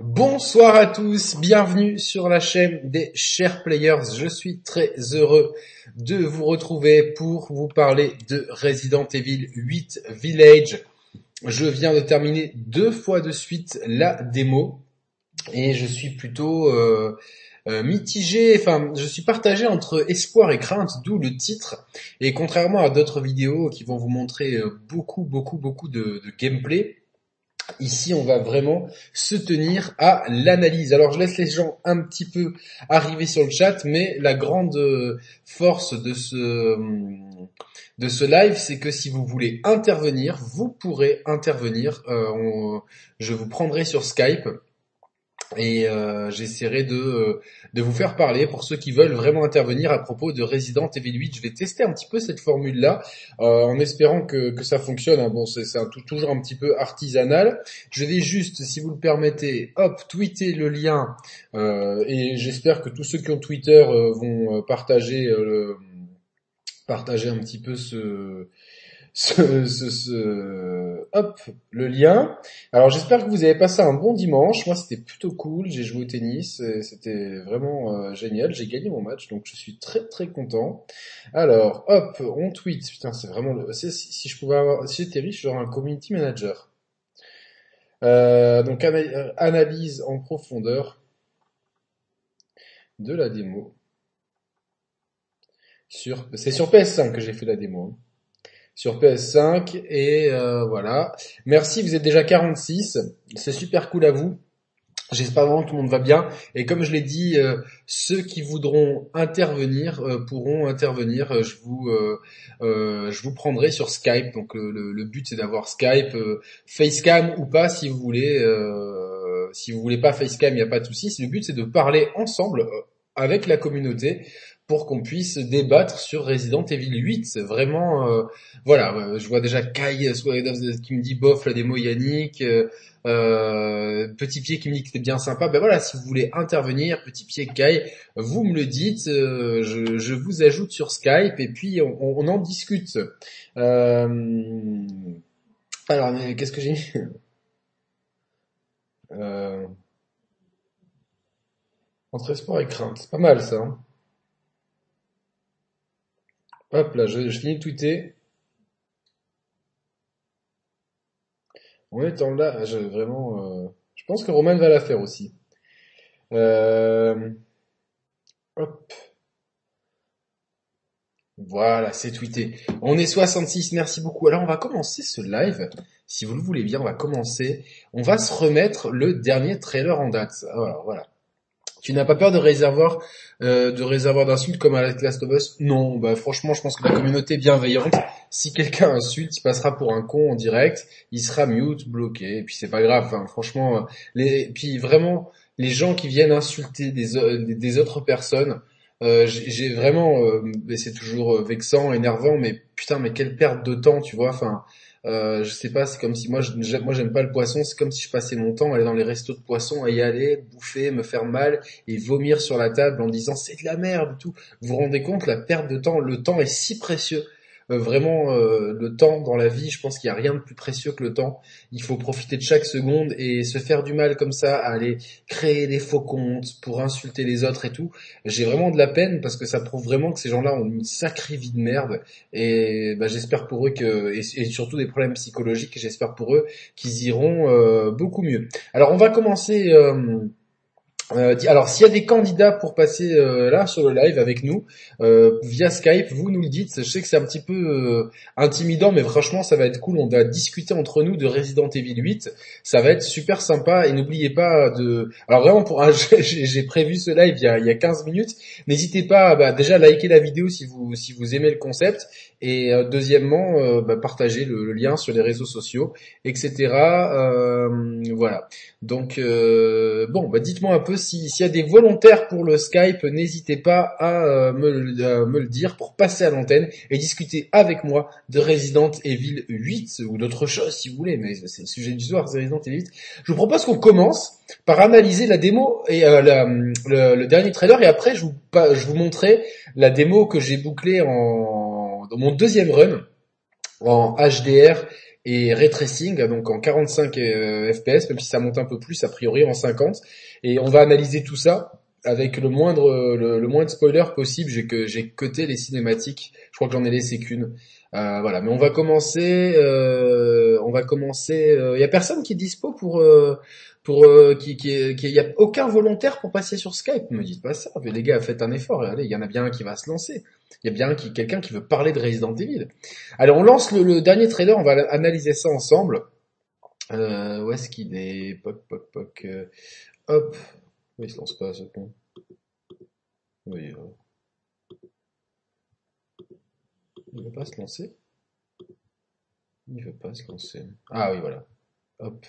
Bonsoir à tous, bienvenue sur la chaîne des chers players. Je suis très heureux de vous retrouver pour vous parler de Resident Evil 8 Village. Je viens de terminer deux fois de suite la démo et je suis plutôt euh, euh, mitigé, enfin je suis partagé entre espoir et crainte, d'où le titre. Et contrairement à d'autres vidéos qui vont vous montrer euh, beaucoup, beaucoup, beaucoup de, de gameplay, Ici, on va vraiment se tenir à l'analyse. Alors, je laisse les gens un petit peu arriver sur le chat, mais la grande euh, force de ce de ce live, c'est que si vous voulez intervenir, vous pourrez intervenir. Euh, je vous prendrai sur Skype et euh, j'essaierai de, euh, de vous faire parler pour ceux qui veulent vraiment intervenir à propos de Resident Evil 8. Je vais tester un petit peu cette formule-là euh, en espérant que, que ça fonctionne. Hein. Bon, c'est toujours un petit peu artisanal. Je vais juste, si vous le permettez, hop, tweeter le lien et j'espère que tous ceux qui ont Twitter vont partager, partager un petit peu ce ce, hop, le lien. Alors j'espère que vous avez passé un bon dimanche. Moi c'était plutôt cool. J'ai joué au tennis, c'était vraiment euh, génial. J'ai gagné mon match, donc je suis très très content. Alors hop, on tweet. Putain, c'est vraiment le. Si, si, je pouvais avoir, si j'étais riche, j'aurais un community manager. Euh, donc euh, analyse en profondeur de la démo. Sur, c'est sur PS5 que j'ai fait la démo. Hein sur PS5 et euh, voilà. Merci, vous êtes déjà 46, c'est super cool à vous. J'espère vraiment que tout le monde va bien. Et comme je l'ai dit, euh, ceux qui voudront intervenir euh, pourront intervenir. Je vous, je vous prendrai sur Skype. Donc le, but c'est d'avoir Skype, Facecam ou pas si vous voulez. si vous voulez pas Facecam, il n'y a pas de souci. Le but c'est de parler ensemble avec la communauté pour qu'on puisse débattre sur Resident Evil 8. C'est vraiment, euh, voilà, euh, je vois déjà Kai qui me dit bof la démo Yannick, euh, euh, Petit Pied qui me dit que c'était bien sympa. Ben voilà, si vous voulez intervenir, Petit Pied Kai, vous me le dites, je, vous ajoute sur Skype et puis on, on en discute. alors, qu'est-ce que j'ai mis? Entre espoir et crainte, c'est pas mal ça. Hein Hop là, je, finis de tweeter. En étant là, je, vraiment, euh, je pense que Roman va la faire aussi. Euh, hop. Voilà, c'est tweeté. On est 66, merci beaucoup. Alors on va commencer ce live. Si vous le voulez bien, on va commencer. On va se remettre le dernier trailer en date. Alors voilà. Tu n'as pas peur de réservoir euh, de réservoir d'insultes comme à la Last of Us? Non, bah franchement, je pense que la communauté bienveillante. Si quelqu'un insulte, il passera pour un con en direct, il sera mute, bloqué, et puis c'est pas grave. Enfin, franchement, euh, les, puis vraiment, les gens qui viennent insulter des, des autres personnes, euh, j'ai vraiment, euh, c'est toujours vexant, énervant, mais putain, mais quelle perte de temps, tu vois. Enfin, euh, je sais pas, c'est comme si moi, j'aime pas le poisson, c'est comme si je passais mon temps à aller dans les restos de poissons, à y aller, bouffer, me faire mal et vomir sur la table en disant c'est de la merde tout. Vous vous rendez compte la perte de temps, le temps est si précieux. Euh, vraiment euh, le temps dans la vie, je pense qu'il n'y a rien de plus précieux que le temps. Il faut profiter de chaque seconde et se faire du mal comme ça, à aller créer des faux comptes pour insulter les autres et tout. J'ai vraiment de la peine parce que ça prouve vraiment que ces gens-là ont une sacrée vie de merde et bah, j'espère pour eux que et, surtout des problèmes psychologiques. J'espère pour eux qu'ils iront euh, beaucoup mieux. Alors on va commencer. Euh, alors, s'il y a des candidats pour passer euh, là sur le live avec nous euh, via Skype, vous nous le dites. Je sais que c'est un petit peu intimidant, mais franchement, ça va être cool. On va discuter entre nous de Resident Evil 8. Ça va être super sympa. Et n'oubliez pas de. Alors vraiment, pour j'ai prévu ce live il y a, il y a 15 minutes. N'hésitez pas, bah, déjà à liker la vidéo si vous si aimez le concept. Et deuxièmement, bah, partager le, lien sur les réseaux sociaux, etc. voilà. Donc bon, bah, dites-moi un peu s'il y a des volontaires pour le Skype, n'hésitez pas à euh, me, me, le dire pour passer à l'antenne et discuter avec moi de Resident Evil 8 ou d'autres choses si vous voulez, mais c'est le sujet du soir, c'est Resident Evil 8. Je vous propose qu'on commence par analyser la démo et euh, le, dernier trailer et après je vous, je vous montrerai la démo que j'ai bouclée en, dans mon deuxième run en HDR et ray tracing, donc en 45 fps, même si ça monte un peu plus a priori en 50. Et on va analyser tout ça avec le moindre le, moins de spoiler possible. J'ai que j'ai coté les cinématiques. Je crois que j'en ai laissé qu'une. Euh, voilà, mais on va commencer. Euh, on va commencer. Il euh, y a personne qui est dispo pour pour qui qui qui y a aucun volontaire pour passer sur Skype. Me dites pas ça. Mais les gars, faites un effort. Allez, il y en a bien un qui va se lancer. Il y a bien qui quelqu'un qui veut parler de Resident Evil. Alors on lance le, dernier trailer. On va analyser ça ensemble. où est-ce qu'il est? Poc poc poc. hop. Oui, il se lance pas ce con. Oui. Il veut pas se lancer Il veut pas se lancer. Ah oui, voilà. Hop.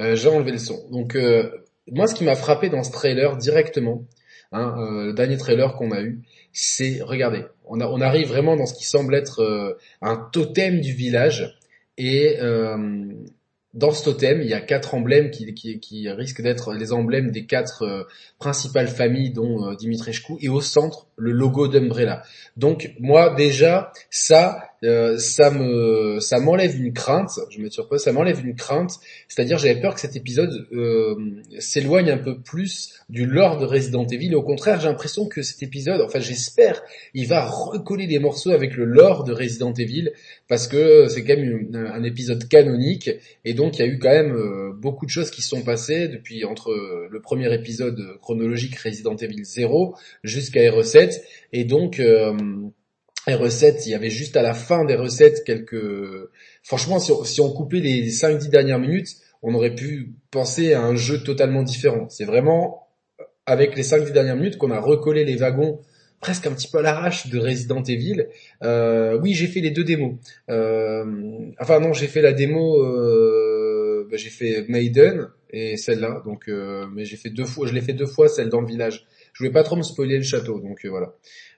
Euh, J'ai enlevé le son. Donc, euh, moi, ce qui m'a frappé dans ce trailer directement, hein, euh, le dernier trailer qu'on a eu, c'est, regardez, on, arrive vraiment dans ce qui semble être euh, un totem du village. Et dans ce totem, il y a quatre emblèmes qui risquent d'être les emblèmes des quatre euh, principales familles, dont euh, Dimitrescu, et au centre, le logo d'Umbrella. Donc moi déjà, ça, euh, ça me, ça m'enlève une crainte. Je me sur ça m'enlève une crainte. C'est-à-dire, j'avais peur que cet épisode euh, s'éloigne un peu plus du lore de Resident Evil. au contraire, j'ai l'impression que cet épisode, enfin j'espère, il va recoller des morceaux avec le lore de Resident Evil parce que c'est quand même un épisode canonique et donc il y a eu quand même euh, beaucoup de choses qui sont passées depuis entre le premier épisode chronologique Resident Evil 0 jusqu'à R7 et donc les recettes, il y avait juste à la fin des recettes quelques... Franchement, si on, coupait les 5-10 dernières minutes, on aurait pu penser à un jeu totalement différent. C'est vraiment avec les 5-10 dernières minutes qu'on a recollé les wagons presque un petit peu à l'arrache de Resident Evil. Euh, oui, j'ai fait les deux démos. Euh, enfin non, j'ai fait la démo, euh, bah, j'ai fait Maiden et celle-là. Donc, euh, mais j'ai fait deux fois, je l'ai fait deux fois celle dans le village. Je voulais pas trop me spoiler le château, donc euh, voilà.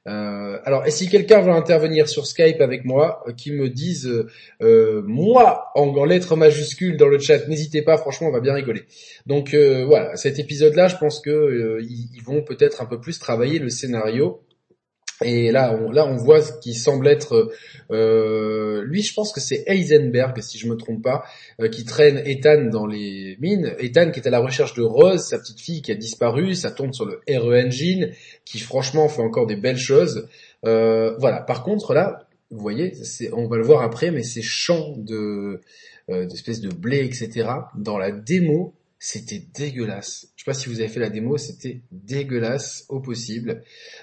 Euh, alors, et si quelqu'un veut intervenir sur Skype avec moi, euh, qui me dise euh, moi en, lettres majuscules dans le chat, n'hésitez pas, franchement, on va bien rigoler. Donc voilà, cet épisode-là, je pense que ils vont peut-être un peu plus travailler le scénario et là, on, voit ce qui semble être, euh, lui, je pense que c'est Heisenberg, si je me trompe pas, euh, qui traîne Ethan dans les mines. Ethan qui est à la recherche de Rose, sa petite fille qui a disparu. Ça tombe sur le RE Engine, qui franchement fait encore des belles choses. Euh, voilà. Par contre, là, vous voyez, on va le voir après, mais ces champs de d'espèces de blé, etc. Dans la démo, c'était dégueulasse. Je sais pas si vous avez fait la démo, c'était dégueulasse au possible.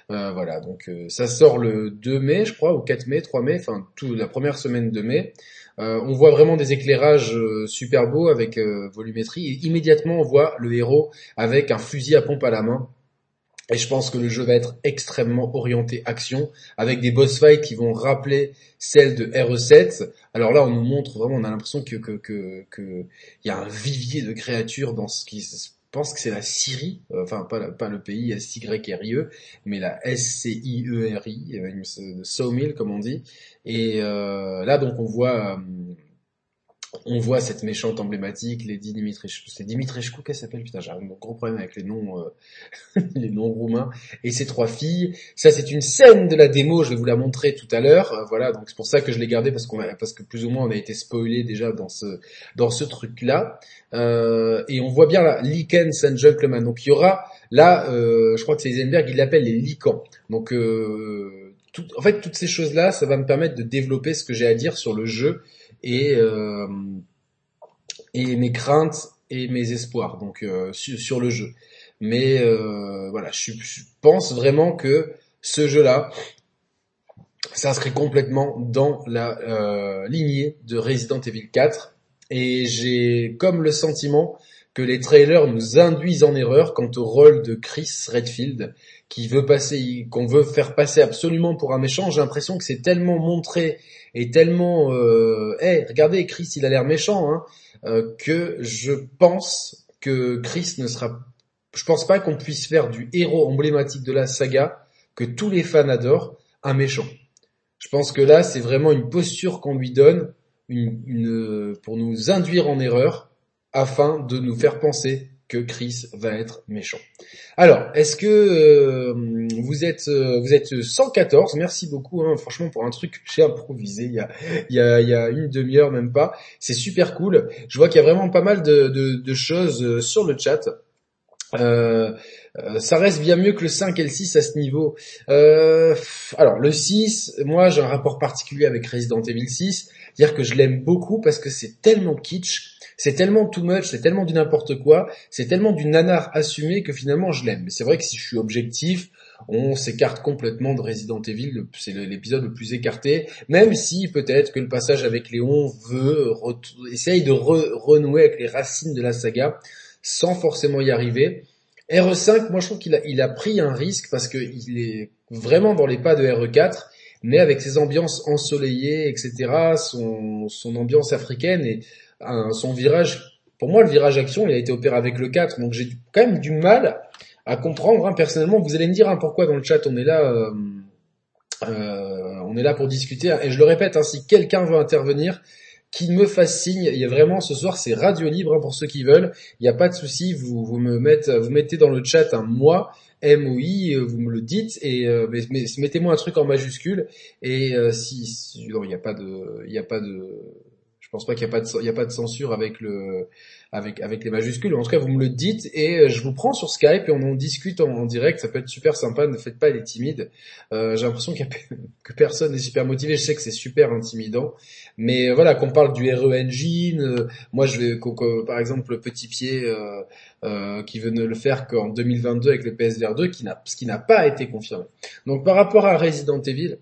Euh, voilà, donc euh, ça sort le 2 mai, je crois, ou 4 mai, 3 mai, enfin tout la première semaine de mai. Euh, on voit vraiment des éclairages super beaux avec volumétrie et immédiatement on voit le héros avec un fusil à pompe à la main et je pense que le jeu va être extrêmement orienté action, avec des boss fights qui vont rappeler celles de RE7. Alors là, on nous montre vraiment, on a l'impression que que que que y a un vivier de créatures dans ce qui se pense que c'est la Syrie, euh, enfin pas, pas le pays S-Y-R-I-E, mais la S-C-I-E-R-I, euh, Sawmill comme on dit. Et euh, là donc on voit on voit cette méchante emblématique, Lady Dimitrescu. C'est Dimitrescu qu'elle s'appelle Putain, j'ai un gros problème avec les noms, euh, les noms roumains. Et ces trois filles. Ça, c'est une scène de la démo. Je vais vous la montrer tout à l'heure. Euh, voilà, donc c'est pour ça que je l'ai gardé parce qu'on parce que plus ou moins on a été spoilé déjà dans ce dans ce truc-là. Euh, et on voit bien là, Likens and Gentlemen. Donc il y aura là, je crois que c'est Eisenberg, il l'appelle les Licans. Donc tout, en fait, toutes ces choses-là, ça va me permettre de développer ce que j'ai à dire sur le jeu et euh, et mes craintes et mes espoirs donc euh, sur, le jeu. Mais euh, voilà, je, pense vraiment que ce jeu-là s'inscrit complètement dans la lignée de Resident Evil 4 et j'ai comme le sentiment que les trailers nous induisent en erreur quant au rôle de Chris Redfield, qui veut passer, qu'on veut faire passer absolument pour un méchant. J'ai l'impression que c'est tellement montré et tellement, euh, hey, regardez, Chris, il a l'air méchant, hein, euh, que je pense que Chris ne sera, je pense pas qu'on puisse faire du héros emblématique de la saga que tous les fans adorent un méchant. Je pense que là, c'est vraiment une posture qu'on lui donne, une, une, pour nous induire en erreur, afin de nous faire penser que Chris va être méchant. Alors, est-ce que euh, vous êtes euh, vous êtes 114 Merci beaucoup, hein, franchement pour un truc que j'ai improvisé il y a y a, une demi-heure même pas. C'est super cool. Je vois qu'il y a vraiment pas mal de, de, de choses euh, sur le chat. Euh, ça reste bien mieux que le 5 et le 6 à ce niveau. Euh, alors le 6, moi j'ai un rapport particulier avec Resident Evil 6, dire que je l'aime beaucoup parce que c'est tellement kitsch c'est tellement too much, c'est tellement du n'importe quoi, c'est tellement du nanar assumé que finalement je l'aime. Mais c'est vrai que si je suis objectif, on s'écarte complètement de Resident Evil, c'est l'épisode le plus écarté, même si peut-être que le passage avec Léon veut essaye de renouer avec les racines de la saga sans forcément y arriver. RE5, moi je trouve qu'il a, pris un risque parce qu'il est vraiment dans les pas de RE4, mais avec ses ambiances ensoleillées, etc., son, ambiance africaine et son virage, pour moi le virage action, il a été opéré avec le 4, donc j'ai quand même du mal à comprendre. Hein, personnellement, vous allez me dire hein, pourquoi dans le chat on est là, euh, euh, on est là pour discuter. Et je le répète, hein, si quelqu'un veut intervenir, qu'il me fasse signe. Il y a vraiment ce soir, c'est radio libre pour ceux qui veulent. Il n'y a pas de souci. Vous, vous me mettez, dans le chat un moi. MOI, vous me le dites et mais, mettez-moi un truc en majuscule et si, si non, il n'y a pas de il n'y a pas de je pense pas qu'il y a pas de, il y a pas de censure avec le, avec, avec les majuscules. En tout cas, vous me le dites et euh, je vous prends sur Skype et on en discute en, direct. Ça peut être super sympa. Ne faites pas les timides. Euh, j'ai l'impression que personne n'est super motivé. Je sais que c'est super intimidant, mais euh, voilà, qu'on parle du RE Engine. moi, je vais, par exemple, le petit pied euh, qui veut ne le faire qu'en 2022 avec le PSVR 2, qui n'a, ce qui n'a pas été confirmé. Donc, par rapport à Resident Evil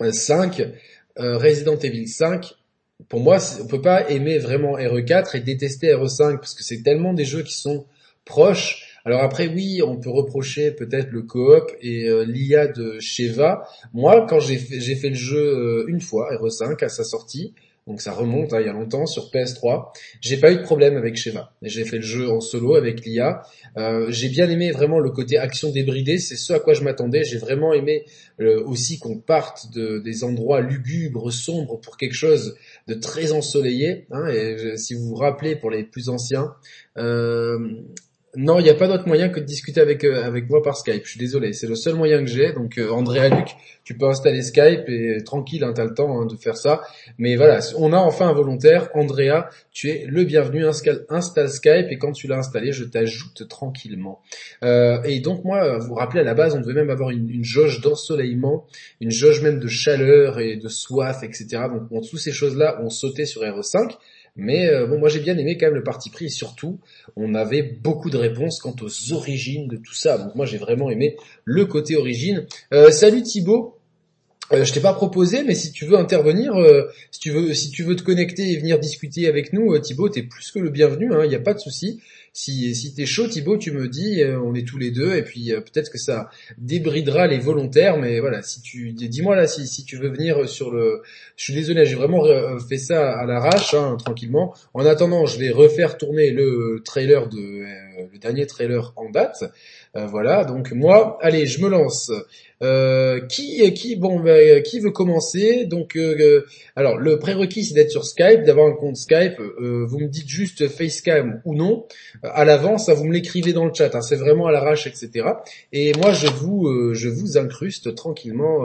5, Resident Evil 5 pour moi, on peut pas aimer vraiment RE4 et détester RE5 parce que c'est tellement des jeux qui sont proches. Alors après, oui, on peut reprocher peut-être le coop et euh, l'IA de Sheva. Moi, quand j'ai fait, le jeu euh, une fois, RE5, à sa sortie, donc ça remonte hein, il y a longtemps sur PS3. J'ai pas eu de problème avec Sheva. J'ai fait le jeu en solo avec l'IA. Euh, j'ai bien aimé vraiment le côté action débridée, c'est ce à quoi je m'attendais. J'ai vraiment aimé aussi qu'on parte de, des endroits lugubres, sombres pour quelque chose de très ensoleillé. Hein, et si vous vous rappelez pour les plus anciens, non, il n'y a pas d'autre moyen que de discuter avec euh, avec moi par Skype. Je suis désolé, c'est le seul moyen que j'ai. Donc euh, Andrea Luc, tu peux installer Skype et tranquille, hein, t'as le temps hein, de faire ça. Mais voilà, on a enfin un volontaire. Andrea, tu es le bienvenu. Installe, Skype et quand tu l'as installé, je t'ajoute tranquillement. Euh, et donc moi, vous vous rappelez à la base, on devait même avoir une, jauge d'ensoleillement, une jauge même de chaleur et de soif, etc. Donc bon, toutes ces choses-là, on sautait sur RE5. Mais euh, bon, moi j'ai bien aimé quand même le parti pris et surtout, on avait beaucoup de réponses quant aux origines de tout ça. Donc moi j'ai vraiment aimé le côté origine. Euh, salut Thibaut. Euh, je t'ai pas proposé, mais si tu veux intervenir, euh, si tu veux, si tu veux te connecter et venir discuter avec nous, Thibaut, t'es plus que le bienvenu. Il hein, n'y a pas de souci si, si t'es chaud Thibaut, tu me dis, euh, on est tous les deux, et puis euh, peut-être que ça débridera les volontaires, mais voilà, si tu dis-moi là si, si tu veux venir sur le, je suis désolé, j'ai vraiment euh, fait ça à l'arrache, hein, tranquillement. En attendant, je vais refaire tourner le trailer de le dernier trailer en date. voilà, donc moi, allez, je me lance. Euh, qui qui? Bon bah, qui veut commencer? Donc euh, alors le prérequis c'est d'être sur Skype d'avoir un compte Skype. Euh, vous me dites juste Facecam ou non. À l'avance vous me l'écrivez dans le chat hein, c'est vraiment à l'arrache etc et moi je vous je vous incruste tranquillement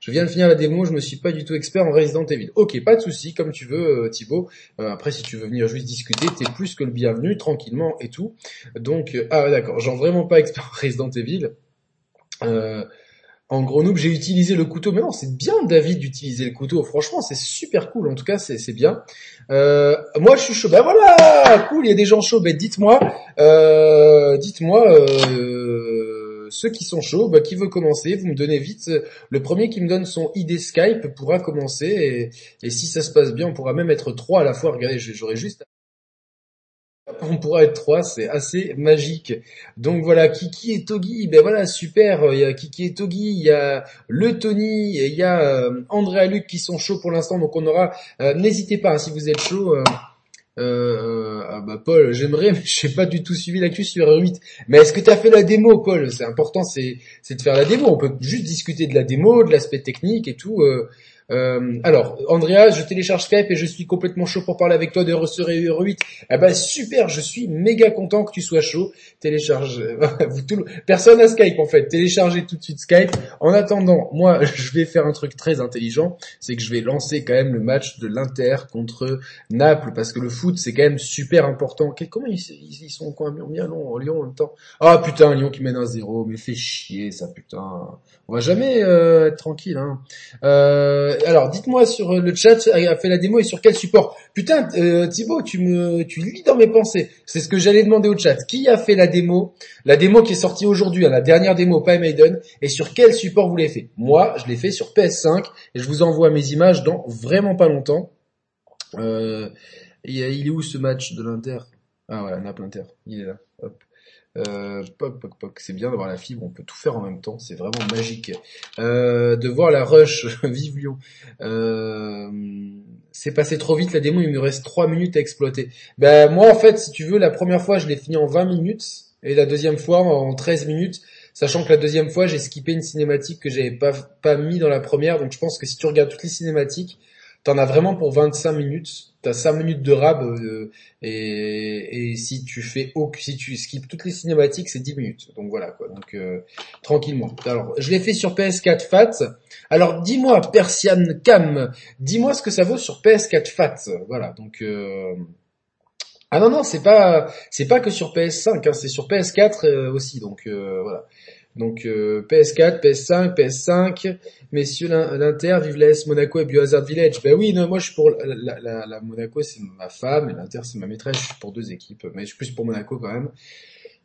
je viens de finir la démo je me suis pas du tout expert en Resident Evil. Ok pas de souci comme tu veux Thibaut. Après si tu veux venir juste discuter t'es plus que le bienvenu tranquillement et tout. Donc ah d'accord genre vraiment pas expert en Resident Evil. Euh, en Grenoble, j'ai utilisé le couteau. Mais non, c'est bien David d'utiliser le couteau. Franchement, c'est super cool. En tout cas, c'est bien. Euh, moi, je suis chaud. Ben voilà, cool. Il y a des gens chauds. Ben dites-moi, euh, dites-moi euh, ceux qui sont chauds. Ben, qui veut commencer? Vous me donnez vite. Le premier qui me donne son ID Skype pourra commencer. Et, et si ça se passe bien, on pourra même être trois à la fois. Regardez, j'aurais juste on pourra être trois, c'est assez magique. Donc voilà, Kiki et Togi, ben voilà, super, il y a Kiki et Togi, il y a le Tony, et il y a euh, André et Luc qui sont chauds pour l'instant, donc on aura, euh, n'hésitez pas, hein, si vous êtes chaud, euh, euh, ah bah Paul, j'aimerais, mais je n'ai pas du tout suivi l'actu sur R8. Mais est-ce que tu as fait la démo, Paul? C'est important, c'est de faire la démo. On peut juste discuter de la démo, de l'aspect technique et tout. Euh, alors, Andrea, je télécharge Skype et je suis complètement chaud pour parler avec toi de RSE 8. Ah bah super, je suis méga content que tu sois chaud. Télécharge, personne à Skype en fait. Téléchargez tout de suite Skype. En attendant, moi, je vais faire un truc très intelligent, c'est que je vais lancer quand même le match de l'Inter contre Naples parce que le foot c'est quand même super important. Comment ils, sont quand même bien Lyon, Lyon en même temps? Ah putain, Lyon qui mène un zéro, mais fait chier ça putain. On va jamais euh, être tranquille. Hein. Euh, alors, dites-moi sur le chat, a fait la démo et sur quel support Putain, euh, Thibaut, tu me, tu lis dans mes pensées. C'est ce que j'allais demander au chat. Qui a fait la démo? La démo qui est sortie aujourd'hui, hein, la dernière démo, pas Maiden. Et sur quel support vous l'avez fait? Moi, je l'ai fait sur PS5 et je vous envoie mes images dans vraiment pas longtemps. Euh, il est où ce match de l'Inter? Ah ouais, Naples Inter. Il est là. Euh, c'est bien d'avoir la fibre, on peut tout faire en même temps, c'est vraiment magique. Euh, de voir la rush, vive Lyon. Euh, c'est passé trop vite la démo, il me reste 3 minutes à exploiter. Ben moi en fait, si tu veux, la première fois je l'ai fini en 20 minutes et la deuxième fois en 13 minutes, sachant que la deuxième fois j'ai skippé une cinématique que j'avais pas pas mis dans la première, donc je pense que si tu regardes toutes les cinématiques, t'en as vraiment pour 25 minutes t'as 5 minutes de rab euh, et, si tu fais si tu skips toutes les cinématiques c'est 10 minutes. Donc voilà quoi. Donc euh, tranquillement. Alors je l'ai fait sur PS4 Fat. Alors dis-moi Persian Cam dis-moi ce que ça vaut sur PS4 Fat. Voilà donc euh, ah non non c'est pas c'est pas que sur PS5 hein, c'est sur PS4 aussi. Donc voilà donc PS4, PS5, PS5, messieurs l'Inter, vive l'AS Monaco et Biohazard Village. Ben oui, non, moi je suis pour la, la, la Monaco, c'est ma femme, et l'Inter c'est ma maîtresse, je suis pour deux équipes, mais je suis plus pour Monaco quand même.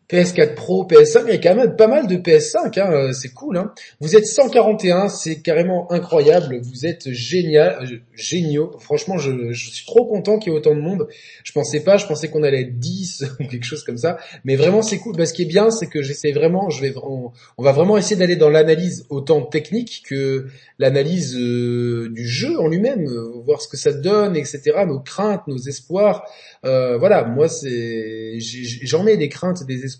PS4 Pro, PS5, il y a quand même pas mal de PS5, hein, euh, c'est cool. Hein. Vous êtes 141, c'est carrément incroyable, vous êtes génial, euh, géniaux. Franchement, je, suis trop content qu'il y ait autant de monde. Je pensais pas, je pensais qu'on allait être 10 ou quelque chose comme ça, mais vraiment c'est cool. Bah, ce qui est bien, c'est que j'essaie vraiment, je vais, on, on va vraiment essayer d'aller dans l'analyse autant technique que l'analyse euh, du jeu en lui-même, voir ce que ça donne, etc. Nos craintes, nos espoirs. Euh, voilà, moi c'est, j'en ai des craintes des espoirs.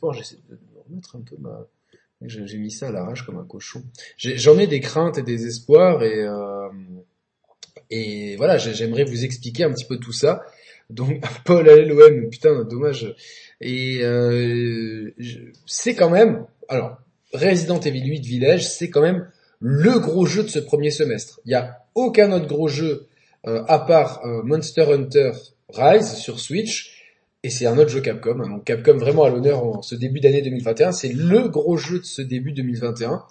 J'ai mis ça à l'arrache comme un cochon. J'en ai, des craintes et des espoirs et euh, et voilà, j'aimerais vous expliquer un petit peu tout ça. Donc Paul à l'OM, putain, dommage. Et euh, c'est quand même, alors Resident Evil 8 Village, c'est quand même le gros jeu de ce premier semestre. Il n'y a aucun autre gros jeu euh, à part euh, Monster Hunter Rise sur Switch. Et c'est un autre jeu Capcom. Hein. Donc Capcom vraiment à l'honneur en ce début d'année 2021. C'est le gros jeu de ce début 2021.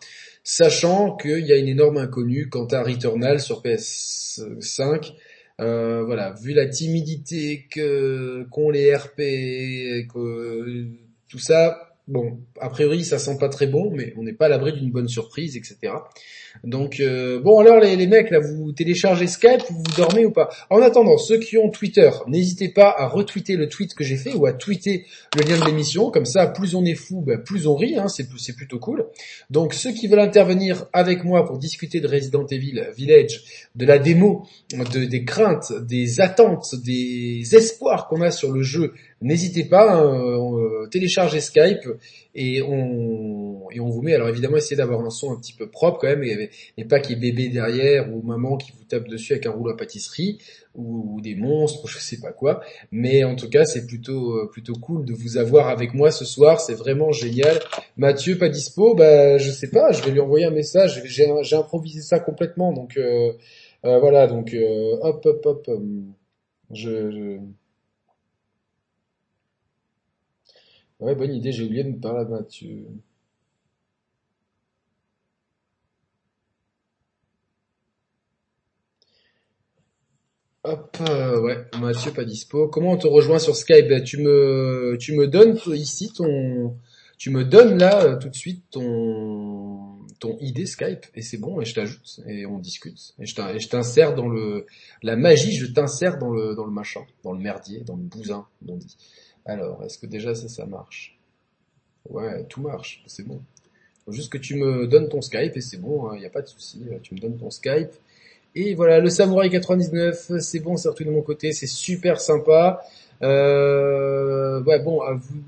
Sachant qu'il y a une énorme inconnue quant à Returnal sur PS5. Euh, voilà, vu la timidité que qu'ont les RP, que tout ça, Bon, a priori, ça sent pas très bon, mais on n'est pas à l'abri d'une bonne surprise, etc. Donc, euh, bon, alors les, mecs, là, vous téléchargez Skype, vous dormez ou pas? En attendant, ceux qui ont Twitter, n'hésitez pas à retweeter le tweet que j'ai fait ou à tweeter le lien de l'émission. Comme ça, plus on est fou, ben, plus on rit, hein, c'est, plutôt cool. Donc, ceux qui veulent intervenir avec moi pour discuter de Resident Evil Village, de la démo, de, des craintes, des attentes, des espoirs qu'on a sur le jeu, n'hésitez pas, hein, euh, téléchargez Skype et on, et on vous met, alors évidemment essayez d'avoir un son un petit peu propre quand même et, et pas qu'il y ait bébé derrière ou maman qui vous tape dessus avec un rouleau à pâtisserie ou, des monstres ou je sais pas quoi. Mais en tout cas c'est plutôt euh, plutôt cool de vous avoir avec moi ce soir, c'est vraiment génial. Mathieu pas dispo, bah je sais pas, je vais lui envoyer un message, j'ai, improvisé ça complètement donc euh, voilà donc hop hop hop je, je Ouais, bonne idée, j'ai oublié de me parler à Mathieu. Hop, euh, ouais, Mathieu pas dispo. Comment on te rejoint sur Skype? Bah, Tu me, tu me donnes ici ton, tu me donnes là euh, tout de suite ton, ton ID Skype et c'est bon et je t'ajoute et on discute et je t'insère dans le, la magie, je t'insère dans le, dans le machin, dans le merdier, dans le bousin, on dit. Alors, est-ce que déjà ça, ça marche? Ouais, tout marche, c'est bon. Faut juste que tu me donnes ton Skype et c'est bon, il hein, n'y a pas de souci. Tu me donnes ton Skype. Et voilà, le Samouraï 99, c'est bon, c'est retourné de mon côté, c'est super sympa. Euh, ouais, bon, à vous...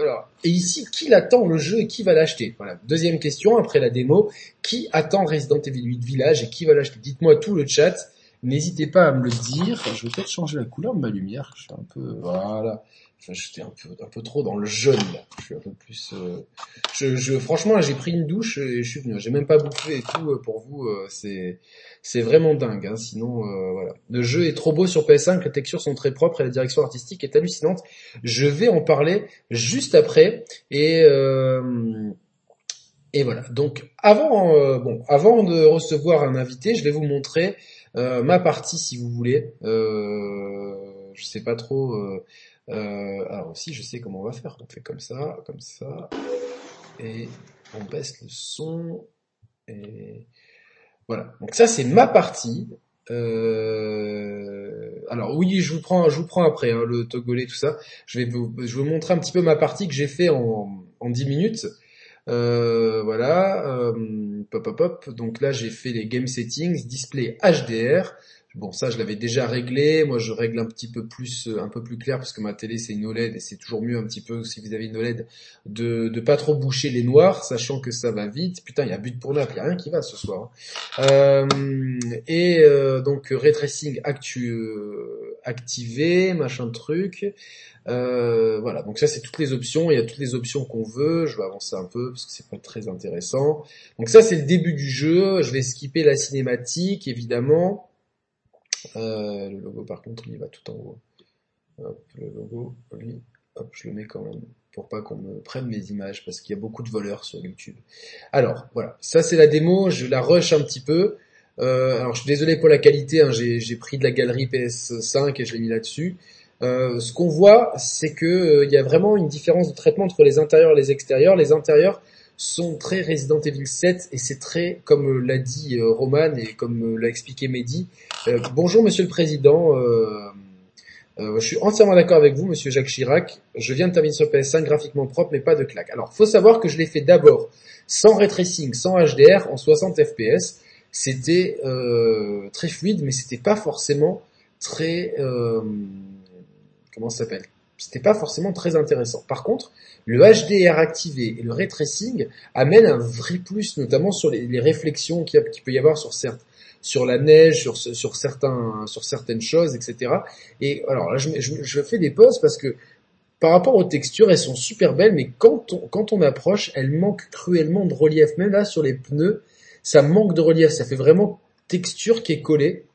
alors, et ici, qui l'attend le jeu et qui va l'acheter? Voilà. Deuxième question après la démo. Qui attend Resident Evil 8 Village et qui va l'acheter? Dites-moi tout le chat. N'hésitez pas à me le dire. Je vais peut-être changer la couleur de ma lumière. Je suis un peu, voilà. Enfin, j'étais un peu, trop dans le jaune là. Je suis un peu plus. Euh, je, je, franchement, j'ai pris une douche et je suis venu. J'ai même pas bouffé et tout euh, pour vous. Euh, c'est, c'est vraiment dingue. Hein. Sinon, voilà. Le jeu est trop beau sur PS5. Les textures sont très propres et la direction artistique est hallucinante. Je vais en parler juste après et. et voilà. Donc avant, bon, avant de recevoir un invité, je vais vous montrer ma partie si vous voulez. je sais pas trop. Euh, alors aussi, je sais comment on va faire. On fait comme ça, comme ça, et on baisse le son. Et voilà. Donc ça, c'est ma partie. Euh... Alors oui, je vous prends, je vous prends après hein, le togolais, tout ça. Je vais vous, je montrer un petit peu ma partie que j'ai fait en, en 10 minutes. Euh, voilà, euh, pop pop pop. Donc là, j'ai fait les game settings, display HDR. Bon, ça, je l'avais déjà réglé. Moi, je règle un petit peu plus, euh, un peu plus clair parce que ma télé c'est une OLED et c'est toujours mieux un petit peu si vous avez une OLED de de pas trop boucher les noirs, sachant que ça va vite. Putain, il y a but pour l'heure, il y a rien qui va ce soir. Hein. Euh, et euh, donc ray tracing actu, activé, machin truc. voilà, donc ça c'est toutes les options. Il y a toutes les options qu'on veut. Je vais avancer un peu parce que c'est pas très intéressant. Donc ça c'est le début du jeu. Je vais skipper la cinématique évidemment. Euh, le logo, par contre, il va tout en haut. Hop, le logo, lui, hop, je le mets quand même pour pas qu'on me prenne mes images parce qu'il y a beaucoup de voleurs sur YouTube. Alors, voilà, ça c'est la démo, je la rush un petit peu. Euh, alors, je suis désolé pour la qualité, hein, j'ai pris de la galerie PS5 et je l'ai mis là-dessus. Euh, ce qu'on voit, c'est que il y a vraiment une différence de traitement entre les intérieurs et les extérieurs. Les intérieurs sont très Resident Evil 7 et c'est très, comme l'a dit Roman et comme l'a expliqué Mehdi, euh, bonjour Monsieur le Président. Euh, euh, je suis entièrement d'accord avec vous, Monsieur Jacques Chirac. Je viens de terminer sur PS5 graphiquement propre, mais pas de claque. Alors, faut savoir que je l'ai fait d'abord sans ray tracing, sans HDR, en 60 FPS. C'était très fluide, mais c'était pas forcément très comment ça s'appelle? C'était pas forcément très intéressant. Par contre, le HDR activé et le ray tracing amènent un vrai plus, notamment sur les, réflexions qu'il peut y avoir sur la neige, sur, certaines choses, etc. Et alors là, je, je, fais des pauses parce que par rapport aux textures, elles sont super belles, mais quand on, quand on approche, elles manquent cruellement de relief. Même là, sur les pneus, ça manque de relief. Ça fait vraiment texture qui est collée.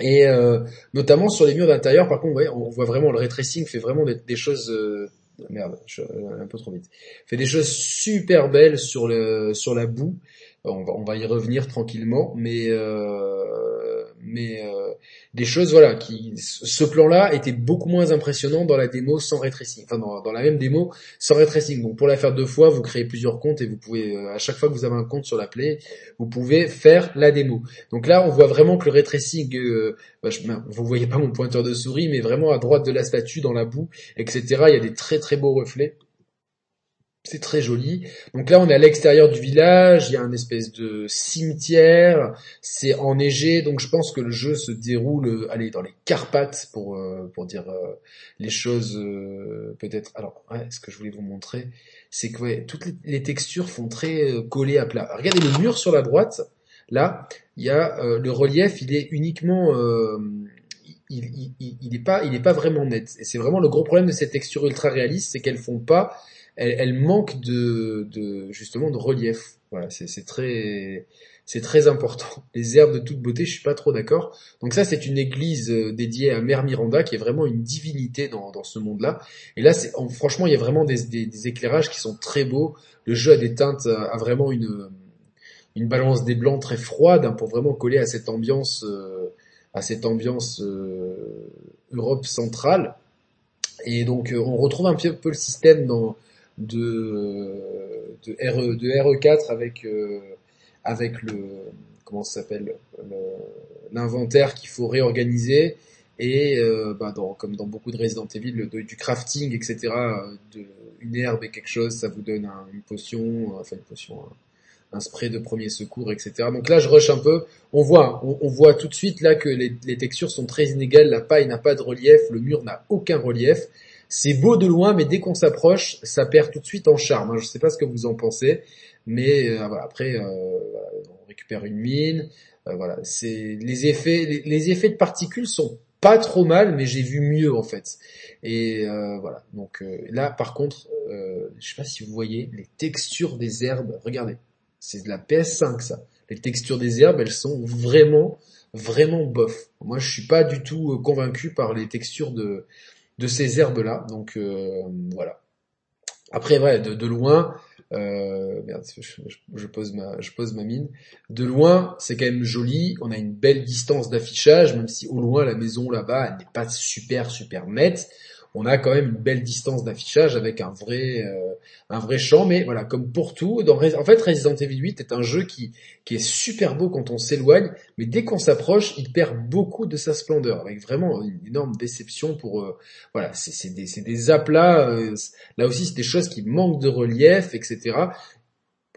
Et euh, notamment sur les murs d'intérieur, par contre, on voit vraiment le ray tracing fait vraiment des, choses. Euh, merde, je, un peu trop vite. Fait des choses super belles sur le sur la boue on va, on va y revenir tranquillement, mais euh, mais euh, des choses voilà qui ce plan-là était beaucoup moins impressionnant dans la démo sans ray tracing, enfin dans, la même démo sans ray tracing. Donc pour la faire deux fois, vous créez plusieurs comptes et vous pouvez euh, à chaque fois que vous avez un compte sur la Play, vous pouvez faire la démo. Donc là, on voit vraiment que le ray tracing, euh, bah, ben, vous voyez pas mon pointeur de souris, mais vraiment à droite de la statue dans la boue, etc. Il y a des très très beaux reflets. C'est très joli. Donc là, on est à l'extérieur du village, il y a un espèce de cimetière, c'est enneigé, donc je pense que le jeu se déroule, euh, allez, dans les Carpates, pour, euh, pour dire euh, les choses peut-être... Alors, ouais, ce que je voulais vous montrer, c'est que ouais, toutes les, textures font très collé à plat. regardez le mur sur la droite, là, il y a le relief, il est uniquement... il, il, il, est pas, il est pas vraiment net. Et c'est vraiment le gros problème de ces textures ultra réalistes, c'est qu'elles font pas elle, manque de, de, justement de relief. Voilà, c'est très c'est très important. Les herbes de toute beauté, je suis pas trop d'accord. Donc ça, c'est une église euh, dédiée à Mère Miranda, qui est vraiment une divinité dans, ce monde-là. Et là, franchement, il y a vraiment des, éclairages qui sont très beaux. Le jeu a des teintes, a vraiment une balance des blancs très froide hein, pour vraiment coller à cette ambiance, euh, à cette ambiance euh, Europe centrale. Et donc, on retrouve un peu le système dans de, de, RE, de RE4 avec, euh, avec le, comment ça s'appelle, l'inventaire qu'il faut réorganiser et euh, bah dans, comme dans beaucoup de Resident Evil, le, du crafting, etc. De, une herbe et quelque chose, ça vous donne une potion, enfin une potion, un spray de premier secours, etc. Donc là, je rush un peu. On voit, on, voit tout de suite là que les, textures sont très inégales. La paille n'a pas de relief, le mur n'a aucun relief. C'est beau de loin, mais dès qu'on s'approche, ça perd tout de suite en charme. Je ne sais pas ce que vous en pensez, mais euh, après, euh, on récupère une mine. Euh, voilà, c'est les effets, les, effets de particules sont pas trop mal, mais j'ai vu mieux en fait. Et voilà. Donc là, par contre, je sais pas si vous voyez les textures des herbes. Regardez, c'est de la PS5 ça. Les textures des herbes, elles sont vraiment, vraiment bof. Moi, je suis pas du tout convaincu par les textures de de ces herbes-là. Donc euh, voilà. Après, vrai, de, loin, euh, merde, je, pose ma, je pose ma mine. De loin, c'est quand même joli. On a une belle distance d'affichage, même si au loin la maison là-bas n'est pas super super nette on a quand même une belle distance d'affichage avec un vrai euh, un vrai champ mais voilà comme pour tout en fait Resident Evil 8 est un jeu qui est super beau quand on s'éloigne mais dès qu'on s'approche il perd beaucoup de sa splendeur avec vraiment une énorme déception pour euh, voilà c'est c'est des c'est des aplats euh, là aussi c'est des choses qui manquent de relief etc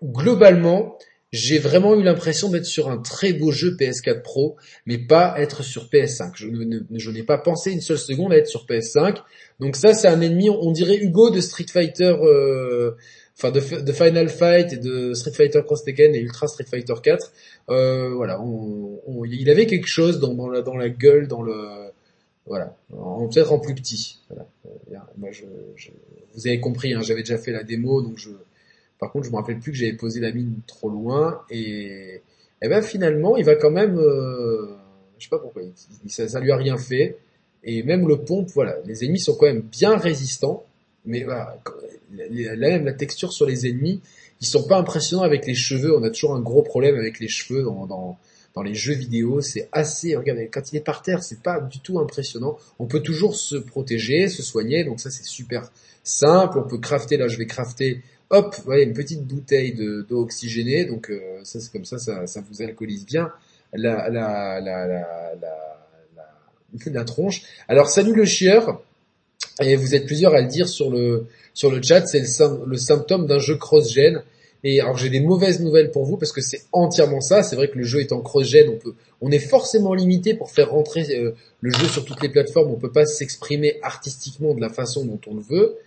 globalement j'ai vraiment eu l'impression d'être sur un très beau jeu PS4 Pro, mais pas être sur PS5. Je, n'ai pas pensé une seule seconde à être sur PS5. Donc ça, c'est un ennemi, on dirait Hugo de Street Fighter, euh, enfin de, Final Fight et de Street Fighter Cross Tekken et Ultra Street Fighter 4. Euh, voilà, il avait quelque chose dans, la, gueule, dans le, voilà, peut-être en plus petit. Je, vous avez compris, hein, j'avais déjà fait la démo, donc je par contre, je me rappelle plus que j'avais posé la mine trop loin et, et ben finalement, il va quand même, euh, je sais pas pourquoi, ça, ça lui a rien fait. Et même le pompe, voilà, les ennemis sont quand même bien résistants, mais voilà, la, même la texture sur les ennemis, ils sont pas impressionnants avec les cheveux. On a toujours un gros problème avec les cheveux dans, dans, dans les jeux vidéo. C'est assez, regardez, quand il est par terre, c'est pas du tout impressionnant. On peut toujours se protéger, se soigner, donc ça c'est super simple. On peut crafter, là je vais crafter hop, voyez, une petite bouteille d'eau oxygénée, donc euh, ça c'est comme ça, ça, vous alcoolise bien la, tronche. Alors salut le chieur, et vous êtes plusieurs à le dire sur le sur le chat, c'est le, symptôme d'un jeu cross-gen. Et alors j'ai des mauvaises nouvelles pour vous parce que c'est entièrement ça. C'est vrai que le jeu est en cross-gen, on peut, on est forcément limité pour faire rentrer euh, le jeu sur toutes les plateformes. On peut pas s'exprimer artistiquement de la façon dont on le veut.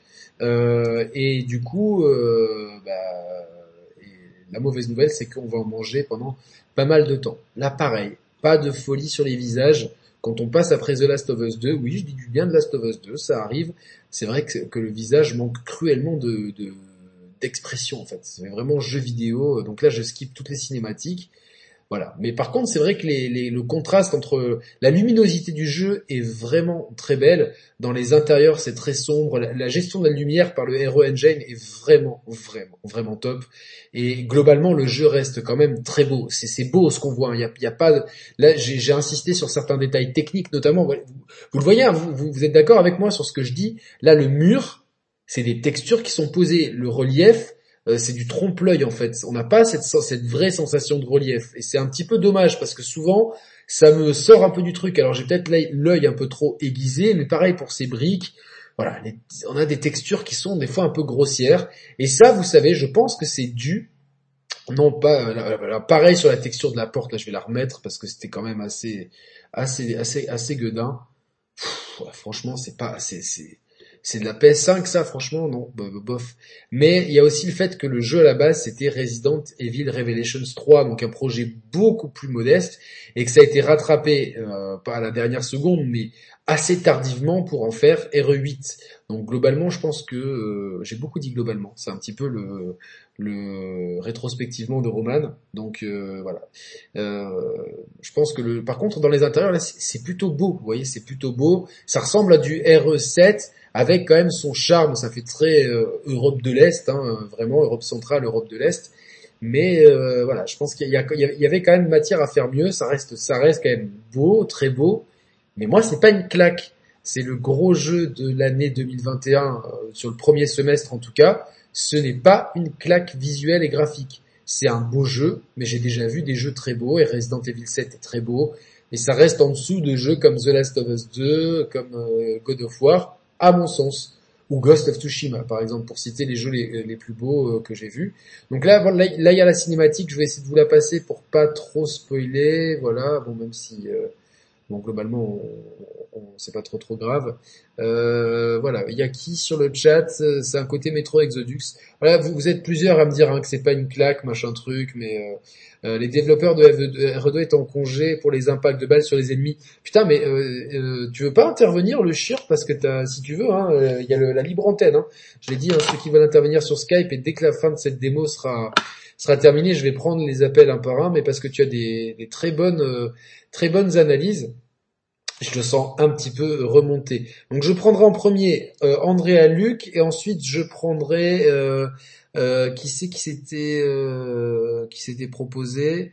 Euh, et du coup, euh, bah, la mauvaise nouvelle, c'est qu'on va en manger pendant pas mal de temps. Là, pareil, pas de folie sur les visages. Quand on passe après The Last of Us 2, oui, je dis du bien de Last of Us 2, ça arrive. C'est vrai que, le visage manque cruellement de, d'expression en fait. C'est vraiment jeu vidéo. Donc là, je skip toutes les cinématiques. Voilà. Mais par contre, c'est vrai que le contraste entre la luminosité du jeu est vraiment très belle. Dans les intérieurs, c'est très sombre. La, gestion de la lumière par le Hero Engine est vraiment, vraiment, vraiment top. Et globalement, le jeu reste quand même très beau. C'est beau ce qu'on voit. A, il y a pas. Là, j'ai insisté sur certains détails techniques, notamment. Vous, le voyez, hein, vous êtes d'accord avec moi sur ce que je dis. Là, le mur, c'est des textures qui sont posées. Le relief, euh, c'est du trompe-l'œil en fait. On n'a pas cette, vraie sensation de relief. Et c'est un petit peu dommage parce que souvent, ça me sort un peu du truc. Alors j'ai peut-être l'œil un peu trop aiguisé, mais pareil pour ces briques. Voilà, on a des textures qui sont des fois un peu grossières. Et ça, vous savez, je pense que c'est dû non pas euh, pareil sur la texture de la porte là je vais la remettre parce que c'était quand même assez assez assez assez gueudin franchement c'est pas c'est c'est c'est de la PS5 ça franchement non. Bof mais il y a aussi le fait que le jeu à la base c'était Resident Evil Revelations 3 donc un projet beaucoup plus modeste et que ça a été rattrapé euh, pas à la dernière seconde mais assez tardivement pour en faire RE8 donc globalement je pense que euh, j'ai beaucoup dit globalement. C'est un petit peu le le rétrospectivement de Roman. Donc euh, voilà. Je pense que le par contre dans les intérieurs là c'est plutôt beau. Vous voyez c'est plutôt beau. Ça ressemble à du RE7 avec quand même son charme. Ça fait très euh, Europe de l'Est, hein, vraiment Europe centrale, Europe de l'Est. Mais euh, voilà, je pense qu'il y, avait quand même matière à faire mieux. Ça reste, ça reste quand même beau, très beau. Mais moi, c'est pas une claque. C'est le gros jeu de l'année 2021 euh, sur le premier semestre en tout cas. Ce n'est pas une claque visuelle et graphique. C'est un beau jeu, mais j'ai déjà vu des jeux très beaux et Resident Evil 7 est très beau. Et ça reste en dessous de jeux comme The Last of Us 2, comme God of War, à mon sens. ou Ghost of Tsushima par exemple pour citer les jeux les, les plus beaux que j'ai vus. Donc là, là il y a la cinématique, je vais essayer de vous la passer pour pas trop spoiler, voilà, bon même si bon globalement c'est pas trop trop grave. Euh, voilà, il y a qui sur le chat? C'est un côté métro Exodus. Voilà, vous, êtes plusieurs à me dire hein, que c'est pas une claque, machin truc, mais euh, euh les développeurs de RE2 est en congé pour les impacts de balles sur les ennemis. Putain, mais tu veux pas intervenir le chir parce que t'as, si tu veux, hein, il y a la libre antenne. Hein. Je l'ai dit, hein, ceux qui veulent intervenir sur Skype et dès que la fin de cette démo sera sera terminée, je vais prendre les appels un par un, mais parce que tu as des, des très bonnes très bonnes analyses je le sens un petit peu remonter. Donc je prendrai en premier euh, Andrea Luc et ensuite je prendrai euh, euh, qui c'est qui s'était euh, qui s'était proposé.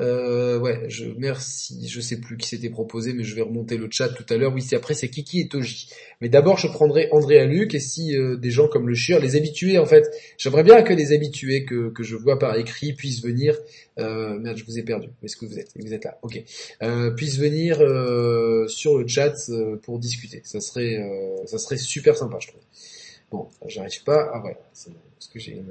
Euh, ouais, je merci, je sais plus qui s'était proposé, mais je vais remonter le chat tout à l'heure. Oui, c'est après c'est Kiki et Toji. Mais d'abord, je prendrai André Luc et si euh, des gens comme le Chir, les habitués en fait, j'aimerais bien que les habitués que, que je vois par écrit puissent venir. Euh, merde, je vous ai perdu. Où est-ce que vous êtes? Vous êtes là. Ok. Euh, puissent venir euh, sur le chat euh, pour discuter. Ça serait, euh, ça serait super sympa, je trouve. Bon, j'arrive pas. Ah ouais, c'est parce que j'ai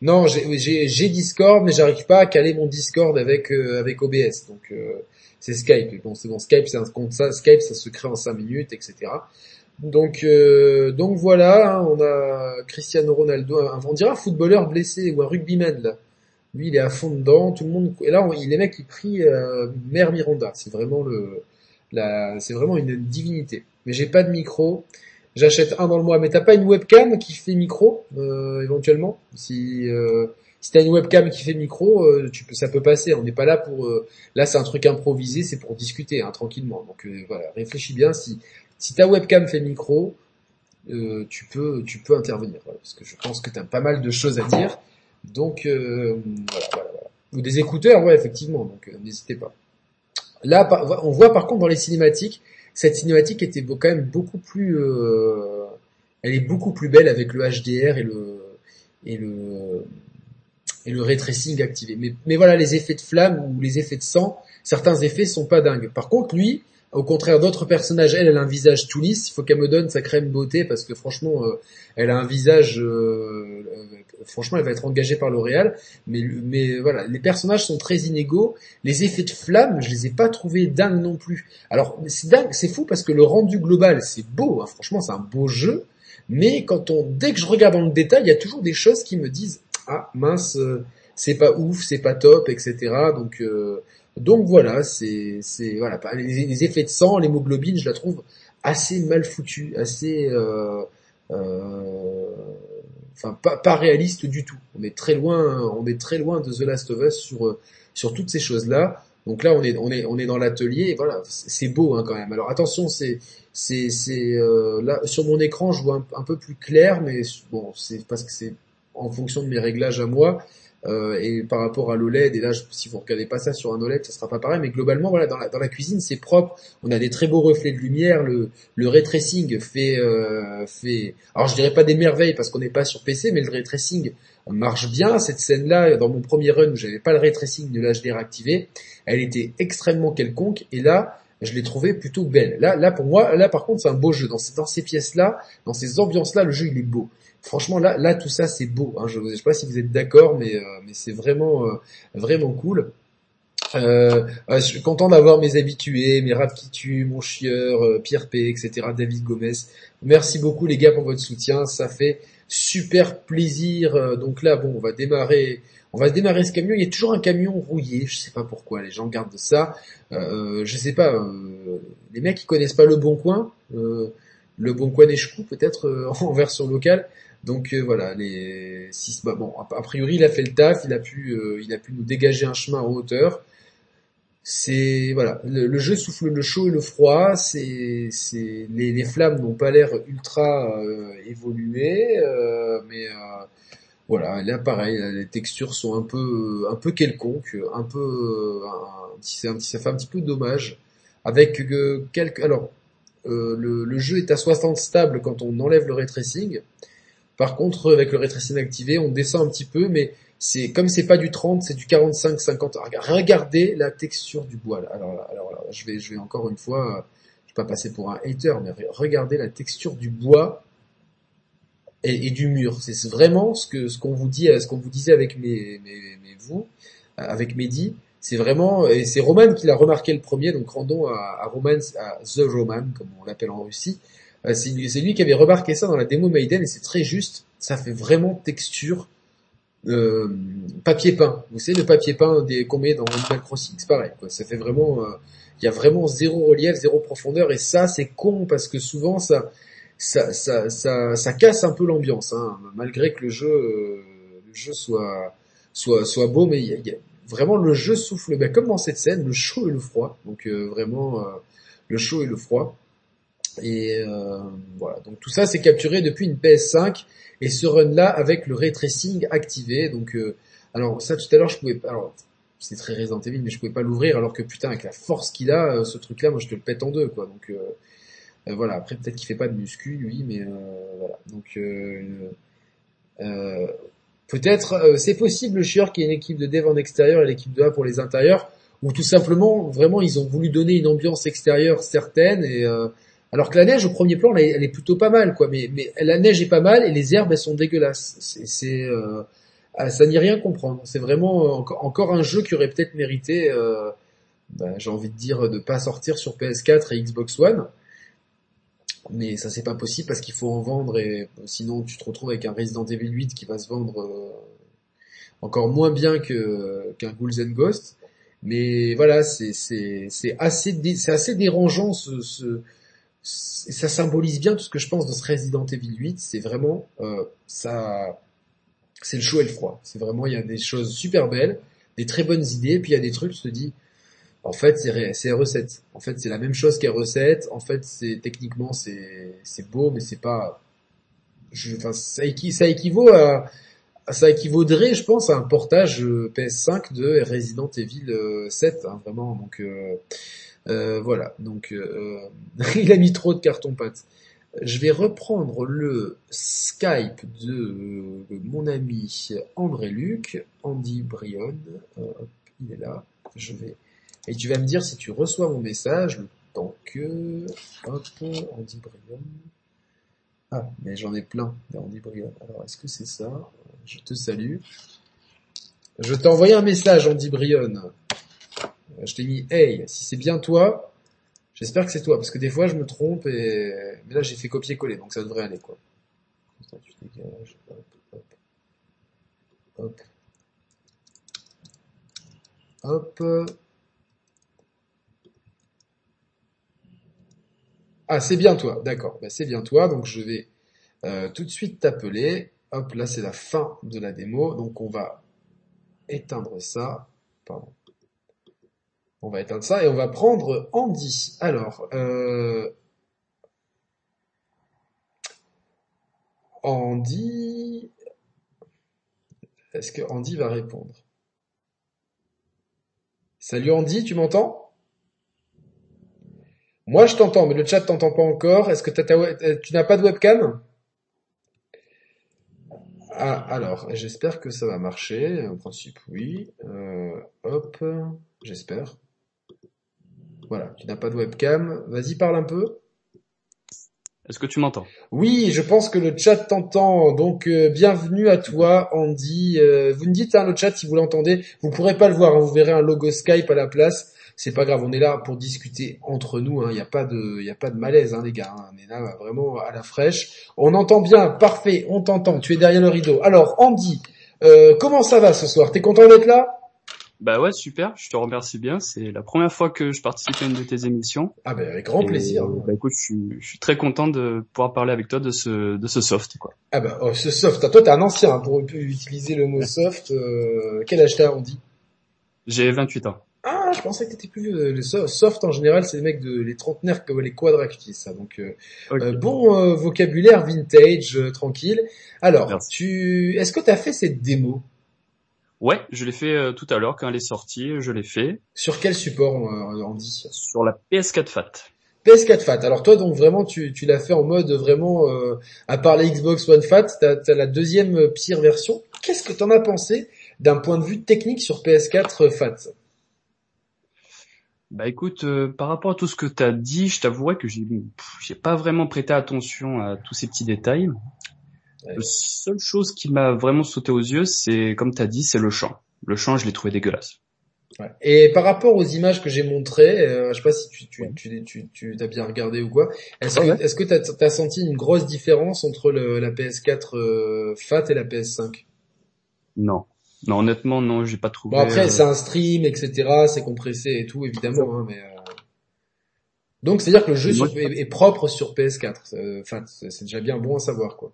non, j'ai Discord, mais j'arrive pas à caler mon Discord avec euh, avec OBS. Donc euh, c'est Skype. Bon, c'est bon, Skype, c'est un compte ça. Skype, ça se crée en 5 minutes, etc. Donc euh, donc voilà, hein, on a Cristiano Ronaldo, on dirait un footballeur blessé ou un rugbyman là. Lui, il est à fond dedans. Tout le monde. Et là, il les mecs qui prient Mère Miranda. C'est vraiment le c'est vraiment une divinité. Mais j'ai pas de micro. J'achète un dans le mois. Mais t'as pas une webcam qui fait micro euh, éventuellement? Si euh, si t'as une webcam qui fait micro, euh, tu peux, ça peut passer. On n'est pas là pour. Euh, là, c'est un truc improvisé, c'est pour discuter hein, tranquillement. Donc euh, voilà, réfléchis bien. Si si ta webcam fait micro, tu peux tu peux intervenir parce que je pense que t'as pas mal de choses à dire. Donc voilà, voilà, voilà. Ou des écouteurs, ouais, effectivement. Donc n'hésitez pas. Là, on voit par contre dans les cinématiques cette cinématique était quand même beaucoup plus, euh, elle est beaucoup plus belle avec le HDR et le et le et le ray activé. Mais, mais voilà, les effets de flamme ou les effets de sang, certains effets sont pas dingues. Par contre, lui, au contraire d'autres personnages, elle, elle a un visage tout lisse. Il faut qu'elle me donne sa crème beauté parce que franchement, euh, elle a un visage. Euh, franchement, elle va être engagée par L'Oréal. Mais, voilà, les personnages sont très inégaux. Les effets de flamme, je les ai pas trouvés dingues non plus. Alors c'est dingue, c'est fou parce que le rendu global, c'est beau. Hein, franchement, c'est un beau jeu. Mais quand on, dès que je regarde dans le détail, il y a toujours des choses qui me disent ah mince, euh, c'est pas ouf, c'est pas top, etc. Donc euh, donc voilà, c'est c'est voilà les, effets de sang, l'hémoglobine, je la trouve assez mal foutue, assez euh, enfin pas, réaliste du tout. On est très loin, on est très loin de The Last of Us sur sur toutes ces choses là. Donc là on est on est on est dans l'atelier, voilà, c'est beau hein, quand même. Alors attention, c'est c'est c'est euh, là sur mon écran je vois un, un peu plus clair, mais bon c'est parce que c'est en fonction de mes réglages à moi. Euh, et par rapport à l'OLED, et là, si vous regardez pas ça sur un OLED, ça sera pas pareil. Mais globalement, voilà, dans la, cuisine, c'est propre. On a des très beaux reflets de lumière. Le, le ray tracing fait, euh, fait. Alors, je dirais pas des merveilles parce qu'on n'est pas sur PC, mais le ray tracing marche bien. Cette scène-là, dans mon premier run où j'avais pas le ray tracing de l'HDR activé, elle était extrêmement quelconque. Et là, je l'ai trouvé plutôt belle. Là, là pour moi, là par contre, c'est un beau jeu. Dans ces, dans ces pièces-là, dans ces ambiances-là, le jeu il est beau franchement là, là tout ça c'est beau. Hein. Je ne sais pas si vous êtes d'accord, mais, euh, c'est vraiment, euh, vraiment cool. Euh, je suis content d'avoir mes habitués, mes rap qui tuent, mon chieur, Pierre P, etc., David Gomez. Merci beaucoup les gars pour votre soutien, ça fait super plaisir. Donc là, bon, on va démarrer, on va démarrer ce camion. Il y a toujours un camion rouillé, je sais pas pourquoi, les gens gardent ça. Euh, je sais pas, les mecs qui connaissent pas le Bon Coin, le Bon Coin Échecou peut-être en version locale. Donc euh, voilà, les six, bah, bon, a, priori il a fait le taf, il a pu, euh, il a pu nous dégager un chemin en hauteur. C'est voilà, le, jeu souffle le chaud et le froid. C'est, les, flammes n'ont pas l'air ultra euh, évoluées, mais voilà, là pareil, les textures sont un peu, un peu quelconques, un peu, un, ça fait un petit peu dommage. Avec quelques, alors le, le, jeu est à 60 stable quand on enlève le ray. Par contre, avec le ray activé, on descend un petit peu, mais c'est comme c'est pas du 30, c'est du 45-50. Regardez la texture du bois. Alors, alors je vais, encore une fois, je vais pas passer pour un hater, mais regardez la texture du bois et, du mur. C'est vraiment ce que qu'on vous dit, ce qu'on vous disait avec mes, vous, avec Mehdi. C'est vraiment et c'est Roman qui l'a remarqué le premier. Donc rendons à Roman, à The Roman comme on l'appelle en Russie. Euh, c'est lui qui avait remarqué ça dans la démo Maiden et c'est très juste. Ça fait vraiment texture euh, papier peint. Vous savez le papier peint des qu'on met dans Animal Crossing, c'est pareil. Quoi. Ça fait vraiment, euh, il y a vraiment zéro relief, zéro profondeur et ça c'est con parce que souvent ça ça, ça, ça, casse un peu l'ambiance, hein, malgré que le jeu, euh, le jeu soit, soit, soit beau, mais y a, vraiment le jeu souffle, ben, comme dans cette scène, le chaud et le froid. Donc vraiment le chaud et le froid. Et voilà, donc tout ça c'est capturé depuis une PS5 et ce run là avec le ray tracing activé. Donc alors ça tout à l'heure je pouvais pas, alors c'est très Resident mais je pouvais pas l'ouvrir alors que putain avec la force qu'il a, ce truc là moi je te le pète en deux quoi. Donc euh, voilà, après peut-être qu'il fait pas de muscu lui, mais euh, voilà. Donc euh, peut-être c'est possible, je suis sûr qu'il y ait une équipe de dev en extérieur et l'équipe de A pour les intérieurs, ou tout simplement vraiment ils ont voulu donner une ambiance extérieure certaine et alors que la neige au premier plan elle, est plutôt pas mal quoi, mais, la neige est pas mal et les herbes elles sont dégueulasses. C'est ah, ça n'y rien comprendre. C'est vraiment encore un jeu qui aurait peut-être mérité, bah, j'ai envie de dire, de pas sortir sur PS4 et Xbox One mais ça c'est pas possible parce qu'il faut en vendre et sinon tu te retrouves avec un Resident Evil 8 qui va se vendre euh, encore moins bien qu'un Ghouls and. Mais voilà, c'est assez dérangeant ce ça symbolise bien tout ce que je pense de ce Resident Evil 8. C'est vraiment euh, ça, c'est le chaud et le froid. C'est vraiment il y a des choses super belles, des très bonnes idées, puis il y a des trucs tu te dis en fait, c'est recette. En fait, c'est la même chose qu'est recette. En fait, c'est techniquement c'est c'est beau, mais c'est pas. Je, enfin, ça, ça équivaut à ça équivaudrait, je pense, à un portage euh, PS5 de Resident Evil 7, euh, hein, vraiment. Donc euh, voilà. Donc il a mis trop de carton pâte. Je vais reprendre le Skype de mon ami André Luc, Andy Brion. il est là. Je vais et tu vas me dire si tu reçois mon message le temps que... Hop, Andy Brion. Ah, mais j'en ai plein d'Andy Brion. Alors, est-ce que c'est ça? Je te salue. Je t'ai envoyé un message, Andy Brion. Je t'ai mis « Hey, si c'est bien toi, j'espère que c'est toi. » Parce que des fois, je me trompe et... Là, j'ai fait copier-coller, donc ça devrait aller, quoi. Ah, c'est bien toi, d'accord. Ben, c'est bien toi, donc je vais euh, tout de suite t'appeler. Hop, là c'est la fin de la démo, donc on va éteindre ça. Pardon. On va éteindre ça et on va prendre Andy. Alors, euh... Andy... Est-ce que Andy va répondre? Salut Andy, tu m'entends? Moi, je t'entends, mais le chat t'entend pas encore. Est-ce que euh, tu n'as pas de webcam? Ah, alors, j'espère que ça va marcher. En principe, oui. Euh, hop, j'espère. Voilà, tu n'as pas de webcam. Vas-y, parle un peu. Est-ce que tu m'entends? Oui, je pense que le chat t'entend. Donc, euh, bienvenue à toi, Andy. vous me dites, hein, le chat, si vous l'entendez. Vous pourrez pas le voir, hein. vous verrez un logo Skype à la place c'est pas grave, on est là pour discuter entre nous. Il hein. n'y a pas de, il a pas de malaise, hein, les gars. Hein. On est là vraiment à la fraîche. On entend bien, parfait. On t'entend. Tu es derrière le rideau. Alors, Andy, euh, comment ça va ce soir? T'es content d'être là? Bah ouais, super, je te remercie bien. C'est la première fois que je participe à une de tes émissions. Ah bah avec grand plaisir. Bah écoute, je suis, je suis, très content de pouvoir parler avec toi de ce, de ce soft. Quoi. Ah bah oh, ce soft, toi t'es un ancien pour utiliser le mot soft. Euh, quel âge t'as Andy? J'ai 28 ans. Ah, je pensais que t'étais plus vieux. Les soft en général, c'est les mecs de les trentenaires comme les quadras qui disent ça. Donc euh, euh, bon euh, vocabulaire vintage, tranquille. Alors, tu, est-ce que t'as fait cette démo? Ouais, je l'ai fait tout à l'heure quand elle est sortie. Je l'ai fait. Sur quel support on dit Sur la PS4 Fat. PS4 Fat. Alors toi donc vraiment tu, tu l'as fait en mode vraiment à part la Xbox One Fat, t'as as la deuxième pire version. Qu'est-ce que t'en as pensé d'un point de vue technique sur PS4 Fat? Bah écoute, euh, par rapport à tout ce que tu as dit, je t'avouerais que j'ai pas vraiment prêté attention à tous ces petits détails. La seule chose qui m'a vraiment sauté aux yeux, c'est comme tu as dit, c'est le chant. Le chant, je l'ai trouvé dégueulasse. Ouais. Et par rapport aux images que j'ai montrées, euh, je sais pas si tu tu, tu, tu, tu as bien regardé ou quoi. Est-ce Ouais, que est-ce que t'as as senti une grosse différence entre le, la PS4 euh, Fat et la PS5 Non. Non, honnêtement, non, j'ai pas trouvé. Bon après euh, c'est un stream etc, c'est compressé et tout évidemment, hein, mais euh, donc c'est à dire que le jeu Moi, sur- est, est propre sur PS4. euh, Enfin c'est déjà bien bon à savoir quoi.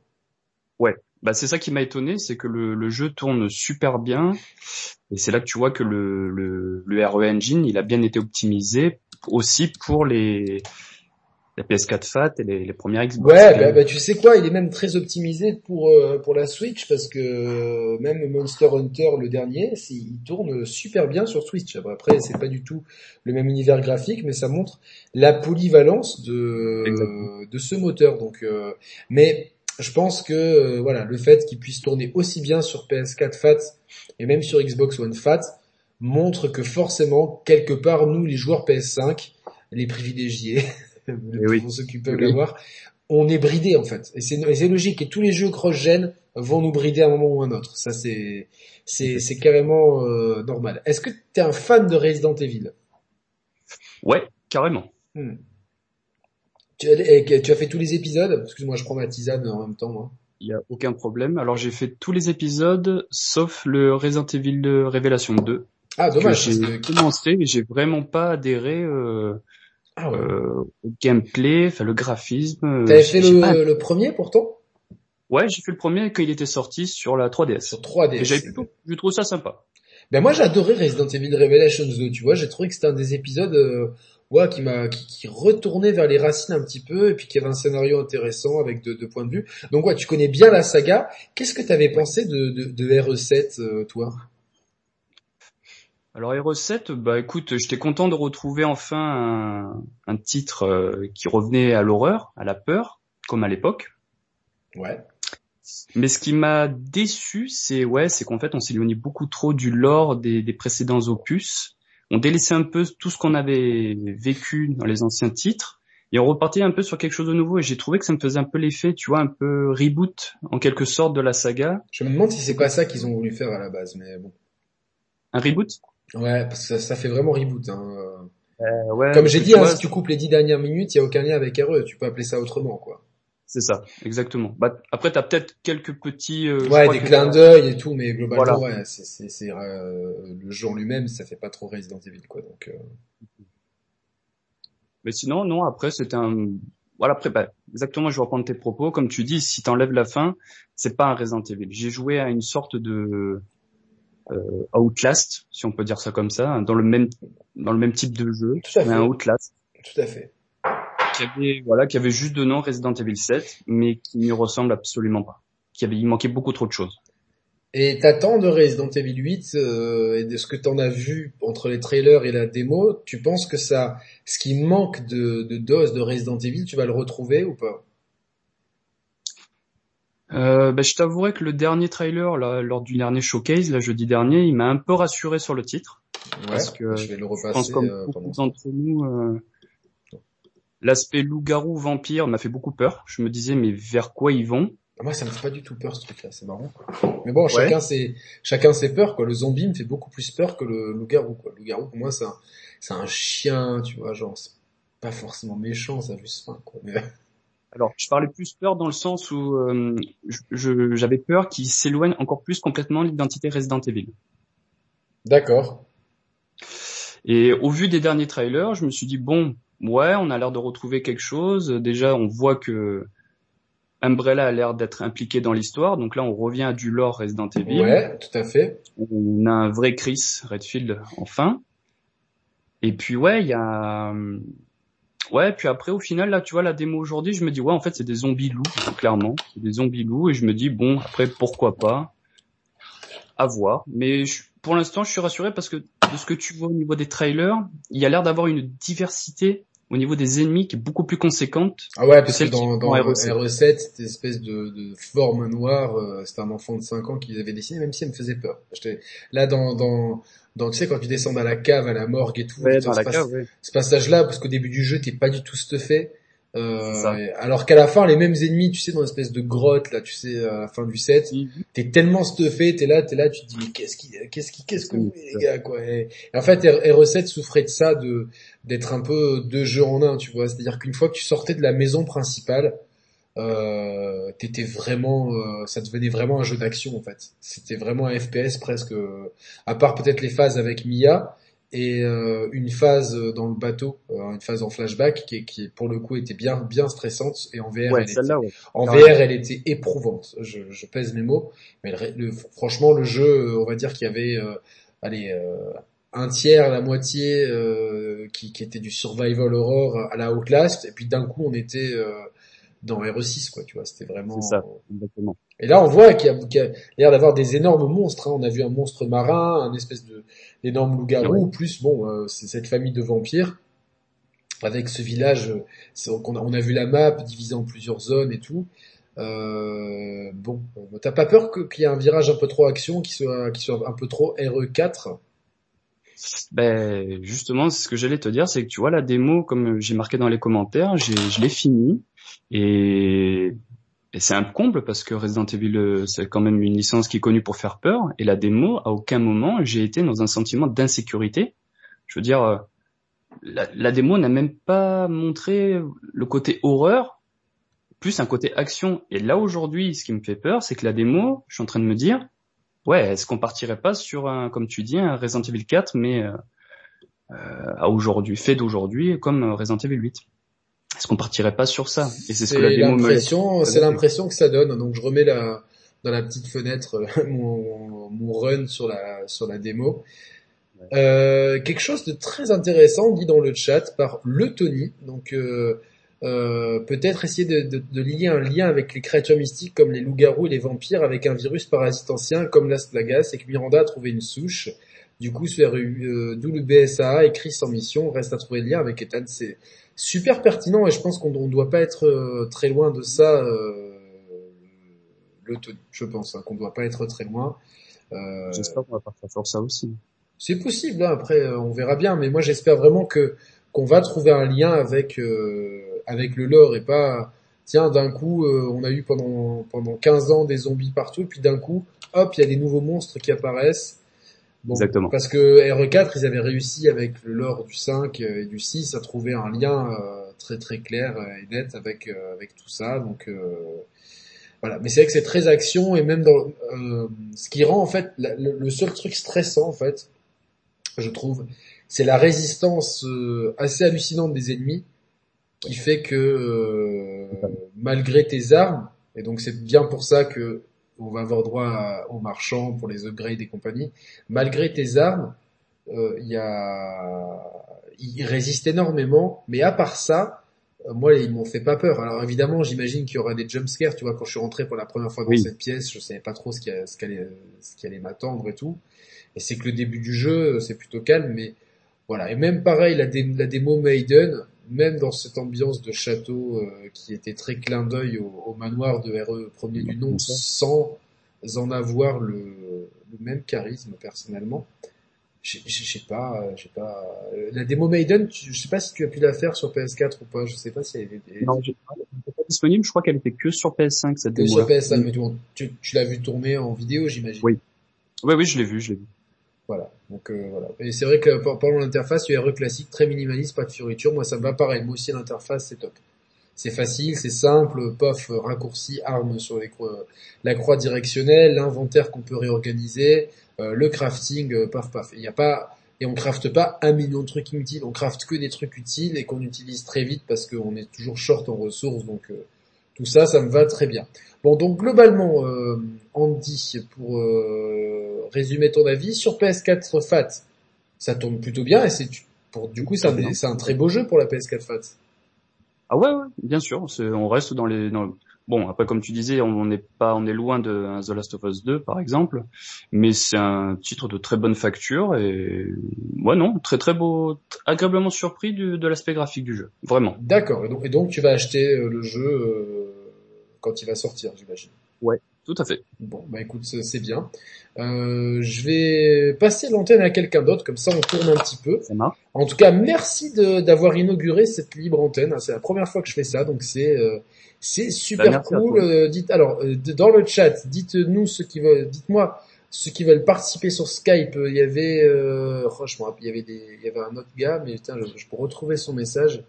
Bah c'est ça qui m'a étonné, c'est que le, le jeu tourne super bien, et c'est là que tu vois que le, le, le RE Engine, il a bien été optimisé aussi pour les la PS4 Fat et les, les premières Xbox. Ouais, bah, bah, tu sais quoi, il est même très optimisé pour euh, pour la Switch parce que euh, même Monster Hunter le dernier, il tourne super bien sur Switch. Après, c'est pas du tout le même univers graphique, mais ça montre la polyvalence de de ce moteur. Donc, euh, mais je pense que euh, voilà, le fait qu'il puisse tourner aussi bien sur PS4 Fat et même sur Xbox One Fat montre que forcément quelque part nous les joueurs PS5, les privilégiés, Eh oui. ceux qui peuvent Oui. l'avoir, on est bridé en fait. Et c'est logique. Et tous les jeux cross-gen vont nous brider à un moment ou un autre. Ça c'est c'est c'est carrément euh, normal. Est-ce que t'es un fan de Resident Evil? Ouais, carrément. Hmm. Tu, as, et tu as fait tous les épisodes? Excuse-moi, je prends ma tisane en même temps. Moi. Il y a aucun problème. Alors j'ai fait tous les épisodes sauf le Resident Evil de Révélation 2 Ah dommage. j'ai que- commencé et j'ai vraiment pas adhéré euh, Ah ouais. euh, au gameplay, enfin le graphisme. euh, T'avais fait le, pas- le premier pourtant? Ouais, j'ai fait le premier quand il était sorti sur la 3DS. sur 3D. Et j'avais plutôt, je trouve ça sympa. Ben moi j'ai adoré Resident Evil Revelations 2, tu vois, j'ai trouvé que c'était un des épisodes euh, ouais, qui m'a qui, qui retournait vers les racines un petit peu et puis qui avait un scénario intéressant avec deux, points de vue. Donc ouais, tu connais bien la saga. Qu'est-ce que tu avais pensé de, de, de RE7 euh, toi? Alors les recettes, bah écoute, j'étais content de retrouver enfin un, un titre euh, qui revenait à l'horreur, à la peur, comme à l'époque. Ouais. Mais ce qui m'a déçu, c'est ouais, c'est qu'en fait on s'éloignait beaucoup trop du lore des, des précédents opus. On délaissait un peu tout ce qu'on avait vécu dans les anciens titres et on repartait un peu sur quelque chose de nouveau. Et j'ai trouvé que ça me faisait un peu l'effet, tu vois, un peu reboot en quelque sorte de la saga. Je me demande si c'est pas ça qu'ils ont voulu faire à la base, mais bon. Un reboot? Ouais, parce que ça, ça fait vraiment reboot. Hein. Euh, ouais, Comme j'ai dit, hein, vois, si tu coupes les dix dernières minutes, il y a aucun lien avec RE. Tu peux appeler ça autrement, quoi. C'est ça, exactement. Bah, après, t'as peut-être quelques petits... euh, Ouais, des clins d'œil et tout, mais globalement, Voilà. ouais, c'est c'est c'est euh, le jeu en lui-même, ça fait pas trop Resident Evil, quoi. Donc. euh, Mais sinon, non, après, c'était un... Voilà, après, bah, exactement, je vais reprendre tes propos. Comme tu dis, si t'enlèves la fin, c'est pas un Resident Evil. J'ai joué à une sorte de euh, Outlast, si on peut dire ça comme ça, dans le même dans le même type de jeu, Tout à mais fait. un Outlast Tout à fait. Qui avait voilà, qui avait juste de nom Resident Evil 7, mais qui n'y ressemble absolument pas. Qui avait, il manquait beaucoup trop de choses. Et t'attends de Resident Evil 8 euh, et de ce que t'en as vu entre les trailers et la démo, tu penses que ça, ce qui manque de, de dose de Resident Evil, tu vas le retrouver ou pas? Euh, bah, je t'avouerai que le dernier trailer, là, lors du dernier showcase, là, jeudi dernier, il m'a un peu rassuré sur le titre. Ouais. Parce que je vais le Je pense repasser comme euh, beaucoup d'entre nous, euh, l'aspect loup-garou vampire m'a fait beaucoup peur. Je me disais, mais vers quoi ils vont? Moi, ça me fait pas du tout peur ce truc-là, c'est marrant. Quoi. Mais bon, chacun ses chacun ses peurs quoi. Le zombie me fait beaucoup plus peur que le loup-garou quoi. Le loup-garou pour moi c'est un c'est un chien, tu vois, genre c'est pas forcément méchant, ça a juste faim quoi. Mais... Alors, je parlais plus peur dans le sens où euh, je- j'avais peur qu'ils s'éloignent encore plus complètement de l'identité Resident Evil. D'accord. Et au vu des derniers trailers, je me suis dit bon, ouais, on a l'air de retrouver quelque chose. Déjà, on voit que Umbrella a l'air d'être impliqué dans l'histoire, donc là, on revient à du lore Resident Evil. Ouais, tout à fait. On a un vrai Chris Redfield enfin. Et puis ouais, il y a ouais, puis après au final là, tu vois la démo aujourd'hui, je me dis ouais, en fait, c'est des zombies loups clairement, c'est des zombies loups et je me dis bon, après pourquoi pas? À voir, mais je- pour l'instant, je suis rassuré parce que de ce que tu vois au niveau des trailers, il y a l'air d'avoir une diversité au niveau des ennemis qui est beaucoup plus conséquente. Ah ouais, parce que, dans, dans RE7, cette espèce de, de forme noire, euh, c'était un enfant de 5 ans qui avait dessiné, même si elle me faisait peur. Là, dans, dans, dans, tu sais, quand tu descends dans la cave, à la morgue et tout, ouais, dans la cave, ce passage-là, parce qu'au début du jeu, t'es pas du tout stuffé. Euh, alors qu'à la fin, les mêmes ennemis, tu sais, dans l'espèce de grotte, là, tu sais, à la fin du set, mhm. t'es tellement stuffé, t'es là, t'es là, tu te dis, qu'est-ce qui, qu'est-ce qui, qu'est-ce que vous, les gars, quoi. Et, en fait, RE7 souffrait de ça, de, d'être un peu deux jeux en un, tu vois. C'est-à-dire qu'une fois que tu sortais de la maison principale, euh, t'étais vraiment, euh, ça devenait vraiment un jeu d'action, en fait. C'était vraiment un FPS presque, à part peut-être les phases avec Mia, et euh, une phase dans le bateau, euh, une phase en flashback qui, qui pour le coup était bien bien stressante et en VR, elle, était, en VR elle était éprouvante. Je, je, pèse mes mots, mais le, franchement le jeu, on va dire qu'il y avait, euh, allez, un tiers, la moitié qui, qui était du survival horror à la Outlast, et puis d'un coup on était dans RE6 quoi, tu vois, c'était vraiment. C'est ça, exactement. Et là, on voit qu'il y a, a l'air d'avoir des énormes monstres. Hein. On a vu un monstre marin, un espèce de d'énorme loup-garou, plus bon, euh, c'est cette famille de vampires avec ce village. On a, on a vu la map divisée en plusieurs zones et tout. Euh, bon, t'as pas peur qu'il y ait un virage un peu trop action, qui soit, qui soit un peu trop RE4 ben justement, ce que j'allais te dire, c'est que tu vois la démo, comme j'ai marqué dans les commentaires, je l'ai fini et et c'est un comble parce que Resident Evil, euh, c'est quand même une licence qui est connue pour faire peur. Et la démo, à aucun moment, j'ai été dans un sentiment d'insécurité. Je veux dire, euh, la, démo n'a même pas montré le côté horreur, plus un côté action. Et là aujourd'hui, ce qui me fait peur, c'est que la démo, je suis en train de me dire, ouais, est-ce qu'on partirait pas sur un, comme tu dis, un Resident Evil 4, mais euh à aujourd'hui, fait d'aujourd'hui, comme Resident Evil 8 est-ce qu'on partirait pas sur ça? Et c'est ce que la l'impression, c'est l'impression que ça donne. Donc je remets la dans la petite fenêtre mon, mon run sur la sur la démo. Euh, quelque chose de très intéressant dit dans le chat par le Tony. Donc euh, euh, peut-être essayer de, de, de, lier un lien avec les créatures mystiques comme les loups-garous et les vampires avec un virus parasite ancien comme Las Plagas et que Miranda a trouvé une souche. Du coup, euh, d'où le BSA écrit sans mission, reste à trouver le lien avec Ethan. C'est super pertinent et je pense qu'on ne doit pas être euh, très loin de ça. Euh, le je pense hein, qu'on ne doit pas être très loin. Euh, j'espère qu'on va partir sur ça aussi. C'est possible, hein, après on verra bien, mais moi j'espère vraiment que qu'on va trouver un lien avec avec le lore et pas tiens d'un coup on a eu pendant pendant 15 ans des zombies partout puis d'un coup hop il y a des nouveaux monstres qui apparaissent Exactement. Parce que RE4, ils avaient réussi avec le lore du 5 et du 6 à trouver un lien euh, très très clair et net avec euh, avec tout ça. Donc euh, voilà. Mais c'est vrai que c'est très action et même dans ce qui rend en fait le, seul truc stressant en fait, je trouve, c'est la résistance assez hallucinante des ennemis qui fait que malgré tes armes et donc c'est bien pour ça que on va avoir droit aux marchands pour les upgrades et compagnie. Malgré tes armes, euh, il y a, ils résistent énormément, mais à part ça, euh, moi ils m'ont fait pas peur. Alors évidemment, j'imagine qu'il y aura des jumpscares. Tu vois, quand je suis rentré pour la première fois dans cette pièce, je savais pas trop ce qui, ce qui allait m'attendre et tout. Et c'est que le début du jeu, c'est plutôt calme, mais voilà. Et même pareil, la, la démo Maiden, même dans cette ambiance de château euh, qui était très clin d'œil au, manoir de RE premier du nom, sans en avoir le, le même charisme personnellement. Je sais pas, je sais pas. Euh, la démo Maiden, je sais pas si tu as pu la faire sur PS4 ou pas. Je sais pas si elle était. Non, elle pas disponible. Je crois qu'elle était que sur PS5 cette démo. Sur PS5, mais tu, tu l'as vu tourner en vidéo, j'imagine. Oui. Oui, oui, je l'ai vu, je l'ai vu. Voilà. Donc euh, voilà. Et c'est vrai que parlant de l'interface, RE classique, très minimaliste, pas de fioriture. Moi, ça me va pareil. Moi aussi, l'interface, c'est top. C'est facile, c'est simple, pof, raccourci, arme sur les la croix directionnelle, l'inventaire qu'on peut réorganiser, euh, le crafting, euh, paf paf. Il n'y a pas et on crafte pas un million de trucs inutiles, on crafte que des trucs utiles et qu'on utilise très vite parce qu'on est toujours short en ressources. Donc tout ça, ça me va très bien. Bon, donc globalement, Andy, pour résumer ton avis sur PS4 Fat. Ça tourne plutôt bien et c'est pour du coup c'est un, un, très beau jeu pour la PS4 Fat. Ah ouais, ouais bien sûr. On reste dans les dans, Bon, après comme tu disais, on n'est pas, on est loin de The Last of Us 2 par exemple, mais c'est un titre de très bonne facture et ouais non, très très beau, agréablement surpris de l'aspect graphique du jeu, vraiment. D'accord. Et donc, et donc tu vas acheter euh, le jeu euh, quand il va sortir, j'imagine. Ouais, tout à fait. Bon, bah écoute, c'est bien. Euh, je vais passer l'antenne à quelqu'un d'autre, comme ça on tourne un petit peu. Ça marche. En tout cas, merci d'avoir inauguré cette libre antenne. C'est la première fois que je fais ça, donc c'est euh, c'est super Bah, cool. Euh, dites alors euh, dans le chat, dites-nous ceux qui veulent, dites-moi ceux qui veulent participer sur Skype. euh, Il y avait, euh, oh, je me rappelle, il y avait des, il y avait un autre gars, mais putain, je, je peux retrouver son message.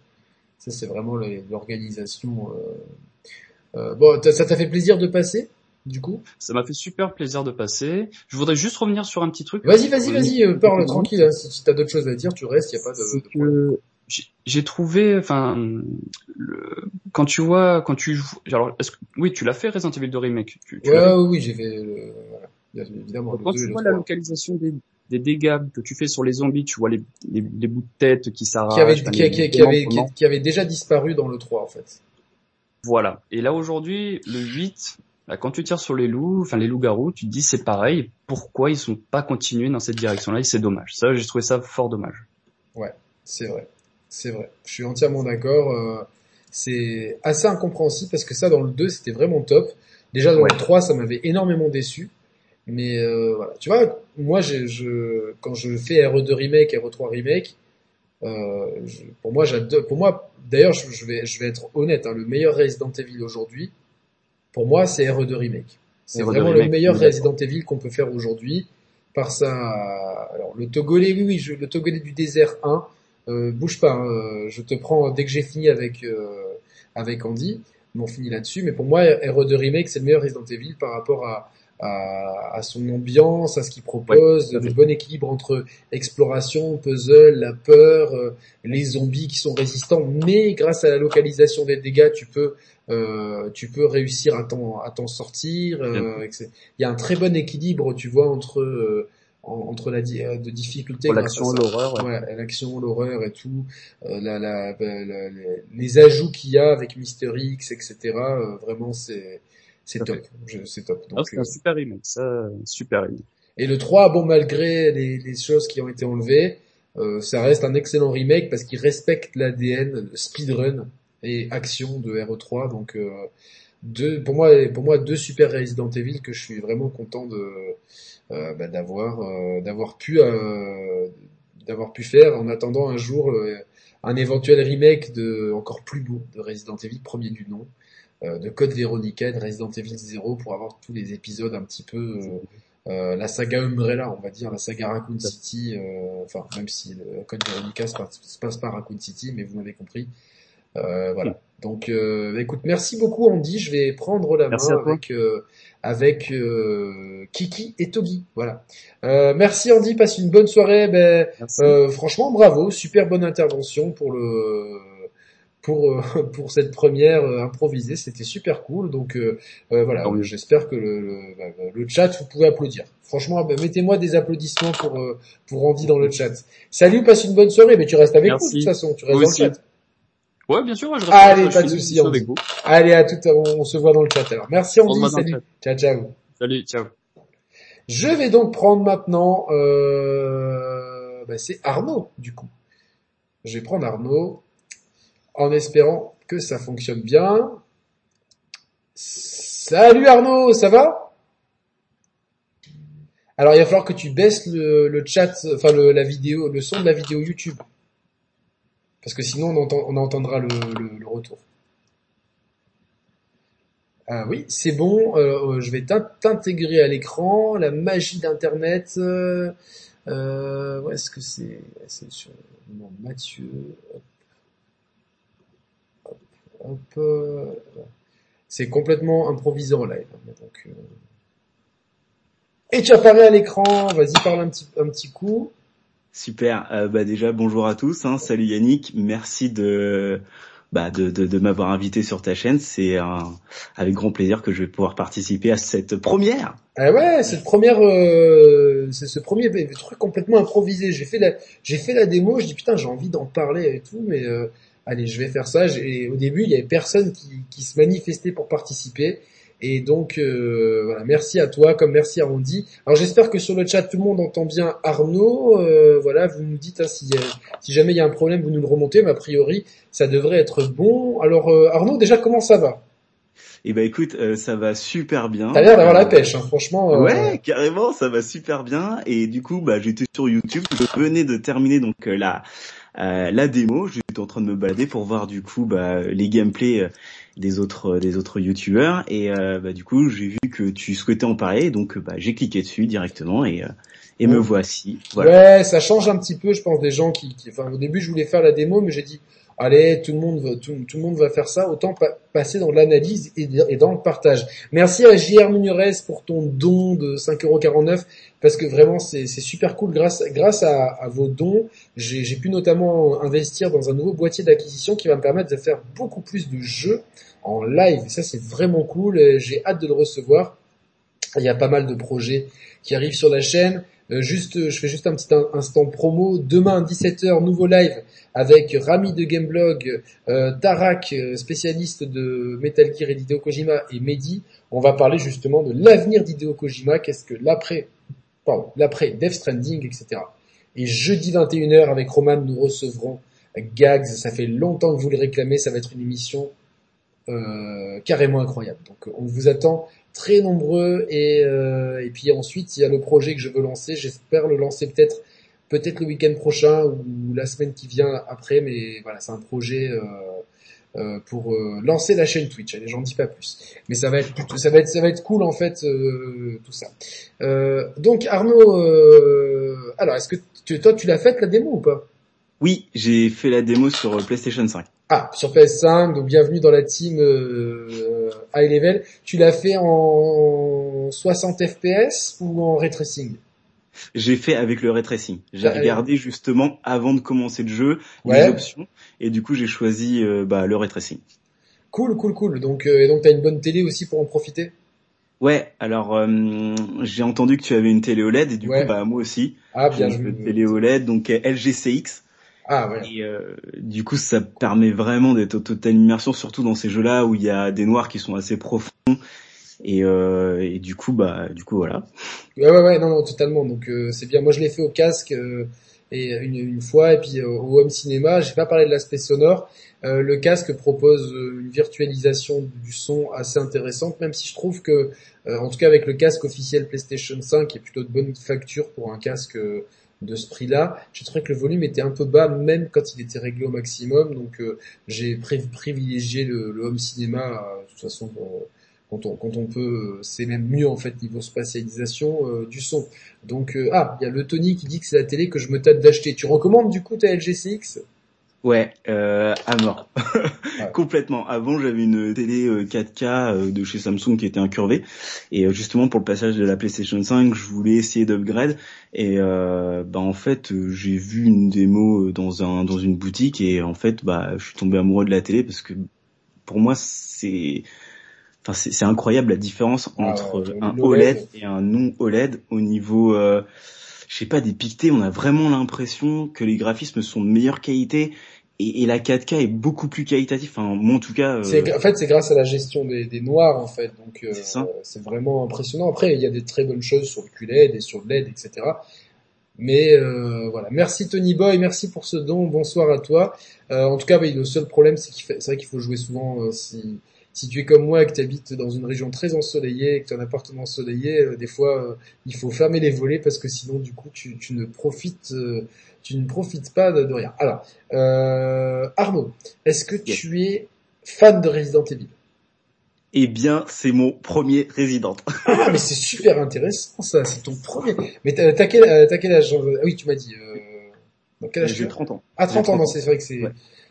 Ça c'est vraiment l'organisation. Euh, euh, bon, ça t'a fait plaisir de passer, du coup. Ça m'a fait super plaisir de passer. Je voudrais juste revenir sur un petit truc. Vas-y, vas-y, vas-y, euh, parle tranquille. Hein, si si t'as d'autres choses à dire, tu restes. Il y a pas de. problème. j'ai- trouvé, enfin, le- quand tu vois, quand tu joues, alors, est-ce que, oui, tu l'as fait Resident Evil 2 remake. Tu, tu Ouais, oui, oui, j'ai fait. Le, voilà. Bien Évidemment. Le Quand 2 et tu vois la 3. localisation des, des dégâts que tu fais sur les zombies, tu vois les, les, les bouts de tête qui s'arrachent. qui manquements. qui avait déjà disparu dans le 3 en fait. Voilà. Et là aujourd'hui, le 8, là, quand tu tires sur les loups, enfin les loups-garous, tu te dis c'est pareil. Pourquoi ils sont pas continués dans cette direction-là? Et c'est dommage. Ça, j'ai trouvé ça fort dommage. C'est vrai, c'est vrai. Je suis entièrement d'accord. euh, c'est assez incompréhensible parce que ça dans le 2 c'était vraiment top. Déjà dans Ouais. le 3 ça m'avait énormément déçu. Mais euh, voilà, tu vois, moi je, je quand je fais RE2 remake, RE3 remake, euh, je- pour moi j'adore. Pour moi, d'ailleurs je, je vais je vais être honnête, hein, le meilleur Resident Evil aujourd'hui, pour moi c'est RE2 remake. C'est RE2 vraiment le meilleur. Resident Evil qu'on peut faire aujourd'hui. Par ça, alors le Togolais, oui, oui, je- le Togolais du désert 1, euh, bouge pas, hein, euh, je te prends dès que j'ai fini avec euh, avec Andy, mais on finit là-dessus. Mais pour moi, RE2 remake, c'est le meilleur Resident Evil par rapport à à, à son ambiance, à ce qu'il propose, le bon équilibre entre exploration, puzzle, la peur, euh, les zombies qui sont résistants, mais grâce à la localisation des dégâts, tu peux euh, tu peux réussir à t'en à t'en sortir. euh, Il y a un très bon équilibre, tu vois, entre euh, en- entre la di- euh, de difficulté l'action, l'horreur. ouais. Ouais, l'action, l'horreur et tout, euh, la, la, la- la- les- ajouts qu'il y a avec Mister X, etc. vraiment, c'est top. C'est top. Ah, c'est un super remake. Ça, super remake. et le 3, bon, malgré les, les choses qui ont été enlevées, ça reste un excellent remake parce qu'il respecte l'ADN speedrun et action de RE3. Donc, euh, deux, pour moi, deux super Resident Evil que je suis vraiment content de euh, bah, d'avoir euh, d'avoir pu d'avoir pu faire en attendant un jour un éventuel remake de encore plus beau de Resident Evil premier du nom de Code Veronica et de Resident Evil 0 pour avoir tous les épisodes un petit peu euh, la saga Umbrella, on va dire, la saga Raccoon City, euh, enfin même si Code Veronica se passe, se passe pas à Raccoon City, mais vous m'avez compris. Euh, voilà. Donc, euh, bah, écoute, merci beaucoup Andy. Je vais prendre la Merci main avec euh, avec euh, Kiki et Togi. Voilà. Euh, merci Andy. Passe une bonne soirée. Ben, euh, franchement, bravo, super bonne intervention pour le pour pour cette première improvisée, c'était super cool. Donc voilà, j'espère que le, le, bah, le chat vous pouvez applaudir. Franchement, bah, mettez-moi des applaudissements pour pour Andy dans le chat. Salut, passe une bonne soirée, mais tu restes avec Merci. nous de toute façon, tu restes Vous dans aussi. le chat. Ouais, bien sûr, ouais, je reste Allez, pas de suis- souci, je suis on avec vous. Allez, à tout, on, on se voit dans le chat alors. Merci Andy, salut. Ciao, ciao. Salut, ciao. Je vais donc prendre maintenant, euh, bah, c'est Arnaud du coup. Je vais prendre Arnaud en espérant que ça fonctionne bien. Salut Arnaud, ça va? Alors il va falloir que tu baisses le, le chat, enfin le, la vidéo, le son de la vidéo YouTube, parce que sinon on, entend, on entendra le, le, retour. Ah oui, c'est bon. euh, je vais t'in- t'intégrer à l'écran. La magie d'Internet. Euh, euh, où est-ce que c'est? C'est sur non, Mathieu. Hop, hop, euh, C'est complètement improvisé en live. Et tu apparais à l'écran. Vas-y, parle un petit, un petit coup. Super. Euh, bah déjà bonjour à tous. Hein. Salut Yannick. Merci de bah, de, de, de m'avoir invité sur ta chaîne. C'est avec grand plaisir que je vais pouvoir participer à cette première. Ah ouais, cette première, euh, c'est ce premier truc complètement improvisé. J'ai fait la, j'ai fait la démo. Je dis putain, j'ai envie d'en parler et tout, mais euh, allez, je vais faire ça. Et au début, il y avait personne qui, qui se manifestait pour participer. Et donc, euh, voilà, merci à toi, comme merci à Andy. Alors j'espère que sur le chat, tout le monde entend bien Arnaud. Euh, voilà, vous nous dites hein, si, si jamais il y a un problème, vous nous le remontez, mais a priori, ça devrait être bon. Alors euh, Arnaud, déjà, comment ça va? Eh ben écoute, euh, ça va super bien. T'as l'air d'avoir la pêche, hein, franchement. Euh... Ouais, carrément, ça va super bien. Et du coup, bah j'étais sur YouTube, je venais de terminer donc la la démo. J'étais en train de me balader pour voir du coup bah, les gameplays des autres des autres youtubeurs et euh, bah, du coup j'ai vu que tu souhaitais en parler donc bah, j'ai cliqué dessus directement et euh, et me voici. Voilà. Ouais, ça change un petit peu, je pense, des gens qui, qui, enfin, au début, je voulais faire la démo, mais j'ai dit, allez, tout le monde va, tout, tout, le monde va faire ça, autant passer dans l'analyse et, et, dans le partage. Merci à JR Munurez pour ton don de 5,49€ parce que vraiment c'est super cool. Grâce, grâce à, à vos dons, j'ai pu notamment investir dans un nouveau boîtier d'acquisition qui va me permettre de faire beaucoup plus de jeux en live. ça, c'est vraiment cool. J'ai hâte de le recevoir. Il y a pas mal de projets qui arrivent sur la chaîne. Euh, juste, je fais juste un petit instant promo. Demain, 17h, nouveau live avec Rami de Gameblog, euh, Tarak, euh, spécialiste de Metal Gear et d'Hideo Kojima, et Mehdi. On va parler justement de l'avenir d'Hideo Kojima. Qu'est-ce que l'après, pardon, l'après Death Stranding, etc. Et jeudi 21h, avec Roman, nous recevrons Gags. Ça fait longtemps que vous le réclamez. Ça va être une émission euh, carrément incroyable. Donc on vous attend très nombreux et, euh, et puis ensuite il y a le projet que je veux lancer. J'espère le lancer peut-être peut-être le week-end prochain ou la semaine qui vient après, mais voilà c'est un projet euh, euh pour euh, lancer la chaîne Twitch. Allez, j'en dis pas plus, mais ça va être ça va être ça va être cool en fait tout ça. donc Arnaud, alors est-ce que tu, toi tu l'as faite la démo ou pas? Oui, j'ai fait la démo sur PlayStation 5. Ah, sur PS5, donc bienvenue dans la team euh, high level. Tu l'as fait en 60 FPS ou en ray tracing? J'ai fait avec le ray tracing. J'ai regardé justement avant de commencer le jeu les options et du coup j'ai choisi euh, bah, le ray tracing. Cool, cool, cool. Donc euh, et donc t'as une bonne télé aussi pour en profiter? Ouais, alors euh, j'ai entendu que tu avais une télé OLED et du coup bah moi aussi. Ah bien joué. Une télé OLED donc LG CX. Ah ouais. Et euh, du coup, ça permet vraiment d'être au totale immersion, surtout dans ces jeux-là où il y a des noirs qui sont assez profonds. Et, euh, et du coup, bah, du coup, voilà. Ouais, ouais, ouais, non, non, totalement. Donc euh, c'est bien. Moi, je l'ai fait au casque euh, et une, une, fois, et puis au home cinéma. J'ai pas parlé de l'aspect sonore. le casque propose une virtualisation du son assez intéressante, même si je trouve que, en tout cas avec le casque officiel PlayStation 5, qui est plutôt de bonne facture pour un casque de ce prix-là. J'ai trouvé que le volume était un peu bas, même quand il était réglé au maximum. Donc euh, j'ai privilégié le, home cinéma. Euh, de toute façon, quand on, quand on peut, euh, c'est même mieux en fait niveau spatialisation du son. Donc ah, il y a le Tony qui dit que c'est la télé que je me tâte d'acheter. Tu recommandes du coup ta LG CX Ouais, euh, à mort. Complètement. Avant, j'avais une télé 4K euh, euh, de chez Samsung qui était incurvée. Et euh, justement, pour le passage de la PlayStation 5, je voulais essayer d'upgrade. Et euh, bah en fait, j'ai vu une démo dans un dans une boutique et en fait, bah je suis tombé amoureux de la télé parce que pour moi, c'est enfin c'est incroyable la différence ah entre un OLED et un non OLED au niveau je sais pas, des piquetés, on a vraiment l'impression que les graphismes sont de meilleure qualité et, et la 4K est beaucoup plus qualitative. Enfin, moi en tout cas. Euh... En fait, c'est grâce à la gestion des, des noirs en fait, donc euh, c'est vraiment impressionnant. Après, il y a des très bonnes choses sur le QLED et sur le LED, etc. Mais euh, voilà, merci Tony Boy, merci pour ce don, bonsoir à toi. Euh, en tout cas, le seul problème, c'est qu'il c'est vrai qu'il faut jouer souvent euh, si si tu es comme moi et que tu habites dans une région très ensoleillée et que tu as un appartement ensoleillé, euh, des fois euh, il faut fermer les volets parce que sinon du coup tu, tu ne profites euh, tu ne profites pas de, rien. Alors Arnaud, est-ce que tu es fan de Resident Evil? Eh bien, c'est mon premier Resident. ah, mais c'est super intéressant ça, c'est ton premier. Mais t'as, quel, quel âge? Ah Oui, tu m'as dit. Euh, quel âge J'ai 30 ans. Ah, 30 ans, non, c'est vrai que c'est,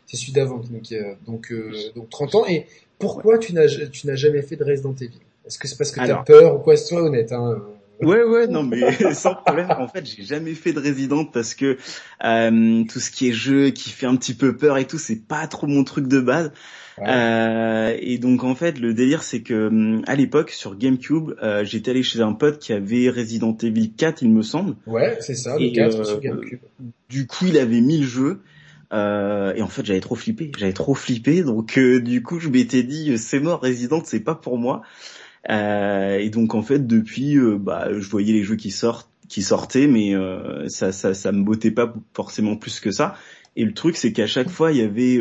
c'est celui d'avant. Donc, donc, donc 30 ans. Et pourquoi tu n'as tu n'as jamais fait de Resident Evil Est-ce que c'est parce que tu as peur ou quoi? Sois honnête. Hein. Ouais ouais non mais sans problème. En fait j'ai jamais fait de Resident parce que euh, tout ce qui est jeu qui fait un petit peu peur et tout c'est pas trop mon truc de base. Euh, et donc en fait le délire c'est que à l'époque sur GameCube euh, j'étais allé chez un pote qui avait Resident Evil 4 il me semble. Ouais c'est ça le 4 sur GameCube. du coup il avait mis le jeu Euh, et en fait, j'avais trop flippé, j'avais trop flippé, donc euh, du coup, je m'étais dit c'est mort, Resident, c'est pas pour moi. Euh, et donc en fait, depuis, bah, je voyais les jeux qui sortent, qui sortaient, mais ça, ça, ça me bottait pas forcément plus que ça. Et le truc, c'est qu'à chaque fois, il y avait,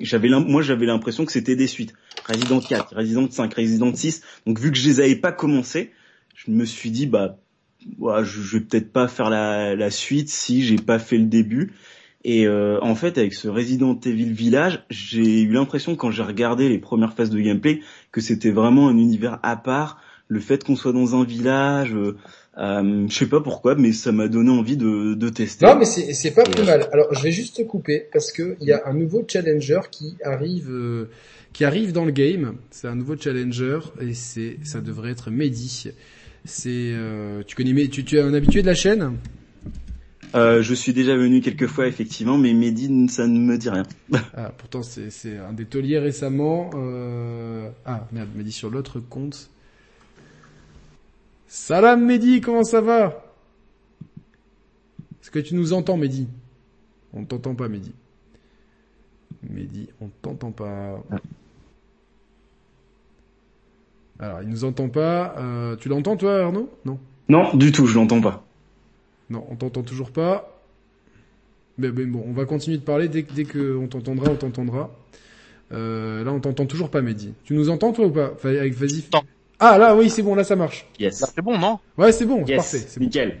j'avais, moi, j'avais l'impression que c'était des suites. Resident 4, Resident 5, Resident 6. Donc vu que je les avais pas commencé, je me suis dit, bah, ouais, je, je vais peut-être pas faire la, la suite si j'ai pas fait le début. Et euh, en fait, avec ce Resident Evil Village, j'ai eu l'impression quand j'ai regardé les premières phases de gameplay que c'était vraiment un univers à part. Le fait qu'on soit dans un village, euh, euh je sais pas pourquoi, mais ça m'a donné envie de, de tester. Non, mais c'est pas plus mal. Alors, je vais juste te couper parce que il y a un nouveau challenger qui arrive, euh, qui arrive dans le game. C'est un nouveau challenger et c'est, ça devrait être Mehdi. C'est, tu connais, tu, tu es un habitué de la chaîne? Euh, je suis déjà venu quelques fois effectivement, mais Mehdi, ça ne me dit rien. ah, pourtant c'est un des tauliers récemment. Euh... Ah merde, Mehdi sur l'autre compte. Salam Mehdi, comment ça va? Est-ce que tu nous entends Mehdi? On ne t'entend pas Mehdi. Mehdi, on t'entend pas. Alors, il nous entend pas. Euh, tu l'entends toi Arnaud? Non? Non, du tout, je l'entends pas. Non, on t'entend toujours pas. Mais, bon, on va continuer de parler dès, dès qu'on t'entendra, on t'entendra. Euh, là, on t'entend toujours pas, Mehdi. Tu nous entends toi ou pas? Vas-y. Ah là, oui, c'est bon, là ça marche. Yes. c'est bon, non? Ouais, c'est bon, yes. parfait. C'est nickel.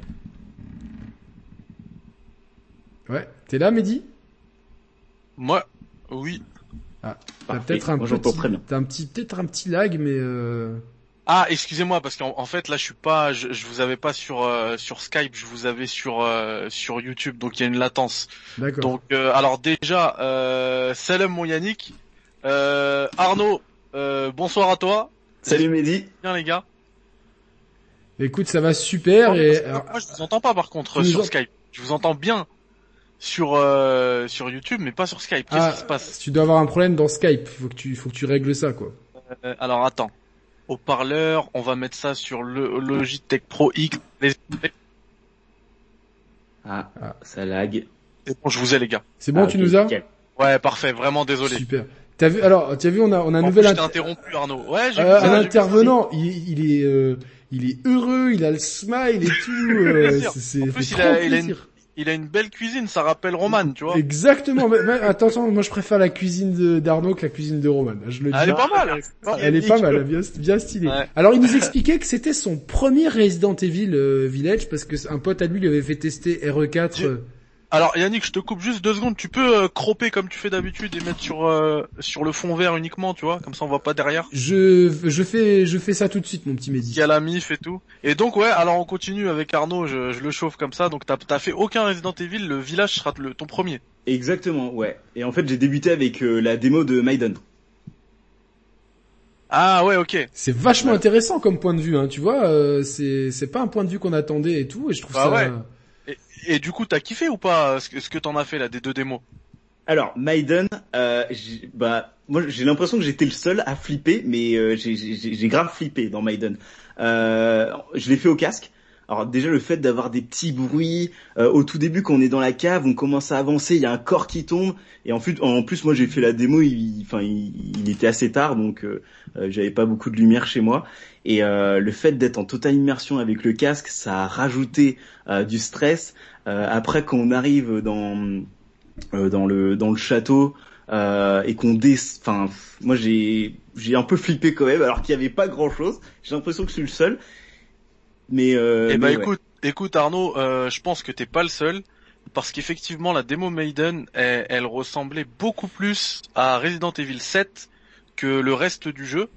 Ouais, t'es là, Mehdi? Moi, oui. Ah, t'as peut-être un, petit, t'as un petit, peut-être un petit lag, mais. Euh... Ah, excusez-moi parce qu'en en fait là je suis pas, je, je vous avais pas sur euh, sur Skype, je vous avais sur euh, sur YouTube, donc il y a une latence. D'accord. Donc euh, alors déjà, euh, salam mon Yannick, Arnaud, bonsoir à toi. Salut Mehdi. Bien les gars. Écoute, ça va super et moi je vous entends pas par contre sur Skype. Je vous entends bien sur sur YouTube, mais pas sur Skype. Qu'est-ce ah, qui se passe? Tu dois avoir un problème dans Skype. Faut que tu faut que tu règles ça quoi. alors attends haut-parleur, on va mettre ça sur le Logitech Pro X. Ah, ça lag. C'est bon, je vous ai les gars. C'est bon, ah, tu nous as Ouais, parfait, vraiment désolé. Super. T'as vu alors, tu as vu on a on a un nouvel interrompu Arnaud. Ouais, j'ai euh, un intervenant, il, il est euh, il est heureux, il a le smile et tout. Euh, c'est en plus, il a, il a, une, il a une belle cuisine, ça rappelle Roman, tu vois. Exactement. mais, attention, moi je préfère la cuisine d'Arnaud que la cuisine de Roman. Je le dis. Elle est pas mal. Elle est pas mal, bien, bien stylée. Alors il nous expliquait que c'était son premier Resident Evil euh, Village parce que un pote à lui lui avait fait tester RE4. Alors Yannick, je te coupe juste deux secondes. Tu peux euh, cropper comme tu fais d'habitude et mettre sur euh, sur le fond vert uniquement, tu vois, comme ça on voit pas derrière. Je je fais je fais ça tout de suite, mon petit Mehdi. Il y a la mif et tout. Et donc ouais, alors on continue avec Arnaud. Je, je le chauffe comme ça. Donc t'as t'as fait aucun Resident Evil. Le village sera le, ton premier. Exactement, ouais. Et en fait j'ai débuté avec euh, la démo de Maiden. Ah ouais, ok. C'est vachement intéressant comme point de vue, hein. Tu vois, euh, c'est c'est pas un point de vue qu'on attendait et tout. Et je trouve bah ça. Ouais. Et du coup, t'as kiffé ou pas ce que, ce que t'en as fait là des deux démos? Alors, Maiden, euh, bah moi j'ai l'impression que j'étais le seul à flipper, mais euh, j'ai grave flippé dans Maiden. Euh, je l'ai fait au casque. Alors déjà le fait d'avoir des petits bruits euh, au tout début quand on est dans la cave, on commence à avancer, il y a un corps qui tombe et en plus moi j'ai fait la démo, il, enfin il, était assez tard donc euh, euh, j'avais pas beaucoup de lumière chez moi et le fait d'être en totale immersion avec le casque, ça a rajouté du stress. Après quand on arrive dans dans le dans le château et qu'on dé, enfin moi j'ai j'ai un peu flippé quand même alors qu'il y avait pas grand chose. J'ai l'impression que je suis le seul mais euh, eh ben écoute, écoute Arnaud, euh, je pense que t'es pas le seul parce qu'effectivement la démo Maiden, elle, ressemblait beaucoup plus à Resident Evil 7 que le reste du jeu.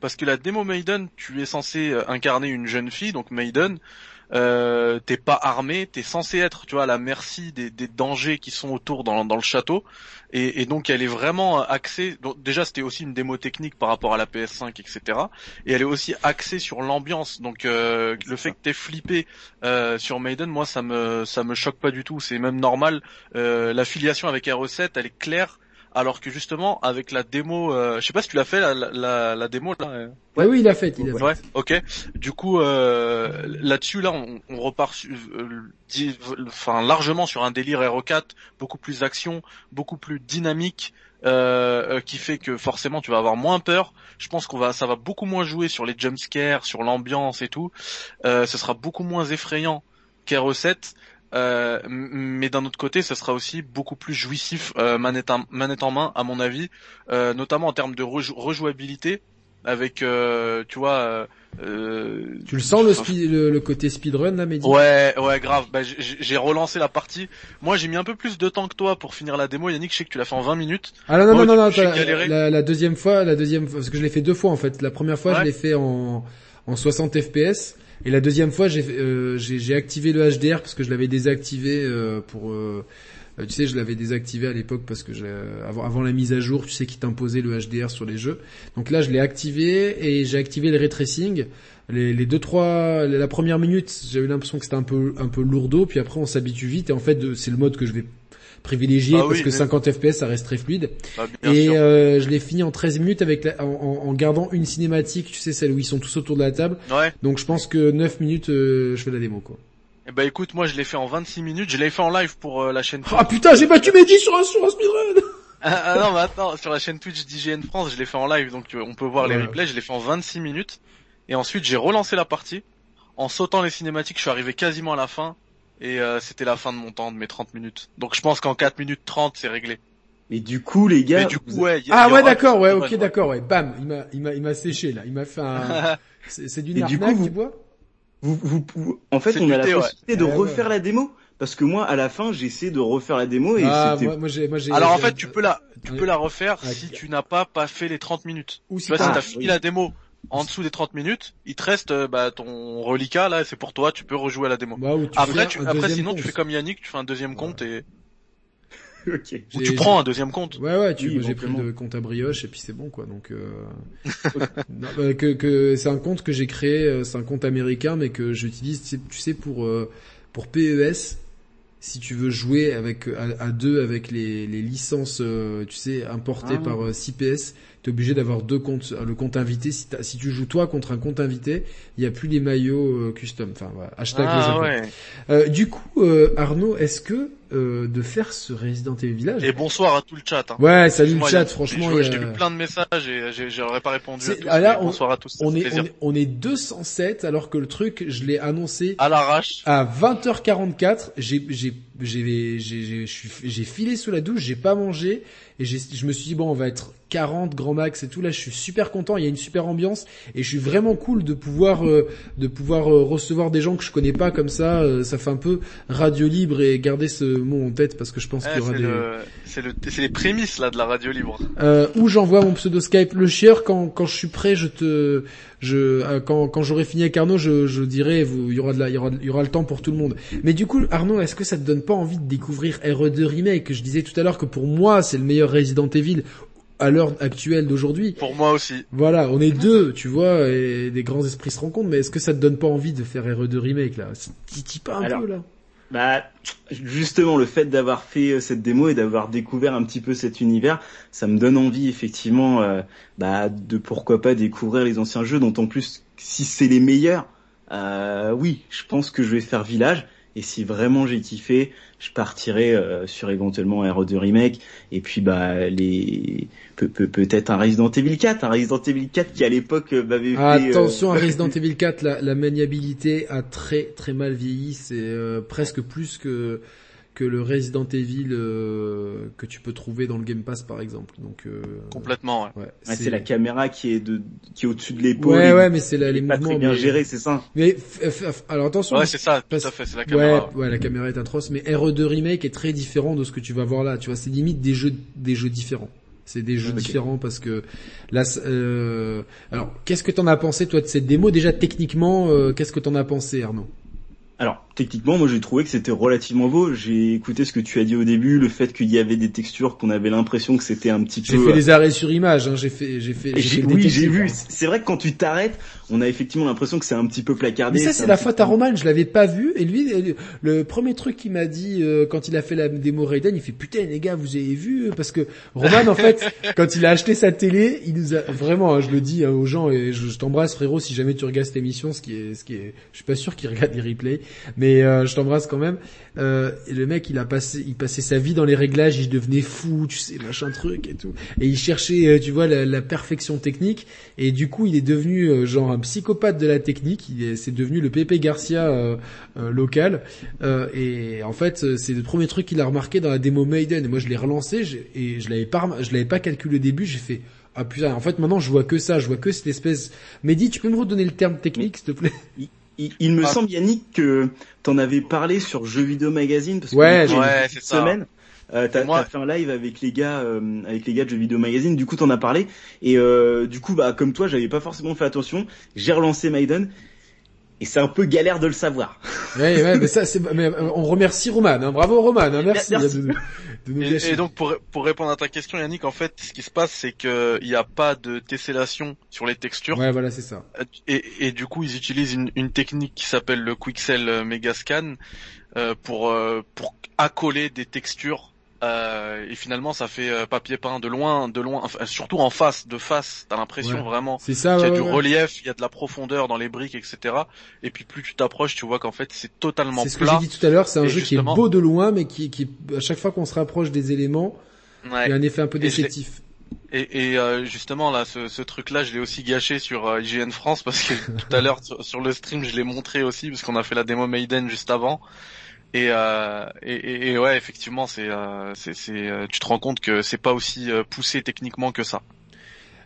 Parce que la démo Maiden, tu es censé euh, incarner une jeune fille, donc Maiden, euh, t'es pas armé, t'es censé être, tu vois, à la merci des, des dangers qui sont autour dans, dans le château, et, et, donc elle est vraiment axée. Donc déjà, c'était aussi une démo technique par rapport à la PS5, etc. Et elle est aussi axée sur l'ambiance. Donc euh, le fait que t'es flippé euh, sur Maiden, moi, ça me ça me choque pas du tout. C'est même normal. Euh, la filiation avec R7, elle est claire alors que justement avec la démo, euh, je sais pas si tu l'as fait la, la, la démo là. Ouais, oui, il a fait, il a fait. Ouais, ok. Du coup, euh, là-dessus, là, on, on repart, su- euh, di- enfin largement sur un délire RE4, beaucoup plus action, beaucoup plus dynamique, euh, euh, qui fait que forcément tu vas avoir moins peur. Je pense qu'on va, ça va beaucoup moins jouer sur les jumpscares, sur l'ambiance et tout. Euh, ce sera beaucoup moins effrayant qu'RE7. Euh, mais d'un autre côté, ce sera aussi beaucoup plus jouissif euh, manette, en, manette en main, à mon avis, euh, notamment en termes de rejou- rejouabilité, avec, euh, tu vois, euh, Tu le sens le, speed, le, le côté speedrun là, Mehdi? Ouais, ouais, grave. Bah, j'ai- relancé la partie. Moi, j'ai mis un peu plus de temps que toi pour finir la démo. Yannick, je sais que tu l'as fait en 20 minutes. Ah non non Moi, non non, j'ai t'as- galéré. la, la deuxième fois, la deuxième parce que je l'ai fait deux fois en fait. La première fois, Ouais. je l'ai fait en en 60 FPS et la deuxième fois, j'ai euh, j'ai j'ai activé le HDR parce que je l'avais désactivé euh, pour euh, tu sais, je l'avais désactivé à l'époque parce que j'ai- avant, avant la mise à jour, tu sais, qui t'imposait le HDR sur les jeux. Donc là, je l'ai activé et j'ai activé le ray tracing. Les, les deux trois, la première minute, j'avais l'impression que c'était un peu un peu lourdeau, puis après on s'habitue vite et en fait c'est le mode que je vais privilégier Ah parce oui, que mais- 50 FPS ça reste très fluide. Bien Et euh, je l'ai fini en 13 minutes avec la- en, gardant une cinématique, tu sais celle où ils sont tous autour de la table. Ouais. Donc je pense que 9 minutes euh, je fais la démo quoi. Et bah écoute, moi, je l'ai fait en 26 minutes. Je l'ai fait en live pour euh, la chaîne. Ah putain, j'ai battu Mehdi sur un sur un speedrun. Ah, ah, non, mais attends, sur la chaîne Twitch d'IGN France, je l'ai fait en live, donc euh, on peut voir les replays. Je l'ai fait en 26 minutes. Et ensuite, j'ai relancé la partie. En sautant les cinématiques, je suis arrivé quasiment à la fin. Et euh, c'était la fin de mon temps, de mes 30 minutes. Donc je pense qu'en 4 minutes 30, c'est réglé. Mais du coup, les gars, Mais du coup, ouais. y- Ah y ouais d'accord, ouais, ok d'accord, ouais. Bam, il m'a il m'a il m'a séché là, il m'a fait un c'est du coup, vous- tu vois vous, vous, vous- en fait, on a la possibilité de Ouais, ouais. refaire la démo. Parce que moi, à la fin, j'ai essayé de refaire la démo et Ah c'était... moi moi j'ai moi j'ai Alors en fait, tu peux la, tu peux la refaire Ouais. si tu n'as pas pas fait les 30 minutes. ou si Tu Ah, t'as fini la démo en dessous des 30 minutes, il te reste euh, bah, ton reliquat là, c'est pour toi, tu peux rejouer à la démo. bah, tu Après, tu, sinon, compte. tu fais comme Yannick, tu fais un deuxième compte et ok. ou tu prends un deuxième compte. Ouais ouais, tu Oui, moi, j'ai pris le compte à brioche et puis c'est bon quoi. Donc euh... non, bah, que que c'est un compte que j'ai créé, euh, c'est un compte américain mais que j'utilise tu sais- tu sais pour euh, pour PES si tu veux jouer avec à, à deux avec les, les licences euh, tu sais importées Ah. par euh, CPS, t'es obligé d'avoir deux comptes le compte invité si, tu joues toi contre un compte invité, il y a plus les maillots euh, custom. Enfin voilà, hashtag Ah ouais. Euh, du coup euh, Arnaud, est-ce que euh, de faire ce Resident Evil Village Et bonsoir à tout le chat. Hein. Ouais, salut le chat, franchement. j'ai- vu plein de messages et j'aurais pas répondu. C'est- À tous, ah, là, bonsoir à tous. on est, on est, on est 207 alors que le truc, je l'ai annoncé À l'arrache. à 20h44. J'ai, j'ai, j'ai, filé sous la douche, j'ai pas mangé et j'ai, je me suis dit bon, on va être 40 grand max et tout. Là, je suis super content. Il y a une super ambiance et je suis vraiment cool de pouvoir, euh, de pouvoir euh, recevoir des gens que je connais pas comme ça. Euh, ça fait un peu radio libre et garder ce mot en tête parce que je pense Eh, qu'il y aura c'est des. le, c'est le, c'est les prémices là de la radio libre. Euh, où j'envoie mon pseudo Skype le chieur quand quand je suis prêt je te je euh, quand quand j'aurai fini avec Arnaud je je dirai vous il y aura de la il y aura il y aura le temps pour tout le monde. Mais du coup Arnaud est-ce que ça te donne pas envie de découvrir RE2 remake? Je disais tout à l'heure que pour moi c'est le meilleur Resident Evil à l'heure actuelle d'aujourd'hui. Pour moi aussi. voilà on est deux tu vois et des grands esprits se rencontrent mais est-ce que ça te donne pas envie de faire RE2 remake là? Titille pas un Alors, peu là Bah, justement, le fait d'avoir fait euh, cette démo et d'avoir découvert un petit peu cet univers, ça me donne envie effectivement, euh, bah, de pourquoi pas découvrir les anciens jeux, dont en plus, si c'est les meilleurs, euh, oui, je pense que je vais faire Village. Et si vraiment j'ai kiffé, je partirai euh, sur éventuellement un RE2 remake et puis bah les peut- peut- peut-être un Resident Evil 4, un Resident Evil 4 qui à l'époque euh, m'avait fait euh, Attention à Resident Evil 4, la, la maniabilité a très très mal vieilli. C'est euh, presque plus que que le Resident Evil euh, que tu peux trouver dans le Game Pass par exemple. Donc euh, Complètement. Ouais. ouais, Ouais, c'est la caméra qui est de qui est au-dessus de l'épaule. Ouais et ouais, mais c'est la- les est pas mouvements. très bien mais- géré, c'est ça. Mais f- f- f- alors attention. Ouais, c'est ça. Tout parce- à fait. C'est la Ouais, caméra. ouais, la caméra est atroce, mais RE2 remake est très différent de ce que tu vas voir là. Tu vois, c'est limite des jeux, des jeux différents. C'est des jeux Ok. différents parce que là, euh... alors, qu'est-ce que t'en as pensé toi de cette démo? Déjà techniquement, euh, qu'est-ce que t'en as pensé, Arnaud? Alors techniquement, moi j'ai trouvé que c'était relativement beau. J'ai écouté ce que tu as dit au début, le fait qu'il y avait des textures qu'on avait l'impression que c'était un petit peu. J'ai fait les arrêts sur image. Hein. J'ai fait, j'ai fait. J'ai, oui, j'ai vu. C'est vrai que quand tu t'arrêtes, on a effectivement l'impression que c'est un petit peu placardé. Mais ça, c'est la faute à Roman. Je l'avais pas vu. Et lui, le premier truc qu'il m'a dit euh, quand il a fait la démo Raiden, il fait putain les gars, vous avez vu Parce que Roman, en fait, quand il a acheté sa télé, il nous a vraiment. Hein, je le dis hein, aux gens et je, t'embrasse frérot si jamais tu regardes cette émission, ce qui est, ce qui est, je suis pas sûr qu'il regarde les replays, mais euh, je t'embrasse quand même. Euh, et le mec, il a passé, il passait sa vie dans les réglages, il devenait fou, tu sais, machin truc et tout. Et il cherchait, euh, tu vois, la, la perfection technique. Et du coup, il est devenu euh, genre un psychopathe de la technique. Il est, c'est devenu le Pepe Garcia euh, local. et en fait, c'est le premier truc qu'il a remarqué dans la démo Maiden. Et moi, je l'ai relancé et je l'avais pas, je l'avais pas calculé au début. J'ai fait ah putain, en fait maintenant je vois que ça, je vois que cette espèce. Mehdi, tu peux me redonner le terme technique s'il te plaît? Il, me ah. semble Yannick que t'en avais parlé sur Jeux Vidéo Magazine parce que ouais, ouais cette semaine. Euh, t'as as fait un live avec les gars, euh, avec les gars de Jeux Vidéo Magazine. Du coup, t'en as parlé et euh, du coup, bah comme toi, j'avais pas forcément fait attention. J'ai relancé Maiden et c'est un peu galère de le savoir. Ouais, ouais, mais ça, c'est, mais euh, on remercie Roman. Hein. Bravo Roman, hein. merci. merci. De, de et, et, donc pour pour répondre à ta question, Yannick, en fait, ce qui se passe, c'est que il n'y a pas de tessellation sur les textures. Ouais, voilà, c'est ça. Et, et du coup, ils utilisent une, une technique qui s'appelle le Quixel Megascan euh, pour euh, pour accoler des textures euh, et finalement, ça fait euh, papier peint de loin, de loin, enfin, surtout en face, de face. T'as l'impression vraiment qu'il y a du relief, il y a de la profondeur dans les briques, etc. Et puis plus tu t'approches, tu vois qu'en fait c'est totalement plat. C'est ce que j'ai dit tout à l'heure. C'est un jeu qui est beau de loin, mais qui, qui, à chaque fois qu'on se rapproche des éléments, il y a un effet un peu déceptif. Et, et euh, justement là, ce, ce truc-là, je l'ai aussi gâché sur IGN France parce que tout à l'heure sur, le stream, je l'ai montré aussi parce qu'on a fait la démo Maiden juste avant. Et, euh, et, ouais, effectivement, c'est, euh, c'est, euh, tu te rends compte que c'est pas aussi euh, poussé techniquement que ça.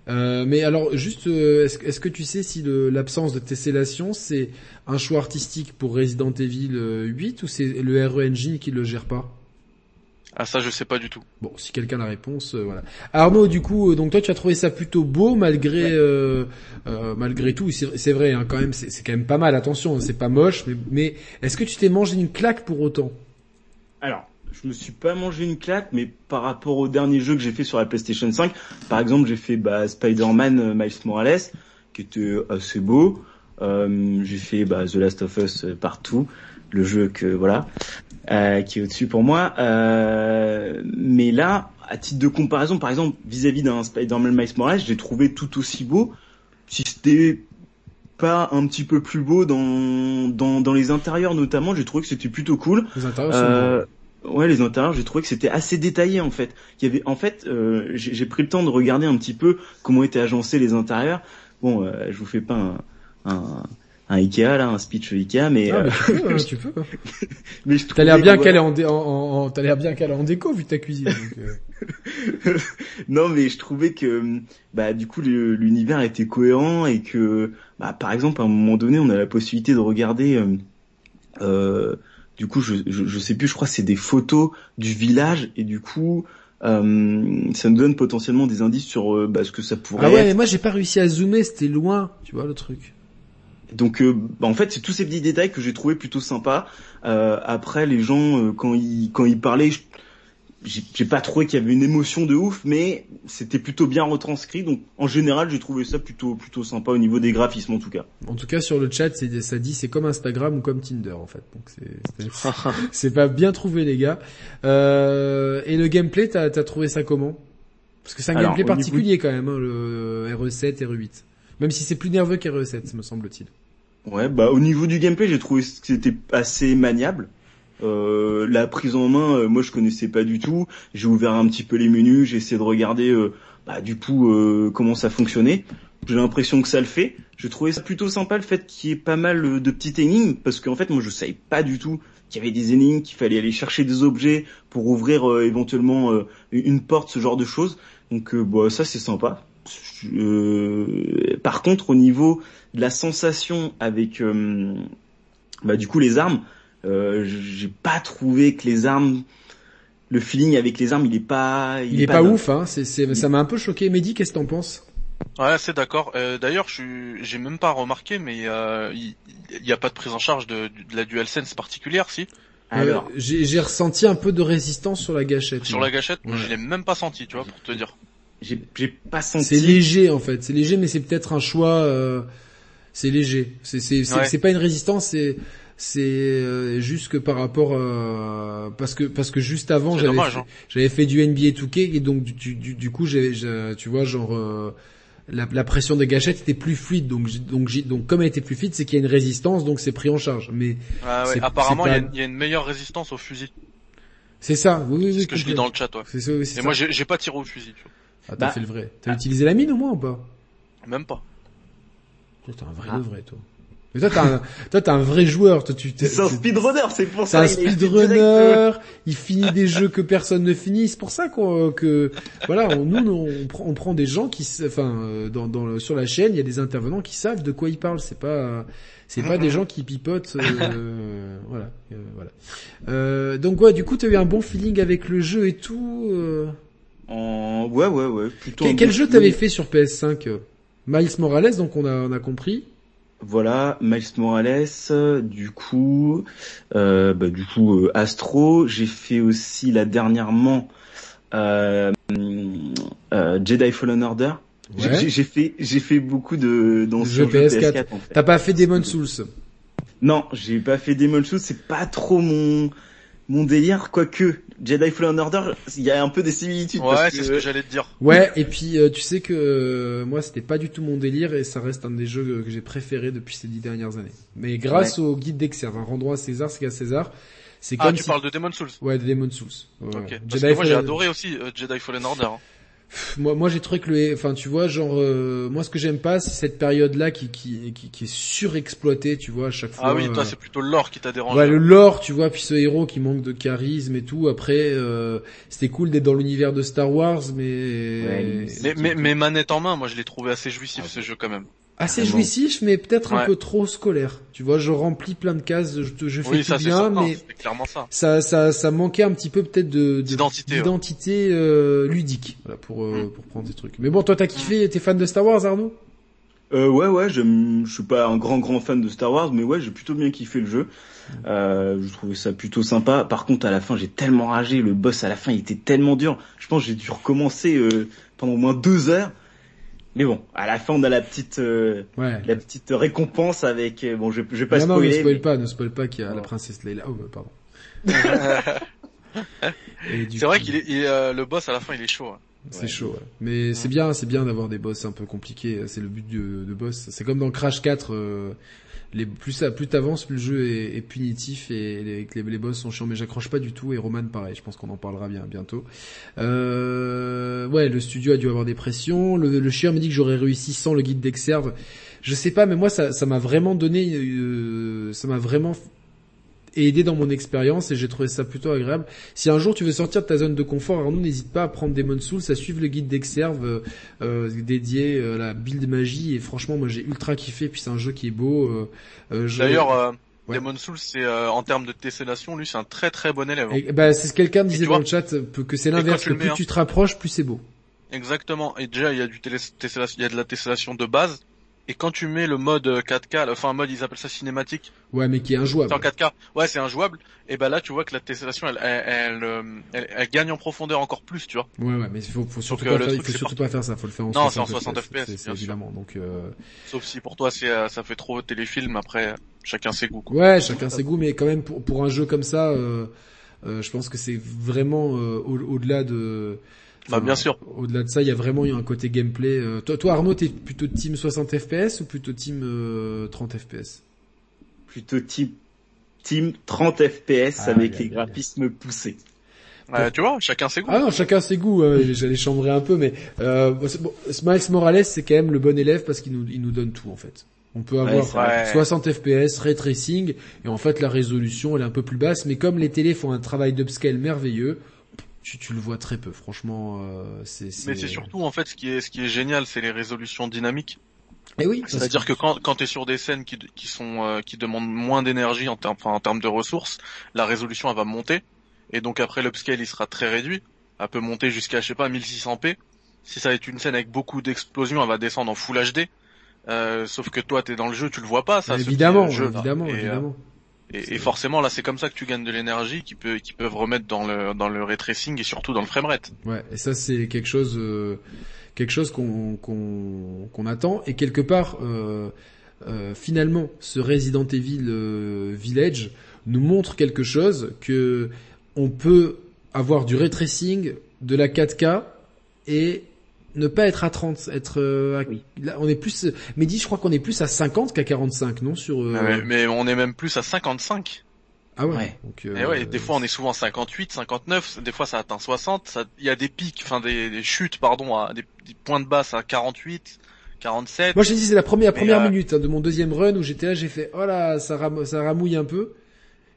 Mais alors, juste, est-ce, que tu sais si l'absence de tessellation, c'est un choix artistique pour Resident Evil 8 ou c'est le RE Engine qui le gère pas? Ah ça je sais pas du tout. Bon, si quelqu'un a la réponse, euh, voilà. Arnaud, du coup, euh, donc toi tu as trouvé ça plutôt beau malgré euh, euh, malgré tout. C'est vrai, hein, quand même, c'est quand même pas mal. Attention, c'est pas moche, mais, mais est-ce que tu t'es mangé une claque pour autant? Alors, je me suis pas mangé une claque, mais par rapport au dernier jeu que j'ai fait sur la PlayStation 5, par exemple, j'ai fait bah, Spider-Man Miles Morales, qui était assez beau. j'ai fait bah, The Last of Us partout le jeu que voilà euh, qui est au-dessus pour moi. Euh, mais là, à titre de comparaison, par exemple, vis-à-vis d'un Spider-Man Miles Morales, j'ai trouvé tout aussi beau, si c'était pas un petit peu plus beau dans, dans, dans les intérieurs notamment, j'ai trouvé que c'était plutôt cool. Les intérieurs euh, Ouais, les intérieurs, j'ai trouvé que c'était assez détaillé en fait. Il y avait, en fait, euh, j'ai pris le temps de regarder un petit peu comment étaient agencés les intérieurs. Bon, euh, je vous fais pas un, un, un Ikea là, un speech Ikea, mais, ah, mais tu peux, hein, tu peux. mais je t'as l'air bien qu'elle est en, en, en t'as l'air bien qu'elle en déco vu ta cuisine. Euh. non, mais je trouvais que bah du coup l'univers était cohérent et que bah par exemple à un moment donné on a la possibilité de regarder. Euh, euh, du coup, je, je, je, sais plus, je crois que c'est des photos du village et du coup, euh, ça nous donne potentiellement des indices sur euh, bah, ce que ça pourrait. Ah ouais, mais moi j'ai pas réussi à zoomer, c'était loin, tu vois le truc. Donc, euh, bah, en fait, c'est tous ces petits détails que j'ai trouvé plutôt sympa. Euh, après, les gens euh, quand ils quand ils parlaient, j'ai pas trouvé qu'il y avait une émotion de ouf, mais c'était plutôt bien retranscrit. Donc, en général, j'ai trouvé ça plutôt plutôt sympa au niveau des graphismes, en tout cas. En tout cas, sur le chat, ça dit c'est comme Instagram ou comme Tinder, en fait. Donc, c'est c'est pas bien trouvé, les gars. Euh, et le gameplay, t'as as trouvé ça comment? Parce que c'est un gameplay particulier quand même, hein, le RE7, RE8. Même si c'est plus nerveux qu'RE7, me semble-t-il. Ouais, bah au niveau du gameplay, j'ai trouvé que c'était assez maniable. Euh, la prise en main, euh, moi je connaissais pas du tout. J'ai ouvert un petit peu les menus, j'ai essayé de regarder euh, bah, du coup euh, comment ça fonctionnait. J'ai l'impression que ça le fait. Je trouvais ça plutôt sympa le fait qu'il y ait pas mal de petites énigmes parce qu'en fait moi je savais pas du tout qu'il y avait des énigmes, qu'il fallait aller chercher des objets pour ouvrir éventuellement une porte, ce genre de choses. Donc bah, ça c'est sympa. Par contre, au niveau de la sensation avec, euh, bah, du coup, les armes, euh, j'ai pas trouvé que les armes, le feeling avec les armes, il est pas, il, est, pas, ouf. Hein. C'est, ça m'a un peu choqué. Mehdi, qu'est-ce que t'en penses? Ouais, c'est d'accord. Euh, D'ailleurs, je suis, j'ai même pas remarqué, mais euh, il y, a pas de prise en charge de, de la DualSense particulière, si? Alors, Euh, j'ai j'ai ressenti un peu de résistance sur la gâchette. Sur moi. la gâchette, Ouais. je l'ai même pas senti, tu vois, pour te dire. j'ai j'ai pas senti. C'est léger en fait, c'est léger, mais c'est peut-être un choix. C'est léger. C'est c'est c'est Ouais. c'est pas une résistance, c'est c'est euh, juste que par rapport euh, parce que parce que juste avant j'avais hein. j'avais fait du NBA 2K et donc du du, du coup j'ai tu vois genre euh, la, la pression des gâchettes était plus fluide donc donc j'ai- donc comme elle était plus fluide c'est qu'il y a une résistance donc c'est pris en charge mais Ah ouais, Apparemment, il y, a pas- une- il y a une meilleure résistance au fusil. c'est ça oui oui C'est ce que je lis complet. dans le chat, ouais. c'est ça, oui, c'est Et ça. moi, j'ai pas tiré au fusil, tu vois. ah, t'as Bah, fait le vrai t'as utilisé la mine au moins ou pas? Même pas. Toi, t'es un vrai Ah. de vrai toi mais toi t'as un, toi t'es un vrai joueur toi tu t'es- C'est un speedrunner, c'est pour C'est un ça. il est direct, euh, speedrunner, il finit des jeux que personne ne finit. C'est pour ça qu'on, que voilà, on, nous on, on prend, on prend des gens qui, enfin, euh, dans, dans le- sur la chaîne, il y a des intervenants qui savent de quoi ils parlent. C'est pas, c'est pas des gens qui pipotent. euh, voilà, euh, voilà. Euh, donc ouais, du coup, t'as eu un bon feeling avec le jeu et tout. euh. En... Ouais, ouais, ouais. Plutôt Quel, un jeu t'avais fait sur PS5 euh Miles Morales, donc on a, on a compris. Voilà, Miles Morales, du coup, euh, bah, du coup euh, Astro. J'ai fait aussi là dernièrement euh, euh, Jedi Fallen Order. J'ai- Ouais. J'ai j'ai fait, j'ai fait beaucoup de Jeux jeux PS4. PS4. en fait. T'as pas fait Demon Souls Non, j'ai pas fait Demon Souls, c'est pas trop mon mon délire, quoique Jedi Fallen Order, il y a un peu des similitudes. Ouais, c'est ce que j'allais te dire. Ouais, et puis euh, tu sais que euh, moi c'était pas du tout mon délire et ça reste un des jeux que j'ai préféré depuis ces dix dernières années. Mais grâce au guide d'Exerve, hein, rendons à César ce qu'il y a à César, c'est Ah, comme tu si... parles de Demon's Souls. Ouais, de Demon Souls. Ouais, Ok. ouais. Parce Jedi que moi, j'ai adoré aussi euh, Jedi Fallen Order. hein. Moi, moi j'ai trouvé que le, enfin tu vois, genre euh, moi ce que j'aime pas, c'est cette période-là qui, qui qui qui est surexploitée, tu vois, à chaque fois. Ah oui, toi, euh, c'est plutôt l'or qui t'a dérangé. Ouais, le lore, tu vois, puis ce héros qui manque de charisme et tout. Après, euh, c'était cool d'être dans l'univers de Star Wars, mais Ouais, Mais, mais, mais manette en main, moi, je l'ai trouvé assez jouissif, ce jeu, quand même. Assez jouissif, mais peut-être un peu trop scolaire. Tu vois, je remplis plein de cases, je, je fais Oui, tout ça, bien, mais ça. ça, ça, ça manquait un petit peu peut-être de, de- D'identité, ouais. euh, ludique, voilà, pour euh, Mm. pour prendre des trucs. Mais bon, toi, t'as kiffé, t'es fan de Star Wars, Arnaud? Euh, ouais, ouais, j'aime- je suis pas un grand grand fan de Star Wars, mais ouais, j'ai plutôt bien kiffé le jeu. Euh, je trouvais ça plutôt sympa. Par contre, à la fin, j'ai tellement ragé. Le boss à la fin, il était tellement dur. Je pense que j'ai dû recommencer euh, pendant au moins deux heures. Mais bon, à la fin, on a la petite euh, Ouais. la petite récompense avec. euh, bon, je, je vais pas non, non, ne spoiler. spoil mais- pas, ne spoil pas qu'il y a la princesse Leila. Oh, pardon. C'est vrai qu'il est, il est, euh, le boss à la fin, il est chaud. hein. C'est Ouais. chaud, ouais. Mais c'est bien, c'est bien d'avoir des boss un peu compliqués. C'est le but de, de boss. C'est comme dans Crash 4. euh, les, plus ça, plus t'avances, plus le jeu est, est punitif et les, les, les boss sont chiants. Mais j'accroche pas du tout. Et Roman, pareil. Je pense qu'on en parlera bien bientôt. Euh, ouais, le studio a dû avoir des pressions. Le, le chieur me dit que j'aurais réussi sans le guide d'Exerve. Je sais pas, mais moi ça, ça m'a vraiment donné, euh, ça m'a vraiment aidé dans mon expérience et j'ai trouvé ça plutôt agréable. Si un jour tu veux sortir de ta zone de confort, Arnaud, n'hésite pas à prendre Demon Souls, à suivre le guide d'Exerve euh, euh, dédié euh, à la build magie et franchement moi j'ai ultra kiffé puis c'est un jeu qui est beau. euh, euh, je- D'ailleurs, Ouais. Demon Souls, c'est euh, en termes de tessellation, lui, c'est un très très bon élève. hein. et, bah, c'est ce que quelqu'un disait dans vois- le chat que c'est l'inverse, que mets, plus tu te rapproches, plus c'est beau. Exactement. Et déjà, il y a du télé- tessellation, il y a de la tessellation de base. Et quand tu mets le mode euh, 4K, enfin un mode ils appellent ça cinématique, Ouais, mais qui est injouable. c'est en 4K, ouais c'est injouable, et ben là tu vois que la tessellation elle, elle, elle, euh, elle- elle gagne en profondeur encore plus, tu vois. Ouais, ouais, mais il faut, faut surtout, que pas faire, faut surtout pas faire ça, faut le faire en Non, 60 c'est en 60 FPS, évidemment. Donc, euh, Sauf si pour toi c'est euh, ça fait trop téléfilm, après chacun ses goûts. Quoi. Ouais, chacun ses goûts, mais quand même pour, pour un jeu comme ça, euh, euh, je pense que c'est vraiment euh, au- au-delà de. Bah, bien sûr. Au-delà de ça, il y a vraiment un côté gameplay. euh, toi, toi, Arnaud, t'es plutôt team 60 FPS ou plutôt team euh, 30 FPS Plutôt type team 30 FPS Ah, avec les graphismes poussés. Ouais, tu vois, chacun ses goûts. Ah non, chacun ses goûts. hein, J'allais chambrer un peu, mais euh, bon, Miles Morales, c'est quand même le bon élève parce qu'il nous, il nous donne tout en fait. On peut avoir c'est vrai. Ouais. 60 FPS, ray tracing, et en fait la résolution elle est un peu plus basse, mais comme les télés font un travail d'upscale merveilleux, tu, tu le vois très peu. Franchement, euh, c'est. Mais c'est surtout en fait ce qui est ce qui est génial, c'est les résolutions dynamiques. Et oui. parce C'est-à-dire que quand quand t'es sur des scènes qui qui sont euh, qui demandent moins d'énergie en termes enfin, en termes de ressources, la résolution elle va monter et donc après l'upscale il sera très réduit, elle peut monter jusqu'à je sais pas 1600p Si ça va être une scène avec beaucoup d'explosions, elle va descendre en Full HD. Euh, sauf que toi, t'es dans le jeu, tu le vois pas, ça. évidemment, jeu, évidemment, Et, euh, évidemment. Et, et forcément, là, c'est comme ça que tu gagnes de l'énergie qui peut, qui peuvent remettre dans le, dans le ray tracing et surtout dans le framerate. Ouais, et ça c'est quelque chose, euh, quelque chose qu'on qu'on qu'on attend et quelque part euh, euh, finalement ce Resident Evil euh, Village nous montre quelque chose que on peut avoir du ray tracing, de la 4K et ne pas être à 30, être euh, à- Oui. là on est plus Mehdi, je crois qu'on est plus à 50 qu'à 45, non sur euh, Mais, mais on est même plus à 55. Ah ouais. Ouais. Donc, euh, Et ouais, des fois on est souvent à 58, 59, des fois ça atteint 60, ça- il y a des pics, enfin des, des chutes, pardon, à des, des points de basse à 48, 47. Moi, je dit, c'est la première, première euh, minute hein, de mon deuxième run où j'étais là, j'ai fait, oh là, ça, ram- ça ramouille un peu.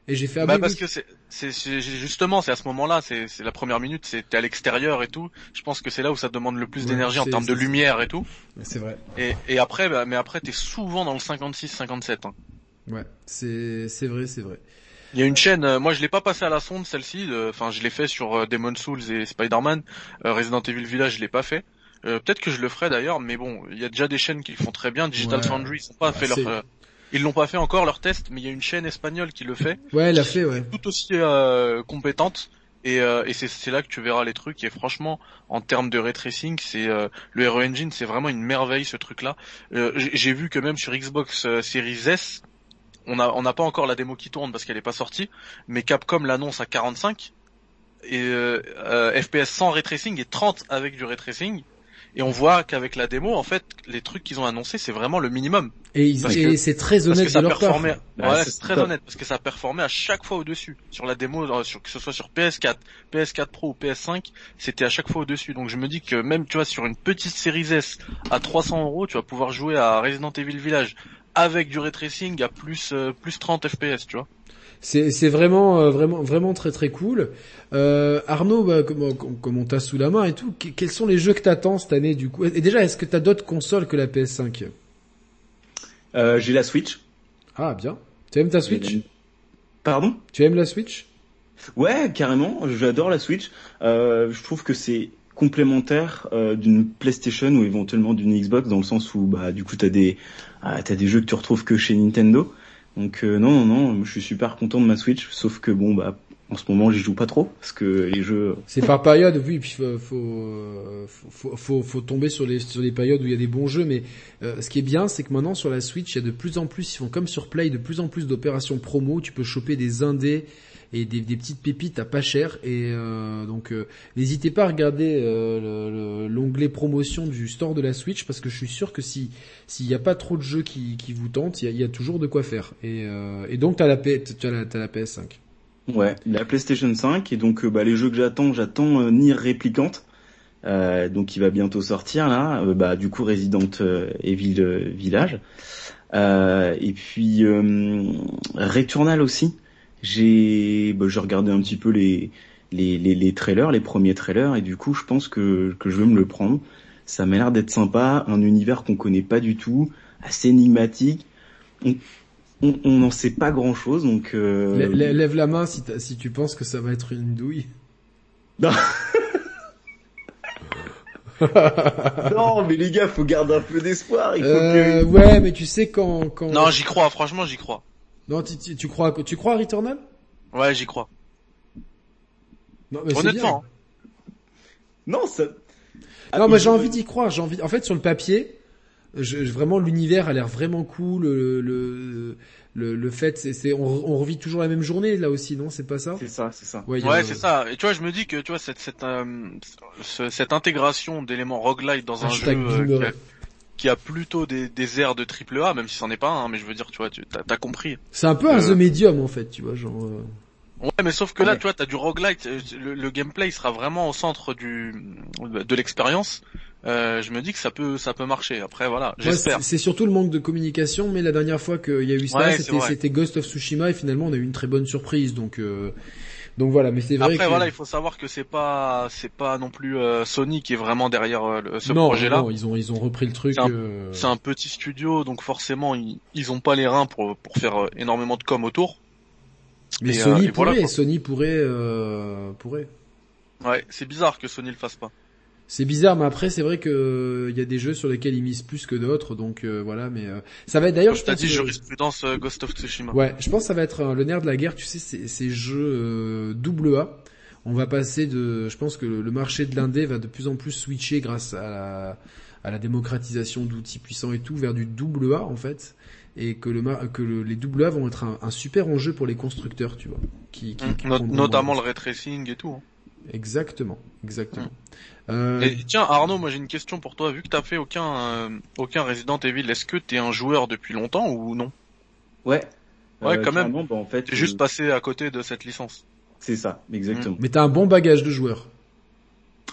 Et j'ai fait, ah bah parce oui. que c'est, c'est, justement, c'est à ce moment-là, c'est, la première minute, c'est à l'extérieur et tout. Je pense que c'est là où ça demande le plus Ouais, d'énergie en termes de lumière et tout. C'est vrai. Et, et après, bah, mais après t'es souvent dans le 56, 57. Hein. Ouais, c'est, c'est vrai, c'est vrai. Il y a une chaîne, euh, moi je l'ai pas passé à la sonde celle-ci, euh, enfin je l'ai fait sur euh, Demon Souls et Spider-Man, Euh, Resident Evil Village je l'ai pas fait. Euh, Peut-être que je le ferai d'ailleurs, mais bon, il y a déjà des chaînes qui le font très bien. Digital Ouais. Foundry, ils ont pas fait leur, euh, ils l'ont pas fait encore leur test, mais il y a une chaîne espagnole qui le fait, Ouais, elle a fait, ouais. tout aussi euh, compétente. Et, euh, et c'est là que tu verras les trucs. Et franchement, en termes de ray tracing, c'est euh, le Hero Engine, c'est vraiment une merveille ce truc-là. Euh, J'ai j'ai vu que même sur Xbox euh, Series S, on a on n'a pas encore la démo qui tourne parce qu'elle est pas sortie, mais Capcom l'annonce à 45 et euh, euh, FPS sans ray tracing et 30 avec du ray tracing. Et on voit qu'avec la démo, en fait, les trucs qu'ils ont annoncés, c'est vraiment le minimum. Et, c'est très Parce honnête que ça de leur part. performait, ouais, c'est c'est très top. honnête, parce que ça performait à chaque fois au-dessus. Sur la démo, euh, sur, que ce soit sur PS4, PS4 Pro ou PS5, c'était à chaque fois au-dessus. Donc je me dis que même, tu vois, sur une petite série S à 300 euros, tu vas pouvoir jouer à Resident Evil Village avec du ray tracing à plus, euh, plus 30 FPS, tu vois. C'est, vraiment, euh, vraiment, vraiment très très cool. Euh, Arnaud, bah, comme, comme- comme on t'a sous la main et tout, que- quels sont les jeux que t'attends cette année du coup? Et déjà, est-ce que t'as d'autres consoles que la PS5 Euh, j'ai la Switch. Ah, bien. Tu aimes ta Switch? Pardon? Tu aimes la Switch? Ouais, carrément. J'adore la Switch. Je trouve que c'est complémentaire euh, d'une PlayStation ou éventuellement d'une Xbox dans le sens où bah du coup t'as des t'as des jeux que tu retrouves que chez Nintendo. Donc euh, non non non, je suis super content de ma Switch. Sauf que bon bah en ce moment j'y joue pas trop parce que les jeux C'est par période, oui, puis faut, faut, euh, faut, faut, faut tomber sur les, sur les périodes où il y a des bons jeux, mais euh, ce qui est bien, c'est que maintenant sur la Switch, il y a de plus en plus, ils font comme sur Play, de plus en plus d'opérations promo, tu peux choper des indés et des, petites pépites à pas cher, et euh, donc euh, n'hésitez pas à regarder euh, le- le- l'onglet promotion du store de la Switch, parce que je suis sûr que si s'il n'y a pas trop de jeux qui, vous tentent, il y a, toujours de quoi faire, et, donc t'as la, t'as la, t'as la PS5. Ouais, la PlayStation 5 et donc bah, les jeux que j'attends, j'attends Nier Replicant, euh, donc il va bientôt sortir là, bah du coup Resident Evil Village, et puis Returnal aussi. J'ai, bah, j'ai regardé un petit peu les, les les les trailers, les premiers trailers et du coup je pense que que je vais me le prendre. Ça m'a l'air d'être sympa, un univers qu'on connaît pas du tout, assez énigmatique. On on on n'en sait pas grand chose donc. Euh... Lè- lè- Lève la main si, si tu penses que ça va être une douille. Non. non, mais les gars, faut garder un peu d'espoir. Il faut Euh, que... ouais, mais tu sais quand quand Non, j'y crois, franchement, j'y crois. Non tu, tu, tu crois à quoi tu crois à Returnal? Ouais, j'y crois. Non, mais c'est Honnêtement. hein. Non, ça. bien. Non, mais j'ai envie d'y croire. J'ai envie. En fait, sur le papier, je, je- vraiment l'univers a l'air vraiment cool. Le le le, le fait, c'est c'est on, on revit toujours la même journée là aussi, non? C'est pas ça? C'est ça, c'est ça. Ouais, a- c'est ça. Et tu vois, je me dis que tu vois cette cette euh, ce- cette intégration d'éléments roguelite dans un jeu Hashtag euh, boomer. Qui, a, plutôt des, des airs de triple A, même si c'en est pas un, hein, mais je veux dire, tu vois, tu t'as as compris. C'est un peu un Euh, The Medium en fait, tu vois, genre. euh, Ouais, mais sauf que là, Ouais. tu vois, t'as du roguelite, euh, le, le gameplay sera vraiment au centre du de l'expérience. Euh, je me dis que ça peut ça peut marcher. Après, voilà, ouais, j'espère. c'est c'est surtout le manque de communication, mais la dernière fois qu'il y a eu ça, Ouais, c'était c'était Ghost of Tsushima et finalement on a eu une très bonne surprise, donc euh, donc voilà. Mais c'est vrai Après, que voilà, il faut savoir que c'est pas c'est pas non plus euh, Sony qui est vraiment derrière euh, le- ce projet-là. non, ils ont ils ont repris le truc. C'est un- euh, C'est un petit studio, donc forcément, ils, ils ont pas les reins pour pour faire énormément de com autour. Mais Et, Sony voilà, pourrait. Sony pourrait, euh, pourrait. Ouais, c'est bizarre que Sony le fasse pas. C'est bizarre, mais après c'est vrai que il y a des jeux sur lesquels ils misent plus que d'autres, donc euh, voilà. Mais euh, ça va être d'ailleurs, je T'as dit que- jurisprudence euh, Ghost of Tsushima. Ouais, je pense que ça va être euh, le nerf de la guerre. Tu sais, ces, ces jeux euh, double A. On va passer de, je pense que le, le marché de l'indé va de plus en plus switcher grâce à la, à la démocratisation d'outils puissants et tout vers du double A en fait, et que le mar- que le- les double A vont être un, un super enjeu pour les constructeurs, tu vois, qui, qui, qui Mm. Not- prendront- notamment le ray tracing et tout. hein. Exactement, exactement. Euh, Et tiens Arnaud, moi j'ai une question pour toi. Vu que t'as fait aucun euh, aucun Resident Evil, est-ce que t'es un joueur depuis longtemps ou non? Ouais. Ouais, quand même. bah, en fait, T'es juste euh, passé à côté de cette licence. c'est ça, exactement. mais t'as un bon bagage de joueur.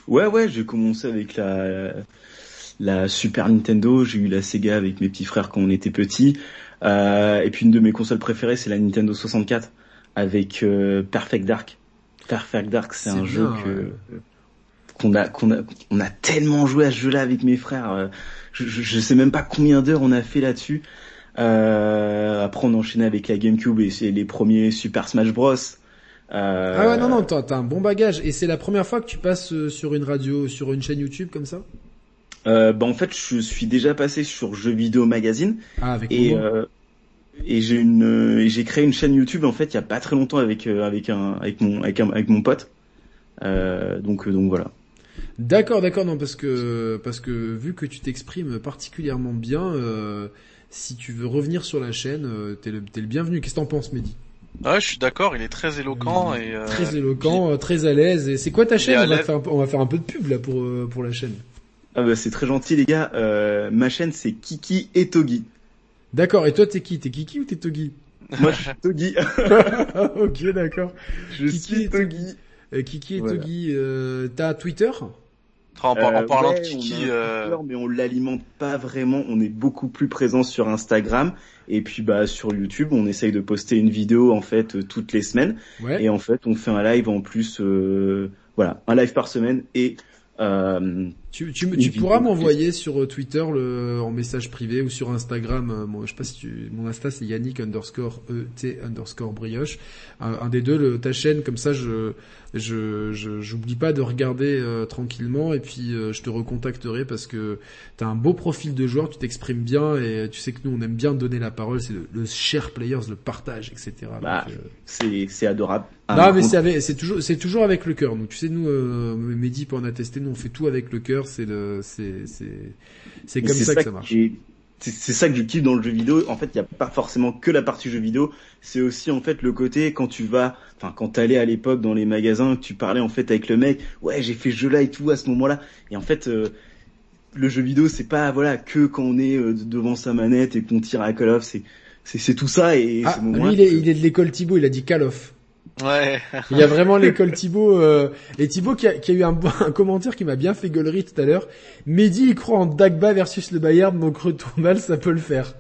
Ouais, ouais, j'ai commencé avec la la Super Nintendo, j'ai eu la Sega avec mes petits frères quand on était petits, euh, et puis une de mes consoles préférées, c'est la Nintendo 64 avec euh, Perfect Dark. Perfect Dark, c'est un jeu que ouais. qu'on a qu'on a on a tellement joué à ce jeu-là avec mes frères. euh, Je, je, je sais même pas combien d'heures on a fait là-dessus. Euh, après, on enchaînait avec la GameCube et c'est les premiers Super Smash Bros. Euh, Ah ouais, non, non, t'as un bon bagage. Et c'est la première fois que tu passes euh, sur une radio, sur une chaîne YouTube comme ça? Euh, bah en fait, je suis déjà passé sur Jeux Vidéo Magazine Ah, avec et euh, et j'ai une euh, et j'ai créé une chaîne YouTube en fait il y a pas très longtemps avec euh, avec un avec mon avec un, avec mon pote. Euh, donc euh, donc voilà. D'accord, d'accord, non, parce que parce que vu que tu t'exprimes particulièrement bien, euh, si tu veux revenir sur la chaîne, euh, t'es le, t'es le bienvenu. Qu'est-ce que t'en penses, Mehdi? Ouais, je suis d'accord. Il est très éloquent Il et euh, Très éloquent, très à l'aise. Et c'est quoi ta chaîne? On va, faire un peu, on va faire un peu de pub là pour euh, pour la chaîne. Ah bah c'est très gentil les gars. Euh, ma chaîne c'est Kiki et Togi. D'accord. Et toi, t'es qui? T'es Kiki ou t'es Togi Moi je suis Togi. Ok, d'accord. je Kiki suis et Togi. Euh, Kiki et Voilà. Togi, euh, t'as Twitter? En, par- en Euh, parlant ouais, de on Kiki, un euh, Twitter, mais on l'alimente pas vraiment. On est beaucoup plus présent sur Instagram et puis bah sur YouTube, on essaye de poster une vidéo en fait euh, toutes les semaines Ouais. et en fait on fait un live en plus, euh, voilà, un live par semaine et euh, Tu, tu, tu pourras m'envoyer sur euh, Twitter le, en message privé ou sur Instagram. euh, moi, je sais pas si tu, mon Insta c'est Yannick underscore ET underscore brioche. Un, un des deux, le, ta chaîne, comme ça je, je, je, j'oublie pas de regarder euh, tranquillement et puis euh, je te recontacterai parce que t'as un beau profil de joueur, tu t'exprimes bien et tu sais que nous on aime bien donner la parole, c'est le, le share players, le partage, etc. Bah, euh, c'est c'est adorable. non, mais c'est toujours, c'est toujours avec le cœur. Nous, tu sais, nous, euh, Mehdi peut en attester. Nous, on fait tout avec le cœur. C'est le, c'est, c'est, c'est comme ça, que ça marche. C'est ça que je kiffe dans le jeu vidéo. En fait, il n'y a pas forcément que la partie jeu vidéo. C'est aussi en fait le côté quand tu vas, enfin quand t'allais à l'époque dans les magasins, que tu parlais en fait avec le mec. Ouais, j'ai fait ce jeu-là et tout à ce moment-là. Et en fait, euh, le jeu vidéo, c'est pas voilà que quand on est euh, devant sa manette et qu'on tire à Call of. C'est c'est tout ça et Ah, ce moment-là. lui, il est, il est de l'école Thibaut. Il a dit Call of. Ouais. Il y a vraiment l'école Thibaut. Euh, et Thibaut qui a, qui a eu un, commentaire qui m'a bien fait gueulerie tout à l'heure. Mehdi, il croit en Dagba versus le Bayern, donc retournal, ça peut le faire.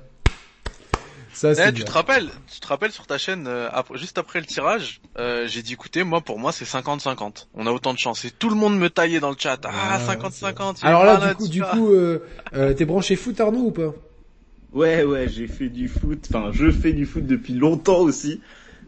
Ça, c'est Eh, tu te rappelles, tu te rappelles sur ta chaîne, euh, après- juste après le tirage, euh, j'ai dit écoutez, moi pour moi c'est 50-50. On a autant de chance. Et tout le monde me taillait dans le chat. Ah, Ah, 50-50. il est Alors là, du coup, tu du coup, euh, euh, t'es branché foot Arnaud ou pas? Ouais, ouais, j'ai fait du foot. Enfin, je fais du foot depuis longtemps aussi.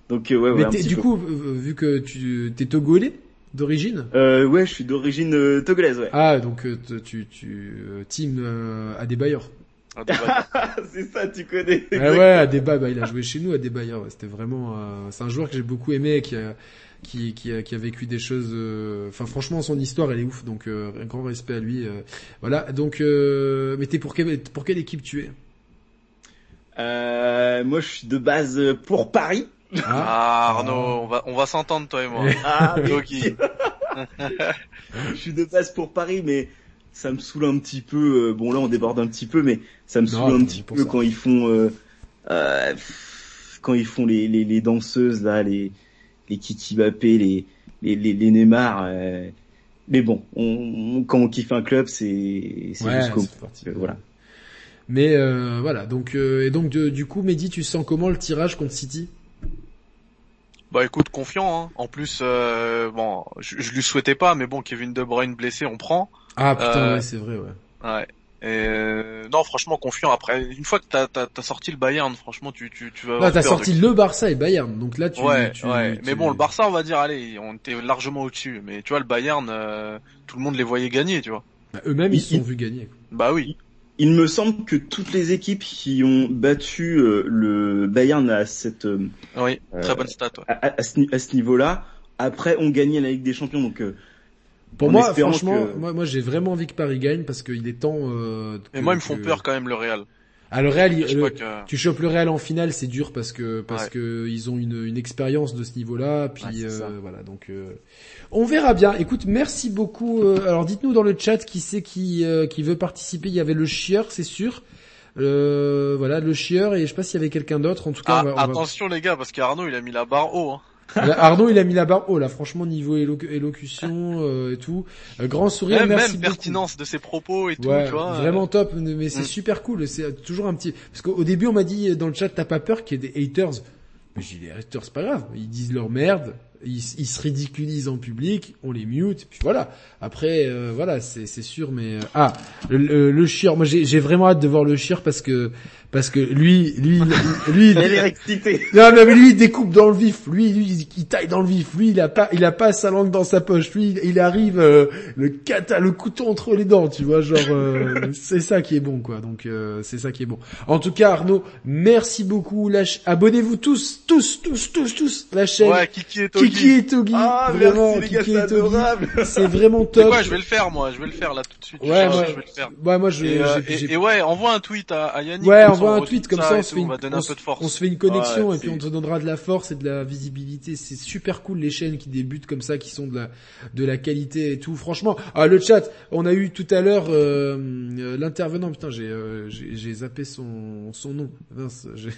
Donc euh, ouais, ouais. Mais un t'es- petit du peu. coup, vu que tu t'es togolais d'origine? Euh, ouais, je suis d'origine euh, togolaise, ouais. Ah, donc euh, tu, tu team euh, Adebayor. Ah, c'est ça, tu connais. Ah ouais, Adebayor, bah, il a joué chez nous, Adebayor. ouais, C'était vraiment, euh, c'est un joueur que j'ai beaucoup aimé, qui a, qui, qui a, qui a vécu des choses. euh, Enfin, franchement, son histoire, elle est ouf. Donc, euh, un grand respect à lui. voilà. Donc, euh, mais t'es pour quelle, pour quelle équipe tu es? Euh, moi, je suis de base pour Paris. Ah, Ah, Arnaud, on va, on va s'entendre toi et moi. Ah, mais Loki. je suis de base pour Paris, mais ça me saoule un petit peu. euh, bon, là, on déborde un petit peu, mais ça me Non, saoule un petit peu ça. quand ils font, euh, euh, quand ils font les, les, les danseuses là, les les Kiki Mbappé, les les les, les Neymar. euh, mais bon, on, on- quand on kiffe un club, c'est c'est ouais, jusqu'au Euh, voilà. Mais euh, voilà. Donc, euh, et donc, de- du coup, Mehdi, tu sens comment le tirage contre City? Bah écoute, confiant. Hein. En plus, euh, bon, je, je lui souhaitais pas, mais bon, Kevin De Bruyne blessé, on prend. Ah putain, Euh, ouais, c'est vrai, ouais. Ouais. Et non, franchement confiant. Après, une fois que t'as as, sorti le Bayern, franchement, tu tu tu vas. Non, t'as sorti le Barça et Bayern, donc là tu. Ouais, tu, ouais. tu- Mais bon, le Barça, on va dire, allez, on était largement au-dessus. Mais tu vois, le Bayern, euh, tout le monde les voyait gagner, tu vois. Bah, Eux-mêmes ils se sont vus gagner. quoi. Bah oui. Il me semble que toutes les équipes qui ont battu euh, le Bayern à cette euh, Oui, très Euh, bonne stat. Ouais. à, à ce, ni- à ce niveau-là, après ont gagné la Ligue des Champions. Donc euh, Pour moi, franchement, que- moi, moi j'ai vraiment envie que Paris gagne parce qu'il est temps. Euh, Mais moi, ils me font que- peur quand même le Real. Ah, le Real, il- Je le- crois que. tu chopes le Real en finale, c'est dur parce que parce Ouais. que ils ont une, une expérience de ce niveau-là. Puis Ouais, euh, voilà, donc euh, on verra bien. Écoute, merci beaucoup. euh, alors dites-nous dans le chat qui c'est qui euh, qui veut participer. Il y avait le chieur, c'est sûr. Euh, voilà, le chieur et je sais pas s'il y avait quelqu'un d'autre. En tout cas, Ah, on va- on va- attention les gars, parce qu'Arnaud, il a mis la barre haut. Hein. Arnaud, il a mis la barre haut là. Franchement, niveau élo- élocution euh, et tout, Euh, grand sourire. Même, merci même pertinence de ses propos et tout, Ouais, tu vois. euh, vraiment top, mais c'est Mm. super cool. C'est toujours un petit parce qu'au début on m'a dit dans le chat t'as pas peur qu'il y ait des haters. Mais j'ai les haters c'est pas grave, ils disent leur merde, ils, ils se ridiculisent en public, on les mute, puis voilà. Après euh, voilà c'est sûr, mais euh, ah le, le, le chieur, moi j'ai j'ai vraiment hâte de voir le chieur parce que parce que lui lui lui il- est excitée. non, mais lui, il découpe dans le vif. Lui, lui, il- il taille dans le vif. Lui, il a pas, il a pas sa langue dans sa poche. Lui, il- arrive, euh, le cata, le couteau entre les dents, tu vois, genre, euh, c'est ça qui est bon, quoi. Donc, euh, c'est ça qui est bon. En tout cas, Arnaud, merci beaucoup. Lâche, abonnez-vous tous, tous, tous, tous, tous, la chaîne. Ouais, Kiki et Togi. Kiki et Togi. Ah vraiment, merci les gars, Kiki c'est et Togi. adorable. C'est vraiment C'est top. quoi, je vais le faire moi, je vais le faire là tout de suite. Ouais, je, moi, je vais le faire. ouais, moi, je, Et, euh, j'ai- et- et ouais, envoie un tweet à, à Yannick. Ouais, envoie un on tweet comme ça on se fait une, va donner on un se- peu de force. on se fait une connexion Ouais, et puis on te donnera de la force et de la visibilité. C'est super cool les chaînes qui débutent comme ça, qui sont de la de la qualité et tout. Franchement, ah le chat, on a eu tout à l'heure euh, euh, l'intervenant. Putain, j'ai euh, j'ai j'ai zappé son son nom. Mince, j'ai-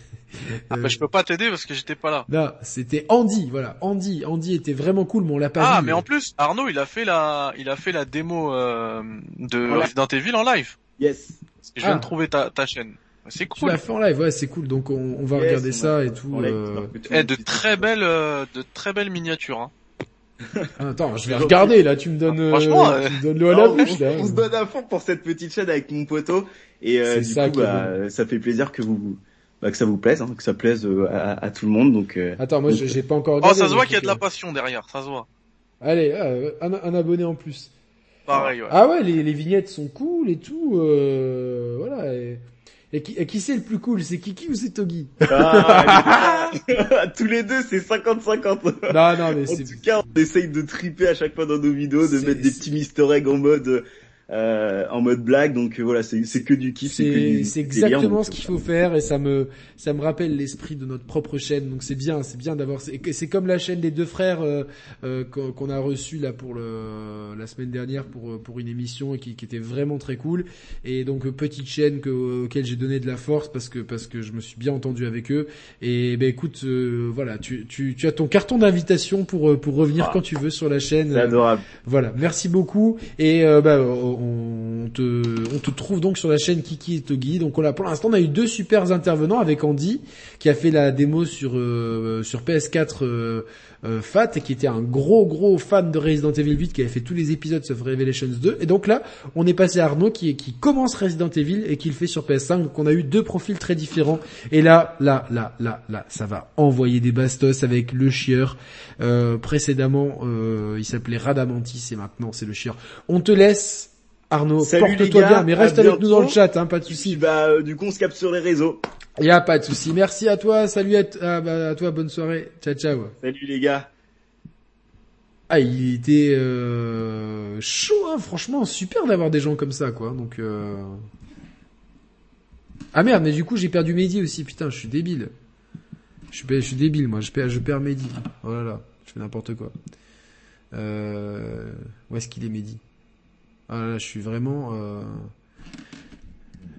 Ah, euh, bah, je peux pas t'aider parce que j'étais pas là. non, c'était Andy. Voilà, Andy. Andy était vraiment cool, mais on l'a pas Ah, vu. mais en plus, Arnaud, il a fait la, il a fait la démo euh, de. Resident Evil en live. Yes. Je viens Ah. de trouver ta, ta chaîne. C'est Tu cool. l'as fait en live, ouais, c'est cool. Donc on, on va Yes, regarder on ça et tout. l'a- euh, le Eh, de très belles, euh, de très belles miniatures. Hein. Attends, je vais regarder là. Tu me donnes, euh, Franchement, euh, tu me donnes l'eau à la bouche on, là. on se donne à fond pour cette petite chaîne avec mon poteau et euh, du ça coup bah, ça fait plaisir que vous bah, que ça vous plaise, hein, que ça plaise euh, à, à tout le monde. Donc euh, Attends, moi j'ai pas encore Oh, ça se voit qu'il y a de la passion derrière, ça se voit. Allez, ah, un, un abonné en plus. Pareil, ouais. Ah ouais, les, les vignettes sont cool et tout. Euh, voilà. Et, et qui, et qui c'est le plus cool? C'est Kiki ou c'est Togi? Ah, tous les deux c'est 50-50. Non, non, mais En tout cas, on essaye de triper à chaque fois dans nos vidéos, de mettre des petits Mister eggs en mode euh, en mode blague. Donc euh, voilà, c'est que du kiff, c'est exactement donc, ce qu'il euh, faut faire et ça me ça me rappelle l'esprit de notre propre chaîne donc c'est bien c'est bien d'avoir c'est comme la chaîne des deux frères euh, euh, qu'on a reçu là pour le la semaine dernière pour euh, pour une émission et qui, qui était vraiment très cool et donc euh, petite chaîne que, auquel j'ai donné de la force parce que parce que je me suis bien entendu avec eux et ben écoute euh, voilà tu tu tu as ton carton d'invitation pour euh, pour revenir Ah. quand tu veux sur la chaîne C'est adorable. voilà, merci beaucoup et euh, bah, on on te trouve donc sur la chaîne Kiki et Togi. Donc on a pour l'instant on a eu deux super intervenants avec Andy qui a fait la démo sur euh, sur PS4 euh, euh, Fat et qui était un gros gros fan de Resident Evil 8 qui avait fait tous les épisodes sauf Revelations 2 et donc là on est passé à Arnaud qui commence Resident Evil et qui le fait sur PS5 donc on a eu deux profils très différents. Et là là là là là ça va envoyer des bastos avec le chieur. Précédemment il s'appelait Radamantis et maintenant c'est le chieur. On te laisse Arnaud porte-toi bien mais reste avec nous dans le chat hein, pas de souci bah euh, du coup on se capte sur les réseaux. y a pas de souci merci à toi salut à, ah, bah, à toi bonne soirée ciao ciao Salut les gars. Ah, il était euh, chaud, hein, franchement, super d'avoir des gens comme ça, quoi. Donc, euh... ah merde, mais du coup j'ai perdu Mehdi aussi, putain, je suis débile. Je suis, je suis débile, moi, je perds, je perds Mehdi. Oh là là, je fais n'importe quoi. Euh... Où est-ce qu'il est Mehdi? Ah là je suis vraiment, euh...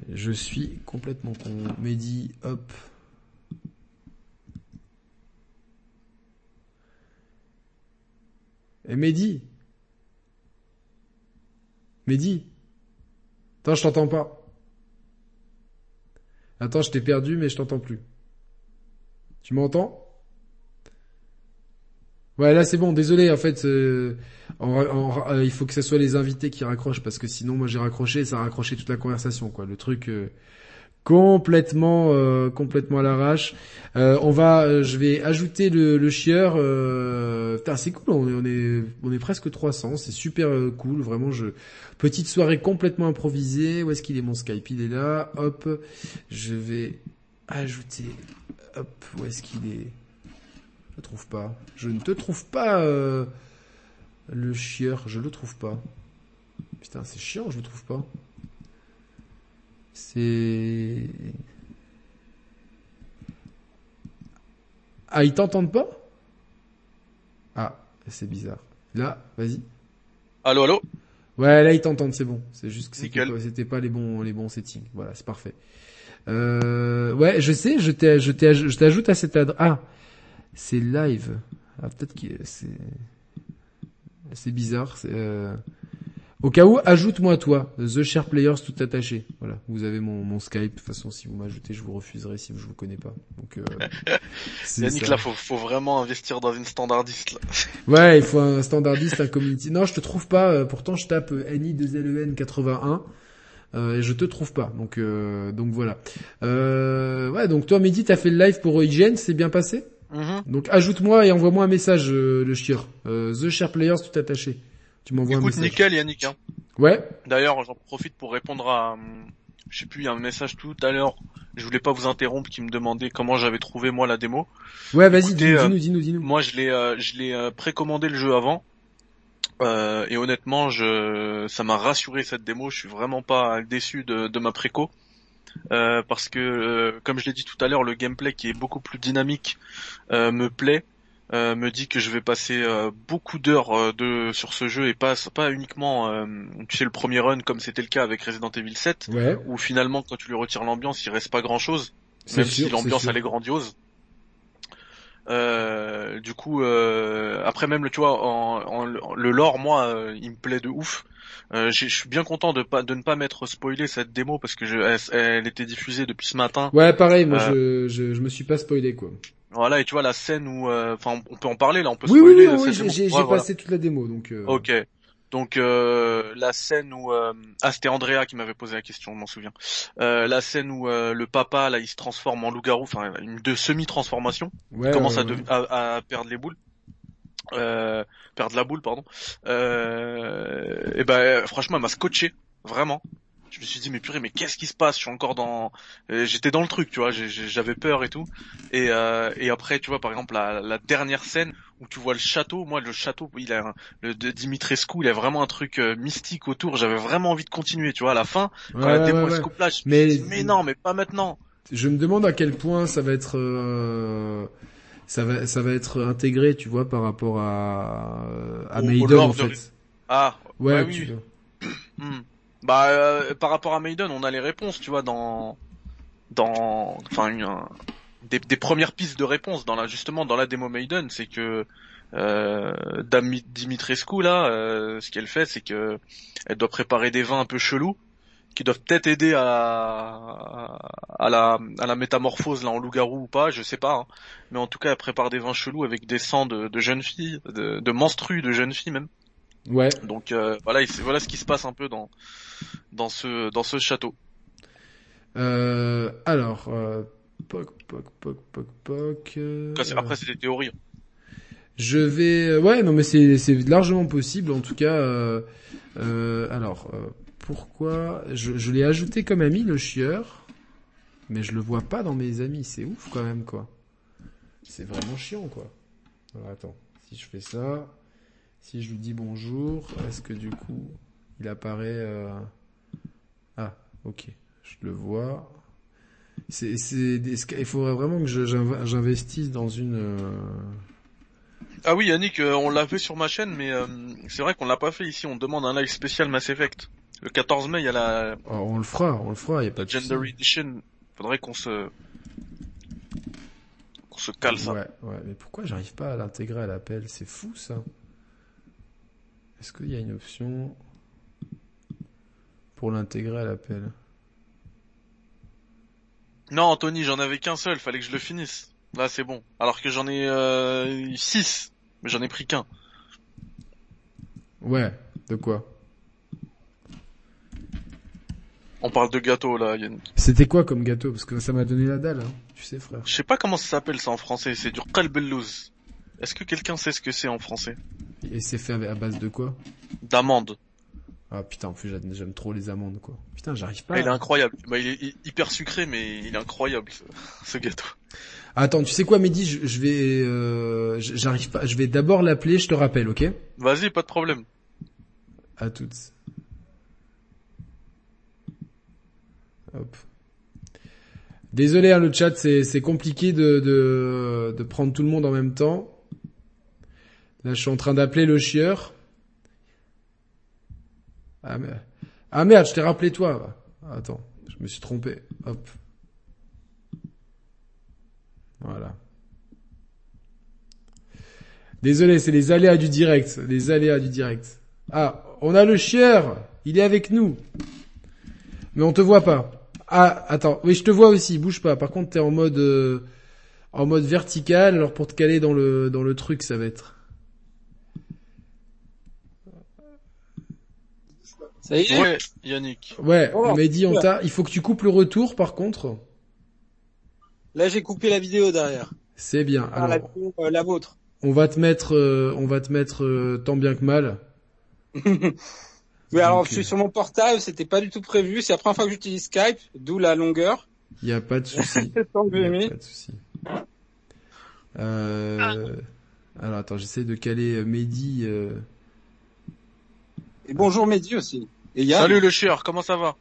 je suis complètement con. Mehdi, hop. Et Mehdi Mehdi Attends, je t'entends pas. Attends, je t'ai perdu, mais je t'entends plus. Tu m'entends? Ouais, là c'est bon. Désolé, en fait, euh, euh, il faut que ce soit les invités qui raccrochent parce que sinon, moi j'ai raccroché, ça a raccroché toute la conversation, quoi. Le truc euh, complètement, euh, complètement à l'arrache. Euh, on va, euh, je vais ajouter le, le chieur. C'est cool. On est, on est, on est presque 300. C'est super cool. Vraiment, je petite soirée complètement improvisée. Où est-ce qu'il est mon Skype Il est là. Hop, je vais ajouter. Hop, où est-ce qu'il est? Je le trouve pas. Je ne te trouve pas euh, le chieur. Je le trouve pas. Putain, c'est chiant. Je le trouve pas. C'est. Ah, ils t'entendent pas? Ah, c'est bizarre. Là, vas-y. Allô, allô? Ouais, là ils t'entendent, c'est bon. C'est juste que c'était pas, les bons, les bons settings. Voilà, c'est parfait. Euh, ouais, je sais, je t'ajoute à cette adresse. Ah, c'est live. Ah, peut-être que c'est, c'est bizarre. c'est, euh, Au cas où, ajoute-moi toi, The Share Players tout attaché. Voilà, vous avez mon, mon Skype. De toute façon, si vous m'ajoutez, je vous refuserai si je vous connais pas. Donc, euh, c'est Yannick, ça. là, faut, faut vraiment investir dans une standardiste, là. Ouais, il faut un standardiste, un community. Non, je te trouve pas. euh, pourtant, je tape euh, NI2LEN 81 euh, et je te trouve pas. Donc, euh, donc voilà. Euh, ouais, donc toi, Mehdi, t'as fait le live pour IGN, c'est bien passé? Mhm. Donc ajoute-moi et envoie-moi un message, euh, le chieur. Euh, The Share Players tout attaché. Tu m'envoies un Écoute, message. nickel, Yannick. Hein. Ouais. D'ailleurs, j'en profite pour répondre à, hum, je sais plus, il y a un message tout à l'heure. Je voulais pas vous interrompre, qui me demandait comment j'avais trouvé moi la démo. Ouais, vas-y, dis-nous, euh, dis-nous, dis-nous, dis-nous. Moi, je l'ai, euh, je l'ai euh, précommandé le jeu avant. Euh, et honnêtement, je, ça m'a rassuré cette démo. Je suis vraiment pas déçu de, de ma préco. Euh, parce que, euh, comme je l'ai dit tout à l'heure, le gameplay qui est beaucoup plus dynamique euh, me plaît. euh, me dit que je vais passer euh, beaucoup d'heures de sur ce jeu et pas pas uniquement euh, tu sais le premier run comme c'était le cas avec Resident Evil 7 Ouais. où finalement quand tu lui retires l'ambiance il reste pas grand chose même sûr, si l'ambiance elle est grandiose. Euh, du coup, euh, après même le tu vois, en, en- le lore moi, euh, il me plaît de ouf. Euh, je suis bien content de pas de ne pas m'être spoilé cette démo parce que je, elle, elle était diffusée depuis ce matin. Ouais, pareil. Moi, Euh, je, je, je me suis pas spoilé quoi. Voilà et tu vois la scène où, enfin, on peut en parler là, on peut Oui, oui, spoiler. oui, cette oui, j'ai, Ouais, voilà. passé toute la démo, donc. euh, Ok. Donc euh, la scène où euh, ah c'était Andrea qui m'avait posé la question, je m'en souviens. Euh, la scène où euh, le papa là il se transforme en loup-garou, enfin une de semi-transformation, Ouais. il commence à, perdre les boules, euh, perdre la boule pardon. Euh, et ben franchement elle m'a scotché vraiment. Je me suis dit mais purée mais qu'est-ce qui se passe? Je suis encore dans, euh, j'étais dans le truc tu vois, j'avais peur et tout. Et, euh, et après tu vois par exemple la, la dernière scène où tu vois le château, moi le château il a un- le de Dimitrescu il a vraiment un truc euh, mystique autour. J'avais vraiment envie de continuer tu vois à la fin quand Ouais, la démo ouais, se me Mais- suis dit, mais non mais pas maintenant. Je me demande à quel point ça va être euh, ça va ça va être intégré, tu vois, par rapport à à Maiden en de- fait. Ah Ouais, oui, tu. Hmm. Bah euh, par rapport à Maiden, on a les réponses, tu vois, dans dans enfin des, premières pistes de réponses dans la justement dans la démo Maiden, c'est que euh, Dimitrescu là, euh, ce qu'elle fait, c'est que elle doit préparer des vins un peu chelous qui doivent peut-être aider à, la à la métamorphose là en loup-garou ou pas, je sais pas. hein. Mais en tout cas, elle prépare des vins chelous avec des sangs de, de jeunes filles, de, de menstrues de jeunes filles même. Ouais. Donc euh, voilà, voilà ce qui se passe un peu dans dans ce dans ce château. Euh, alors euh, poc poc poc poc poc. Après, c'est- des théories. Je vais ouais non mais c'est c'est largement possible en tout cas. Euh, euh, alors euh, pourquoi je, je l'ai ajouté comme ami le chieur, mais je le vois pas dans mes amis. C'est ouf quand même quoi. C'est vraiment chiant quoi. Alors attends, si je fais ça, si je lui dis bonjour, est-ce que du coup il apparaît euh... Ah ok, je le vois. C'est c'est des- il faudrait vraiment que je- j'investisse dans une. euh, Ah oui Yannick, euh, on l'a fait sur ma chaîne, mais euh, c'est vrai qu'on l'a pas fait ici. On demande un live spécial Mass Effect. Le 14 mai, il y a la Oh, on le fera, on le fera, y a pas de souci. Edition. Faudrait qu'on se qu'on se cale ça. Ouais, ouais, mais pourquoi j'arrive pas à l'intégrer à l'appel? C'est fou ça. Est-ce qu'il y a une option pour l'intégrer à l'appel? Non Anthony, j'en avais qu'un seul. Fallait que je le finisse. Là c'est bon. Alors que j'en ai 6. Mais j'en ai pris qu'un. Ouais, de quoi? On parle de gâteau là, Yannick. C'était quoi comme gâteau? Parce que ça m'a donné la dalle, hein. tu sais frère. Je sais pas comment ça s'appelle ça en français, c'est du qalbellouz. Est-ce que quelqu'un sait ce que c'est en français? Et c'est fait à base de quoi D'amande. Ah putain, en plus j'aime- trop les amandes quoi. Putain, j'arrive pas. Ah, il est à- incroyable. Bah, il est hy- hyper sucré, mais il est incroyable ce, gâteau. Attends, tu sais quoi Mehdi, je, je vais... euh, j'arrive pas, je vais d'abord l'appeler, je te rappelle, ok? Vas-y, pas de problème. À toutes. Hop. Désolé hein, le chat, c'est c'est compliqué de, de de prendre tout le monde en même temps. Là, je suis en train d'appeler le chieur. Ah merde, ah, merde je t'ai rappelé toi. Attends, je me suis trompé. Hop. Voilà. Désolé, c'est les aléas du direct, les aléas du direct. Ah, on a le chieur, il est avec nous. Mais on te voit pas. Ah, attends, oui, je te vois aussi, bouge pas. Par contre, t'es en mode euh, en mode vertical, alors pour te caler dans le dans le truc, ça va être. Ça y est. Ouais, Yannick. Ouais, Oh, on m'a dit on t'a. Il faut que tu coupes le retour, par contre. Là, j'ai coupé la vidéo derrière. C'est bien. Ah, la, Alors, euh, la vôtre. on va te mettre, euh, on va te mettre euh, tant bien que mal. Oui, alors, Donc, je suis sur mon portable, c'était pas du tout prévu. C'est la première fois que j'utilise Skype, d'où la longueur. Il y a pas de souci. Pas de. Euh... Alors attends, j'essaie de caler Mehdi. euh, Et bonjour Mehdi aussi. Et Yann. Salut le chieur, comment ça va?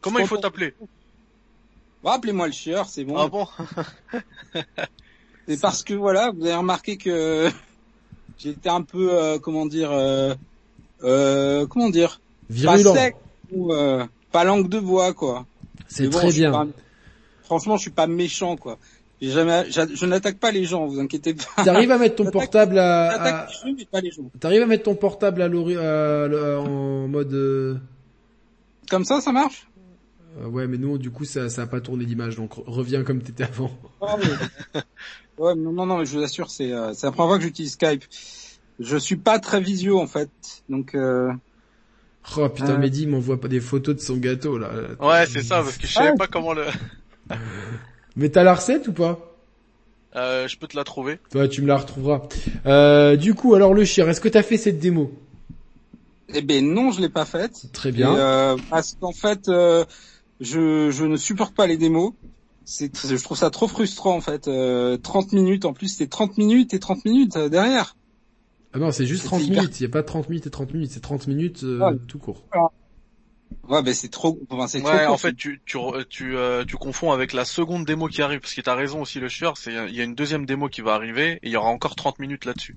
Comment il faut t'appeler? Bon, Appelez-moi le chieur, c'est bon. Ah bon? C'est parce que voilà, vous avez remarqué que j'étais un peu, euh, comment dire, euh, euh, comment dire, Virulent. pas sec ou euh, pas langue de bois quoi. C'est bon, très bien. pas- Franchement, je suis pas méchant quoi. J'ai jamais, j'a- je n'attaque pas les gens, vous inquiétez pas. T'arrives à mettre ton portable à, t'arrives à mettre ton portable à à- à- en mode. Comme ça, ça marche? Euh, ouais, mais nous, du coup, ça, ça a pas tourné l'image, donc re- reviens comme t'étais avant. Ouais, non, non, non, mais je vous assure, c'est, euh, c'est la première fois que j'utilise Skype. Je suis pas très visio en fait, donc. Euh... Oh putain, Euh. Mehdi m'envoie pas des photos de son gâteau là. Ouais, c'est ça, parce que je savais Ah. pas comment le... Mais t'as la recette ou pas? Euh, je peux te la trouver. Toi, tu me la retrouveras. Euh, du coup, alors le chien, est-ce que t'as fait cette démo? Eh ben non, je l'ai pas faite. Très Et, bien. euh, parce qu'en fait, euh, je, je ne supporte pas les démos. C'est, je trouve ça trop frustrant en fait. Euh, 30 minutes, en plus c'est 30 minutes et 30 minutes euh, derrière. Ah non, c'est juste c'était 30 hyper- minutes. Il y a pas 30 minutes et 30 minutes. C'est 30 minutes euh, Ouais. tout court. Ouais, ben c'est trop, enfin, c'est trop Ouais, court. en fait, tu tu re- tu euh, tu confonds avec la seconde démo qui arrive, parce que t'as raison aussi le chieur, c'est il y a une deuxième démo qui va arriver et il y aura encore 30 minutes là-dessus.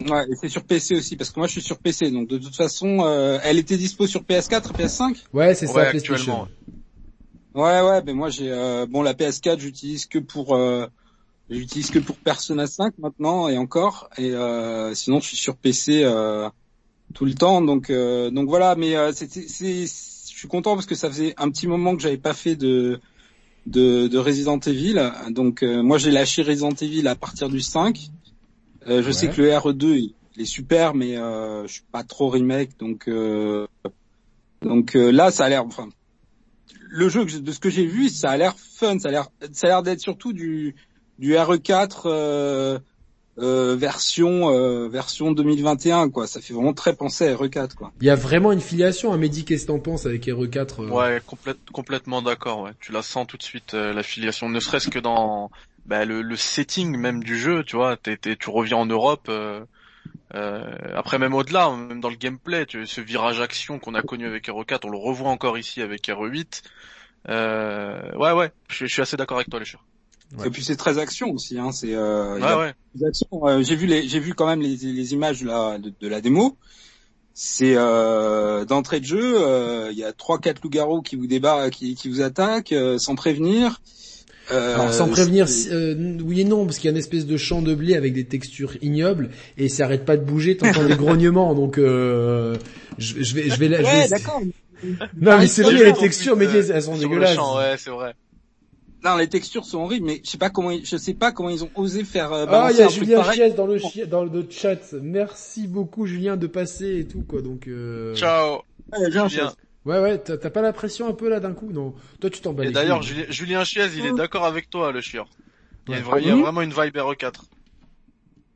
Ouais, et c'est sur PC aussi, parce que moi je suis sur PC, donc de toute façon, euh, elle était dispo sur PS4 et PS5. Ouais, c'est ça, Ouais, actuellement. Ouais, ouais, ben moi j'ai, euh, bon la PS4 j'utilise que pour, euh, j'utilise que pour Persona 5 maintenant et encore, et euh, sinon je suis sur PC euh, tout le temps, donc euh, donc voilà, mais euh, c'est, c'est, c'est- je suis content parce que ça faisait un petit moment que j'avais pas fait de de, de Resident Evil, donc euh, moi j'ai lâché Resident Evil à partir du 5. Euh, je sais que le RE2 il, est super, mais euh, je suis pas trop remake, donc euh, donc euh, là ça a l'air, enfin le jeu de ce que j'ai vu, ça a l'air fun, ça a l'air, ça a l'air d'être surtout du du RE4 euh, euh, version euh, version 2021 quoi. Ça fait vraiment très penser à RE4 quoi. Il y a vraiment une filiation. Hein. Mehdi, qu'est-ce que t'en penses avec RE4 euh, Ouais, complète, complètement d'accord. Ouais, tu la sens tout de suite euh, l'affiliation, ne serait-ce que dans bah, le, le setting même du jeu, tu vois. T'es, t'es- tu reviens en Europe. euh, euh, après même au-delà, même dans le gameplay, tu, ce virage action qu'on a connu avec RE4, on le revoit encore ici avec RE8. Euh, ouais, ouais, je, suis- je suis assez d'accord avec toi, le chieur. Ouais. Et puis c'est très action aussi. Hein, c'est euh, Ouais, ouais. Euh, j'ai vu les j'ai vu quand même les, les images de la de, de la démo. C'est euh, d'entrée de jeu, euh, il y a trois quatre loups-garous qui vous débarquent, qui, qui vous attaquent euh, sans prévenir. Euh, Alors sans prévenir, euh, oui et non, parce qu'il y a une espèce de champ de blé avec des textures ignobles et ça arrête pas de bouger, t'entends des grognements, donc euh, je, je vais, je vais, la- je Ouais, vais- d'accord. Non mais c'est vrai, le les textures, mais elles sont Sur le dégueulasses. champ, ouais, c'est vrai. Non, les textures sont horribles, mais je sais pas comment, ils- je sais pas comment ils ont osé faire. Euh, Ah, il y a Julien. Chies dans le, chi- dans le chat. Merci beaucoup Julien de passer et tout quoi. Donc euh... Ciao. Ouais, Julien. Ouais ouais, t'as pas la pression un peu là d'un coup? Non. Toi tu t'en bats Et d'ailleurs. Julien, Julien Chiez, il est d'accord avec toi, le chieur. Il y a, Ouais. vra- il y a Mhm. vraiment une vibe RE4.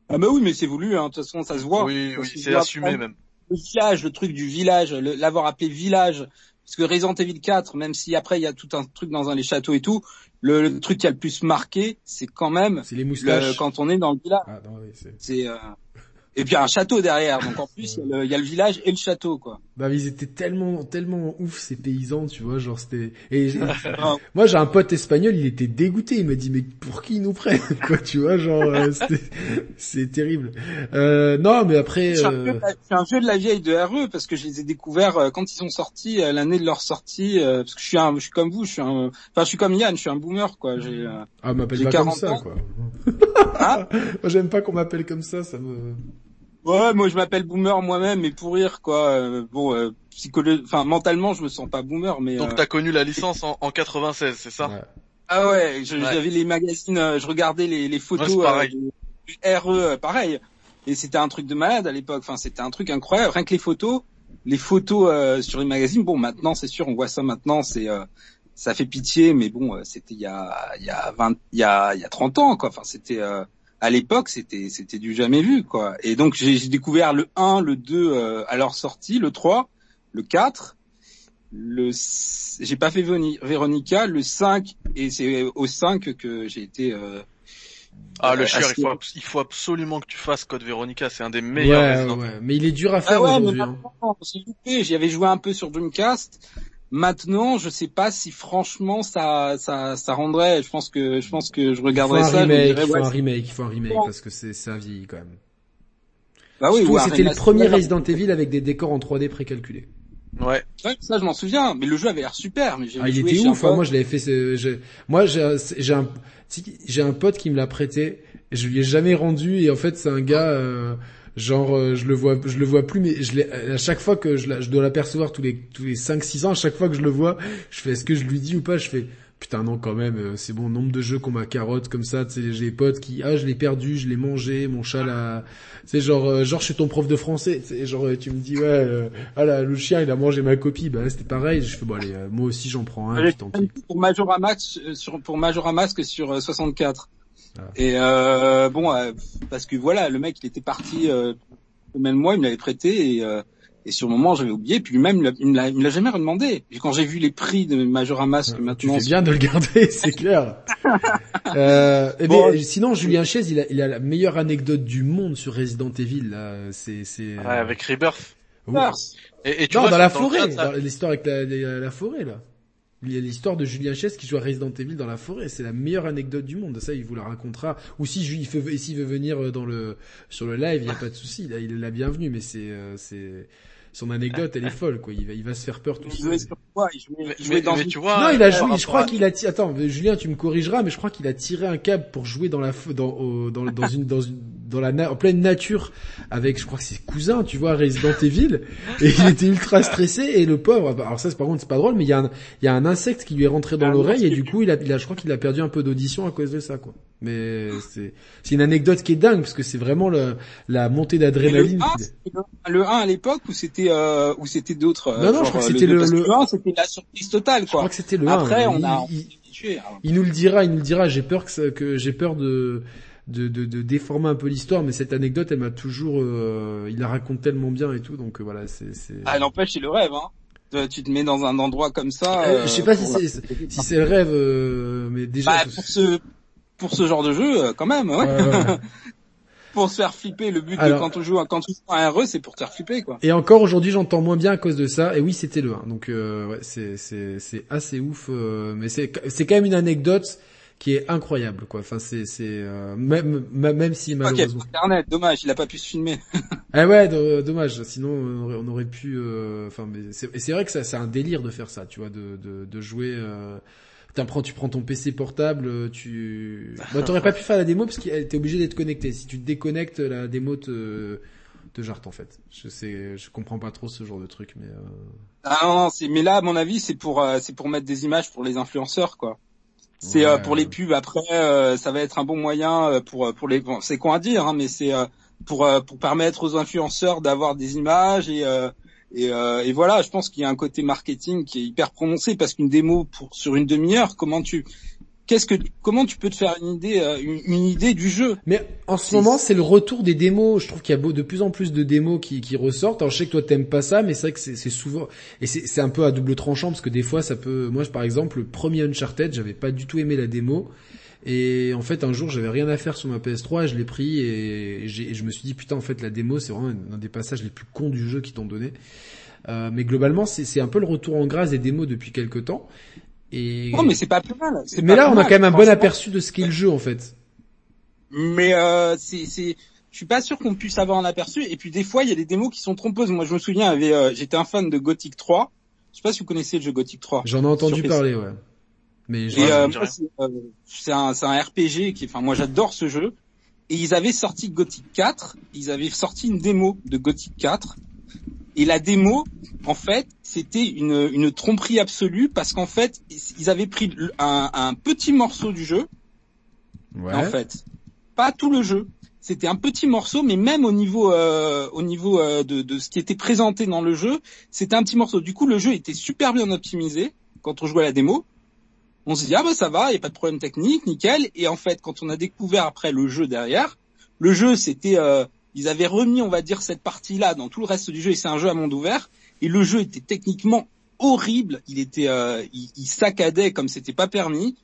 Ah bah oui, mais c'est voulu, hein. De toute façon, ça se voit. Oui, oui, c'est assumé même. Le village, le truc du village, l'avoir appelé village, parce que Resident Evil 4, même si après il y a tout un truc dans un, les châteaux et tout, le, le truc qui a le plus marqué, c'est quand même C'est les le, moustaches. quand on est dans le village. Ah non, oui, c'est... C'est euh, et puis il y a un château derrière, donc en plus il y, a le- il y a le village et le château quoi. Bah mais ils étaient tellement tellement ouf ces paysans, tu vois, genre c'était et Ah, moi j'ai un pote espagnol, il était dégoûté, il m'a dit mais pour qui ils nous prennent quoi, tu vois, genre euh, c'est terrible. Euh, non, mais après Je suis, un euh, un vieux de la vieille de RE parce que je les ai découverts euh, quand ils sont sortis l'année de leur sortie parce que je suis un je suis comme vous, je suis un enfin je suis comme Yann, je suis un boomer quoi, j'ai ah, m'appelle pas comme 40 ça ans. quoi. Hein Moi j'aime pas qu'on m'appelle comme ça, ça me Ouais, moi je m'appelle boomer moi-même mais pour rire quoi. Euh, bon euh, psycholo- enfin mentalement, je me sens pas boomer mais Donc euh, t'as connu la licence en, en 96, c'est ça? Ouais. Ah ouais, j'avais les magazines, euh, je regardais les, les photos Ouais, c'est pareil. euh, du, RE, pareil. Et c'était un truc de malade à l'époque. Enfin, c'était un truc incroyable. Rien que les photos, les photos euh, sur les magazines. Bon, maintenant, c'est sûr, on voit ça maintenant. C'est, euh, ça fait pitié, mais bon, euh, c'était il y a, il y a 20, il y a, il y a 30 ans, quoi. Enfin, c'était, euh, à l'époque, c'était, c'était du jamais vu, quoi. Et donc, j'ai j'ai découvert le 1, le 2 euh, à leur sortie, le 3, le 4 le j'ai pas fait Véronica le 5 et c'est au 5 que j'ai été euh, Ah, le chieur, assez- il faut, il faut absolument que tu fasses Code Veronica, c'est un des meilleurs Ouais, ouais, mais il est dur à faire ah ouais mais aujourd'hui. hein. j'y avais joué un peu sur Dreamcast maintenant je sais pas si franchement ça ça ça rendrait je pense que je pense que je Il faut regarderais un ça remake, dirais, il faut ouais, un remake, il faut un remake parce que c'est ça vieillit quand même. bah oui, Surtout, ou un c'était le premier Resident Evil avec des décors en 3D précalculés. Ouais. Ouais, ça je m'en souviens mais le jeu avait l'air super mais j'ai Ah, il joué était ouf. hein, moi, je l'avais fait. je- Moi, j'ai j'ai un, j'ai un pote qui me l'a prêté. et Je lui ai jamais rendu et en fait, c'est un gars. euh, genre, euh, je le vois, je le vois plus, mais je à chaque fois que je, la- je dois l'apercevoir tous les tous les 5-6 ans, à chaque fois que je le vois, je fais est-ce que je lui dis ou pas? Je fais putain non quand même. euh, C'est bon, nombre de jeux qu'on m'a carotte comme ça. Tu sais, j'ai des potes qui ah je l'ai perdu, je l'ai mangé, mon chat l'a. C'est genre euh, genre je suis ton prof de français. C'est genre euh, tu me dis ouais euh, ah là le chien il a mangé ma copie. Bah là, c'était pareil. Je fais bon allez euh, moi aussi j'en prends un. J'ai puis tant pis. fait pour Majora Max sur pour Majora Mask sur euh, 64. Et euh, bon euh, parce que voilà, le mec il était parti euh, même moi, il me l'avait prêté et euh, et sur le moment j'avais oublié puis lui-même il me l'a jamais redemandé. Et quand j'ai vu les prix de Majora Mask Tu maintenant fais bien de le garder, c'est clair. euh, eh Bon. bien, sinon, Julien Chiez, il a, il a la meilleure anecdote du monde sur Resident Evil. Là, c'est, c'est. Ouais, avec Rebirth. Oui. Et, et tu Non, vois, dans la forêt, l'histoire avec la, la, la forêt là. Il y a l'histoire de Julien Chiez qui joue à Resident Evil dans la forêt. C'est la meilleure anecdote du monde. Ça, il vous la racontera. Ou si il veut, s'il veut venir euh, dans le sur le live, il y a pas de souci. Là, il est la bienvenue. Mais c'est, euh, c'est son anecdote, elle est folle quoi. Il va, il va se faire peur tout seul. Mais, dans mais une- tu vois. Non, il a euh, joué. Je crois qu'il a. ti- Attends, Julien, tu me corrigeras, mais je crois qu'il a tiré un câble pour jouer dans la f- dans au- dans, dans une dans une dans la na- en pleine nature avec, je crois que c'est cousin, tu vois, Resident Evil, et il était ultra stressé et le pauvre. bah, Alors ça, c'est par contre, c'est pas drôle, mais il y a un il y a un insecte qui lui est rentré dans Un l'oreille et du coup, il a, il a, je crois qu'il a perdu un peu d'audition à cause de ça, quoi. Mais c'est c'est une anecdote qui est dingue parce que c'est vraiment le, la montée d'adrénaline. 1, le, le 1 à l'époque ou c'était euh, ou c'était d'autres euh, Non, non, je crois que c'était le- le- le 1 c'était la surprise totale Je quoi. crois que c'était le 1. Après on Il- a il- hein. Il nous le dira, il nous le dira. J'ai peur que, ça- que j'ai peur de, de, de, de déformer un peu l'histoire, mais cette anecdote, elle m'a toujours, euh, il la raconte tellement bien et tout, donc euh, voilà, c'est, c'est. Ah n'empêche c'est le rêve hein. Euh, Tu te mets dans un endroit comme ça. Euh, je sais pas si c'est, si c'est le rêve, euh, mais déjà. Bah, pour ce pour ce genre de jeu quand même ouais. Ouais, ouais, ouais. pour se faire flipper le but Alors- de quand on joue à- quand on joue à un RE c'est pour te faire flipper quoi. Et encore aujourd'hui, j'entends moins bien à cause de ça. Et oui, c'était le 1. Donc euh, ouais, c'est c'est c'est assez ouf, euh, mais c'est c'est quand même une anecdote qui est incroyable, quoi. Enfin, c'est c'est euh, même même si Ok, malheureusement. internet dommage il a pas pu se filmer. Ah ouais, do- dommage. Sinon, on aurait, on aurait pu. euh, Enfin, mais c'est et c'est vrai que ça, c'est un délire de faire ça, tu vois, de de, de jouer. Euh, t'apprends- tu prends ton PC portable, euh, tu. Bah, t'aurais pas pu faire la démo parce que t'es obligé d'être connecté. Si tu te déconnectes, la démo te te jarte en fait. Je sais, je comprends pas trop ce genre de truc, mais. Euh... Ah non, non c'est mais là à mon avis c'est pour euh, c'est pour mettre des images pour les influenceurs quoi. C'est euh, Ouais, pour les pubs. Après, euh, ça va être un bon moyen euh, pour pour les. bon, c'est con à dire, hein, mais c'est euh, pour euh, pour permettre aux influenceurs d'avoir des images et euh, et, euh, et voilà. Je pense qu'il y a un côté marketing qui est hyper prononcé parce qu'une démo pour sur une demi-heure, comment tu qu'est-ce que comment tu peux te faire une idée euh, une, idée du jeu? Mais en ce moment, c'est le retour des démos. Je trouve qu'il y a de plus en plus de démos qui, qui ressortent. Alors je sais que toi t'aimes pas ça, mais c'est vrai que c'est souvent et c'est un peu à double tranchant parce que des fois ça peut. Moi, par exemple, le premier Uncharted, j'avais pas du tout aimé la démo. Et en fait, un jour, j'avais rien à faire sur ma PS3, et je l'ai pris et, je me suis dit putain, en fait, la démo, c'est vraiment un des passages les plus cons du jeu qu'ils t'ont donné. Euh, mais globalement, c'est un peu le retour en grâce des démos depuis quelques temps. Et Non, mais c'est pas plus mal. mais là, on a quand même un bon aperçu de ce qu'est le jeu en fait. Mais euh, c'est, c'est, je suis pas sûr qu'on puisse avoir un aperçu. Et puis des fois, il y a des démos qui sont trompeuses. Moi, je me souviens, avait, euh, j'étais un fan de Gothic 3. Je sais pas si vous connaissez le jeu Gothic 3. J'en ai entendu parler, ouais. Mais Et euh, moi, c'est, euh, c'est un, c'est un RPG qui, enfin, moi, j'adore ce jeu. Et ils avaient sorti Gothic 4. Ils avaient sorti une démo de Gothic 4. Et la démo, en fait, c'était une, une tromperie absolue parce qu'en fait, ils avaient pris un petit morceau du jeu ouais. en fait. Pas tout le jeu. C'était un petit morceau, mais même au niveau euh, au niveau euh, de, de ce qui était présenté dans le jeu, c'était un petit morceau. Du coup, le jeu était super bien optimisé quand on jouait à la démo. On se dit ah bah ça va, il y a pas de problème technique, nickel. Et en fait, quand on a découvert après le jeu derrière, le jeu c'était euh, ils avaient remis on va dire cette partie-là dans tout le reste du jeu et c'est un jeu à monde ouvert et le jeu était techniquement horrible. Il était euh, il, il saccadait comme c'était pas permis.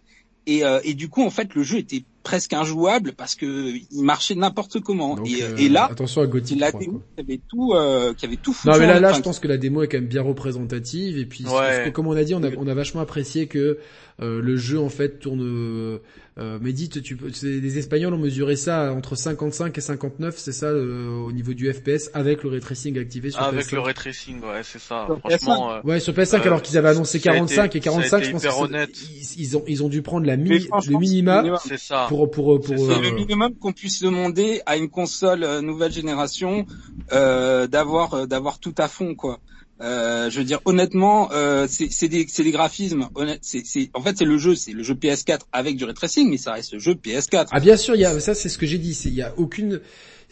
Et, euh, et du coup, en fait, le jeu était presque injouable parce que il marchait n'importe comment. Donc, et, euh, et là, attention à Gothic la 3, démo qui avait tout, euh, qui avait tout foutu. Non mais là, là, enfin, je pense que la démo est quand même bien représentative et puis Ouais. ce que- comme on a dit, on a, on a vachement apprécié que euh, le jeu en fait tourne. Euh, euh, mais dites, tu peux, c'est- les Espagnols ont mesuré ça entre 55 et 59, c'est ça euh, au niveau du FPS avec le ray tracing activé sur Avec PS5. le ray tracing, ouais, c'est ça. Sur Franchement, euh, Ouais, sur PS5 Euh, alors qu'ils avaient annoncé ça a 45 été- et 45, ça a été je pense hyper que c'est- honnête. ils, ils ont ils ont dû prendre la franchement, le minima minimum. c'est ça. pour pour pour. Euh. C'est le minimum qu'on puisse demander à une console nouvelle génération euh, d'avoir d'avoir tout à fond quoi. Euh, je veux dire honnêtement, euh, c'est c'est des c'est des graphismes. Honnête, c'est c'est en fait c'est le jeu, c'est le jeu PS4 avec du ray tracing, mais ça reste le jeu PS4. Ah bien sûr, il y a ça c'est ce que j'ai dit, c'est il y a aucune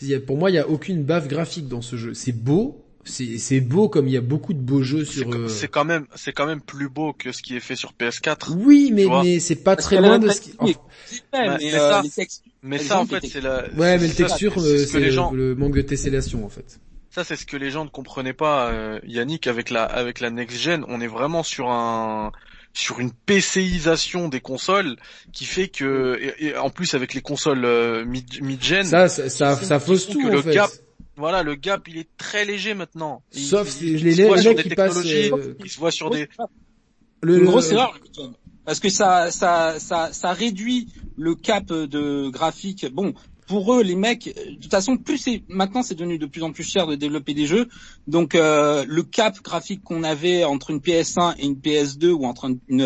y a, pour moi il y a aucune baffe graphique dans ce jeu. C'est beau, c'est c'est beau comme il y a beaucoup de beaux jeux sur euh, c'est quand même, c'est quand même plus beau que ce qui est fait sur PS4. Oui, mais c'est pas Parce très loin de ce qui enfin, Ouais, mais euh, ça. Mais en fait, c'est la. Ouais, mais le texture c'est le manque de tessellation en fait. Ça, c'est ce que les gens ne comprenaient pas, euh, Yannick, avec la avec la next gen. On est vraiment sur un sur une PCisation des consoles qui fait que et, et en plus avec les consoles euh, mid mid gen, Ça ça ça, fausse tout que en le fait. gap voilà, le gap il est très léger maintenant. Il- Sauf il- si il les- se les voit sur des qui passent, technologies, euh, il se voit sur des Le, une grosse erreur parce que ça ça ça ça réduit le cap de graphique. Bon, pour eux les mecs de toute façon plus c'est maintenant c'est devenu de plus en plus cher de développer des jeux. Donc euh, le cap graphique qu'on avait entre une PS1 et une PS2 ou entre une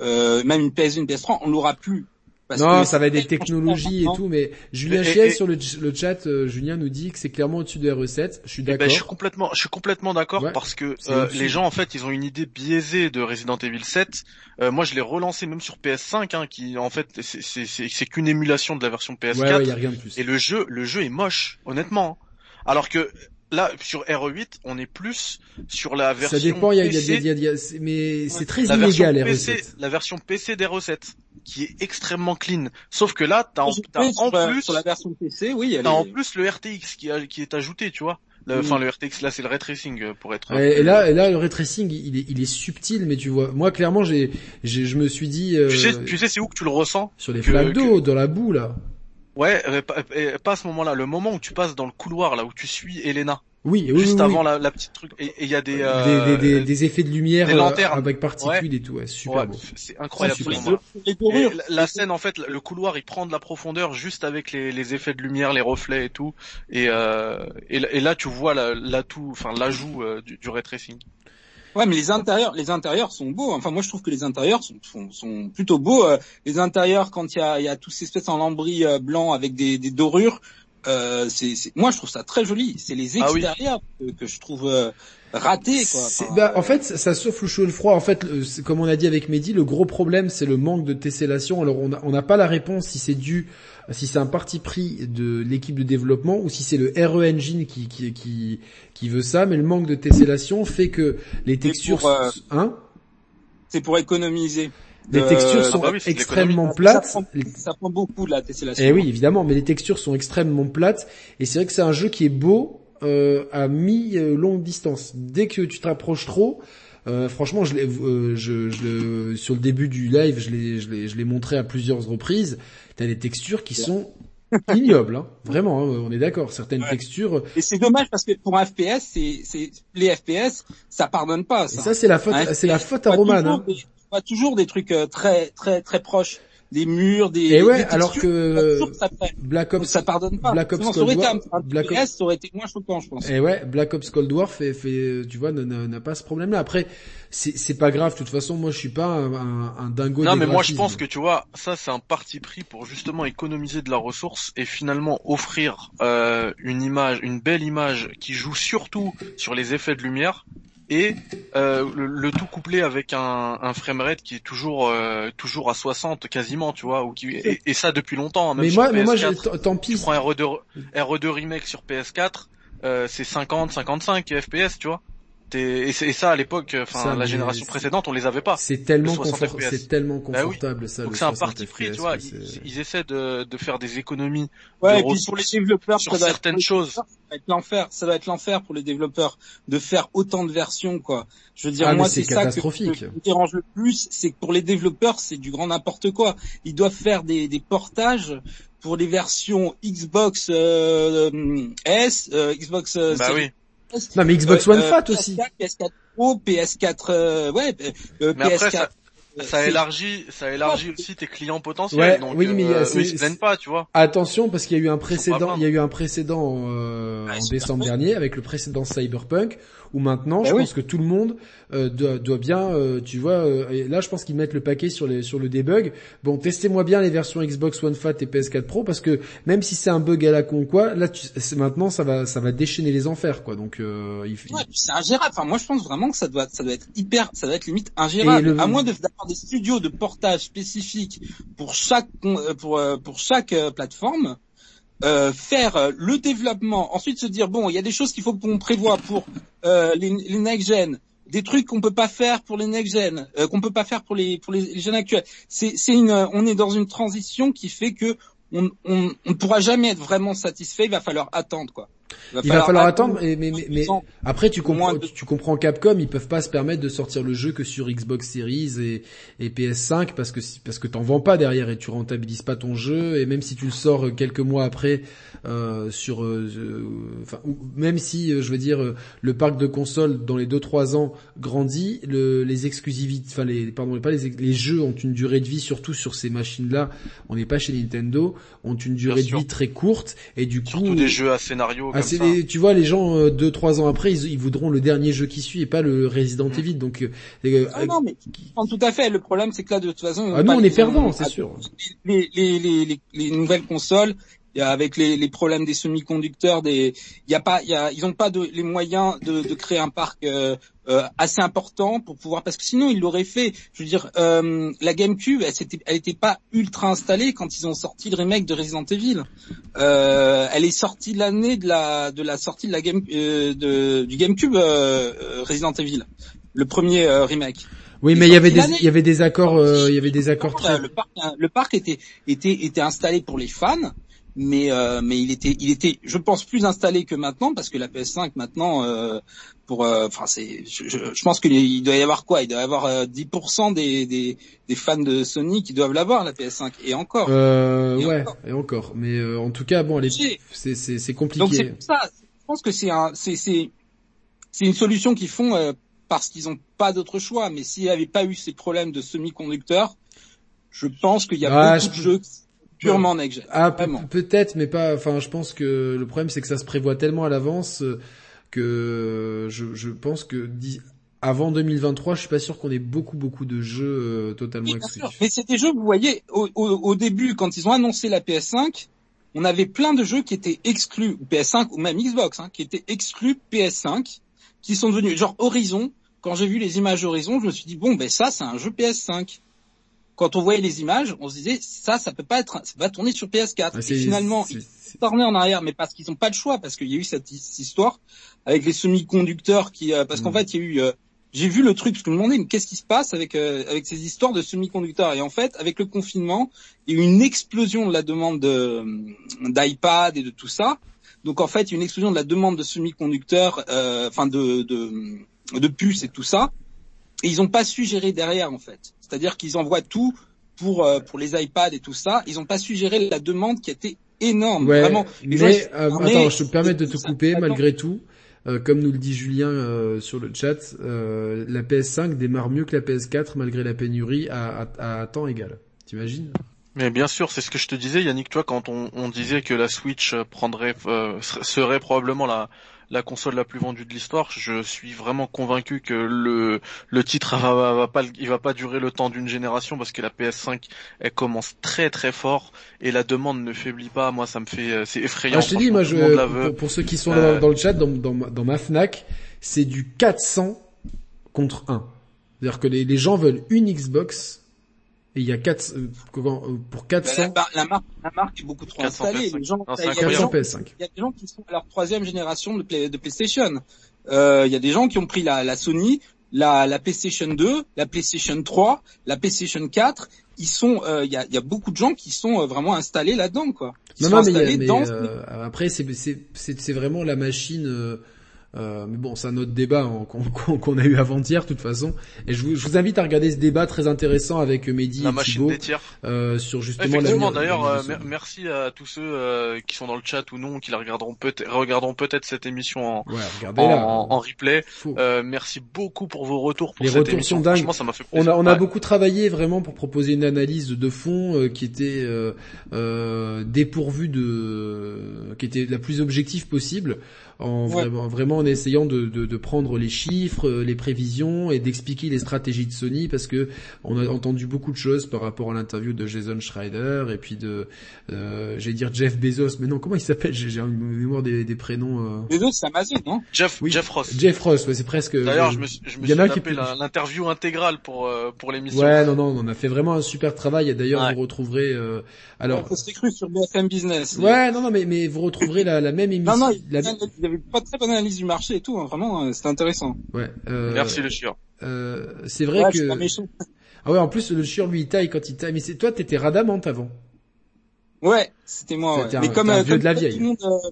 euh, même une PS1 une PS3, on l'aura plus. Parce non, que ça va être des technologies et tout, mais Julien et- sur le, le chat, euh, Julien nous dit que c'est clairement au-dessus de RE7. Je suis Eh ben, d'accord. je suis complètement, je suis complètement d'accord Ouais, parce que euh, les gens en fait, ils ont une idée biaisée de Resident Evil 7. Euh, moi, je l'ai relancé même sur PS5, hein, qui en fait, c'est qu'une émulation de la version PS4. ouais, ouais, y a rien de plus. Et le jeu, le jeu est moche, honnêtement. Alors que là, sur RE8, on est plus sur la version Ça dépend, il y a, il y a, PC, il y a- y a- c'est- mais c'est très la version illégal PC, RE7. la version PC d'RE7, qui est extrêmement clean. Sauf que là, t'as en, fait en sur, la- plus, sur la version PC, oui, elle t'as en plus le RTX qui, a- qui est ajouté, tu vois. Le-. Enfin, le RTX, là, c'est le ray tracing euh, pour être. Ouais, et là, et là, le ray tracing, il est, il est subtil, mais tu vois, moi clairement, j'ai, je me suis dit euh, Tu sais, tu sais, c'est où que tu le ressens sur les que- flaques d'eau, dans la boue là. Ouais, euh, pas, euh, pas à ce moment-là. Le moment où tu passes dans le couloir, là où tu suis Elena, Oui, oui, juste oui, oui. avant la, la petite truc, et il y a des, Des- euh, des, des, des effets de lumière des lanternes. avec particules et tout, ouais, super ouais, beau. c'est incroyable. Super. Et la, scène, en fait, le couloir, il prend de la profondeur juste avec les, les effets de lumière, les reflets et tout. Et, euh, et, là- et là, tu vois la- l'atout, enfin l'ajout euh, du, du ray tracing. Ouais, mais les intérieurs, les intérieurs sont beaux. Enfin, moi, je trouve que les intérieurs sont, sont, sont plutôt beaux. Euh, Les intérieurs, quand il y a, il y a tous ces espèces en lambris euh, blanc avec des, des dorures, euh, c'est, moi je trouve ça très joli. C'est les Ah oui. extérieurs que, que je trouve euh, ratés quoi. Enfin, bah, en fait, ça souffle le chaud et le froid. En fait, le- comme on a dit avec Mehdi, le gros problème, c'est le manque de tessellation. Alors, on n'a pas la réponse si c'est dû, si c'est un parti pris de l'équipe de développement ou si c'est le RE Engine qui, qui, qui, qui veut ça. Mais le manque de tessellation fait que les textures, pour, euh, hein, c'est pour économiser. les Euh, textures ah sont bah oui, de extrêmement Ça plates. prend, ça prend beaucoup de la tessellation. Eh oui, évidemment, mais les textures sont extrêmement plates et c'est vrai que c'est un jeu qui est beau euh, à mi-longue distance. Dès que tu te rapproches trop, euh, franchement, je euh, je, je sur le début du live, je l'ai, montré à plusieurs reprises. T'as des textures qui sont ignobles, hein. vraiment. hein, on est d'accord. Certaines Ouais. textures. Et c'est dommage parce que pour un FPS, c'est, c'est les FPS, ça pardonne pas. Et Ça. ça, c'est la faute, c'est la faute à Roman. toujours Hein. des- tu vois toujours des trucs euh, très très très proches, des murs, des. Et ouais, des alors que ça. Black Donc Ops, ça pardonne pas. Black Ops Sinon, ça aurait Cold été War- un, un Black Ops- FPS, ça aurait été moins choquant, je pense. Et ouais, Black Ops Cold War fait, fait, tu vois, n'a- pas ce problème-là. Après, c'est pas grave. De toute façon, moi, je suis pas un, un, un dingo. Non, des mais moi je pense que tu vois, ça c'est un parti pris pour justement économiser de la ressource et finalement offrir euh, une image, une belle image qui joue surtout sur les effets de lumière et euh, le, le tout couplé avec un, un framerate qui est toujours euh, toujours à 60 quasiment, tu vois, ou qui et, et ça depuis longtemps. hein, même Mais sur moi, mais moi, PS4. je- tant- tant tu pis. prends RE2, RE2 remake sur PS4, euh, c'est 50, 55 FPS, tu vois. Et, ça à l'époque, euh, enfin la génération précédente, on les avait pas. C'est tellement Le 60 confort- tellement Bah oui. confortable ça. Donc c'est un 60 parti pris, tu vois. Ils, ils essaient de, de faire des économies Ouais, de et puis pour les développeurs, sur ça doit être- certaines choses. Ça va être l'enfer, ça doit être l'enfer pour les développeurs de faire autant de versions, quoi. Je veux dire, Ah, moi, c'est ça que, qui me dérange le plus, c'est que pour les développeurs, c'est du grand n'importe quoi. Ils doivent faire des, des portages pour les versions Xbox euh, S, euh, Xbox euh, Bah oui. Non, mais Xbox One euh, Fat PS4, aussi. PS4 Pro, PS4, euh, ouais, euh, Mais après, PS4. ça, élargit, ça élargit aussi tes clients potentiels. Ouais, donc, oui, mais euh, eux, ils se plaignent pas, tu vois. Attention parce qu'il y a eu un précédent, il y a eu un précédent euh, Ah, en décembre dernier avec le précédent Cyberpunk où maintenant Bah je oui. pense que tout le monde euh, doit, doit bien, euh, tu vois, euh, là je pense qu'ils mettent le paquet sur les sur le debug. Bon, testez-moi bien les versions Xbox One Fat et PS4 Pro parce que même si c'est un bug à la con ou quoi, là tu, maintenant ça va ça va déchaîner les enfers quoi. Donc euh, il, Ouais, c'est ingérable. Enfin, moi, je pense vraiment que ça doit, ça doit être hyper, ça doit être limite ingérable. Le- À moins de- d'avoir des studios de portage spécifiques pour chaque, euh, pour, euh, pour chaque plateforme, euh, faire euh, le développement, ensuite se dire bon, il y a des choses qu'il faut qu'on prévoit pour euh, les, next gen, des trucs qu'on peut pas faire pour les next gen, euh, qu'on peut pas faire pour les pour les, jeunes actuels. C'est, c'est une, on est dans une transition qui fait que on ne pourra jamais être vraiment satisfait. Il va falloir attendre quoi. Il va falloir attendre. mais, mais, mais ans. après tu comprends, deux- tu comprends Capcom, ils peuvent pas se permettre de sortir le jeu que sur Xbox Series et, et PS5 parce que parce que t'en vends pas derrière et tu rentabilises pas ton jeu et même si tu le sors quelques mois après euh, sur euh, euh, enfin même si euh, je veux dire euh, le parc de consoles dans les 2 3 ans grandit, le, les exclusivités enfin les pardon pas les jeux ont une durée de vie surtout sur ces machines-là, on n'est pas chez Nintendo, ont une durée de sûr. vie très courte et du coup Surtout des jeux à scénario ah, comme ça. les- tu vois, les gens euh, deux trois ans après, ils, ils voudront le dernier jeu qui suit et pas le Resident Mm. Evil. Donc, euh, euh, Ah non, mais tout à fait. Le problème, c'est que là, de toute façon, ah, nous on les- est perdants, c'est sûr. Les, les, les, les, les nouvelles consoles, avec les, les problèmes des semi-conducteurs, des, il y a pas, y a, ils n'ont pas de, les moyens de, de créer un parc euh, euh, assez important pour pouvoir, parce que sinon ils l'auraient fait. Je veux dire, euh, la GameCube, elle s'était, elle était pas ultra installée quand ils ont sorti le remake de Resident Evil. Euh, elle est sortie l'année de la, de la sortie de la game, euh, de, du GameCube euh, Resident Evil, le premier euh, remake. Oui, mais il y avait des, il y avait des accords, il y avait des accords très. le parc, le parc était, était, était installé pour les fans, mais, euh, mais il était, il était, je pense, plus installé que maintenant parce que la PS5 maintenant, euh, pour, euh, enfin, c'est, je, je, je pense qu'il doit y avoir quoi? Il doit y avoir euh, 10% des, des, des fans de Sony qui doivent l'avoir la PS5 et encore. Euh, Et ouais, encore. et encore. Mais euh, en tout cas, bon, c'est c'est c'est Donc c'est compliqué. pour ça. Je pense que c'est un, c'est, c'est, c'est une solution qu'ils font euh, parce qu'ils n'ont pas d'autre choix. Mais s'il n'y avait pas eu ces problèmes de semi-conducteurs, je pense qu'il y a Ah, beaucoup je- de jeux purement next-gen. Ah, pe- Vraiment. peut-être, mais pas. Enfin, je pense que le problème, c'est que ça se prévoit tellement à l'avance euh, que je, je pense que avant 2023, je suis pas sûr qu'on ait beaucoup beaucoup de jeux euh, totalement Oui, exclusifs. Mais c'est des jeux, vous voyez, au, au, au début, quand ils ont annoncé la PS5, on avait plein de jeux qui étaient exclus PS5 ou même Xbox, hein, qui étaient exclus PS5, qui sont devenus genre Horizon. Quand j'ai vu les images Horizon, je me suis dit bon ben ça c'est un jeu PS5. Quand on voyait les images, on se disait ça ça peut pas être, ça va tourner sur PS4. Et finalement ils tournaient en arrière, mais parce qu'ils n'ont pas de choix, parce qu'il y a eu cette, histoire avec les semi-conducteurs qui, euh, parce qu'en mm. fait il y a eu euh, j'ai vu le truc parce que je me demandais mais qu'est-ce qui se passe avec euh, avec ces histoires de semi-conducteurs? Et en fait avec le confinement il y a eu une explosion de la demande de d'iPad et de tout ça donc en fait il y a une explosion de la demande de semi-conducteurs euh, enfin de, de de puces et tout ça et ils n'ont pas su gérer derrière en fait c'est-à-dire qu'ils envoient tout pour euh, pour les iPads et tout ça. Ils n'ont pas su gérer la demande qui était énorme vraiment. Mais attends je te permets de te couper malgré tout. Euh, comme nous le dit Julien euh, sur le chat, euh, la PS5 démarre mieux que la PS4 malgré la pénurie à, à, à temps égal. T'imagines? Mais bien sûr, c'est ce que je te disais, Yannick, toi, quand on, on disait que la Switch prendrait, serait probablement la, la console la plus vendue de l'histoire. Je suis vraiment convaincu que le le titre va, va, pas il va pas durer le temps d'une génération parce que la PS5 elle commence très très fort et la demande ne faiblit pas. Moi ça me fait euh, c'est effrayant. Ah, je te dis moi je pour, ceux qui sont euh, dans, le chat dans, dans, dans ma Fnac, c'est du 400 contre 1. C'est-à-dire que les, les gens veulent une Xbox et il y a quatre, euh, euh, pour 400. Bah, la, marque, la marque est beaucoup trop installée. Les gens, il, y a des gens, il y a des gens qui sont à leur troisième génération de, de PlayStation. Euh, il y a des gens qui ont pris la, la Sony, la, la, PlayStation 2, la PlayStation 3, la PlayStation 4. Ils sont, euh, il y, a, y, a, beaucoup de gens qui sont euh, vraiment installés là-dedans, quoi. non, non, mais, mais après, c'est, c'est, c'est vraiment la machine euh, mais bon, c'est un autre débat hein, qu'on a eu avant-hier, de toute façon. Et je vous, je vous, invite à regarder ce débat très intéressant avec Mehdi La et Thibaut euh, sur justement. Effectivement, d'ailleurs, euh, merci à tous ceux euh, qui sont dans le chat ou non, qui la regarderont peut-être, regarderont peut-être cette émission en, ouais, en, en, replay. merci beaucoup pour vos retours pour Les cette retours émission. Sont dingues. Franchement, ça m'a fait plaisir. On a, on a beaucoup travaillé vraiment pour proposer une analyse de fond qui était dépourvue de, qui était la plus objective possible en vraiment, vraiment, en essayant de, de, de, prendre les chiffres, euh, les prévisions et d'expliquer les stratégies de Sony parce que on a entendu beaucoup de choses par rapport à l'interview de Jason Schreider et puis de, euh, j'allais dire Jeff Bezos, mais non, comment il s'appelle? J'ai une mémoire des, des prénoms. Euh... Bezos, c'est Amazon, non? Jeff, oui, Jeff Ross. Jeff Ross, ouais, c'est presque. D'ailleurs, je me, je me suis tapé l'interview intégrale pour euh, pour l'émission. Ouais, non, non, on a fait vraiment un super travail. Et d'ailleurs, ouais. vous retrouverez. Euh, alors. On s'est cru sur BFM Business. Ouais, non, non, mais mais vous retrouverez la, la même émission. Non, non, la y avait pas de très bonne analyse du marché et tout, hein, vraiment, euh, c'était intéressant. Ouais. Euh, Merci le chieur. Euh, c'est vrai ouais, que. Pas ah ouais, en plus le chieur lui il taille quand il taille. Mais c'est toi, t'étais radamante avant. Ouais, c'était moi. Ouais. Un, mais comme, un euh, vieux comme de la vieille. Tout le monde, euh,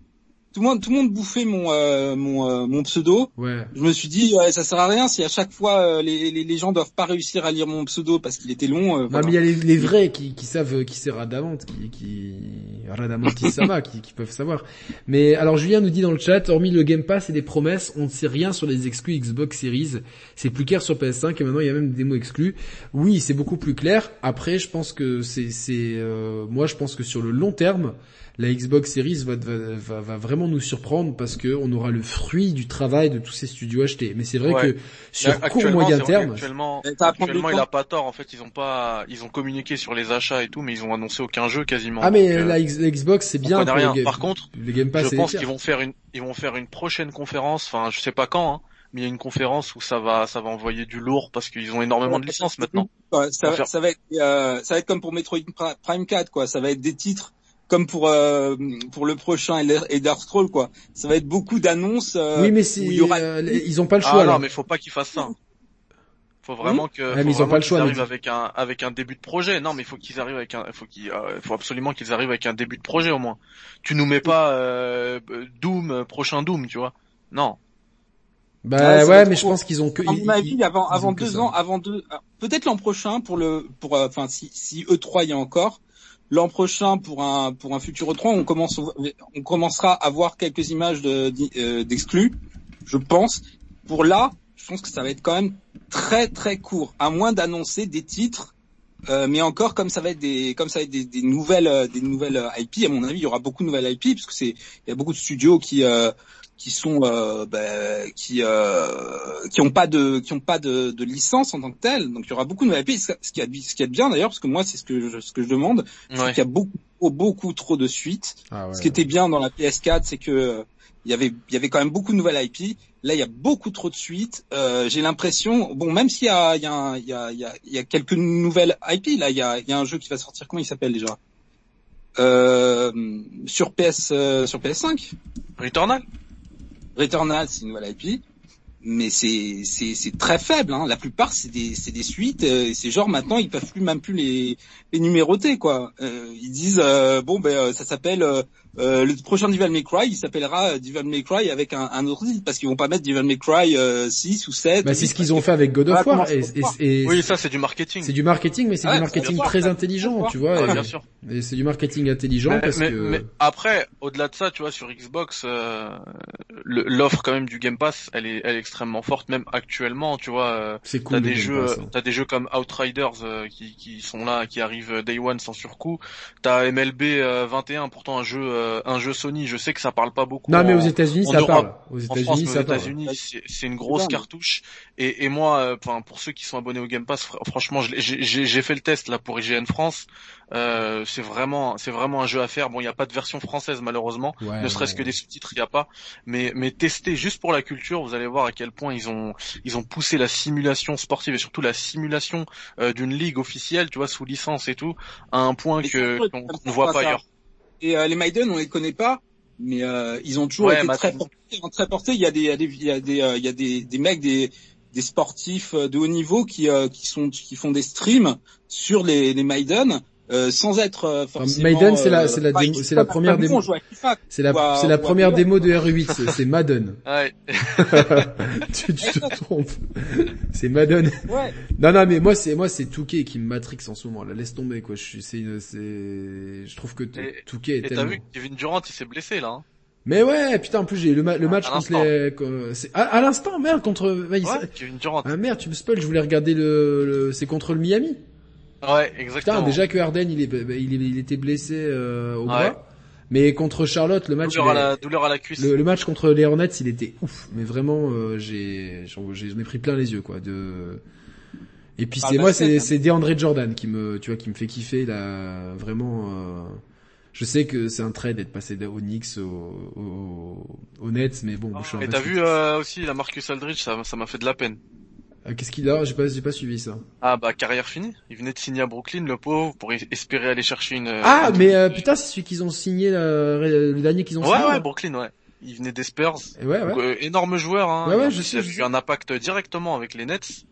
tout le monde, tout le monde bouffait mon euh, mon euh, mon pseudo. Ouais. Je me suis dit ouais, ça sert à rien si à chaque fois euh, les, les, les gens doivent pas réussir à lire mon pseudo parce qu'il était long. non voilà. mais il y a les, les vrais qui, qui savent qui c'est Radamante, qui qui Radamantisama qui, qui peuvent savoir. Mais alors Julien nous dit dans le chat, hormis le Game Pass et des promesses, on ne sait rien sur les exclus Xbox Series. C'est plus clair sur PS5 et maintenant il y a même des mots exclus. Oui, c'est beaucoup plus clair. Après, je pense que c'est c'est moi je pense que sur le long terme la Xbox Series va, va, va, va, vraiment nous surprendre parce que on aura le fruit du travail de tous ces studios achetés. Mais c'est vrai ouais. que sur court moyen terme, actuellement, actuellement il a pas tort. En fait, ils ont pas, ils ont communiqué sur les achats et tout, mais ils ont annoncé aucun jeu quasiment. Ah mais donc, la, la, Xbox c'est bien. rien. Les, Par contre, les Game Pass, je pense qu'ils vont faire une, ils vont faire une prochaine conférence. Enfin, je sais pas quand. Hein mais il y a une conférence où ça va ça va envoyer du lourd parce qu'ils ont énormément de licences maintenant. Ouais, ça, va, ça va être euh, ça va être comme pour Metroid Prime 4 quoi, ça va être des titres comme pour euh, pour le prochain Elder Scroll quoi. Ça va être beaucoup d'annonces. Euh, oui, mais c'est aura... euh, ils ont pas le choix. Ah là. non, mais faut pas qu'ils fassent ça. Faut vraiment que ouais, faut ils ont pas le choix. Arrivent avec un avec un début de projet. Non, mais il faut qu'ils arrivent avec un faut qu'ils euh, faut absolument qu'ils arrivent avec un début de projet au moins. Tu nous mets pas euh, Doom prochain Doom, tu vois. Non. Bah ouais, ouais mais je pense qu'ils ont que. À mon avis, avant avant deux ans, avant deux, peut-être l'an prochain pour le pour enfin si si E3 il y a encore, l'an prochain pour un pour un futur E3, on commence on commencera à voir quelques images de d'exclus, je pense. Pour là, je pense que ça va être quand même très très court, à moins d'annoncer des titres Euh, mais encore, comme ça va être des, comme ça va être des, nouvelles, euh, des nouvelles euh, IP. À mon avis, il y aura beaucoup de nouvelles IP parce que c'est, il y a beaucoup de studios qui, euh, qui sont, euh, bah, qui, euh, qui ont pas de, qui ont pas de, de licence en tant que telle. Donc il y aura beaucoup de nouvelles IP. Ce qui est, ce qui est bien d'ailleurs, parce que moi, c'est ce que je, ce que je demande, c'est Ouais. qu'il y a beaucoup, beaucoup trop de suites. Ah ouais. Ce qui était bien dans la PS4, c'est que euh, il y avait il y avait quand même beaucoup de nouvelles IP. Là, il y a beaucoup trop de suites. Euh, J'ai l'impression, bon, même s'il y a il y a, il y, a, il y, a, il y a quelques nouvelles IP, là, il y a, il y a un jeu qui va sortir. Comment il s'appelle déjà euh, Sur PS euh, sur PS5. Returnal Returnal, c'est une nouvelle IP. Mais c'est c'est très faible. Hein. La plupart c'est des c'est des suites. euh, c'est genre maintenant ils peuvent plus même plus les les numéroter quoi. Euh, ils disent euh, bon ben euh, ça s'appelle euh, le prochain Devil May Cry, il s'appellera euh, Devil May Cry avec un, un autre titre parce qu'ils vont pas mettre Devil May Cry euh, 6 ou 7. Bah, c'est ce qu'ils ont fait avec God of War. Et, et- et Oui, ça c'est du marketing. c'est du marketing, mais c'est Ouais, du marketing très ça- intelligent, tu vois. Ouais, et- bien sûr. et c'est du marketing intelligent Mais, parce mais- que. mais après, au-delà de ça, tu vois, sur Xbox, euh, l'offre quand même du Game Pass, elle est, elle est extrêmement forte, même actuellement, tu vois. C'est T'as cool. le des jeux, Pass, hein. t'as des jeux comme Outriders euh, qui, qui sont là, qui arrivent day one sans surcoût. T'as MLB euh, 21, pourtant un jeu, euh, un jeu Sony. Je sais que ça parle pas beaucoup. Non, mais aux États-Unis, ça Europe, parle. Aux États-Unis, mais aux ça parle. États-Unis, c'est une grosse cartouche. Et, et moi, euh, enfin, pour ceux qui sont abonnés au Game Pass, fr- franchement, j'ai fait le test là pour IGN France. Euh, c'est vraiment, c'est vraiment un jeu à faire. Bon, il n'y a pas de version française malheureusement, Ouais, ne serait-ce ouais. que des sous-titres, il y a pas. Mais, mais tester juste pour la culture, vous allez voir à quel point ils ont, ils ont poussé la simulation sportive et surtout la simulation euh, d'une ligue officielle, tu vois, sous licence et tout, à un point Mais que qu'on ça, voit ça- pas ailleurs. Et euh, les Maiden, on les connaît pas, mais euh, ils ont toujours Ouais, été bah, très portés. hein, très portés. Il y a des, il y a des, il y a des, euh, il y a des, des mecs, des, des sportifs de haut niveau qui, qui sont, qui font des streams sur les, les Maiden. Euh, sans être euh, forcément. Maiden, c'est la- euh, c'est la pas- démo- c'est la pas- première démo. C'est la, c'est la première de R8, c'est- c'est Madden. Ouais. tu, tu te trompes. C'est Madden. Ouais. Non, non, mais moi, c'est, moi, c'est Touquet qui me matrix en ce moment, là. Laisse tomber, quoi. Je suis, c'est, une- c'est, je trouve que Touquet est Et t'as tellement... vu Kevin Durant, il s'est blessé là. Hein. Mais ouais, putain, en plus, j'ai le, ma- le À- match à contre l'instant. les, c'est, à, à l'instant, merde, contre, il- Ouais, Kevin Durant. ah merde, tu me spoil, je voulais regarder le, le- c'est contre le Miami. Ouais, Putain, exactement. déjà que Harden, il est, bah, il, était blessé, euh, au bras. Ouais. Mais contre Charlotte, le match, douleur, à la, douleur à la cuisse. Le, le match contre les Hornets, il était ouf, mais vraiment, euh, j'ai, j'en ai pris plein les yeux, quoi. De... Et puis c'est moi, c'est hein. c'est DeAndre Jordan qui me, tu vois, qui me fait kiffer là, vraiment. euh, Je sais que c'est un trait d'être passé au Knicks au, au, au Nets, mais bon, je suis un Et t'as vu euh, aussi la Marcus Aldridge, ça ça m'a fait de la peine. Ah, Qu'est-ce qu'il a? J'ai pas, j'ai pas suivi ça. Ah bah carrière finie. Il venait de signer à Brooklyn, le pauvre, pour es- espérer aller chercher une. Ah, une- mais euh, putain, c'est celui qu'ils ont signé, là, le dernier qu'ils ont Ouais signé. ouais là. Brooklyn ouais. Il venait des Spurs. Ouais, ouais. Donc, euh, énorme joueur. Hein. Ouais, ouais, je sais, Il a eu un impact directement avec les Nets.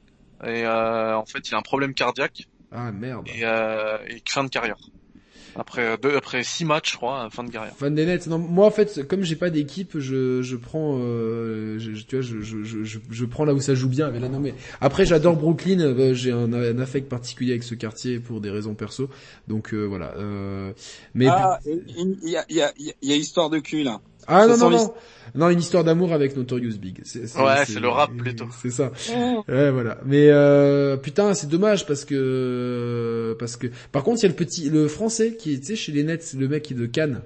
Et euh, en fait, il a un problème cardiaque Ah merde. et, euh, et fin de carrière. Après euh, deux, après six matchs, je crois, fin de carrière. Fan des Nets. Non, moi en fait, comme j'ai pas d'équipe, je je prends, euh, je, tu vois, je, je, je, je, prends là où ça joue bien. Mais là, non, mais après, j'adore Brooklyn. euh, j'ai un, un affect particulier avec ce quartier pour des raisons perso. Donc euh, voilà. Euh, mais Ah, il y a, il y a, il y a- il y a histoire de cul là. Ah non ça non non. Non, une histoire d'amour avec Notorious Big. C'est, Ouais, c'est le rap, plutôt. C'est ça. Ouais, voilà. Mais euh, putain, c'est dommage parce que parce que par contre, il y a le petit le français qui est tu sais chez les Nets, le mec qui est de Cannes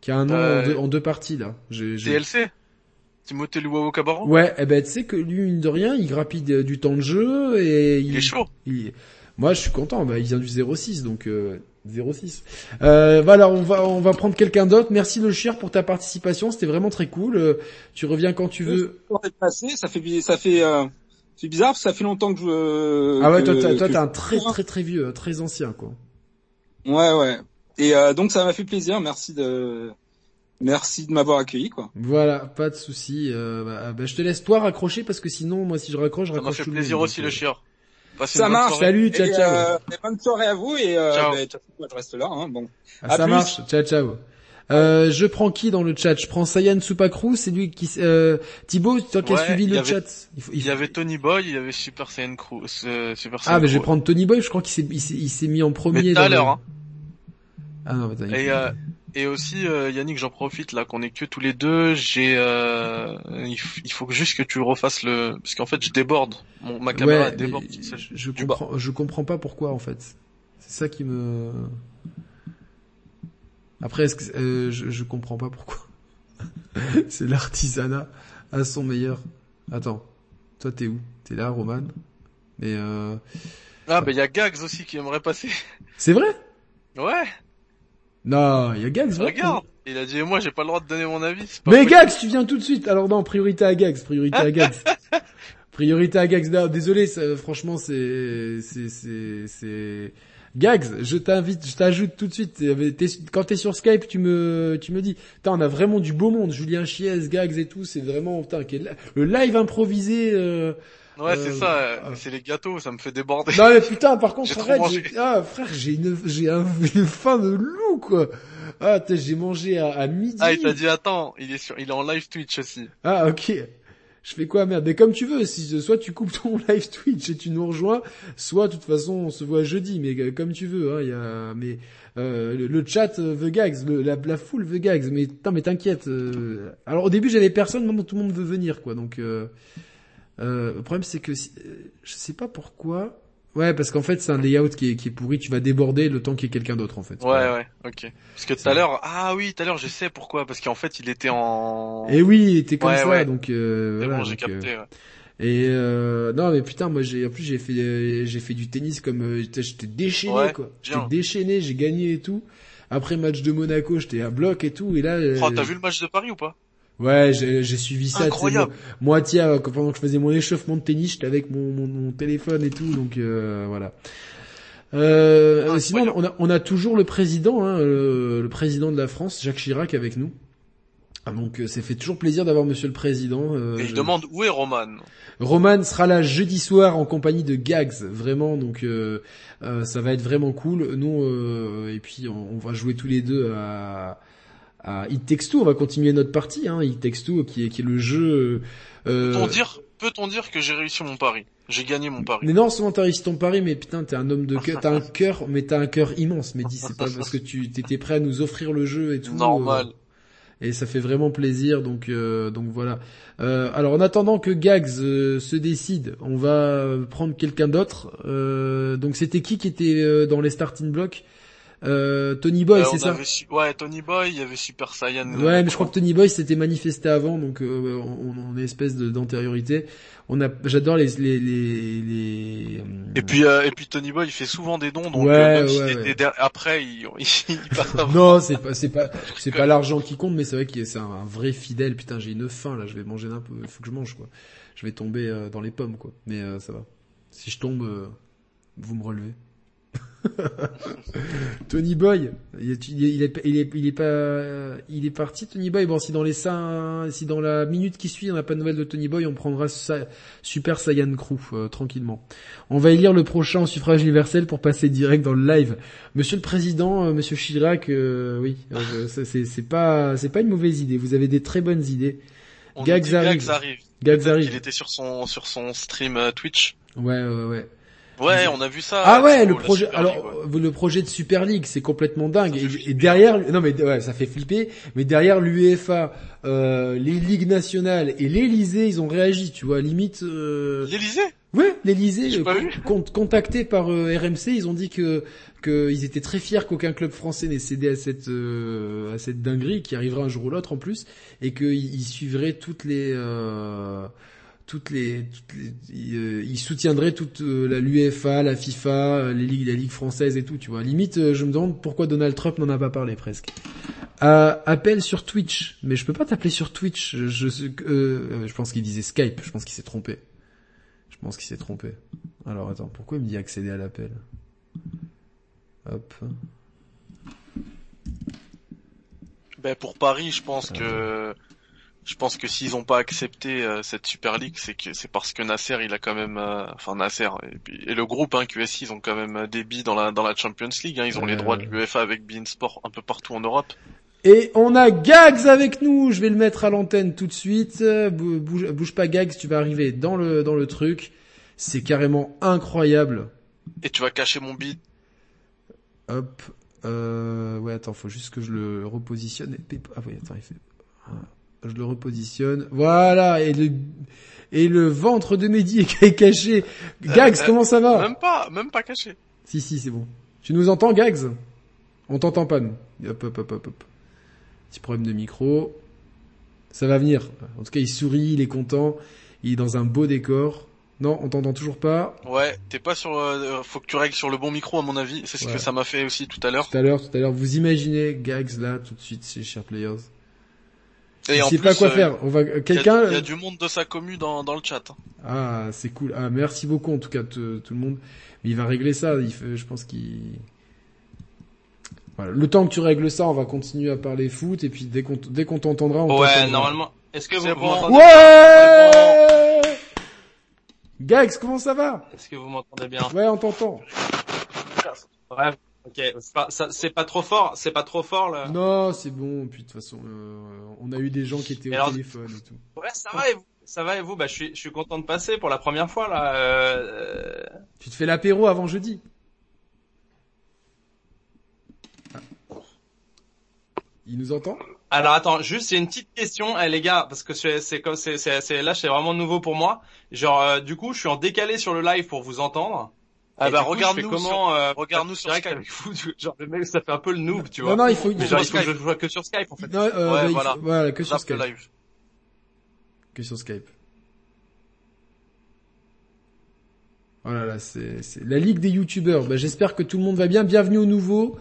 qui a un nom Euh, en, deux, en deux parties là. TLC. Timothée Luau Cabaron. Ouais, eh ben tu sais que lui mine de rien, il grappille de- du temps de jeu et Il est chaud. il- Moi, je suis content. Bah, il vient du 06, donc euh, 06. Euh, voilà, on va on va prendre quelqu'un d'autre. Merci le chien pour ta participation, c'était vraiment très cool. Euh, tu reviens quand tu veux. Passé, ça fait, ça fait, euh, c'est bizarre parce que ça fait longtemps que je. Ah ouais, que- toi toi t'es un très très très vieux, très ancien quoi. Ouais, ouais. Et euh, donc ça m'a fait plaisir. Merci de, merci de m'avoir accueilli, quoi. Voilà, pas de souci. Euh, bah, bah, je te laisse toi raccrocher parce que sinon, moi, si je raccroche, je Ça m'a raccroche fait plaisir monde, aussi le euh, chieur. Passez Ça marche. soirée. Salut, ciao Et, ciao. euh, et bonne soirée à vous et euh, Ciao. bah, je reste là. Hein, bon. Ah, à ça plus. marche. Ciao ciao. Euh, je prends qui dans le chat? Je prends Sayan Supakru, c'est lui qui... Euh, Thibaut, toi qui as suivi le avait- chat? Il faut- il Il y avait Tony Boy, il y avait Super Saiyan Crew, euh, Super Ah, Saiyan mais je vais prendre Tony Boy, je crois qu'il s'est, il s'est, il s'est mis en premier. Mais tout à l'heure, hein. Ah non, attends, il- Et, euh, Et aussi, euh, Yannick, j'en profite là qu'on est que tous les deux. J'ai, euh, il, faut juste que tu refasses le, parce qu'en fait, je déborde. Mon, ma caméra Ouais, déborde. je bas. comprends, je comprends pas pourquoi en fait. C'est ça qui me. Après, est-ce que euh, je, je comprends pas pourquoi. C'est l'artisanat à son meilleur. Attends, toi t'es où? T'es là, Roman? Mais euh... Ah, ben il y a Gags aussi qui aimerait passer. c'est vrai? Ouais, Non, il y a Gags. regarde. Il a dit, moi, j'ai pas le droit de donner mon avis. pas Mais. Gags, tu viens tout de suite. Alors non, priorité à Gags, priorité à Gags. priorité à Gags. Non, désolé, ça, franchement, c'est, c'est, c'est, c'est. Gags, je t'invite, je t'ajoute tout de suite. T'es- quand t'es sur Skype, tu me, tu me dis, putain, on a vraiment du beau monde. Julien Chiez, Gags et tout, c'est vraiment, putain, le live improvisé. Euh... Ouais, c'est Euh, ça. euh, ah. C'est les gâteaux, ça me fait déborder. Non mais putain, par contre, frère, j'ai, ah frère, j'ai une, j'ai un- une faim de loup quoi. Ah, j'ai mangé à, à midi. Ah, il t'a dit, attends, il est sur, il est en live Twitch aussi. Ah ok. Je fais quoi merde? Mais comme tu veux, si soit tu coupes ton live Twitch et tu nous rejoins, soit de toute façon on se voit jeudi, mais euh, comme tu veux. Hein, il y a, mais euh, le, le chat euh, veut gags, le- la, la foule veut gags, mais putain, mais t'inquiète. euh, alors au début j'avais personne, maintenant tout le monde veut venir quoi. Donc euh, le problème c'est que euh, je sais pas pourquoi. Ouais, parce qu'en fait c'est un layout qui est, qui est pourri. Tu vas déborder le temps qu'il y ait quelqu'un d'autre en fait. Ouais, ouais, ok. Parce que tout à l'heure, ah oui, tout à l'heure, je sais pourquoi. Parce qu'en fait, il était en. Et oui, t'es comme Ouais, ça, ouais. donc euh, voilà, bon, j'ai euh, capté. ouais. Et euh, non mais putain moi j'ai en plus j'ai fait euh, j'ai fait du tennis comme euh, j'étais déchaîné quoi. J'étais déchaîné, j'ai gagné et tout. Après match de Monaco, j'étais à bloc et tout et là Oh, t'as vu le match de Paris ou pas? Ouais, j'ai suivi ça Incroyable. moi, moitié euh, pendant que je faisais mon échauffement de tennis, j'étais avec mon, mon, mon téléphone et tout donc euh, voilà. Euh, Incroyable. sinon on a on a toujours le président hein, le, le président de la France, Jacques Chirac avec nous. Ah, donc euh, ça fait toujours plaisir d'avoir monsieur le président euh, Et il je- demande où est Roman? Roman sera là jeudi soir en compagnie de Gags, vraiment, donc euh, euh, ça va être vraiment cool. Nous, euh, et puis on, on va jouer tous les deux à, à It Takes Two, on va continuer notre partie, hein, It Takes Two, qui est, qui est le jeu... Euh, Peut-on dire, peut-on dire que j'ai réussi mon pari? J'ai gagné mon pari. mais non seulement t'as réussi ton pari, mais putain t'es un homme de cœur, t'as un cœur, mais t'as un cœur immense, mais dis c'est pas parce que tu t'étais prêt à nous offrir le jeu et tout. Normal. euh, et ça fait vraiment plaisir donc euh, donc voilà Euh, alors en attendant que Gags euh, se décide on va prendre quelqu'un d'autre Euh, donc c'était qui qui était dans les starting blocks? Euh, Tony Boy Euh, c'est ça su- Ouais, Tony Boy, il y avait Super Saiyan. ouais mais je crois que Tony Boy s'était manifesté avant donc euh, on, une espèce d'antériorité on a j'adore les les les, les euh, Et puis, euh, et puis Tony Boy, il fait souvent des dons, donc Ouais, euh, même après, il, avant. Non, c'est pas, c'est pas, c'est pas l'argent qui compte, mais c'est vrai que c'est un, un vrai fidèle. Putain, j'ai une faim là, je vais manger un peu. Il faut que je mange quoi. Je vais tomber euh, dans les pommes quoi. Mais euh, ça va. Si je tombe, euh, vous me relevez. Tony Boy, il est, il est, il est, il est, il est pas, il est parti Tony Boy. Bon, si dans les cinq, si dans la minute qui suit, on n'a pas de nouvelles de Tony Boy, on prendra Sa- Super Saiyan Crew euh, tranquillement. On va élire le prochain en suffrage universel pour passer direct dans le live. Monsieur le Président, euh, Monsieur Chirac, euh, oui, ça, c'est pas, c'est pas une mauvaise idée. Vous avez des très bonnes idées. On Gags arrive. Gags arrive. Gags arrive. qu'il était sur son, sur son stream Twitch. Ouais, ouais, ouais. Ouais, on a vu ça. Ah ouais, le projet. Alors, ouais. le projet de Super League, c'est complètement dingue. Et, derrière, non mais ouais, ça fait flipper. Mais derrière l'UEFA, euh, les ligues nationales et l'Elysée, ils ont réagi. Tu vois, limite. Euh... L'Elysée Ouais, l'Elysée, con- contacté par euh, RMC, ils ont dit que qu'ils étaient très fiers qu'aucun club français n'ait cédé à cette euh, à cette dinguerie qui arrivera un jour ou l'autre en plus, et qu'ils ils suivraient toutes les euh, toutes les, toutes les euh, ils soutiendraient toute euh, la l'UEFA, la FIFA, euh, les ligues, la ligue française et tout. Tu vois, limite, euh, je me demande pourquoi Donald Trump n'en a pas parlé presque. Euh, appel sur Twitch, mais je peux pas t'appeler sur Twitch. Je, je, je pense qu'il disait Skype. Je pense qu'il s'est trompé. Je pense qu'il s'est trompé. Alors attends, pourquoi il me dit accéder à l'appel? Hop. Ben pour Paris, je pense que je pense que s'ils ont pas accepté euh, cette Super League, c'est que c'est parce que Nasser, il a quand même, euh, enfin Nasser et, puis, et le groupe hein, QSI, ils ont quand même euh, des billes dans la dans la Champions League. Hein, ils ont les Euh. droits de l'UEFA avec Bein Sport un peu partout en Europe. Et on a Gags avec nous. Je vais le mettre à l'antenne tout de suite. Euh, bou- Bouge, bouge pas Gags, tu vas arriver dans le dans le truc. C'est carrément incroyable. Et tu vas cacher mon beat. Hop. Euh, ouais, attends, faut juste que je le repositionne. Ah oui, attends, il fait... Je le repositionne. Voilà, et le, et le ventre de Mehdi est caché. Gags, comment ça va Même pas, même pas caché. Si, si, c'est bon. Tu nous entends, Gags? On t'entend pas, nous. Hop, hop, hop, hop, hop. Petit problème de micro. Ça va venir. En tout cas, il sourit, il est content. Il est dans un beau décor. Non, on t'entend toujours pas. Ouais, t'es pas sur. Euh, faut que tu règles sur le bon micro à mon avis. C'est ce Ouais. que ça m'a fait aussi tout à l'heure. Tout à l'heure, tout à l'heure. Vous imaginez Gags là, tout de suite, chez Share Players. Et il en sait plus, pas quoi euh, faire. On va, Il y a- quelqu'un. il y, a du monde de sa commu dans, dans le chat. Ah, c'est cool. Ah, merci beaucoup en tout cas tout, tout le monde. Mais il va régler ça. Il fait, je pense qu'il. Voilà. Le temps que tu règles ça, on va continuer à parler foot et puis dès qu'on dès qu'on t'entendra, on Ouais, normalement. Est-ce que vous, C'est vous bon. m'entendez Ouais. Gags, comment ça va? Est-ce que vous m'entendez bien? Ouais, on t'entend. Ok. C'est pas, pas trop fort. C'est pas trop fort là. Non, c'est bon. Puis de toute façon, euh, on a eu des gens qui étaient au alors- téléphone et tout. Ouais, ça va et vous Ça va et vous? Bah, je suis, je suis content de passer pour la première fois là. Euh... Tu te fais l'apéro avant jeudi. Ah. Il nous entend? Alors attends, juste c'est une petite question, eh, les gars, parce que c'est comme c'est c'est c'est- là c'est vraiment nouveau pour moi. Genre euh, du coup, je suis en décalé sur le live pour vous entendre. Ah bah regarde-nous comment euh, regarde-nous sur Skype. avec vous. Genre le mec, ça fait un peu le noob, tu vois. Non, non, il faut, il Mais faut- genre, il sur faut que je joue que sur Skype en fait. Non, euh, Ouais, bah, il voilà. faut- voilà, que sur Skype. live. Que sur Skype. Voilà, là, c'est, c'est la ligue des youtubeurs. Bah, j'espère que tout le monde va bien. Bienvenue au nouveau.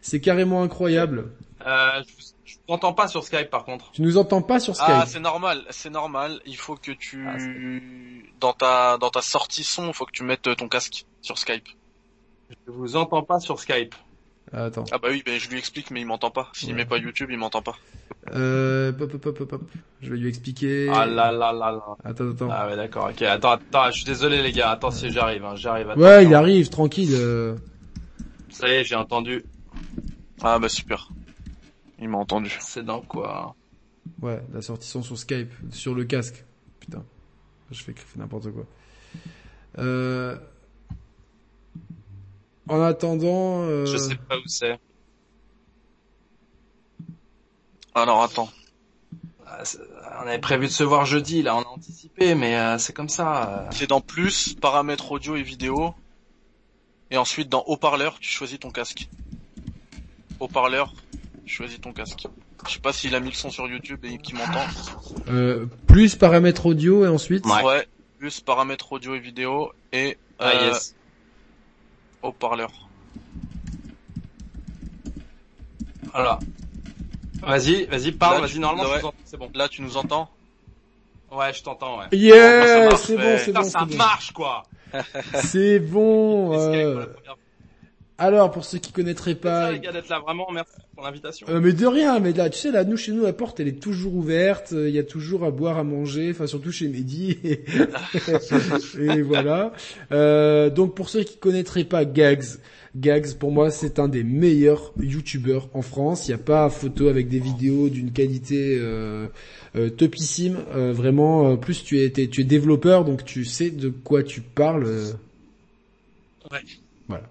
C'est carrément incroyable. Euh, je, vous- je vous entends pas sur Skype par contre. Tu nous entends pas sur Skype Ah, c'est normal, c'est normal. Il faut que tu Ah, dans ta dans ta sortie son, il faut que tu mettes ton casque sur Skype. Je vous entends pas sur Skype. Ah, attends. Ah bah oui, ben je lui explique, mais il m'entend pas. S'il Ouais. met pas YouTube, il m'entend pas. Euh, hop, hop, hop, hop. Je vais lui expliquer. Ah là là là là. Attends, attends. Ah ouais d'accord. Ok. Attends attends. Je suis désolé les gars. Attends si j'arrive. Hein, j'arrive. ouais, il arrive, tranquille. euh. Ça y est, j'ai entendu. Ah bah super. Il m'a entendu. C'est dans quoi Ouais, la sortie son sur Skype, sur le casque. Putain, je fais fais n'importe quoi. Euh... En attendant, euh... Je sais pas où c'est. Alors attends. Ah, On avait prévu de se voir jeudi, là, on a anticipé, mais euh, c'est comme ça. euh. C'est dans plus, paramètres audio et vidéo. Et ensuite dans haut-parleur, tu choisis ton casque. Haut-parleur, choisis ton casque. Je sais pas s'il a mis le son sur YouTube et qu'il m'entend. euh, plus paramètres audio et ensuite. Ouais. Plus paramètres audio et vidéo et Ah euh, yes. haut-parleur. Voilà. Vas-y, vas-y, parle, vas-y, normalement, ouais. c'est bon. Là, tu nous entends? Ouais, je t'entends, ouais. Yeah, Bon, ça c'est bon, marche, c'est Putain, bon, ça bon. marche, quoi C'est bon. Euh, pour la première fois Alors, pour ceux qui connaîtraient pas, ça, les gars, d'être là, vraiment, merci pour l'invitation. Euh, mais de rien, mais là, tu sais, là, nous, chez nous, la porte, elle est toujours ouverte, euh, il y a toujours à boire, à manger, enfin, surtout chez Mehdi, et, et voilà. Euh, donc, pour ceux qui connaîtraient pas Gags, Gags, pour moi, c'est un des meilleurs youtubeurs en France. Il n'y a pas photo avec des vidéos d'une qualité euh, euh, topissime. Euh, vraiment, euh, plus tu es, tu es développeur, donc tu sais de quoi tu parles. Ouais. Voilà.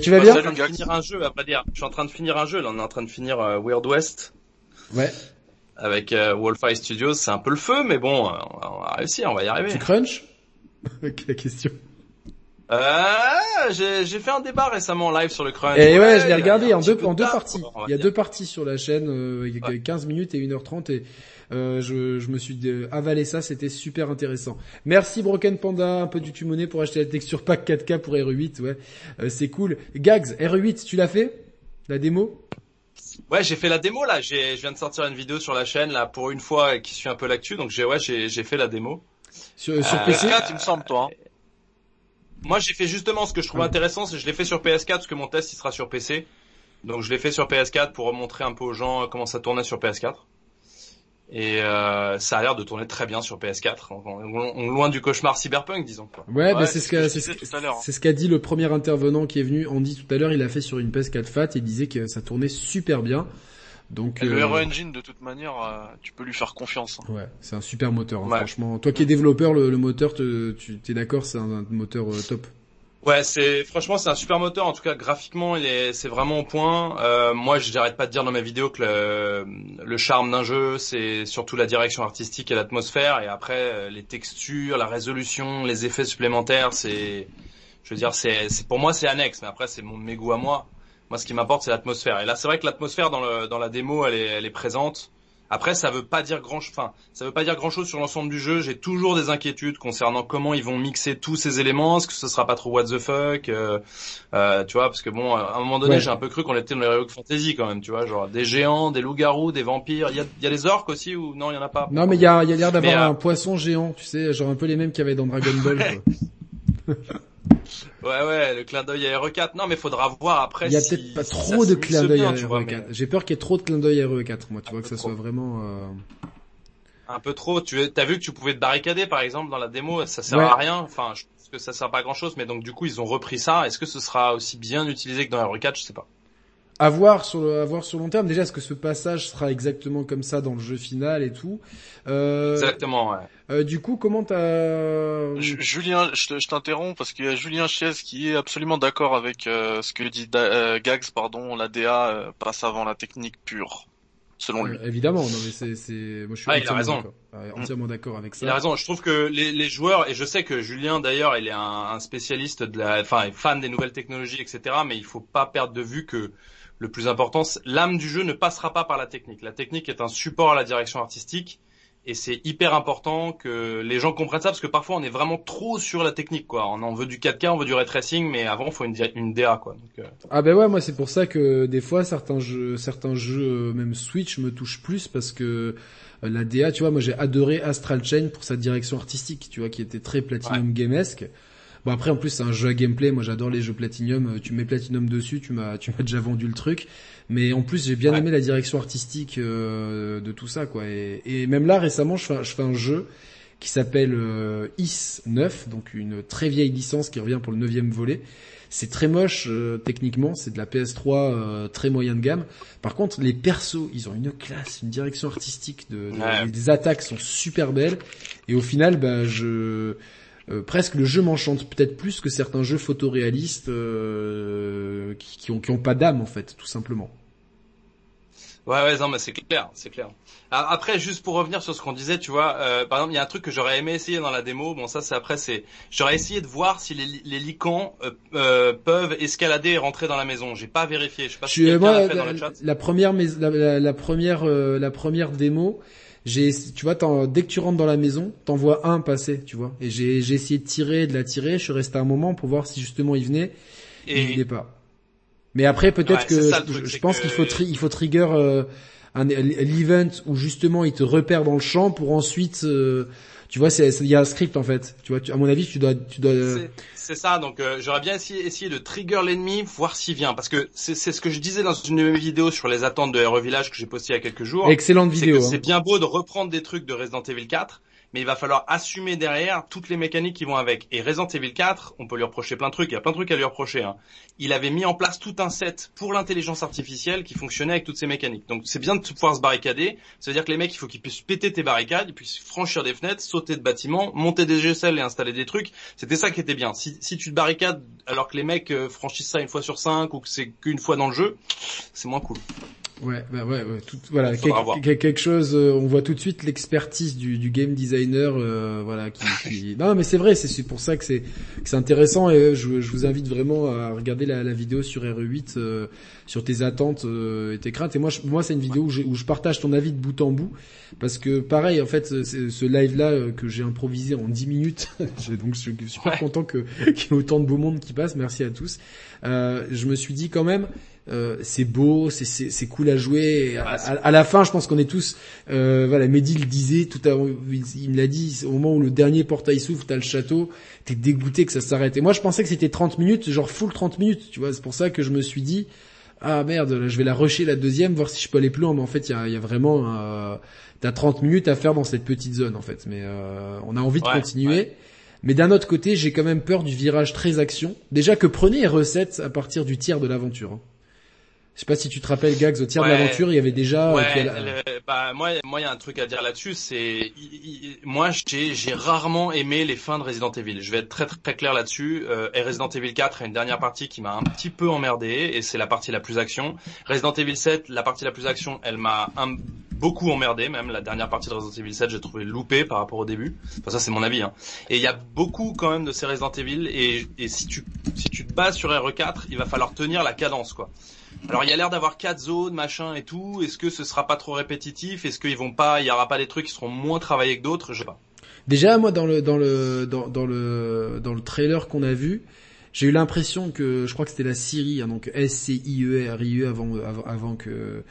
Tu vas Bah, bien Je suis en train de finir un jeu, à dire. Je suis en train de finir un jeu, là, on est en train de finir euh, Weird West Ouais. avec euh, Wolfeye Studios. C'est un peu le feu, mais bon, euh, on va, réussir, on va y arriver. Tu crunch la question. Euh, j'ai fait un débat récemment en live sur le crunch. Et ouais, je l'ai regardé en deux, en parties. quoi, Il y a deux parties sur la chaîne, euh, il y a Ouais. 15 minutes et 1h30 et euh, je, je me suis euh, avalé ça, c'était super intéressant. Merci Broken Panda, un peu du Tumoné pour acheter la texture pack 4K pour RE8, ouais, Euh, c'est cool. Gags, RE8, tu l'as fait? La démo? Ouais, j'ai fait la démo là. J'ai, je viens de sortir une vidéo sur la chaîne là pour une fois qui suit un peu l'actu. Donc j'ai, ouais, j'ai, j'ai fait la démo. sur, sur PC PS4, il me semble, toi. hein. Moi, j'ai fait justement ce que je trouve Ouais. intéressant, c'est que je l'ai fait sur PS4 parce que mon test il sera sur PC. Donc je l'ai fait sur PS4 pour montrer un peu aux gens comment ça tournait sur PS4. Et euh, ça a l'air de tourner très bien sur PS4. On, on- on- loin du cauchemar cyberpunk, disons. Quoi. Ouais, bah Ouais, c'est c'est ce qu'a ce ce dit le premier intervenant qui est venu, Andy tout à l'heure, il a fait sur une PS4 Fat et il disait que ça tournait super bien. Donc Et le euh, Hero Engine, de toute manière, euh, tu peux lui faire confiance. hein. Ouais, c'est un super moteur, hein, Ouais. franchement. Toi qui es développeur, le, le moteur, te, tu t'es d'accord, c'est un, un moteur euh, top. Ouais, c'est franchement c'est un super moteur. En tout cas, graphiquement, il est c'est vraiment au point. Euh, moi, je n'arrête pas de dire dans mes vidéos que le, le charme d'un jeu, c'est surtout la direction artistique et l'atmosphère. Et après, euh, les textures, la résolution, les effets supplémentaires, c'est, je veux dire, c'est, pour moi c'est annexe. Mais après, c'est mon mes goûts à moi. Moi, ce qui m'apporte, c'est l'atmosphère. Et là, c'est vrai que l'atmosphère dans le dans la démo, elle est elle est présente. Après, ça veut pas dire grand, enfin, ça veut pas dire grand chose sur l'ensemble du jeu. J'ai toujours des inquiétudes concernant comment ils vont mixer tous ces éléments. Est-ce que ce sera pas trop what the fuck, euh, euh, tu vois Parce que bon, à un moment donné, Ouais. j'ai un peu cru qu'on était dans les Heroic Fantasy quand même, tu vois, genre des géants, des loups-garous, des vampires. Il y a, y a des orques aussi ou non Il y en a pas? Non mais il y a, il y a l'air d'avoir euh, un poisson géant, tu sais, genre un peu les mêmes qu'il y avait dans Dragon Ball. Ouais, ouais, le clin d'œil à RE4. Non, mais faudra voir après. Il y a si- peut-être pas trop de mixe d'œil à vois, RE4. mais J'ai peur qu'il y ait trop de clins d'œil à RE4, moi, tu vois, que ça soit vraiment... euh, Un peu trop. Tu as vu que tu pouvais te barricader par exemple dans la démo, ça sert Ouais. à rien. Enfin, je pense que ça sert pas à grand chose, mais donc du coup ils ont repris ça. Est-ce que ce sera aussi bien utilisé que dans RE4 Je sais pas. À voir sur le, à voir sur long terme. Déjà, est-ce que ce passage sera exactement comme ça dans le jeu final et tout euh, Exactement. Ouais. euh, Du coup, comment t'as... Ju- Julien, je te- je t'interromps parce qu'il y a Julien Chiez qui est absolument d'accord avec euh, ce que dit Da- euh, Gags, pardon, la DA euh, passe avant la technique pure, selon lui. Euh, évidemment, non mais c'est, c'est, moi je suis Ah, il a entièrement raison. d'accord. Ouais, entièrement d'accord avec ça. Il a raison. Je trouve que les, les joueurs et je sais que Julien d'ailleurs, il est un, un spécialiste de la, enfin, fan des nouvelles technologies, etc. Mais il faut pas perdre de vue que le plus important, l'âme du jeu ne passera pas par la technique. La technique est un support à la direction artistique. Et c'est hyper important que les gens comprennent ça parce que parfois on est vraiment trop sur la technique quoi. On en veut du 4K, on veut du ray tracing, mais avant il faut une, DA quoi. Donc, euh, Ah ben ouais, moi c'est pour ça que des fois certains jeux, certains jeux, euh, même Switch, me touchent plus parce que euh, la DA, tu vois, moi j'ai adoré Astral Chain pour sa direction artistique, tu vois, qui était très Platinum Gamesque. Bon après en plus c'est un jeu à gameplay, moi j'adore les jeux Platinum, euh, tu mets Platinum dessus, tu m'as tu m'as déjà vendu le truc. Mais en plus j'ai bien Ouais. aimé la direction artistique euh, de tout ça quoi. Et, et même là récemment je fais, un- je fais un jeu qui s'appelle euh, Is 9, donc une très vieille licence qui revient pour le neuvième volet. C'est très moche euh, techniquement, c'est de la PS3 euh, très moyen de gamme. Par contre, les persos, ils ont une classe, une direction artistique, de, de- Ouais. les attaques sont super belles. Et au final, bah, je euh, presque le jeu m'enchante peut-être plus que certains jeux photoréalistes euh, qui, qui ont qui ont pas d'âme en fait, tout simplement. Ouais, ouais, non, mais c'est clair, c'est clair. Après, juste pour revenir sur ce qu'on disait, tu vois, euh, par exemple, il y a un truc que j'aurais aimé essayer dans la démo. Bon, ça, c'est après, c'est, j'aurais essayé de voir si les, les licans euh, euh, peuvent escalader et rentrer dans la maison. J'ai pas vérifié. Je sais pas si quelqu'un l'a fait dans le chat. la première, mais la, la- la première, euh, la première démo, j'ai, tu vois, t'en- dès que tu rentres dans la maison, t'en vois un passer, tu vois. Et j'ai, j'ai essayé de tirer, de la tirer. Je suis resté un moment pour voir si justement il venait. Et il venait pas. Mais après, peut-être Ouais, que ça, je, pense qu'il faut, tri- il faut trigger euh, un l'event où justement il te repère dans le champ pour ensuite, euh, tu vois, c'est, c'est- il y a un script en fait. Tu vois, tu- à mon avis, tu dois, tu dois. c'est- c'est ça. Donc, euh, j'aurais bien essayé, essayé de trigger l'ennemi, voir s'il vient, parce que c'est, c'est ce que je disais dans une de mes vidéos sur les attentes de RE Village que j'ai posté il y a quelques jours. Excellente c'est vidéo. que hein. c'est bien beau de reprendre des trucs de Resident Evil 4, mais il va falloir assumer derrière toutes les mécaniques qui vont avec. Et Resident Evil 4, on peut lui reprocher plein de trucs, il y a plein de trucs à lui reprocher. Hein. Il avait mis en place tout un set pour l'intelligence artificielle qui fonctionnait avec toutes ces mécaniques. Donc c'est bien de pouvoir se barricader, ça veut dire que les mecs, il faut qu'ils puissent péter tes barricades, ils puissent franchir des fenêtres, sauter de bâtiments, monter des GSL et installer des trucs. C'était ça qui était bien. Si, tu te barricades alors que les mecs euh, franchissent ça une fois sur cinq ou que c'est qu'une fois dans le jeu, c'est moins cool. Ouais, bah ouais, ouais, tout, voilà, quelque, chose. euh, on voit tout de suite l'expertise du, du game designer, euh, voilà. Qui, qui- Non, mais c'est vrai, c'est pour ça que c'est intéressant et euh, je, je vous invite vraiment à regarder la, la vidéo sur RE8 euh, sur tes attentes et tes craintes. Et moi, je, moi, c'est une vidéo où je, où je partage ton avis de bout en bout parce que pareil, en fait, ce live là que j'ai improvisé en 10 minutes, donc je suis super Ouais. content que qu'il y ait autant de beau monde qui passe. Merci à tous. Je me suis dit quand même. Euh, c'est beau, c'est cool à jouer. Et à, la fin, je pense qu'on est tous. Euh, voilà, Mehdi le disait tout à l'heure. Il, me l'a dit. Au moment où le dernier portail s'ouvre, t'as le château. T'es dégoûté que ça s'arrête. Et moi, je pensais que c'était 30 minutes, genre full 30 minutes. Tu vois, c'est pour ça que je me suis dit. Ah merde, là, je vais la rusher la deuxième, voir si je peux aller plus loin. Mais en fait, il y a, y a vraiment. Euh, t'as 30 minutes à faire dans cette petite zone, en fait. Mais euh, on a envie de continuer. ouais. Mais d'un autre côté, j'ai quand même peur du virage très action. Déjà que prenez les recettes à partir du tiers de l'aventure. hein. Je sais pas si tu te rappelles, Gags, au tiers de l'aventure, il y avait déjà... euh, Ouais, a le- bah moi, moi, il y a un truc à dire là-dessus, c'est, moi, j'ai, j'ai rarement aimé les fins de Resident Evil. Je vais être très très, très clair là-dessus. Euh, et Resident Evil 4 a une dernière partie qui m'a un petit peu emmerdé, et c'est la partie la plus action. Resident Evil 7, la partie la plus action, elle m'a un- beaucoup emmerdé, même la dernière partie de Resident Evil 7, j'ai trouvé loupé par rapport au début. Enfin ça c'est mon avis. Hein. Et il y a beaucoup quand même de ces Resident Evil, et, et si tu si tu te bases sur RE4, il va falloir tenir la cadence quoi. Alors il y a l'air d'avoir quatre zones, machin et tout. Est-ce que ce sera pas trop répétitif? Est-ce qu'ils vont pas, il y aura pas des trucs qui seront moins travaillés que d'autres? Je sais pas. Déjà, moi, dans le dans le dans, le dans le trailer qu'on a vu, j'ai eu l'impression que je crois que c'était la Syrie, hein, donc S C I E R I E avant, avant que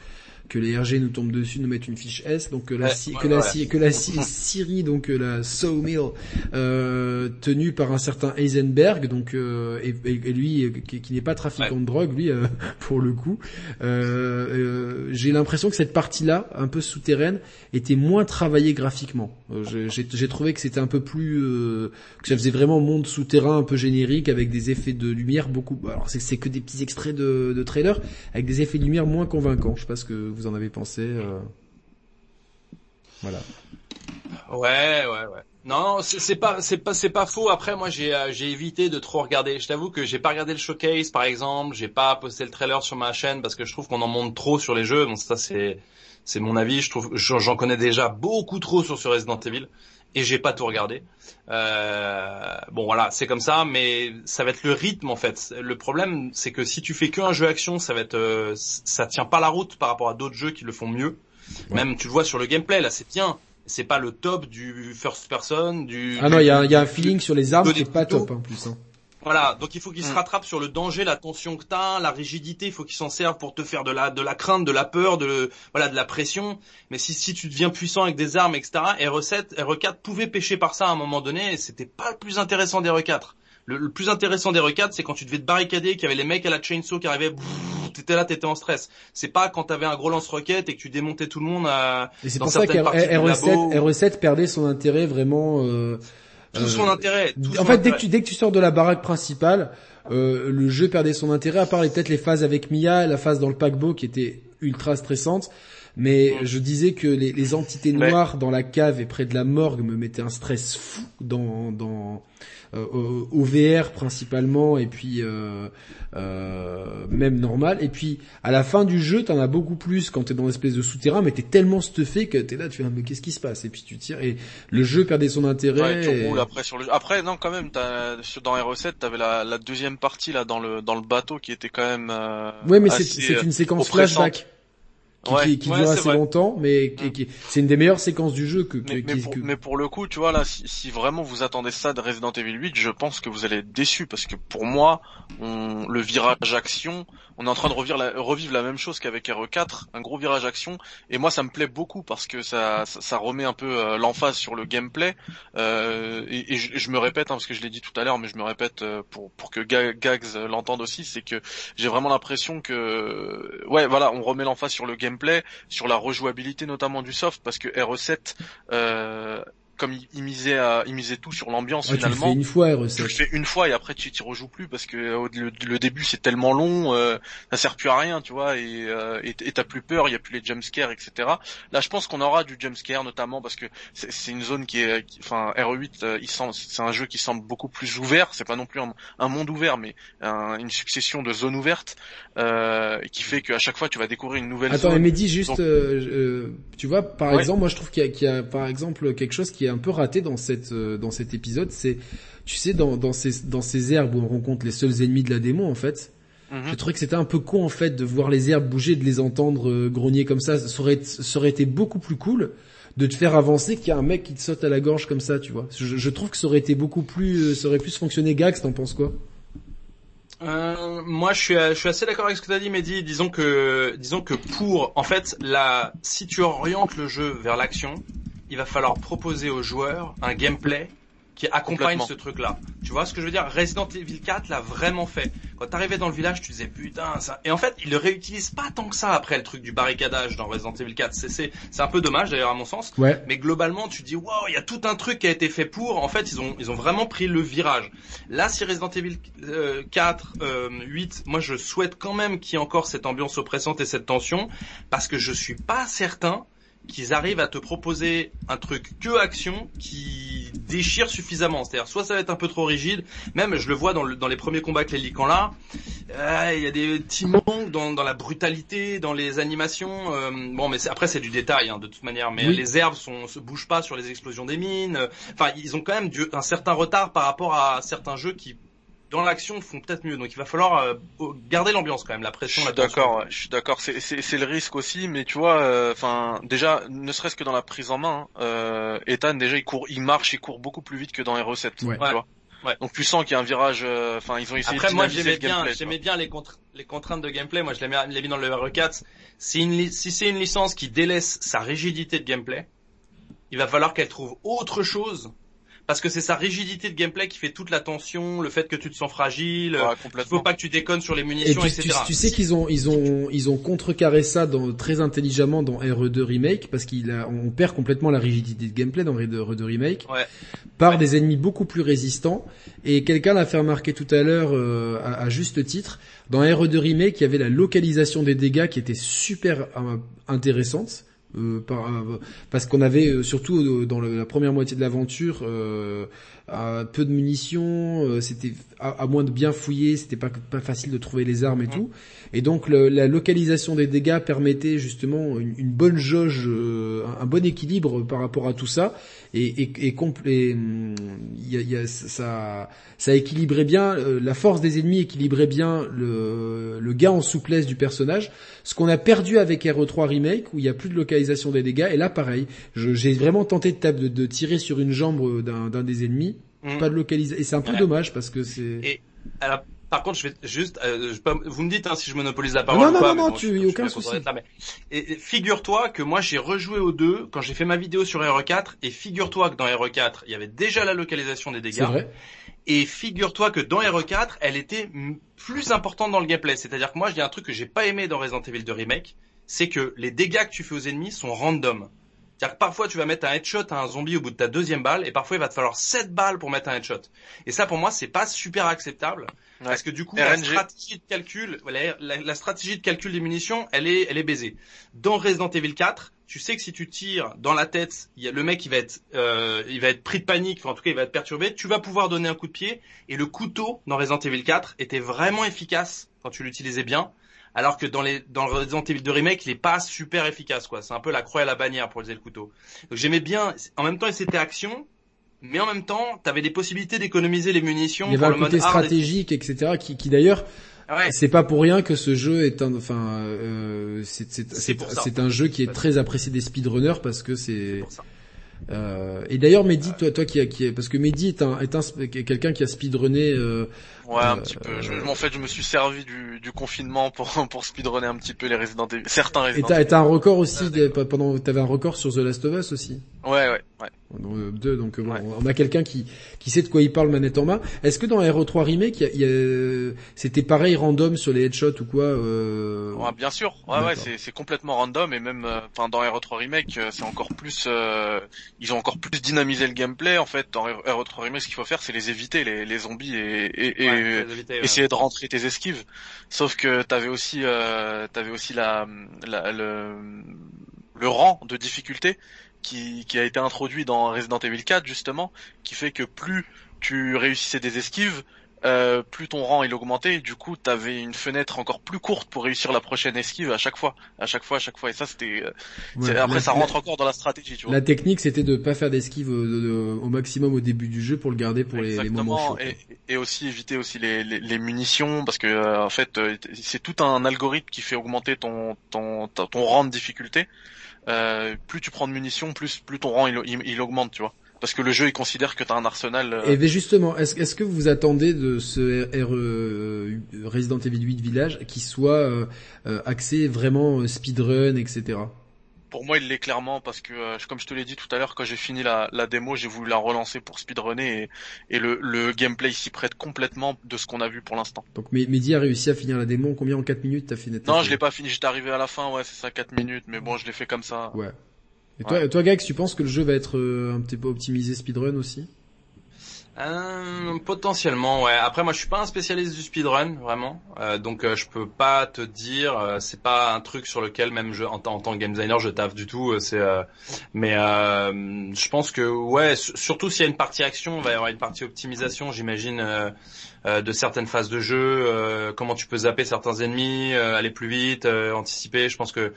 que les RG nous tombent dessus, nous mettent une fiche S, donc que la, Ouais, que la, ouais. Que la Sy- Syrie, donc euh, la Sawmill, euh, tenue par un certain Heisenberg, donc euh, et, et- lui euh, qui, qui n'est pas trafiquant de drogue, lui euh, pour le coup, euh, euh, j'ai l'impression que cette partie-là, un peu souterraine, était moins travaillée graphiquement. Euh, j'ai- trouvé que c'était un peu plus, euh, que ça faisait vraiment monde souterrain un peu générique avec des effets de lumière beaucoup. Alors c'est c'est que des petits extraits de, de trailer avec des effets de lumière moins convaincants. Je sais pas ce que vous en avez pensé. euh. Voilà. Ouais, ouais, ouais. Non, c'est pas, c'est pas, c'est pas faux. Après, moi, j'ai, euh, j'ai évité de trop regarder. Je t'avoue que j'ai pas regardé le showcase, par exemple. J'ai pas posté le trailer sur ma chaîne parce que je trouve qu'on en monte trop sur les jeux. Ça, c'est, c'est mon avis. Je trouve, j'en connais déjà beaucoup trop sur ce Resident Evil et j'ai pas tout regardé. Euh, bon, voilà, c'est comme ça, mais ça va être le rythme en fait. Le problème, c'est que si tu fais qu'un jeu action, ça va être, euh, ça tient pas la route par rapport à d'autres jeux qui le font mieux. Ouais. Même, tu le vois sur le gameplay, là, c'est bien c'est pas le top du first person, du. Ah non, il y a, y un feeling sur les armes qui est pas top en plus. Hein. Voilà, donc il faut qu'il se Mm. rattrape sur le danger, la tension que t'as, la rigidité. Il faut qu'il s'en serve pour te faire de la de la crainte, de la peur, de voilà de la pression. Mais si si tu deviens puissant avec des armes, etc. RE7, RE4 pouvait pêcher par ça à un moment donné. Et c'était pas le plus intéressant des RE4. Le, le plus intéressant des RE4, c'est quand tu devais te barricader, qu'il y avait les mecs à la chainsaw qui arrivaient. T'étais là, t'étais en stress. C'est pas quand t'avais un gros lance-roquette et que tu démontais tout le monde à Et c'est pour ça que certaines parties du RE7, labo. RE7 perdait son intérêt vraiment. Euh, tout euh, son intérêt. tout En son fait, dès que intérêt. tu dès que tu sors de la baraque principale, euh, le jeu perdait son intérêt. À part les- peut-être les phases avec Mia, la phase dans le paquebot qui était ultra stressante. Mais Mm. je disais que les, les entités Ouais. noires dans la cave et près de la morgue me mettaient un stress fou dans dans euh, au, au VR principalement et puis euh, euh, même normal. Et puis à la fin du jeu, t'en as beaucoup plus quand t'es dans l'espèce de souterrain, mais t'es tellement stuffé que t'es là, tu fais ah, mais qu'est-ce qui se passe? Et puis tu tires et le jeu perdait son intérêt. Ouais, tu et- roules après sur le. Après, non, quand même, sur- dans R7, t'avais la, la deuxième partie là dans le dans le bateau qui était quand même. Euh, Ouais, mais c'est euh, une séquence flashback qui, Ouais, qui, qui ouais, dure assez vrai. longtemps, mais Mm. c'est une des meilleures séquences du jeu que. que- Mais, pour, que- mais pour le coup, tu vois là, si, si vraiment vous attendez ça de Resident Evil 8, je pense que vous allez être déçus parce que pour moi, on, le virage action, on est en train de revivre la, revivre la même chose qu'avec RE4, un gros virage action. Et moi, ça me plaît beaucoup parce que ça, ça, ça remet un peu euh, l'emphase sur le gameplay. Euh, et et je, je me répète hein, parce que je l'ai dit tout à l'heure, mais je me répète euh, pour pour que Ga- Gags euh, l'entende aussi, c'est que j'ai vraiment l'impression que ouais, voilà, on remet l'emphase sur le gameplay, sur la rejouabilité notamment du soft parce que RE7 euh, comme il, misait à, il misait tout sur l'ambiance Ouais, tu le finalement. fais une fois Tu R7. le fais une fois et après tu t'y rejoues plus parce que euh, le, le début c'est tellement long, euh, ça sert plus à rien, tu vois, et euh, et et t'as plus peur, il y a plus les jumpscares, etc. Là, je pense qu'on aura du jumpscare notamment parce que c'est une zone qui est, qui- enfin RE8, euh, il semble, c'est un jeu qui semble beaucoup plus ouvert. C'est pas non plus un, un monde ouvert, mais un- une succession de zones ouvertes euh, qui fait qu'à chaque fois tu vas découvrir une nouvelle Attends, zone. mais dis juste, Donc- euh, euh, tu vois, par Ouais. exemple, moi je trouve qu'il y, y a, par exemple, quelque chose qui est un peu raté dans cette, euh, dans cet épisode, c'est, tu sais, dans, dans ces, dans ces herbes où on rencontre les seuls ennemis de la démo, en fait, Mhm. j'ai trouvé que c'était un peu con, en fait, de voir les herbes bouger, de les entendre euh, grogner comme ça. Ça aurait, ça aurait été beaucoup plus cool de te faire avancer qu'il y a un mec qui te saute à la gorge comme ça, tu vois. Je, je trouve que ça aurait été beaucoup plus, euh, ça aurait plus fonctionné Gax, t'en penses quoi? Euh, moi, je suis, je suis assez d'accord avec ce que tu as dit, Mehdi. Disons que, disons que pour, en fait, la, si tu orientes le jeu vers l'action, il va falloir proposer aux joueurs un gameplay qui accompagne ce truc-là. Tu vois ce que je veux dire? Resident Evil 4 l'a vraiment fait. Quand t'arrivais dans le village, tu disais putain ça. Et en fait, il le réutilise pas tant que ça après le truc du barricadage dans Resident Evil 4. C'est c'est c'est un peu dommage d'ailleurs à mon sens. Ouais. Mais globalement, tu dis waouh, il y a tout un truc qui a été fait pour. En fait, ils ont ils ont vraiment pris le virage. Là, si Resident Evil euh, 4, euh, 8, moi je souhaite quand même qu'il y ait encore cette ambiance oppressante et cette tension, parce que je suis pas certain qu'ils arrivent à te proposer un truc que action qui déchire suffisamment. C'est-à-dire soit ça va être un peu trop rigide, même je le vois dans, le- dans les premiers combats avec les Lycans là, euh, il y a des petits manques dans, dans la brutalité, dans les animations. euh, bon, mais après c'est du détail hein, de toute manière. Mais Oui. les herbes sont, se bougent pas sur les explosions des mines. euh, Enfin, ils ont quand même du- un certain retard par rapport à certains jeux qui dans l'action font peut-être mieux. Donc il va falloir euh, garder l'ambiance quand même, la Je pression. suis la tension. d'accord, ouais, je suis d'accord. C'est c'est c'est le risque aussi, mais tu vois, euh, enfin déjà, ne serait-ce que dans la prise en main, hein, euh, Ethan déjà il court, il marche, il court beaucoup plus vite que dans Hero 7. Ouais. Tu Ouais. vois. Ouais. Donc tu sens qu'il y a un virage. euh, Enfin, ils ont essayé Après, de moi, j'aimais le bien, gameplay, j'aimais bien les, les contraintes de gameplay. Moi, je l'ai mis, l'ai mis dans le Hero 4. Si, une li- si c'est une licence qui délaisse sa rigidité de gameplay, il va falloir qu'elle trouve autre chose. Parce que c'est sa rigidité de gameplay qui fait toute la tension, le fait que tu te sens fragile, vois. Ouais, il complètement. faut pas que tu déconnes sur les Et munitions, tu, tu, etc. tu sais qu'ils ont ils ont ils ont contrecarré ça dans, très intelligemment dans RE2 remake parce qu'il a on perd complètement la rigidité de gameplay dans RE2 remake Ouais. par Ouais. des ennemis beaucoup plus résistants et quelqu'un l'a fait remarquer tout à l'heure euh, à, à juste titre dans RE2 remake il y avait la localisation des dégâts qui était super euh, intéressante euh, euh, parce qu'on avait euh, surtout dans la première moitié de l'aventure euh, euh, peu de munitions, euh, c'était à, à moins de bien fouiller, c'était pas pas facile de trouver les armes et tout. Et donc le- la localisation des dégâts permettait justement une, une bonne jauge, euh, un, un bon équilibre par rapport à tout ça. Et, et, et, et, hum, y a, y a- ça, ça équilibrait bien euh, la force des ennemis, équilibrait bien le, le gain en souplesse du personnage. Ce qu'on a perdu avec RE3 remake où il y a plus de localisation des dégâts. Et là pareil, j'ai vraiment tenté de, de, de tirer sur une jambe d'un d'un des ennemis Mm. pas de localisation. Et c'est un peu Ouais. dommage parce que c'est. Et- Alors, par contre, je vais juste, euh, je peux- vous me dites hein, si je monopolise la parole Non, ou non, pas. non, non, bon, tu- je aucun souci. d'être là, mais- Et, et figure-toi que moi j'ai rejoué aux deux quand j'ai fait ma vidéo sur RE4 et figure-toi que dans RE4 il y avait déjà la localisation des C'est dégâts vrai. et figure-toi que dans RE4 elle était plus importante dans le gameplay. C'est-à-dire que moi dis un truc que j'ai pas aimé dans Resident Evil 2 Remake, c'est que les dégâts que tu fais aux ennemis sont random. C'est-à-dire que parfois tu vas mettre un headshot à un zombie au bout de ta deuxième balle et parfois il va te falloir 7 balles pour mettre un headshot. Et ça pour moi c'est pas super acceptable Ouais. parce que du coup la stratégie de calcul, la, la stratégie de calcul des munitions, elle est elle est baisée. Dans Resident Evil 4, tu sais que si tu tires dans la tête, il y a le mec il va être euh, il va être pris de panique, enfin en tout cas il va être perturbé, tu vas pouvoir donner un coup de pied et le couteau dans Resident Evil 4 était vraiment efficace quand tu l'utilisais bien. Alors que dans les dans le Resident Evil 2 remake, il est pas super efficace quoi. C'est un peu la croix et la bannière pour utiliser le couteau. Donc j'aimais bien. En même temps, c'était action, mais en même temps, t'avais des possibilités d'économiser les munitions. Il y avait pour un le mode côté hard et- stratégique, etc. qui, qui d'ailleurs, Ouais. c'est pas pour rien que ce jeu est un, enfin, euh, c'est un jeu qui est très apprécié des speedrunners parce que C'est. Euh, et d'ailleurs, Mehdi, toi, toi qui, a- qui est, parce que Mehdi est un, est un quelqu'un qui a speedrunné. Euh, Ouais, un Euh, petit peu. Je, en fait, je me suis servi du, du confinement pour pour speedrunner un petit peu les Resident Evil, certains Resident Evil. et t'as un record aussi Ah, pendant, t'avais un record sur The Last of Us aussi. Ouais, ouais, ouais. Donc, euh, deux, donc euh, bon, Ouais. on a quelqu'un qui qui sait de quoi il parle manette en main. Est-ce que dans RE3 remake, il y a- il y a- c'était pareil random sur les headshots ou quoi euh, Ouais, bien sûr. Ouais, ouais, c'est c'est complètement random et même, euh, enfin, dans RE3 remake, euh, c'est encore plus, euh, ils ont encore plus dynamisé le gameplay. En fait, dans RE3 remake, ce qu'il faut faire, c'est les éviter, les, les zombies et, et, et Ouais, faut éviter, ouais. essayer de rentrer tes esquives. Sauf que t'avais aussi, euh, t'avais aussi la, la- le, le rang de difficulté qui, qui a été introduit dans Resident Evil 4 justement, qui fait que plus tu réussissais des esquives, euh, plus ton rang il augmentait. Et du coup, t'avais une fenêtre encore plus courte pour réussir la prochaine esquive à chaque fois, à chaque fois, à chaque fois. Et ça, c'était. euh, ouais. après, La- ça rentre encore dans la stratégie, tu vois. La technique, c'était de pas faire d'esquive au, de- de- au maximum au début du jeu pour le garder pour les, les moments chauds. et, et aussi éviter aussi les, les, les munitions parce que euh, en fait euh, c'est tout un algorithme qui fait augmenter ton ton ton, ton rang de difficulté. Euh, plus tu prends de munitions, plus plus ton rang il, augmente, tu vois. Parce que le jeu il considère que t'as un arsenal. euh, Et ben justement, est-ce que vous attendez de ce RE euh, Resident Evil 8 Village qui soit axé vraiment speedrun, etc. pour moi, il l'est clairement parce que, euh, comme je te l'ai dit tout à l'heure, quand j'ai fini la, la démo, j'ai voulu la relancer pour speedrunner et, et le, le gameplay s'y prête complètement de ce qu'on a vu pour l'instant. Donc Mehdi a réussi à finir la démo. Combien en 4 minutes t'as fini Non, je l'ai pas fini. J'étais arrivé à la fin, ouais, c'est ça, 4 minutes, mais bon, je l'ai fait comme ça. Ouais. Et toi, toi Gax, tu penses que le jeu va être euh, un petit peu optimisé speedrun aussi? Euh, potentiellement, ouais. Après, moi, je suis pas un spécialiste du speedrun, vraiment. Euh, donc, euh, je peux pas te dire. euh, c'est pas un truc sur lequel même je, en, tant- que game designer, je taffe du tout. euh, C'est, euh, mais je pense que, ouais, su- surtout s'il y a une partie action, il va y avoir une partie optimisation, j'imagine, de certaines phases de jeu. comment tu peux zapper certains ennemis, aller plus vite, anticiper. Je pense que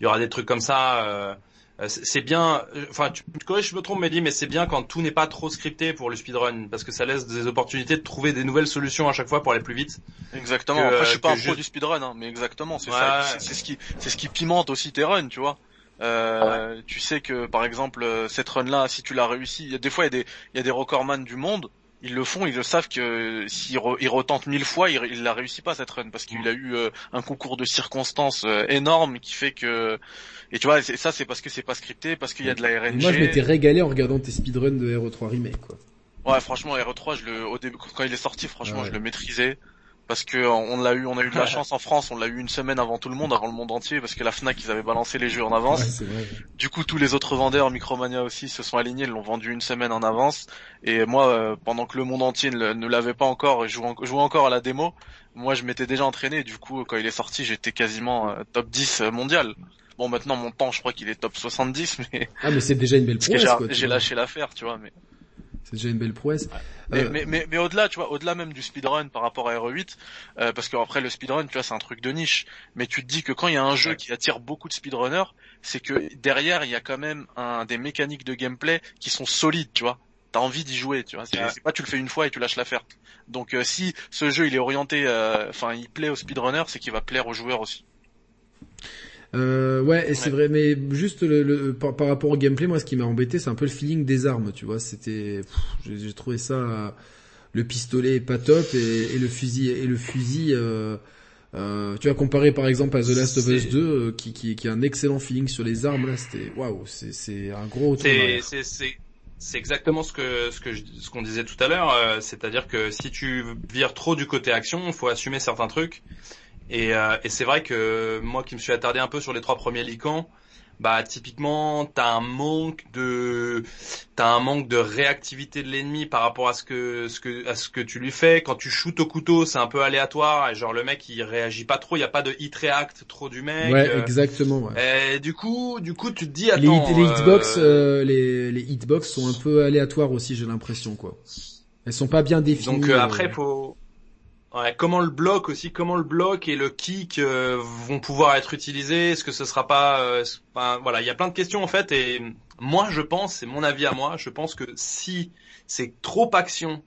il y aura des trucs comme ça. Euh, c'est bien, euh, enfin, tu me corriges, je me trompe, Mehdi, mais c'est bien quand tout n'est pas trop scripté pour le speedrun, parce que ça laisse des opportunités de trouver des nouvelles solutions à chaque fois pour aller plus vite. Exactement. Que, Après, je suis pas un pro je- du speedrun, hein, mais exactement, c'est Ouais. ça. C'est- ce qui, c'est ce qui pimente aussi tes runs, tu vois. Euh, Tu sais que, par exemple, euh, cette run-là, si tu l'as réussi, y a des fois, il y a des, y a des recordman du monde, ils le font, ils le savent que s'ils re- ils retentent mille fois, il, il la réussit pas cette run parce qu'il a eu euh, un concours de circonstances euh, énorme qui fait que, et tu vois, ça c'est parce que c'est pas scripté, parce qu'il y a de la Et RNG. Moi, je m'étais régalé en regardant tes speedruns de RE3 Remake, quoi. Ouais, franchement, RE3, je le, au début, quand il est sorti, franchement, Ouais. je le maîtrisais. Parce que on l'a eu, on a eu de la chance en France, on l'a eu une semaine avant tout le monde, avant le monde entier, parce que la Fnac ils avaient balancé les jeux en avance. Ouais. Du coup, tous les autres vendeurs, Micromania aussi, se sont alignés, ils l'ont vendu une semaine en avance. Et moi, euh, pendant que le monde entier ne, ne l'avait pas encore, et jouait, en- jouait encore à la démo, moi je m'étais déjà entraîné. Du coup, quand il est sorti, j'étais quasiment euh, top 10 mondial. Bon, maintenant mon temps, je crois qu'il est top 70, mais Ah, mais c'est déjà une belle prouesse, j'ai lâché l'affaire, tu vois. Mais C'est déjà une belle prouesse. mais, Euh, mais, mais, mais au-delà, tu vois, au-delà même du speedrun par rapport à RE8, euh, parce qu'après le speedrun, tu vois, c'est un truc de niche. Mais tu te dis que quand il y a un jeu qui attire beaucoup de speedrunners, c'est que derrière, il y a quand même un, des mécaniques de gameplay qui sont solides, tu vois. T'as envie d'y jouer, tu vois. C'est Ouais. c'est pas tu le fais une fois et tu lâches l'affaire. Donc euh, si ce jeu il est orienté, euh, enfin il plaît aux speedrunners, c'est qu'il va plaire aux joueurs aussi. Euh, ouais, et c'est vrai, mais juste le, le- par, par rapport au gameplay, moi, ce qui m'a embêté, c'est un peu le feeling des armes, tu vois. C'était, j'ai trouvé ça, le pistolet est pas top et, et le fusil et le fusil, euh, euh, tu vois, comparé par exemple à The Last of Us C'est- 2, euh, qui, qui, qui a un excellent feeling sur les armes, là, c'était, waouh, c'est, c'est un gros C'est exactement ce que ce que je- ce qu'on disait tout à l'heure, euh, c'est-à-dire que si tu vires trop du côté action, faut assumer certains trucs. Et, euh, et c'est vrai que moi qui me suis attardé un peu sur les trois premiers licans, bah typiquement t'as un manque de t'as un manque de réactivité de l'ennemi par rapport à ce que ce que à ce que tu lui fais. Quand tu shootes au couteau, c'est un peu aléatoire et genre le mec il réagit pas trop, il y a pas de hit react trop du mec. Ouais, euh, exactement, ouais. et du coup, du coup, tu te dis Les, attends. hit- les hitbox, euh, euh, les, les hitbox sont un peu aléatoires aussi, j'ai l'impression, quoi. Elles sont pas bien définies. Donc euh, euh, après, faut ouais, comment le bloc aussi, comment le bloc et le kick euh, vont pouvoir être utilisés? Est-ce que ce sera pas, euh, voilà, il y a plein de questions en fait. Et moi, je pense, c'est mon avis à moi, je pense que si c'est trop action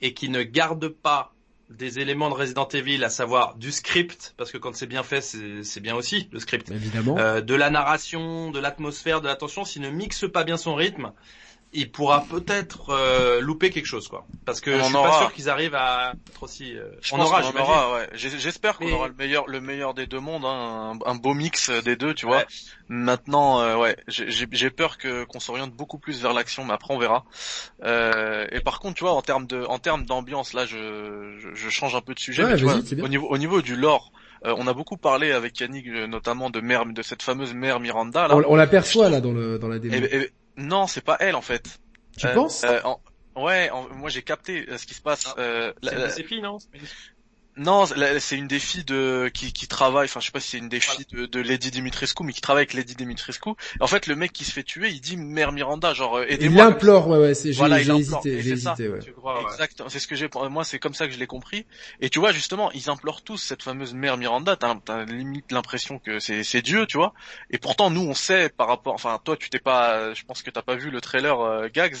et qui ne garde pas des éléments de Resident Evil, à savoir du script, parce que quand c'est bien fait, c'est c'est bien aussi le script. Évidemment. Euh, de la narration, de l'atmosphère, de l'attention, s'il ne mixe pas bien son rythme, il pourra peut-être euh, louper quelque chose, quoi. Parce que On je suis aura. pas sûr qu'ils arrivent à être aussi. euh, Je on pense aura, j'imagine. aura, ouais. J'espère qu'on Mais- aura le meilleur, le meilleur des deux mondes, hein, un, un beau mix des deux, tu vois. Maintenant, euh, ouais, j'ai peur que qu'on s'oriente beaucoup plus vers l'action, mais après on verra. Euh, et par contre, tu vois, en termes de, en termes d'ambiance, là, je, je, je change un peu de sujet. Ouais, mais tu vois, au niveau, au niveau du lore, euh, on a beaucoup parlé avec Yannick, euh, notamment de mère, de cette fameuse mère Miranda là. on on l'aperçoit là dans le dans la démo. Et- et- non, c'est pas elle en fait. tu Euh, penses? euh, en- Ouais, en- moi j'ai capté euh, ce qui se passe. Euh, la- C'est non non, c'est une des filles de qui, qui travaille. Enfin, je sais pas si c'est une des filles de, de Lady Dimitrescu, mais qui travaille avec Lady Dimitrescu. En fait, le mec qui se fait tuer, il dit Mère Miranda, genre euh, Il aidez-moi. l'implore, ouais, ouais, c'est, j'ai, Voilà, il j'ai implore. hésité, Et j'ai hésité, ouais. Tu crois, ouais. Exact. C'est ce que j'ai. Moi, c'est comme ça que je l'ai compris. Et tu vois, justement, ils implorent tous cette fameuse Mère Miranda. T'as, limite l'impression que c'est, c'est Dieu, tu vois. Et pourtant, nous, on sait par rapport. Enfin, toi, tu t'es pas. Je pense que t'as pas vu le trailer euh, Gags,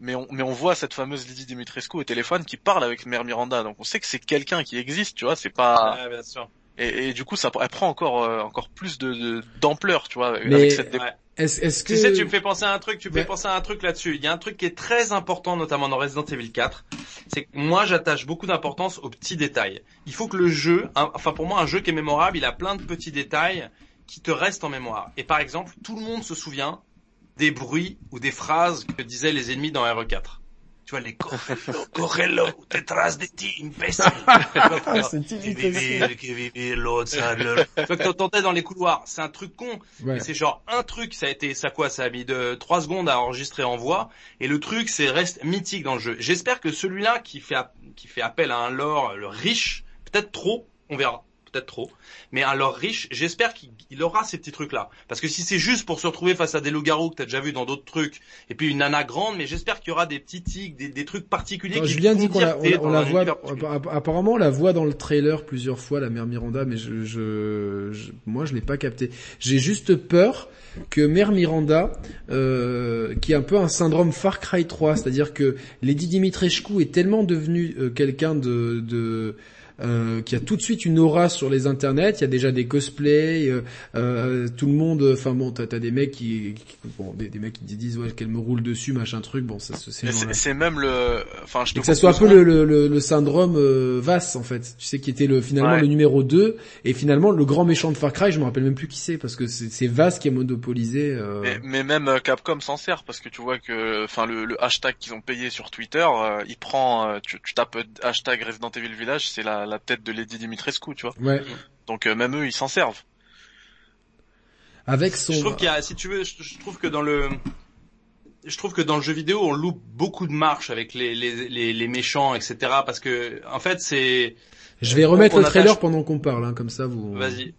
mais on, mais on voit cette fameuse Lady Dimitrescu au téléphone qui parle avec Mère Miranda. Donc, on sait que c'est quelqu'un qui existe, tu vois. C'est pas. Ouais, bien sûr. Et, et du coup, ça, elle prend encore, euh, encore plus de, de- d'ampleur, tu vois, Mais- avec cette. Ouais. Est-ce, est-ce que Tu sais, tu me fais penser à un truc, tu me Ouais. fais penser à un truc là-dessus. Il y a un truc qui est très important, notamment dans Resident Evil 4. C'est que moi, j'attache beaucoup d'importance aux petits détails. Il faut que le jeu, un- enfin pour moi, un jeu qui est mémorable, il a plein de petits détails qui te restent en mémoire. Et par exemple, tout le monde se souvient des bruits ou des phrases que disaient les ennemis dans RE4. Tu vois, les correlo, correlo, detrás de ti, imbécile. Tu vois, que t'entendais dans les couloirs. C'est un truc con. Ouais. Mais c'est genre un truc, ça a été, ça quoi, ça a mis de 3 secondes à enregistrer en voix. Et le truc, c'est reste mythique dans le jeu. J'espère que celui-là qui fait, qui fait appel à un lore le riche, peut-être trop, on verra. Peut-être trop. Mais un lore riche, j'espère qu'il il aura ces petits trucs-là. Parce que si c'est juste pour se retrouver face à des loups-garous que t'as déjà vu dans d'autres trucs, et puis une nana grande, mais j'espère qu'il y aura des petits tics, des, des trucs particuliers Non, qui Julien dit qu'on la, on on voit, app- apparemment on la voit dans le trailer plusieurs fois, la mère Miranda, mais je, je, je- moi je l'ai pas capté. J'ai juste peur que Mère Miranda, euh, qui a un peu un syndrome Far Cry 3, c'est-à-dire que Lady Dimitrescu est tellement devenue euh, quelqu'un de, de euh, qui a tout de suite une aura sur les internets. Il y a déjà des cosplays, euh, euh, tout le monde. Enfin bon, t'as as des mecs qui, qui- bon, des, des mecs qui disent ouais qu'elle me roule dessus, machin truc. Bon, ça, c'est même le, enfin, je te Et que ça soit un peu le, le, le, le syndrome euh, Vass en fait. Tu sais qui était le finalement Ouais. le numéro 2 et finalement le grand méchant de Far Cry, je me rappelle même plus qui c'est parce que c'est Vass qui a monopolisé. euh, Mais, mais même euh, Capcom s'en sert parce que tu vois que, enfin, le, le hashtag qu'ils ont payé sur Twitter, il prend, tu, tu tapes hashtag Resident Evil Village, c'est la, la tête de Lady Dimitrescu, tu vois. Ouais. Donc euh, même eux, ils s'en servent. Avec son. Je trouve qu'il y a, si tu veux, je, je trouve que dans le, je trouve que dans le jeu vidéo, on loupe beaucoup de marche avec les, les, les, les méchants, etc. Parce que, en fait, c'est, Je vais remettre on le trailer attache- pendant qu'on parle, hein, comme ça vous. vas-y.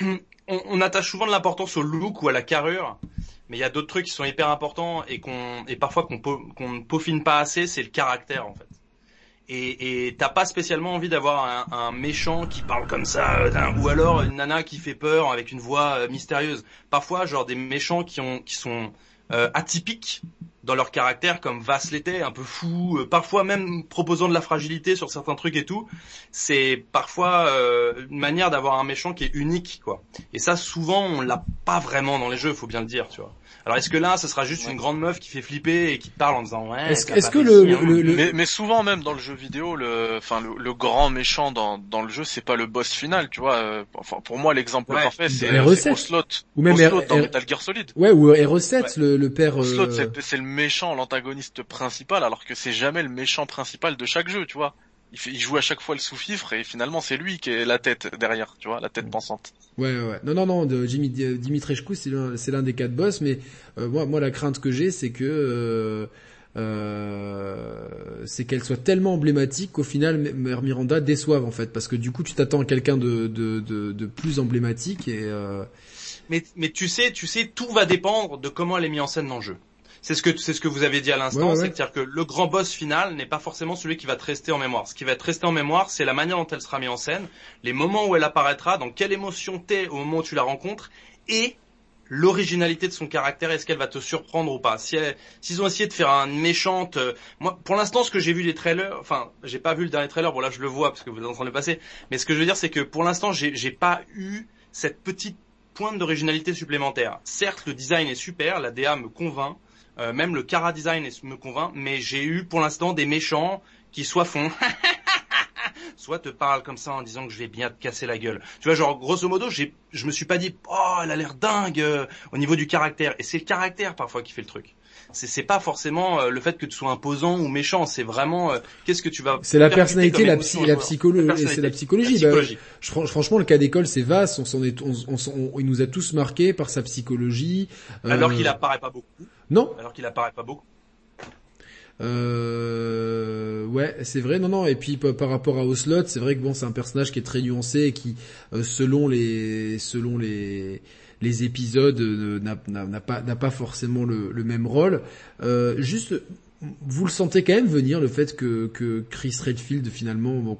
On, on attache souvent de l'importance au look ou à la carrure, mais il y a d'autres trucs qui sont hyper importants et qu'on, et parfois qu'on qu'on ne peaufine pas assez, c'est le caractère, en fait. Et t'as pas spécialement envie d'avoir un, méchant qui parle comme ça, euh, ou alors une nana qui fait peur avec une voix euh, mystérieuse. Parfois, genre des méchants qui ont qui sont euh, atypiques dans leur caractère, comme Vass l'était, un peu fou, parfois même proposant de la fragilité sur certains trucs et tout. C'est parfois une manière d'avoir un méchant qui est unique, quoi. Et ça, souvent, on l'a pas vraiment dans les jeux, faut bien le dire, tu vois. Alors est-ce que là, ce sera juste une grande meuf qui fait flipper et qui te parle en disant ouais. Est-ce que le, ci, hein. le, le- Mais, mais souvent même dans le jeu vidéo, le, enfin, le, le grand méchant dans, dans le jeu, c'est pas le boss final, tu vois. euh, Enfin, pour moi, l'exemple Ouais. parfait, c'est Les c'est recettes. Ocelot. ou même Ocelot R- dans R- Metal Gear Solid. ouais ou R7 Ouais. le, le père. Ocelot, euh, c'est- c'est le méchant, l'antagoniste principal, alors que c'est jamais le méchant principal de chaque jeu, tu vois. Il, fait, il joue à chaque fois le sous-fifre et finalement c'est lui qui est la tête derrière, tu vois, la tête pensante. Ouais, ouais, ouais. Non, non, non. De Jimmy Dimitrescu, c'est l'un, c'est l'un des quatre boss, mais euh, moi, moi, la crainte que j'ai, c'est que euh, euh, c'est qu'elle soit tellement emblématique qu'au final, Mère Miranda déçoive en fait, parce que du coup, tu t'attends à quelqu'un de, de, de, de plus emblématique et euh, Mais, mais tu sais, tu sais, tout va dépendre de comment elle est mise en scène dans le jeu. C'est ce que c'est ce que vous avez dit à l'instant, Ouais, ouais, ouais. c'est-à-dire que le grand boss final n'est pas forcément celui qui va te rester en mémoire. Ce qui va te rester en mémoire, c'est la manière dont elle sera mise en scène, les moments où elle apparaîtra, dans quelle émotion t'es au moment où tu la rencontres, et l'originalité de son caractère, est-ce qu'elle va te surprendre ou pas. Si s'ils ont essayé de faire une méchante, euh, moi, pour l'instant, ce que j'ai vu des trailers, enfin, j'ai pas vu le dernier trailer, bon là je le vois parce que vous êtes en train de le passer, mais ce que je veux dire, c'est que pour l'instant, j'ai j'ai pas eu cette petite pointe d'originalité supplémentaire. Certes, le design est super, la DA me convainc, euh, même le Cara design me convainc, mais j'ai eu pour l'instant des méchants qui soit font soit te parlent comme ça en disant que je vais bien te casser la gueule. Tu vois, genre grosso modo, j'ai, je me suis pas dit, oh, elle a l'air dingue euh, au niveau du caractère. Et c'est le caractère parfois qui fait le truc. C'est, c'est pas forcément euh, le fait que tu sois imposant ou méchant. C'est vraiment euh, qu'est-ce que tu vas. c'est la personnalité, la, psy, la, psycholo- La et c'est la personnalité, psychologie. la Bah, psychologie. je- fran- franchement, le cas d'école, c'est vaste. On s'en est, on, on, on- il nous a tous marqués par sa psychologie. Alors Euh, qu'il apparaît pas beaucoup. Non, Alors qu'il apparaît pas beaucoup. Euh, ouais, c'est vrai. Non, non. Et puis par rapport à Ocelot, c'est vrai que bon, c'est un personnage qui est très nuancé et qui, selon les, selon les, les épisodes, euh, n'a pas, forcément le, même rôle. Euh, juste, vous le sentez quand même venir le fait que, Chris Redfield finalement,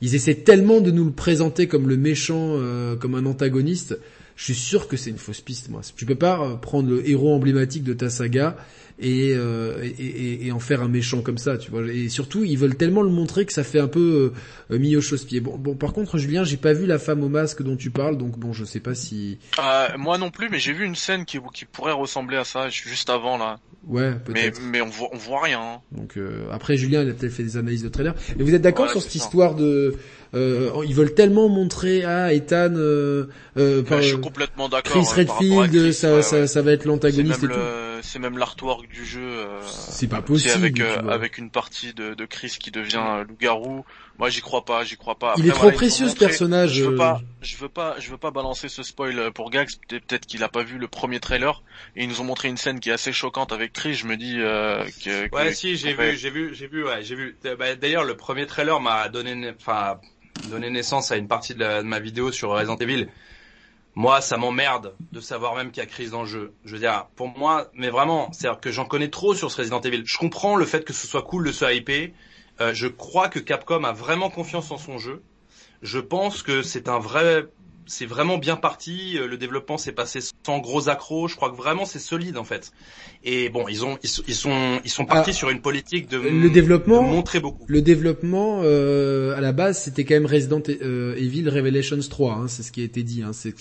ils essaient tellement de nous le présenter comme le méchant, euh, comme un antagoniste. Je suis sûr que c'est une fausse piste, moi. Tu peux pas euh, prendre le héros emblématique de ta saga et, euh, et, et- et en faire un méchant comme ça, tu vois. Et surtout, ils veulent tellement le montrer que ça fait un peu euh, mis au chausse-pied. Bon, bon, par contre, Julien, j'ai pas vu la femme au masque dont tu parles, donc bon, je sais pas si, Euh, moi non plus, mais j'ai vu une scène qui, qui pourrait ressembler à ça juste avant là. ouais, Mais, peut-être. mais on voit, on voit rien. hein. Donc euh, après, Julien, il a peut-être fait des analyses de trailer. Et vous êtes d'accord Ouais, sur cette ça. histoire de euh, ils veulent tellement montrer à ah, Ethan, euh, euh, Bah, je suis complètement d'accord. Chris euh, à Redfield, Chris, ça, ouais, ça, ouais. ça va être l'antagoniste et tout. c'est même l'artwork du jeu. euh, C'est pas possible. avec euh, avec une partie de, de Chris qui devient euh, loup-garou. Moi, j'y crois pas, j'y crois pas. Il est trop voilà, précieux ce personnage. Je veux euh, pas, je veux pas, je veux pas balancer ce spoil euh, pour Gax. Peut- Peut-être qu'il a pas vu le premier trailer et ils nous ont montré une scène qui est assez choquante avec Chris. Je me dis euh, que, que- Ouais, si, j'ai vu, j'ai vu, j'ai vu, ouais, j'ai vu. Euh, bah, D'ailleurs, le premier trailer m'a donné, enfin, donné naissance à une partie de, ma vidéo sur Resident Evil. Moi, ça m'emmerde de savoir même qu'il y a crise dans le jeu. Je veux dire, pour moi, mais vraiment, c'est-à-dire que j'en connais trop sur ce Resident Evil. Je comprends le fait que ce soit cool de se hyper. Euh, je crois que Capcom a vraiment confiance en son jeu. Je pense que c'est un vrai, c'est vraiment bien parti. Euh, Le développement s'est passé sans gros accros. Je crois que vraiment c'est solide en fait. Et bon, ils ont, ils, sont- ils sont, ils sont partis Ah, sur une politique de, le de développement, montrer beaucoup. le développement euh, à la base, c'était quand même Resident euh, Evil Revelations 3. Hein, c'est ce qui a été dit. Hein, c'est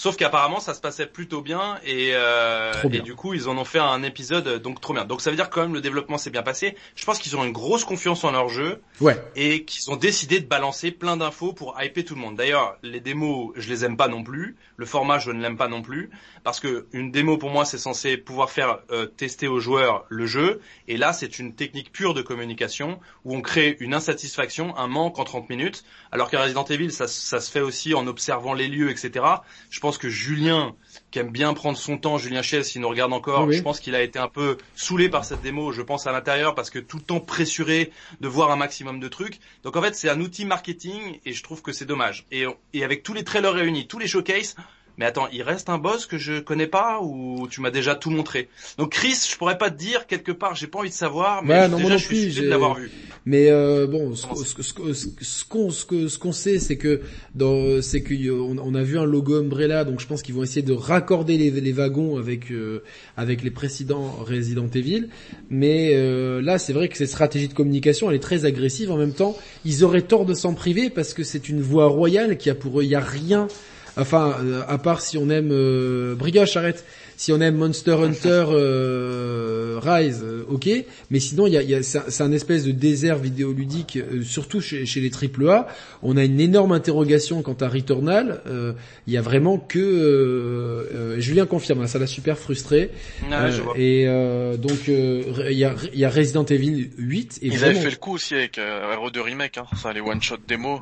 Sauf qu'apparemment ça se passait plutôt bien et, euh, bien. et du coup ils en ont fait un épisode euh, donc trop bien. Donc ça veut dire quand même le développement s'est bien passé. Je pense qu'ils ont une grosse confiance en leur jeu Ouais. et qu'ils ont décidé de balancer plein d'infos pour hyper tout le monde. D'ailleurs, les démos, je les aime pas non plus. Le format, je ne l'aime pas non plus parce que une démo pour moi, c'est censé pouvoir faire euh, tester aux joueurs le jeu et là, c'est une technique pure de communication où on crée une insatisfaction, un manque en 30 minutes, alors qu'à Resident Evil, ça, ça se fait aussi en observant les lieux, etc. Je pense que Julien, qui aime bien prendre son temps, Julien Chess, s'il nous regarde encore, Oui. je pense qu'il a été un peu saoulé par cette démo, je pense à l'intérieur, parce que tout le temps pressuré de voir un maximum de trucs. Donc en fait, c'est un outil marketing et je trouve que c'est dommage. Et, et avec tous les trailers réunis, tous les showcases, mais attends, il reste un boss que je connais pas ou tu m'as déjà tout montré? Donc Chris, je pourrais pas te dire quelque part, j'ai pas envie de savoir, mais Ouais, non, déjà moi non je suis plus, de l'avoir vu. Mais euh, bon, ce, qu'on ce sait, c'est que dans c'est qu'on on a vu un logo Umbrella, donc je pense qu'ils vont essayer de raccorder les, les wagons avec euh, avec les précédents Resident Evil. Mais euh, là, c'est vrai que cette stratégie de communication, elle est très agressive. En même temps, ils auraient tort de s'en priver parce que c'est une voie royale qui a pour eux, il y a rien. Enfin, euh, à part si on aime euh, arrête. Si on aime Monster Hunter euh, Rise, euh, ok. Mais sinon, il y a, y a- c'est un, espèce de désert vidéoludique, euh, surtout chez, chez les AAA. On a une énorme interrogation quant à Returnal. Euh, Il y a vraiment que euh, euh, Julien confirme, hein, ça l'a super frustré. Ouais, je vois. et euh, donc euh, il y, a, y a Resident Evil 8 et Ils vraiment, avaient fait le coup aussi avec euh, RE2 Remake, hein. ça les one shot démo.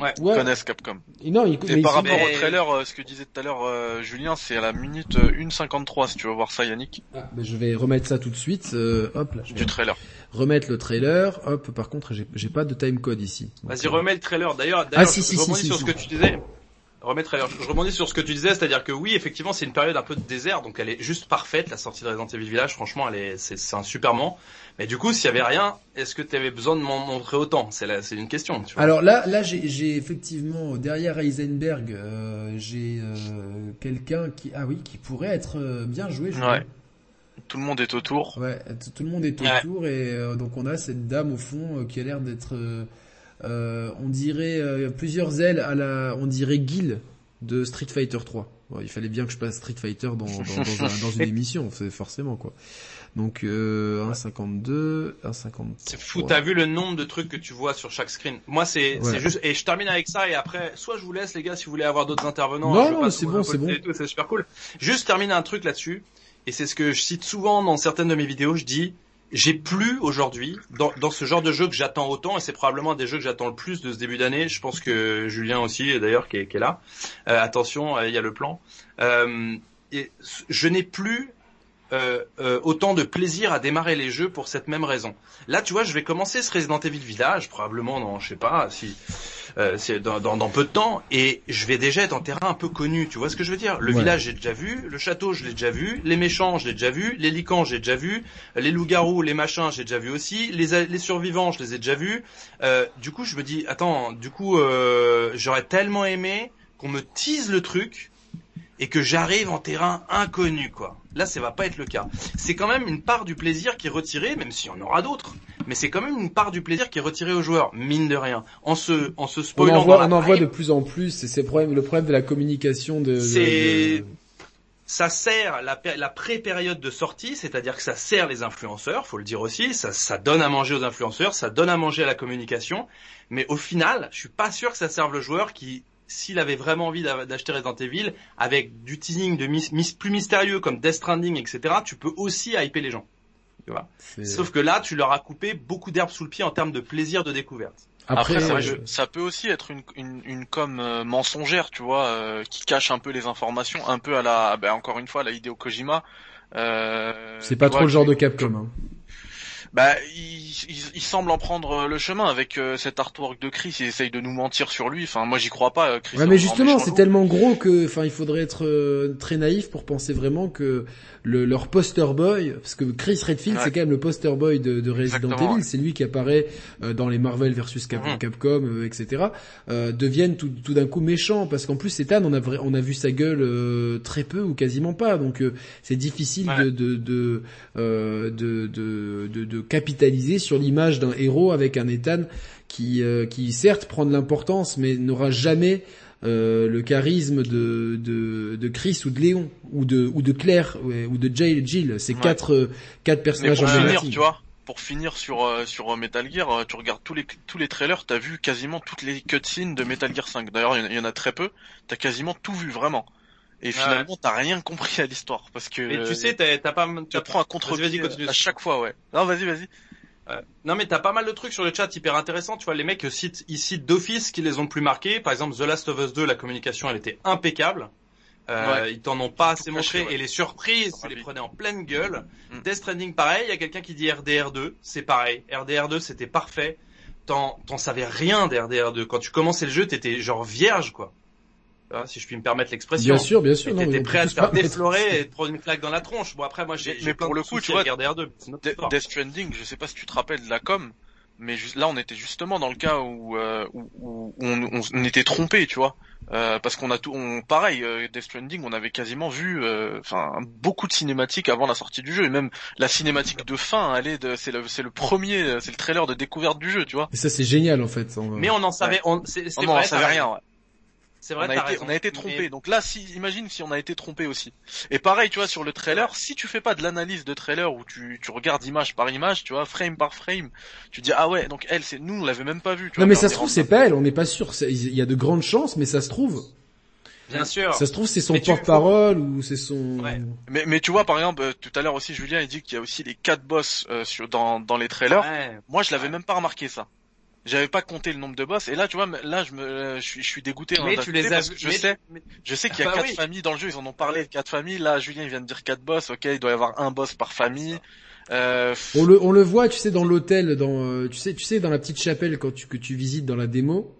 Ouais. Ils ouais, connaissent Capcom. non, il- Et mais par ils- rapport mais- au trailer, euh, ce que disait tout à l'heure euh, Julien, c'est à la minute euh, 1.53 si tu veux voir ça Yannick, Ah, ben, je vais remettre ça tout de suite. euh, hop là, je vais du trailer. remettre le trailer. Hop, par contre, j'ai pas de time code ici. Vas-y, euh, remets le trailer. D'ailleurs, Ah, d'ailleurs, si, je, si, je si, si, sur si. ce que tu disais. Remets le trailer. Je rebondis sur ce que tu disais, c'est-à-dire que oui, effectivement, c'est une période un peu de désert, donc elle est juste parfaite. La sortie de Resident Evil Village, franchement, elle est, c'est, c'est un super moment. Mais du coup, s'il y avait rien, est-ce que tu avais besoin de m'en montrer autant? C'est la, c'est une question. Tu vois. Alors là, là, j'ai j'ai effectivement derrière Heisenberg, euh, j'ai euh, quelqu'un qui, ah oui, qui pourrait être euh, bien joué. je Ouais. Tout le monde est autour. Ouais, tout le monde est Ouais. autour et euh, donc on a cette dame au fond euh, qui a l'air d'être, euh, on dirait euh, plusieurs ailes à la, on dirait Gil de Street Fighter 3. Bon, il fallait bien que je passe Street Fighter dans, dans, dans, un- dans une émission, c'est forcément quoi. Donc euh, 1,52, 1,53. C'est fou, t'as vu le nombre de trucs que tu vois sur chaque screen. Moi, c'est, Ouais. c'est juste, et je termine avec ça, et après, soit je vous laisse, les gars, si vous voulez avoir d'autres intervenants. Non, je non, c'est bon, c'est bon. C'est super cool. Juste terminer un truc là-dessus, et c'est ce que je cite souvent dans certaines de mes vidéos, je dis, j'ai plus aujourd'hui, dans, dans ce genre de jeu que j'attends autant, et c'est probablement un des jeux que j'attends le plus de ce début d'année, je pense que Julien aussi, d'ailleurs, qui est, là. Euh, attention, euh, il y a le plan. Euh, je n'ai plus autant de plaisir à démarrer les jeux pour cette même raison. Là, tu vois, je vais commencer ce Resident Evil Village, probablement dans, je sais pas, si, euh, c'est dans, dans, dans peu de temps, et je vais déjà être en terrain un peu connu. Tu vois ce que je veux dire? Le Ouais. village, j'ai déjà vu, le château, je l'ai déjà vu, les méchants, je l'ai déjà vu, les licans, j'ai déjà vu, les loups-garous, les machins, j'ai déjà vu aussi, les, les survivants, je les ai déjà vus. Euh, du coup, je me dis, attends, du coup, euh, j'aurais tellement aimé qu'on me tease le truc et que j'arrive en terrain inconnu, quoi. Là, ça va pas être le cas. C'est quand même une part du plaisir qui est retirée, même s'il y en aura d'autres. Mais c'est quand même une part du plaisir qui est retirée aux joueurs, mine de rien. En se, en se On spoilant en voit, dans on en voit de plus en plus. et C'est le problème, le problème de la communication de. de- C'est- de- ça sert la, la pré-période de sortie, c'est-à-dire que ça sert les influenceurs, faut le dire aussi, ça, ça donne à manger aux influenceurs, ça donne à manger à la communication, mais au final, je suis pas sûr que ça serve le joueur qui, s'il avait vraiment envie d'acheter Resident Evil, avec du teasing de mis, plus mystérieux comme Death Stranding, etc., tu peux aussi hyper les gens. Tu vois Sauf que là, tu leur as coupé beaucoup d'herbe sous le pied en termes de plaisir de découverte. Après, ça, peut aussi être une, une, une com euh, mensongère, tu vois, euh, qui cache un peu les informations, un peu à la, ben, encore une fois, à la Hideo Kojima. Euh, c'est pas trop le genre de Capcom. Hein bah, il, il, semble en prendre le chemin avec euh, cet artwork de Chris. Il essaye de nous mentir sur lui. Enfin, moi, j'y crois pas. Euh, Chris ouais, mais justement, c'est tellement gros que, enfin, il faudrait être euh, très naïf pour penser vraiment que le, leur poster boy, parce que Chris Redfield, c'est quand même le poster boy de, de Resident Evil. C'est lui qui apparaît dans les Marvel versus mhm. Capcom, etc. deviennent tout, tout d'un coup méchants parce qu'en plus, Ethan, on a on a vu sa gueule très peu ou quasiment pas. Donc, c'est difficile de de de, de, de, de capitaliser sur l'image d'un héros avec un Ethan qui, euh, qui certes prend de l'importance, mais n'aura jamais euh, le charisme de, de, de Chris ou de Léon ou de ou de Claire ou de Jill. Jill. C'est quatre euh, quatre personnages pour finir, tu vois, pour finir sur sur Metal Gear, tu regardes tous les tous les trailers, t'as vu quasiment toutes les cutscenes de Metal Gear 5. D'ailleurs, il y, en a très peu. T'as quasiment tout vu vraiment. Et finalement, t'as rien compris à l'histoire parce que. Mais tu sais, t'as pas. Tu prends un contre vas-y, à chaque fois, ouais. Non, vas-y, vas-y. Non mais t'as pas mal de trucs sur le chat hyper intéressants. Tu vois, les mecs citent ici d'office qui les ont plus marqués. Par exemple, The Last of Us 2, la communication, elle était impeccable. Euh, Ils t'en ont pas assez montré et les surprises, tu les prenais en pleine gueule. Mm. Death Stranding, pareil. Il y a quelqu'un qui dit RDR2, c'est pareil. RDR2, c'était parfait. T'en savais rien d'RDR2. Quand tu commençais le jeu, t'étais genre vierge, quoi. Hein, si je puis me permettre l'expression. Bien sûr, bien sûr. T'étais prêt à te faire déflorer et te prendre une claque dans la tronche. Bon après moi j'ai. Mais, pour le coup, tu vois, R2, Death Stranding, je sais pas si tu te rappelles de la com, mais là on était justement dans le cas où, euh, où, on, on, était trompé, tu vois. Euh, parce qu'on a tout, on, pareil, euh, Death Stranding, on avait quasiment vu, euh, enfin, beaucoup de cinématiques avant la sortie du jeu, et même la cinématique de fin, elle est, c'est le, c'est le premier, c'est le trailer de découverte du jeu, tu vois. Et ça c'est génial en fait. Mais on en savait, on, c'est, c'est vrai, on savait rien. Ouais. C'est vrai, on a, été, on a été trompé. Donc là, si, imagine si on a été trompé aussi. Et pareil, tu vois, sur le trailer, si tu fais pas de l'analyse de trailer où tu, tu regardes image par image, tu vois, frame par frame, tu dis ah ouais, donc elle, c'est nous, on l'avait même pas vu. Tu non mais ça se trouve c'est pas elle, on n'est pas sûr. Il y a de grandes chances, mais ça se trouve. Bien sûr. Ça se trouve c'est son porte-parole ou c'est son. Ouais. Mais mais tu vois par exemple euh, tout à l'heure aussi Julien il dit qu'il y a aussi les quatre boss euh, sur dans dans les trailers. Moi je l'avais même pas remarqué ça. J'avais pas compté le nombre de boss et là tu vois là je me je suis je suis dégoûté mais tu les as je sais je sais qu'il y a bah quatre familles dans le jeu ils en ont parlé quatre familles. Là Julien il vient de dire quatre boss ok il doit y avoir un boss par famille. euh... on le on le voit tu sais dans l'hôtel dans euh, tu sais tu sais dans la petite chapelle quand tu que tu visites dans la démo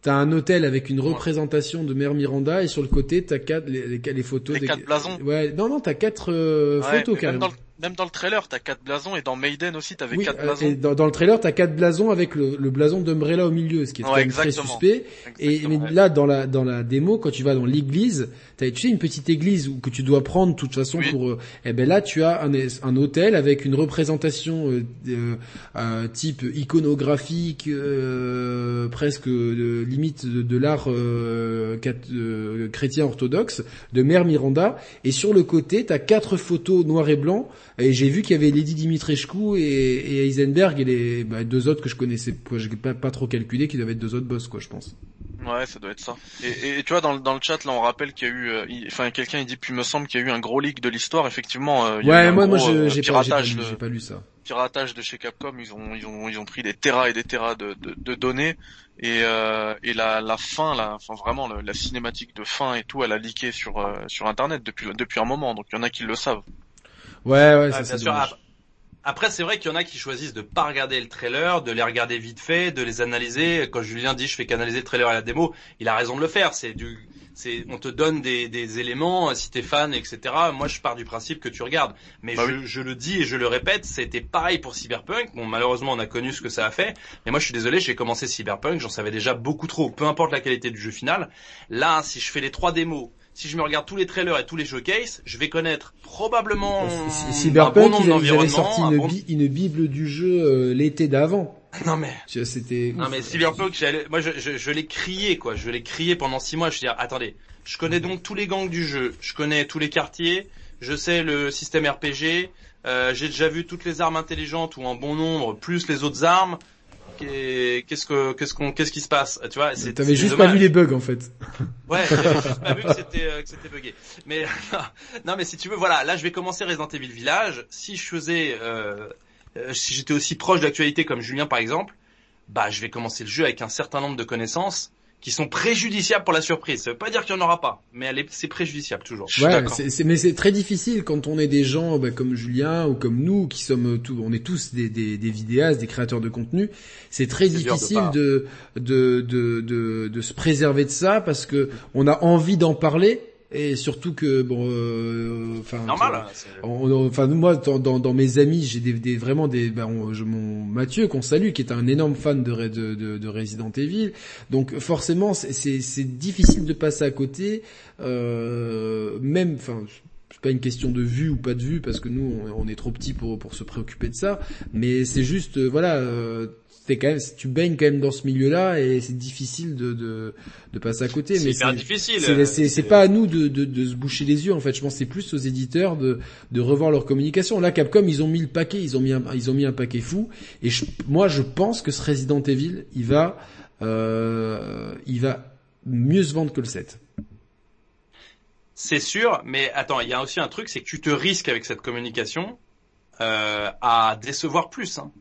T'as un hôtel avec une représentation de Mère Miranda et sur le côté t'as quatre les, les, photos les des quatre blasons. Ouais, non non, t'as quatre euh, photos carrément même dans le trailer, t'as quatre blasons et dans Maiden aussi, t'avais quatre euh, blasons. Et dans, dans, le trailer, t'as quatre blasons avec le, le blason d'Umbrella au milieu, ce qui est très suspect. Et mais là, dans la dans la démo, quand tu vas dans l'église, t'as tu sais une petite église où que tu dois prendre de toute façon pour. Euh, eh ben là, tu as un, un hôtel avec une représentation euh, euh type iconographique, presque limite de, de l'art chrétien orthodoxe de Mère Miranda. Et sur le côté, t'as quatre photos noir et blanc et j'ai vu qu'il y avait Lady Dimitrescu et, et Heisenberg et les bah, deux autres que je connaissais, que j'ai pas, pas trop calculé, qui doivent être deux autres boss, quoi, je pense. Ouais, ça doit être ça. Et, et tu vois, dans, dans le chat, là, on rappelle qu'il y a eu, euh, enfin, quelqu'un il dit, puis il me semble qu'il y a eu un gros leak de l'histoire. Effectivement, euh, il y ouais, a eu moi, un moi, gros, euh, j'ai pas, pas, pas, lu ça. Piratage de chez Capcom, ils ont, ils ont, ils ont pris des terras et des terras de, de, de données et, et la, la fin, la, enfin vraiment la cinématique de fin et tout, elle a leaké sur, sur Internet depuis, depuis un moment. Donc il y en a qui le savent. Ouais, ouais, ça c'est Après, c'est vrai qu'il y en a qui choisissent de pas regarder le trailer, de les regarder vite fait, de les analyser. Quand Julien dit je fais canaliser le trailer à la démo, il a raison de le faire. C'est du, c'est, on te donne des, des éléments, si t'es fan, etc. Moi, je pars du principe que tu regardes. Mais bah je, je, le dis et je le répète, c'était pareil pour Cyberpunk. Bon, malheureusement, on a connu ce que ça a fait. Mais moi, je suis désolé, j'ai commencé Cyberpunk, j'en savais déjà beaucoup trop. Peu importe la qualité du jeu final. Là, si je fais les trois démos, si je me regarde tous les trailers et tous les showcases, je vais connaître probablement Cyberpunk, un bon ils, avaient sorti une, bible du jeu euh, l'été d'avant. Non mais c'était non mais Cyberpunk, moi je, je, je l'ai crié quoi, je l'ai crié pendant six mois. Je veux dire, attendez, Je connais donc tous les gangs du jeu. Je connais tous les quartiers. Je sais le système RPG. Euh, j'ai déjà vu toutes les armes intelligentes ou en bon nombre, plus les autres armes. Qu'est-ce que qu'est-ce qu'on qu'est-ce qui se passe Tu vois c'est- T'avais juste pas vu les bugs en fait. Ouais, j'avais juste pas vu que c'était euh, que c'était bugué. Mais non, mais si tu veux, voilà, là je vais commencer Resident Evil Village. Si je faisais, euh, euh, si j'étais aussi proche de l'actualité comme Julien par exemple, bah je vais commencer le jeu avec un certain nombre de connaissances qui sont préjudiciables pour la surprise. Ça veut pas dire qu'il y en aura pas, mais c'est préjudiciable toujours. Je suis Ouais, mais c'est très difficile quand on est des gens bah, comme Julien ou comme nous qui sommes tous, on est tous des, des, des vidéastes, des créateurs de contenu. C'est très de difficile pas. de de, de de de se préserver de ça parce que on a envie d'en parler et surtout que bon, euh, enfin, Normal. hein, Enfin moi dans, dans, dans mes amis j'ai des, des vraiment des ben, on- je, mon Mathieu qu'on salue qui est un énorme fan de, de, de, de Resident Evil donc forcément c'est- c'est difficile de passer à côté euh, même enfin c'est pas une question de vue ou pas de vue parce que nous on, on est trop petits pour pour se préoccuper de ça mais c'est juste euh, voilà euh, t'es quand même tu baignes quand même dans ce milieu-là et c'est difficile de, de de passer à côté C'est hyper difficile. c'est pas à nous de, de, de se boucher les yeux en fait. Je pense que c'est plus aux éditeurs de, de revoir leur communication. Là, Capcom, ils ont mis le paquet, ils ont mis un, ils ont mis un paquet fou. Et je- moi, je pense que ce Resident Evil, il va, euh, il va mieux se vendre que le 7. C'est sûr, mais attends, il y a aussi un truc, c'est que tu te risques avec cette communication euh, à décevoir plus. Hein.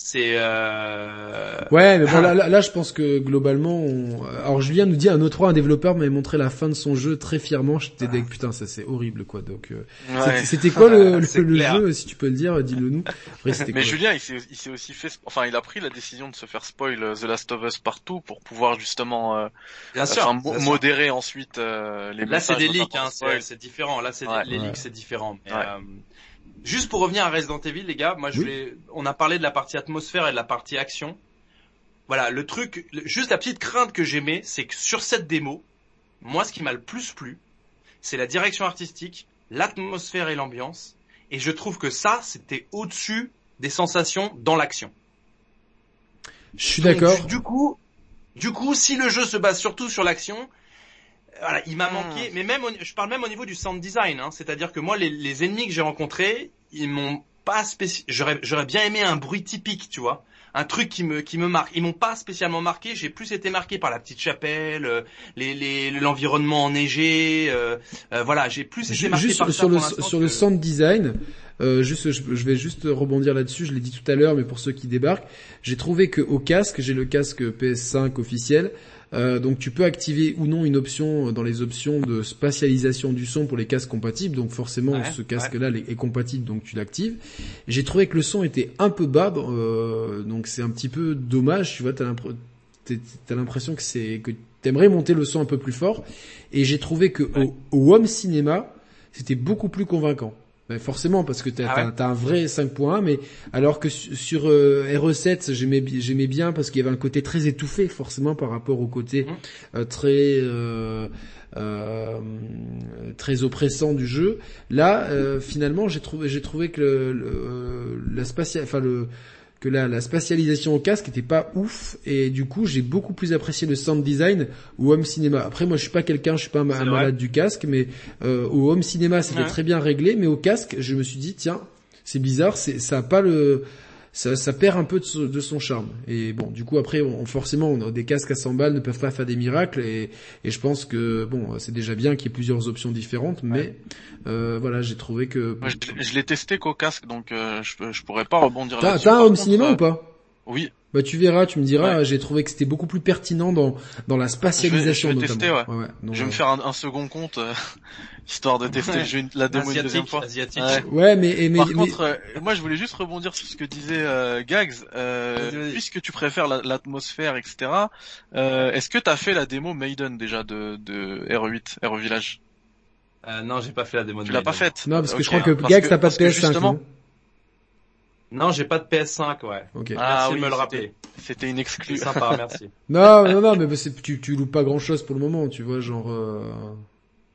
C'est euh... Ouais, mais bon, là, là, là, je pense que globalement, on... alors Julien nous dit un autre un développeur m'avait montré la fin de son jeu très fièrement. J'étais deg, putain, ça c'est horrible quoi. Donc, euh, Ouais. c'était- quoi le, jeu, si tu peux le dire, dis-le nous. Après, Mais quoi Julien, il s'est, aussi fait, enfin, il a pris la décision de se faire spoil euh, The Last of Us partout pour pouvoir justement, euh, bien sûr. enfin, mo- bien sûr. modérer ensuite euh, les Là, c'est des leaks, hein, c'est différent. Là, c'est Ouais. les Ouais. leaks, c'est différent. Mais, Ouais. Juste pour revenir à Resident Evil, les gars, moi, je Oui. vais. On a parlé de la partie atmosphère et de la partie action. Voilà, le truc, juste la petite crainte que j'aimais, c'est que sur cette démo, moi, ce qui m'a le plus plu, c'est la direction artistique, l'atmosphère et l'ambiance. Et je trouve que ça, c'était au-dessus des sensations dans l'action. Je suis d'accord. Du coup, du coup, si le jeu se base surtout sur l'action, voilà, il m'a Hmm. manqué. Mais même, au- je parle même au niveau du sound design. Hein, C'est-à-dire que moi, les, les ennemis que j'ai rencontrés, ils m'ont pas spéci... J'aurais, j'aurais bien aimé un bruit typique, tu vois, un truc qui me, qui me marque. Ils m'ont pas spécialement marqué. J'ai plus été marqué par la petite chapelle, euh, les, les, l'environnement enneigé. Euh, euh, voilà, j'ai plus été marqué Juste par ça sur le pour l'instant sur que- le sound design, euh, juste je, je vais juste rebondir là-dessus. Je l'ai dit tout à l'heure, mais pour ceux qui débarquent, j'ai trouvé que au casque, j'ai le casque PS5 officiel. Euh, donc tu peux activer ou non une option dans les options de spatialisation du son pour les casques compatibles. Donc forcément Ouais, ce casque-là est compatible, donc tu l'actives. J'ai trouvé que le son était un peu bas, euh, donc c'est un petit peu dommage. Tu vois, t'as l'impression que c'est que t'aimerais monter le son un peu plus fort. Et j'ai trouvé que Ouais. au, au home cinéma, c'était beaucoup plus convaincant. Ben forcément parce que t'as Ah ouais un vrai 5.1, mais alors que su- sur euh, RE7 j'aimais bi- j'aimais bien parce qu'il y avait un côté très étouffé forcément par rapport au côté Mhm. euh, très euh, euh, très oppressant du jeu. Là finalement j'ai trouvé j'ai trouvé que le, le- la spatiale enfin le que la, la spatialisation au casque était pas ouf et du coup j'ai beaucoup plus apprécié le sound design au home cinéma. Après moi je suis pas quelqu'un, je suis pas un, malade du casque, mais euh, au home cinéma c'était Ouais. très bien réglé, mais au casque je me suis dit tiens c'est bizarre, c'est ça a pas le ça, ça perd un peu de, son- de son charme. Et bon, du coup après, on, forcément, on a des casques à 100 balles ne peuvent pas faire des miracles. Et, et je pense que bon, c'est déjà bien qu'il y ait plusieurs options différentes, mais euh, voilà, j'ai trouvé que. Je, je l'ai testé qu'au casque, donc euh, je, je pourrais pas rebondir T'as là-dessus. t'as un home contre, cinéma euh, ou pas? Oui, Bah tu verras, tu me diras. Ouais. J'ai trouvé que c'était beaucoup plus pertinent dans dans la spatialisation Je vais- je vais notamment. tester, ouais. Donc, je vais me euh, faire un, un second compte euh, histoire de tester le jeu la démo une deuxième fois. asiatique. Ouais. Ouais, mais, et- mais, Par mais- contre, euh, moi je voulais juste rebondir sur ce que disait euh, Gags. Euh, puisque tu préfères la- l'atmosphère, etc. Euh, Est-ce que t'as fait la démo Maiden déjà de, de RE8, RE Village? Euh, non, j'ai pas fait la démo. Tu l'as pas faite? Non, parce que je crois que Parce Gags t'as pas de parce que PS5. justement- non? Non, j'ai pas de PS5, ouais. Ah Merci oui, de me le c'était- rappeler. C'était une C'est exclue. sympa, merci. Non, non, non, mais tu, tu loupes pas grand chose pour le moment, tu vois, genre. euh,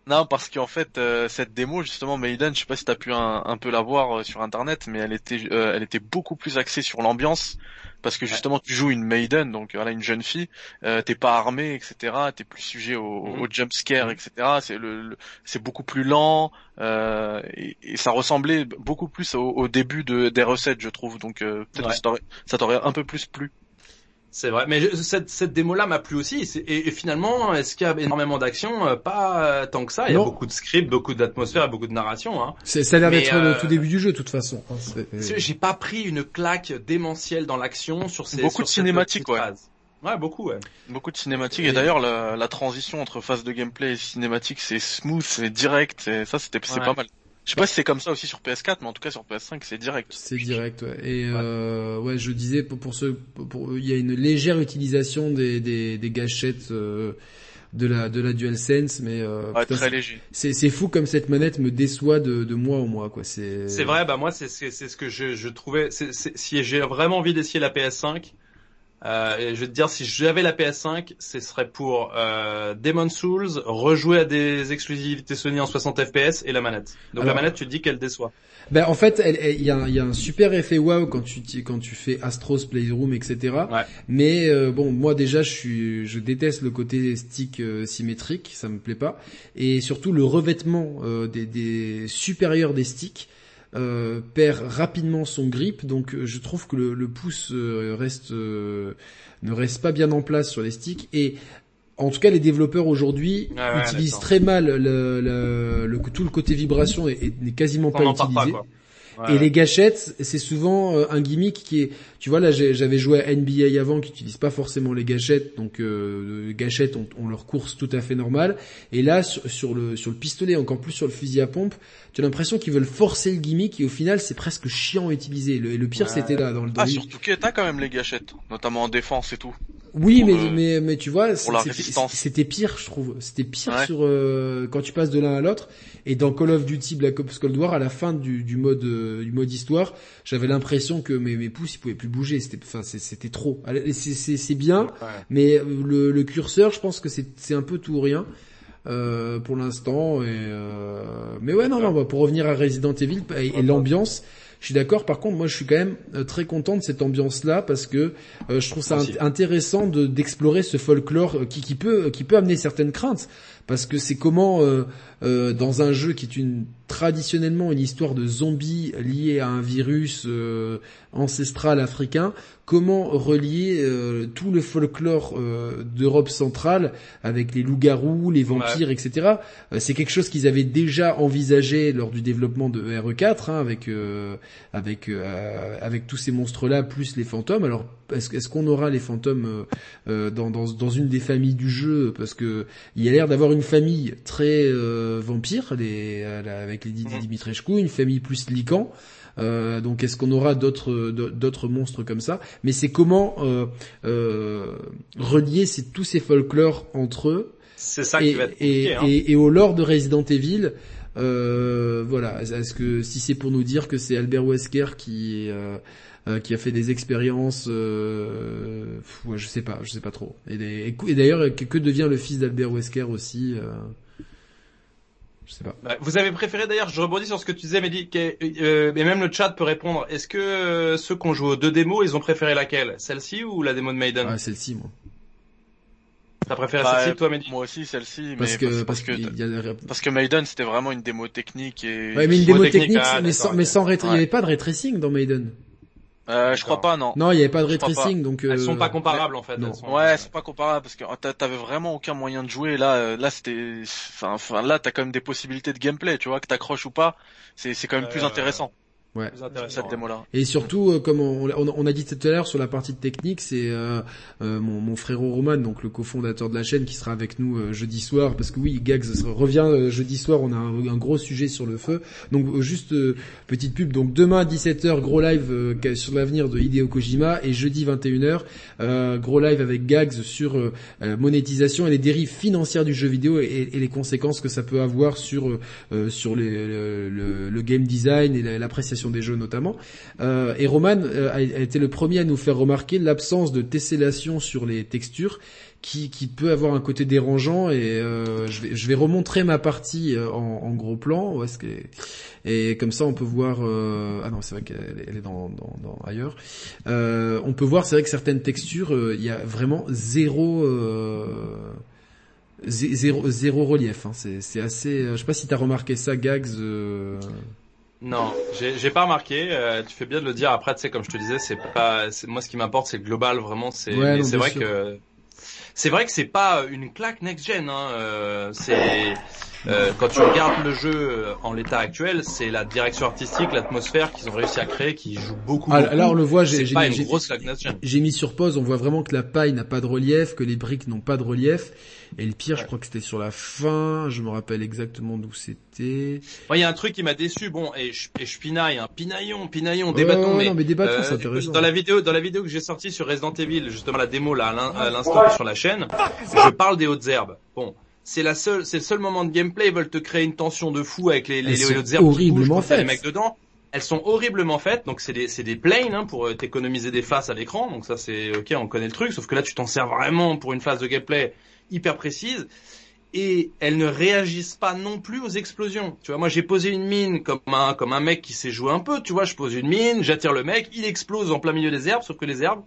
Non, parce qu'en fait, euh, cette démo, justement, Maiden, je sais pas si t'as pu un, un peu la voir euh, sur internet, mais elle était, euh, elle était beaucoup plus axée sur l'ambiance, parce que justement, tu joues une Maiden, donc voilà, une jeune fille, t'es pas armé, etc. T'es plus sujet au, Mhm. au jump scare, etc. C'est le, le- c'est beaucoup plus lent, et, et ça ressemblait beaucoup plus au, au début de, des recettes, je trouve. Donc peut-être Ouais. ça t'aurait un peu plus plu. C'est vrai, mais je- cette, cette démo-là m'a plu aussi. Et, et finalement, est-ce qu'il y a énormément d'action Euh, Pas euh, tant que ça? Il y a Non. beaucoup de scripts, beaucoup d'atmosphère, et beaucoup de narration. Hein. C'est- Ça a l'air d'être euh, le tout début du jeu, de toute façon. hein, J'ai pas pris une claque démentielle dans l'action sur ces Beaucoup sur de cinématiques, ouais. phase. Ouais, beaucoup, ouais. Beaucoup de cinématiques Et- et, d'ailleurs la, la transition entre phase de gameplay et cinématique c'est smooth, c'est direct, et ça c'était c'est Ouais. pas mal. Je sais pas si c'est comme ça aussi sur PS4 mais en tout cas sur PS5 c'est direct. C'est direct, ouais. Et euh, ouais, je disais pour, pour ce, pour, il y a une légère utilisation des des, des gâchettes euh, de la de la DualSense, mais euh, Ouais, putain, très c'est- léger. c'est c'est fou comme cette manette me déçoit de, de mois en mois, quoi. C'est C'est vrai, bah moi c'est c'est c'est ce que je, je trouvais. c'est- c'est- si j'ai vraiment envie d'essayer la PS5, euh, et je vais te dire si j'avais la PS5, ce serait pour euh, Demon's Souls, rejouer à des exclusivités Sony en 60 FPS et la manette. Donc Alors- la manette, tu te dis qu'elle déçoit. Ben en fait, il y, a, un- il y a un super effet wow quand tu quand tu fais Astros Playroom, etc. Ouais. Mais euh, bon, moi déjà, je suis, je déteste le côté stick euh, symétrique, ça me plaît pas. Et surtout le revêtement euh, des, des supérieurs des sticks euh, perd rapidement son grip. Donc euh, je trouve que le, le pouce euh, reste euh, ne reste pas bien en place sur les sticks et en tout cas, les développeurs aujourd'hui ouais, utilisent très mal le, le, le- tout le côté vibration et, n'est quasiment pas utilisé. pas, Et les gâchettes, c'est souvent euh, un gimmick qui est, tu vois là, j'avais joué à NBA avant, qui utilise pas forcément les gâchettes, donc euh, les gâchettes ont, ont leur course tout à fait normale. Et là, sur, sur le sur le pistolet, encore plus sur le fusil à pompe, tu as l'impression qu'ils veulent forcer le gimmick et au final, c'est presque chiant à utiliser. Le, et le pire, Ouais. c'était là dans le. Dans Ah les- surtout que t'as quand même les gâchettes, notamment en défense et tout. Oui, pour mais, le- mais mais tu vois, c'était- pire, je trouve. C'était pire Ouais. sur euh, quand tu passes de l'un à l'autre. Et dans Call of Duty Black Ops Cold War, à la fin du, du mode euh, du mode histoire, j'avais l'impression que mes, mes pouces ils pouvaient plus bouger. C'était enfin c'était trop. C'est bien, Ouais. mais euh, le, le curseur, je pense que c'est un peu tout ou rien. Euh, pour l'instant et euh, mais ouais non non bah, pour revenir à Resident Evil et, et l'ambiance je suis d'accord. Par contre moi je suis quand même euh, très content de cette ambiance là parce que euh, je trouve ça int- intéressant de d'explorer ce folklore euh, qui, qui peut qui peut amener certaines craintes. Parce que c'est comment euh, euh, dans un jeu qui est une traditionnellement une histoire de zombies liée à un virus euh, ancestral africain comment relier euh, tout le folklore euh, d'Europe centrale avec les loups-garous, les vampires, etc. Euh, c'est quelque chose qu'ils avaient déjà envisagé lors du développement de RE4 hein, avec euh, avec euh, avec tous ces monstres-là plus les fantômes. Alors est-ce, qu'on aura les fantômes dans, dans dans une des familles du jeu? Parce que il y a l'air d'avoir une famille très euh, vampire les euh, avec les Didi Mhm. Dimitrescu, une famille plus lican. Euh, donc est-ce qu'on aura d'autres d'autres monstres comme ça? Mais c'est comment euh, euh, relier ces, tous ces folklores entre eux C'est ça et, qui va être compliqué. hein. et- et au lore de Resident Evil. Euh, voilà, est-ce que si c'est pour nous dire que c'est Albert Wesker qui euh, qui a fait des expériences, euh, ouais, je sais pas, je sais pas trop. Et, des- d'ailleurs, que, devient le fils d'Albert Wesker aussi Je sais pas. Bah, Vous avez préféré d'ailleurs, je rebondis sur ce que tu disais, Mehdi, que- euh, et même le chat peut répondre. Est-ce que euh, ceux qui ont joué aux deux démos, ils ont préféré laquelle? Celle-ci ou la démo de Maiden? Ah, celle-ci, moi. T'as préféré Bah, celle-ci, toi, Mehdi? Moi aussi celle-ci, mais Parce que parce, parce que y a parce que Maiden c'était vraiment une démo technique et Ouais, mais une Démo démo technique, technique, ah, mais sans, mais sans il y Ouais. avait pas de ray tracing dans Maiden. Euh, je crois pas non. Non, il y avait pas de ray Je crois tracing, donc. Elles euh, sont pas comparables en fait. non. elles sont- Ouais, c'est pas comparable parce que t'a- t'avais vraiment aucun moyen de jouer. Là, euh, là c'était, enfin, enfin, là t'as quand même des possibilités de gameplay, tu vois, que t'accroches ou pas. C'est, c'est quand même Euh, plus intéressant Ouais. Cette démo-là. Et surtout, euh, comme on, on, on a dit tout à l'heure sur la partie de technique, c'est euh, euh, mon, mon frérot Roman, donc le cofondateur de la chaîne, qui sera avec nous euh, jeudi soir, parce que oui, Gags revient euh, jeudi soir, on a un, un gros sujet sur le feu. Donc juste euh, petite pub, donc demain à 17h, gros live euh, sur l'avenir de Hideo Kojima, et jeudi 21h, euh, gros live avec Gags sur euh, euh, monétisation et les dérives financières du jeu vidéo et, et les conséquences que ça peut avoir sur euh, sur les, le, le- le game design et la- l'appréciation des jeux notamment. Euh, et Roman euh, a, a été le premier à nous faire remarquer l'absence de tessellation sur les textures qui, qui peut avoir un côté dérangeant et euh, je, vais, je vais remontrer ma partie euh, en, en gros plan est-ce que et comme ça on peut voir euh, ah non c'est vrai qu'elle est- dans, dans, dans ailleurs Euh, on peut voir c'est vrai que certaines textures euh, il y a vraiment zéro zé- zéro, zéro relief hein. c'est assez je sais pas si t'as remarqué ça Gags Non, j'ai j'ai pas remarqué. euh, tu fais bien de le dire. Après, tu sais, comme je te disais, c'est pas. Moi, ce qui m'importe, c'est le global. Vraiment, c'est. Ouais, vrai sûr. que. C'est vrai que c'est pas une claque next gen. Hein. euh, c'est euh, quand tu regardes le jeu euh, en l'état actuel, c'est la direction artistique, l'atmosphère qu'ils ont réussi à créer, qui joue beaucoup. ah, beaucoup. là on le voit j'ai pas j'ai- une grosse. J'ai mis sur pause, on voit vraiment que la paille n'a pas de relief, que les briques n'ont pas de relief. Et le pire, je crois que c'était sur la fin, je me rappelle exactement d'où c'était. Il y a un truc qui m'a déçu. Bon, et je, et je pinaille, hein. pinaillons, pinaillons, Ouais, débattons. ouais, mais non, mais débattons, Euh, c'est intéressant. Dans la vidéo, dans la vidéo que j'ai sortie sur Resident Evil, justement la démo là à l'instant sur la chaîne, je parle des hautes herbes. Bon, c'est la seule, c'est le seul moment de gameplay. Ils veulent te créer une tension de fou avec les, les, les hautes herbes qui horriblement bougent les mecs dedans. Elles sont horriblement faites, donc c'est des, c'est des planes hein, pour euh, t'économiser des faces à l'écran. Donc ça c'est ok, on connaît le truc. Sauf que là tu t'en sers vraiment pour une phase de gameplay hyper précise et elles ne réagissent pas non plus aux explosions. Tu vois, moi j'ai posé une mine comme un comme un mec qui sait jouer un peu. Tu vois, je pose une mine, j'attire le mec, il explose en plein milieu des herbes, sauf que les herbes.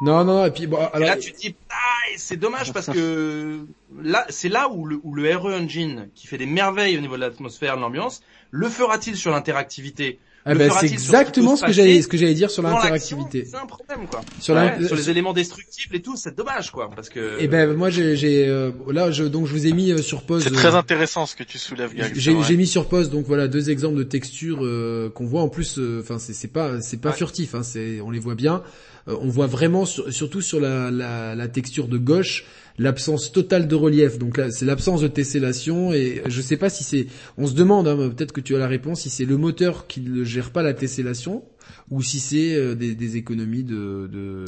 Non, non, et puis bon, et alors, là tu te dis, ah, c'est dommage parce que là c'est là où le où le RE Engine qui fait des merveilles au niveau de l'atmosphère, de l'ambiance, le fera-t-il sur l'interactivité? Ah ben, fera-t-il c'est exactement ce que j'allais, passer ce que j'allais dire sur l'interactivité. C'est un problème quoi. Sur Ouais, la, sur les éléments destructibles et tout, c'est dommage quoi parce que. Eh ben, moi, j'ai, j'ai, euh, là, je, donc je vous ai mis euh, sur pause. C'est euh, très intéressant ce que tu soulèves, J'ai mis sur pause donc voilà deux exemples de textures euh, qu'on voit en plus enfin c'est c'est pas c'est pas Ouais. furtif hein, c'est on les voit bien on voit vraiment sur- surtout sur la texture de gauche l'absence totale de relief. Donc là c'est l'absence de tessellation et je sais pas si c'est on se demande hein, peut-être que tu as la réponse si c'est le moteur qui ne gère pas la tessellation ou si c'est euh, des, des économies de, de...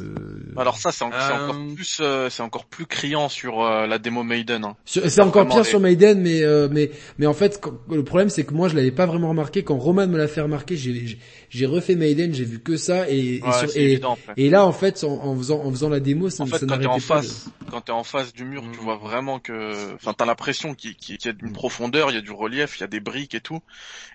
Alors ça, c'est en- c'est Euh, encore plus, euh, c'est encore plus criant sur la démo Maiden. hein. C'est encore pire les- sur Maiden, mais mais mais en fait, quand- le problème c'est que moi je l'avais pas vraiment remarqué. Quand Roman me l'a fait remarquer, j'ai refait Maiden, j'ai vu que ça et et, Ouais, sur- c'est et, évident après. et là en fait en, en faisant en faisant la démo, ça, En fait, ça quand t'es en pas. de- face, quand t'es en face du mur, Mm. tu vois vraiment que, enfin, t'as l'impression qu'il qu'il y a une profondeur, il y a du relief, il y a des briques et tout,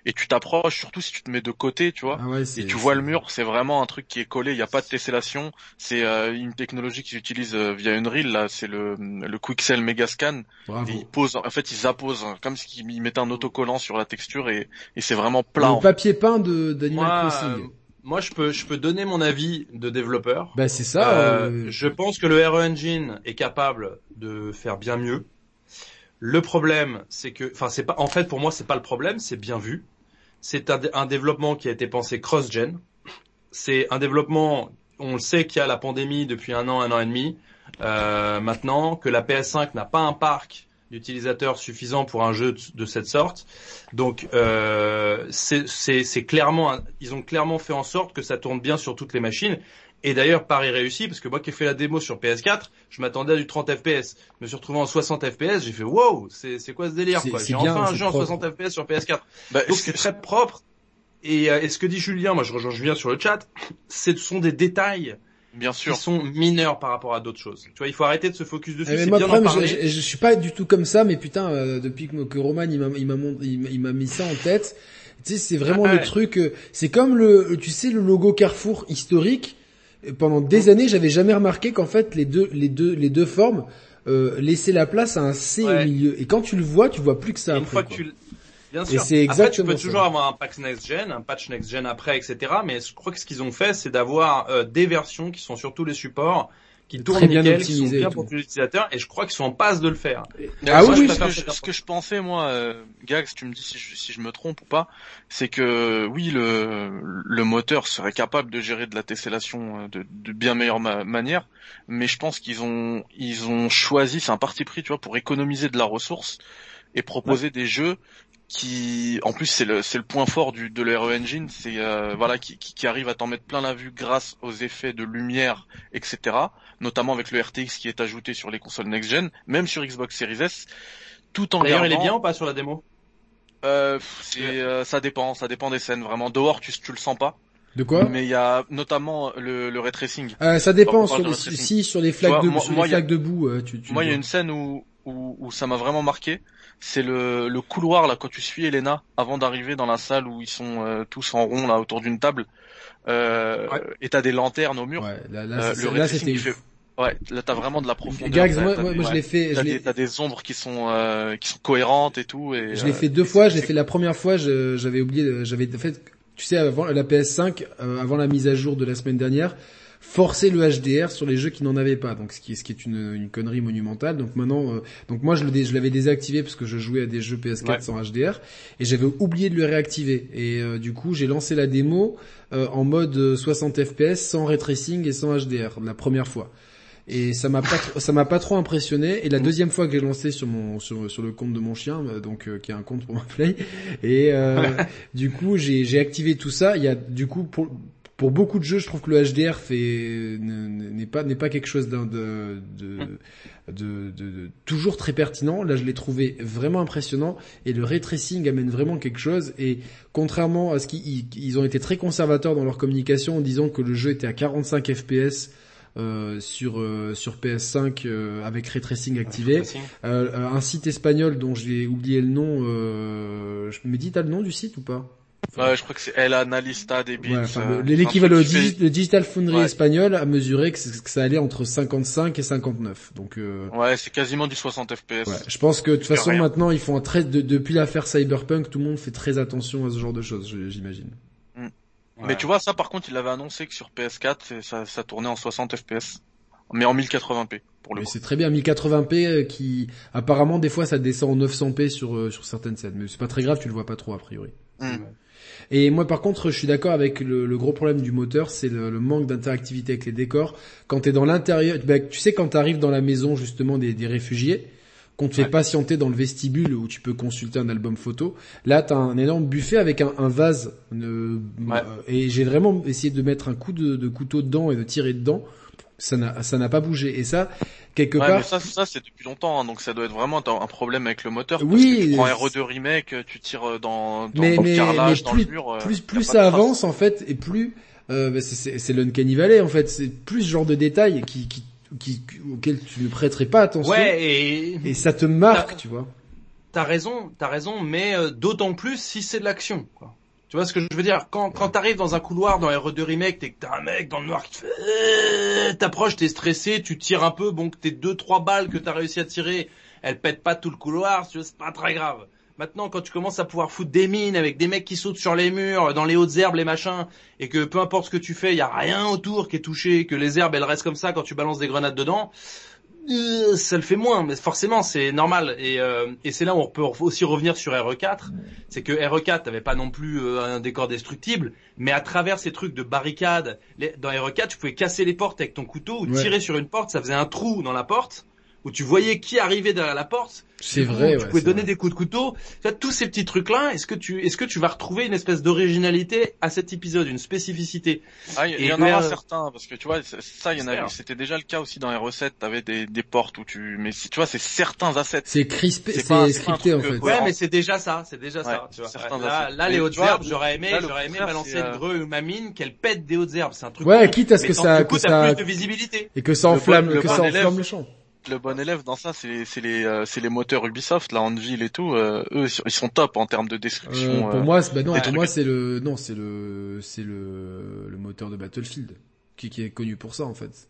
et tu t'approches, surtout si tu te mets de côté, tu vois. Ah ouais, Et tu vois le mur, c'est vraiment un truc qui est collé, il n'y a pas de tessellation. C'est euh, une technologie qu'ils utilisent euh, via une reel, là, c'est le, le Quixel Megascan. Bravo. Et ils posent, en fait, ils apposent, hein, comme s'ils mettaient un autocollant sur la texture et, et c'est vraiment plat. Le en fait. papier peint de d'Animal Moi, Crossing. euh, moi je peux je peux donner mon avis de développeur. Bah c'est ça. Euh, euh, je pense que le RE Engine est capable de faire bien mieux. Le problème, c'est que, enfin, c'est pas, en fait, pour moi, c'est pas le problème, c'est bien vu. C'est un développement qui a été pensé cross-gen. C'est un développement, on le sait qu'il y a la pandémie depuis un an, un an et demi, euh, maintenant, que la PS5 n'a pas un parc d'utilisateurs suffisant pour un jeu de, de cette sorte. Donc, euh, c'est c'est- c'est clairement, un- ils ont clairement fait en sorte que ça tourne bien sur toutes les machines. Et d'ailleurs, Paris réussi, parce que moi qui ai fait la démo sur PS4, je m'attendais à du 30 FPS. Je me suis retrouvé en 60 FPS, j'ai fait wow, c'est quoi ce délire C'est- quoi? J'ai enfin un jeu en propre. 60 FPS sur PS4. Bah, Donc ce c'est très propre. Et, euh, et ce que dit Julien, moi je rejoins Julien sur le chat, ce sont des détails bien qui sûr. sont mineurs par rapport à d'autres choses. Tu vois, il faut arrêter de se focus dessus, eh, mais moi, bien problème, je, parler. je, je suis pas du tout comme ça, mais putain, euh, depuis que, que Roman il m'a il il m'a- mis ça en tête, tu sais, c'est vraiment Ah le ouais. truc. euh, c'est comme le, tu sais, le logo Carrefour historique. Euh, Pendant des années, j'avais jamais remarqué qu'en fait les deux, les deux, les deux formes euh, laissaient la place à un C au milieu. Et quand tu le vois, tu vois plus que ça. Et une après, fois quoi. que tu Bien Et sûr. c'est Après, tu exactement peux ça. toujours avoir un patch next gen, un patch next gen après, etc. Mais je crois que ce qu'ils ont fait, c'est d'avoir euh, des versions qui sont sur tous les supports, qui Très tournent bien nickel, qui sont optimisées et bien pour tous les utilisateurs. Et je crois qu'ils sont en passe de le faire. Ah Moi, oui, je ce que- ce que je pensais moi, euh, Gags, tu me dis si je, si je me trompe ou pas, c'est que oui le le moteur serait capable de gérer de la tessellation euh, de, de bien meilleure ma- manière, mais je pense qu'ils ont ils ont choisi, c'est un parti pris, tu vois, pour économiser de la ressource et proposer des jeux qui, en plus c'est le c'est le point fort du de l'RE Engine, c'est euh, voilà qui, qui qui arrive à t'en mettre plein la vue grâce aux effets de lumière, etc. Notamment avec le RTX qui est ajouté sur les consoles next gen, même sur Xbox Series S, tout en D'ailleurs, il est bien ou pas sur la démo? Euh, c'est, euh, ça dépend, ça dépend des scènes. Vraiment, dehors, tu, tu le sens pas. De quoi? Mais il y a notamment le, le ray tracing. Euh, Ça dépend. Sur les, si sur les flaques vois, de moi- sur moi, les il y a- flaques de boue, euh, tu, tu Moi, il y a le une scène où, où, où ça m'a vraiment marqué. C'est le, le couloir là quand tu suis Elena avant d'arriver dans la salle où ils sont euh, tous en rond là autour d'une table. Euh, Ouais. Et t'as des lanternes au mur. Ouais, là, là, Euh, le là, c'était fait- Ouais, là t'as vraiment de la profondeur. Gags, T'as- moi, des- moi, je l'ai fait, T'as des, ombres qui sont euh, qui sont cohérentes et tout. Et, je l'ai euh, fait deux fois. Je l'ai fait la première fois, j'avais oublié, j'avais fait, tu sais, avant la PS5, euh, avant la mise à jour de la semaine dernière, forcer le HDR sur les jeux qui n'en avaient pas. Donc ce qui, est- ce qui est une, une connerie monumentale. Donc maintenant, euh, donc moi je le dé- je l'avais désactivé parce que je jouais à des jeux PS4 Ouais. sans HDR et j'avais oublié de le réactiver. Et euh, du coup, j'ai lancé la démo euh, en mode euh, 60 FPS sans ray tracing et sans HDR la première fois. Et ça m'a pas trop- ça m'a pas trop impressionné. Et la deuxième fois que j'ai lancé sur mon sur, sur le compte de mon chien, euh, donc euh, qui est un compte pour ma play, et euh, du coup j'ai j'ai activé tout ça. Il y a du coup pour pour beaucoup de jeux, je trouve que le HDR fait ne- n'est pas n'est pas quelque chose d'un de de, de, de- de- toujours très pertinent. Là, je l'ai trouvé vraiment impressionnant et le ray tracing amène vraiment quelque chose. Et contrairement à ce qu'ils ils- ils ont été très conservateurs dans leur communication en disant que le jeu était à 45 FPS. euh, sur euh, sur PS5 euh, avec ray tracing activé. Euh, euh, un site espagnol dont j'ai oublié le nom. Euh, je me dis t'as le nom du site ou pas? Ouais, je crois que c'est El Analista des Beats. Ouais, enfin, euh, le- L'équivalent digi- le Digital Foundry Ouais. espagnol a mesuré que, ça allait entre 55 et 59. Donc euh, Ouais, c'est quasiment du 60 FPS. ouais, je pense que de toute façon rien. maintenant ils font un très de- depuis l'affaire Cyberpunk, tout le monde fait très attention à ce genre de choses, j'imagine. Mais Ouais. tu vois, ça par contre, il avait annoncé que sur PS4, c'est- ça, ça tournait en 60 FPS. Mais en 1080p, pour le Mais coup. c'est très bien 1080p euh, qui apparemment des fois ça descend en 900p sur sur certaines scènes, mais c'est pas très grave, tu le vois pas trop a priori. Hmm. Et moi par contre, je suis d'accord avec le, le gros problème du moteur, c'est le, le manque d'interactivité avec les décors. Quand t'es dans l'intérieur, ben, tu sais quand t'arrives dans la maison justement des, des réfugiés, qu'on te fait Ouais. patienter dans le vestibule où tu peux consulter un album photo, là t'as un énorme buffet avec un, un vase. euh, Ouais. et j'ai vraiment essayé de mettre un coup de, de couteau dedans et de tirer dedans. Ça n'a ça n'a pas bougé. Et ça, quelque Ouais, part, mais ça, ça c'est depuis longtemps, hein, donc ça doit être vraiment un problème avec le moteur. Parce Oui, que tu prends c'est- RE2 remake, tu tires dans, dans, mais dans le carrelage, mais dans plus le mur. euh, plus plus ça avance en fait et plus euh, bah, c'est- c'est c'est l'Uncanny Valley en fait c'est plus ce genre de détails qui qui qui auxquels tu ne prêterais pas attention Ouais, et et ça te marque tu vois t'as raison, t'as raison, mais euh, d'autant plus si c'est de l'action. quoi. Tu vois ce que je veux dire? Quand quand t'arrives dans un couloir dans RE2 remake, t'es que t'as un mec dans le noir qui te fait, euh, t'approches, t'es stressé, tu tires un peu, bon que tes deux trois balles que t'as réussi à tirer, elles pètent pas tout le couloir, c'est pas très grave. Maintenant, quand tu commences à pouvoir foutre des mines avec des mecs qui sautent sur les murs, dans les hautes herbes, les machins, et que peu importe ce que tu fais, il y a rien autour qui est touché, que les herbes elles restent comme ça quand tu balances des grenades dedans, ça le fait moins, mais forcément c'est normal. Et, euh, et c'est là où on peut aussi revenir sur RE4, c'est que RE4 n'avait pas non plus euh, un décor destructible, mais à travers ces trucs de barricades, les- dans RE4 tu pouvais casser les portes avec ton couteau ou Ouais. tirer sur une porte, ça faisait un trou dans la porte où tu voyais qui arrivait derrière la porte. C'est vrai Tu ouais, pouvais donner vrai. des coups de couteau. Tu vois, tous ces petits trucs-là, est-ce que tu, est-ce que tu vas retrouver une espèce d'originalité à cet épisode, une spécificité? Ah, il y, en aura là, certains, parce que tu vois, c'est- ça, il y en J'espère. c'était déjà le cas aussi dans les recettes, t'avais des, des portes où tu, mais si tu vois, c'est certains assets. c'est crispé C'est scripté en fait Ouais, mais c'est déjà ça, c'est déjà Ouais, ça. Tu vois. certains Là, là, les hautes vois, herbes, j'aurais aimé, j'aurais aimé balancer une euh, greu ou ma mine qu'elle pète des hautes herbes. C'est un truc. ouais quitte à ce que ça que ça plus de visibilité. et que ça enflamme que ça enflamme le champ Le bon élève dans ça, c'est les, euh, les moteurs Ubisoft, là, Anvil et tout, euh, eux, ils sont top en termes de Euh, destruction. pour euh. moi bah non pour trucs. moi c'est le non c'est le c'est le le moteur de Battlefield qui qui est connu pour ça en fait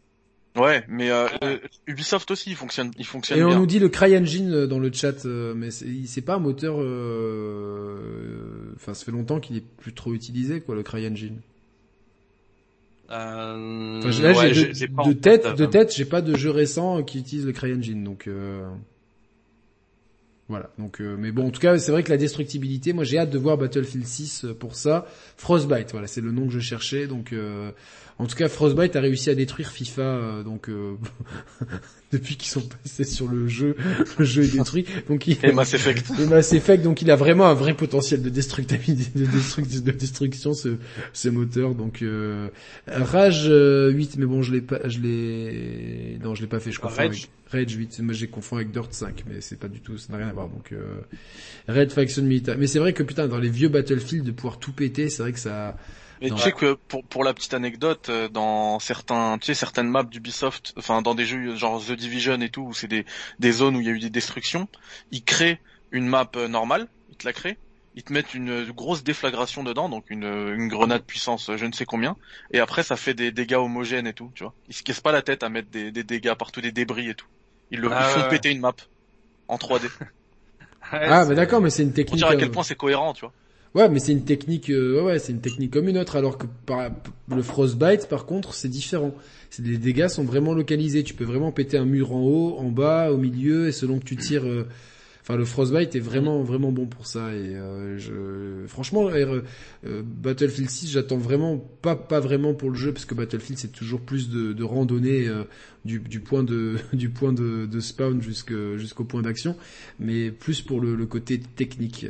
Ouais, mais euh, Ubisoft aussi, il fonctionne, il fonctionne Et on bien. nous dit le CryEngine dans le chat, mais c'est pas un moteur. Enfin, ça fait longtemps qu'il est plus trop utilisé, quoi, le CryEngine. Euh, Enfin, là, ouais, de, de tête, tête, de euh, tête, j'ai pas de jeu récent qui utilise le CryEngine, donc euh, voilà. Donc, euh, mais bon, en tout cas, c'est vrai que la destructibilité, moi, j'ai hâte de voir Battlefield 6 pour ça. Frostbite, voilà, c'est le nom que je cherchais. Donc, euh, en tout cas, Frostbite a réussi à détruire FIFA, euh, donc euh, depuis qu'ils sont passés sur le jeu, le jeu est détruit. Donc, il, Et Mass Effect. et Mass Effect, donc il a vraiment un vrai potentiel de destructibilité, de, destruc- de destruction ce, ce moteur. Donc euh, Rage euh, 8, mais bon je l'ai pas, je l'ai, non je l'ai pas fait, je crois. Rage. Rage 8, moi j'ai confondu avec Dirt 5, mais c'est pas du tout, ça n'a rien à voir. Donc euh, Red Faction Military. Mais c'est vrai que putain, dans les vieux Battlefield, de pouvoir tout péter, c'est vrai que ça. Mais tu sais que pour pour la petite anecdote, euh, dans certains, tu sais certaines maps d'Ubisoft, enfin dans des jeux genre The Division et tout, où c'est des des zones où il y a eu des destructions, ils créent une map euh, normale, ils te la créent, ils te mettent une euh, grosse déflagration dedans, donc une une grenade puissance je ne sais combien, et après ça fait des dégâts homogènes et tout, tu vois. Ils se cassent pas la tête à mettre des des dégâts partout, des débris et tout. Ils le Ah ils font ouais. péter une map en 3D. Ah, mais d'accord, mais c'est une Pour technique. dire à euh, quel point c'est cohérent, tu vois. Ouais, mais c'est une technique, euh, ouais, c'est une technique comme une autre, alors que le frostbite, par contre, c'est différent. Les dégâts sont vraiment localisés. Tu peux vraiment péter un mur en haut, en bas, au milieu, et selon que tu tires. euh, Enfin, le frostbite est vraiment, vraiment bon pour ça. Et euh, je, franchement, euh, Battlefield 6, j'attends vraiment pas, pas vraiment pour le jeu, parce que Battlefield c'est toujours plus de, de randonnée euh, du, du point de, du point de, de spawn jusqu'au point d'action, mais plus pour le, le côté technique.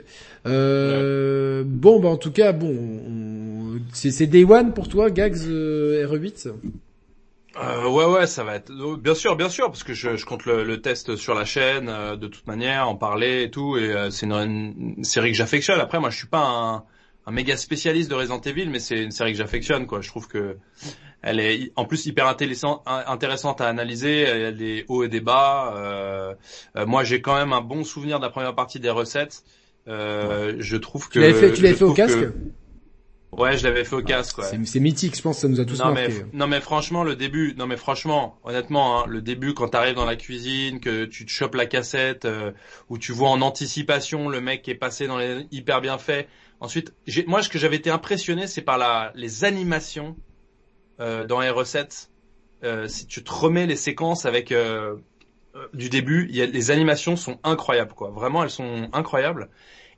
Euh, Bon, bah en tout cas, bon, on- c'est Day One pour toi, Gags euh, RE8 Euh, ouais, ouais, ça va être. euh, Bien sûr, bien sûr, parce que je, je compte le, le test sur la chaîne, euh, de toute manière, en parler et tout, et euh, c'est une, une série que j'affectionne. Après, moi, je suis pas un, un méga spécialiste de Resident Evil, mais c'est une série que j'affectionne, quoi. Je trouve que elle est en plus hyper intéressant- intéressante à analyser. Elle a des hauts et des bas. Euh, moi, j'ai quand même un bon souvenir de la première partie des recettes. Je trouve que Tu l'avais fait, tu je l'avais fait au trouve que- casque? Ouais, je l'avais fait au casque. Ouais. C'est mythique, je pense que ça nous a tous Non marqué. mais, non mais franchement le début, non mais franchement, honnêtement, hein, le début quand t'arrives dans la cuisine, que tu te chopes la cassette, euh, où tu vois en anticipation le mec qui est passé dans les hyper bien fait. Ensuite, moi ce que j'avais été impressionné, c'est par la les animations euh, dans les recettes. Euh, si tu te remets les séquences avec euh, du début, il y a, les animations sont incroyables quoi. Vraiment, elles sont incroyables.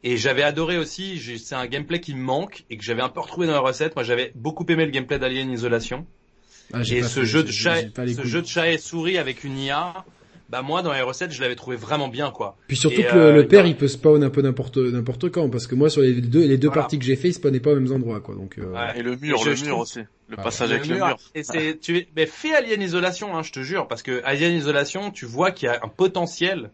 Et j'avais adoré aussi, c'est un gameplay qui me manque et que j'avais un peu retrouvé dans la recette. Moi, j'avais beaucoup aimé le gameplay d'Alien Isolation. Ah, Et ce fait, jeu de chat, ce jeu de chat et souris avec une IA, bah moi dans les recettes, je l'avais trouvé vraiment bien quoi. Puis surtout Et, que le, euh, le père, il peut spawn un peu n'importe n'importe quand, parce que moi sur les deux les deux Voilà. parties que j'ai fait, il spawnait pas aux mêmes endroits, quoi. Donc euh, Ouais. Et le mur, Et je- le je mur trouve- aussi. Le Ah, passage avec le mur. mur. Et c'est, tu, mais fais Alien Isolation, hein, je te jure, parce que Alien Isolation, tu vois qu'il y a un potentiel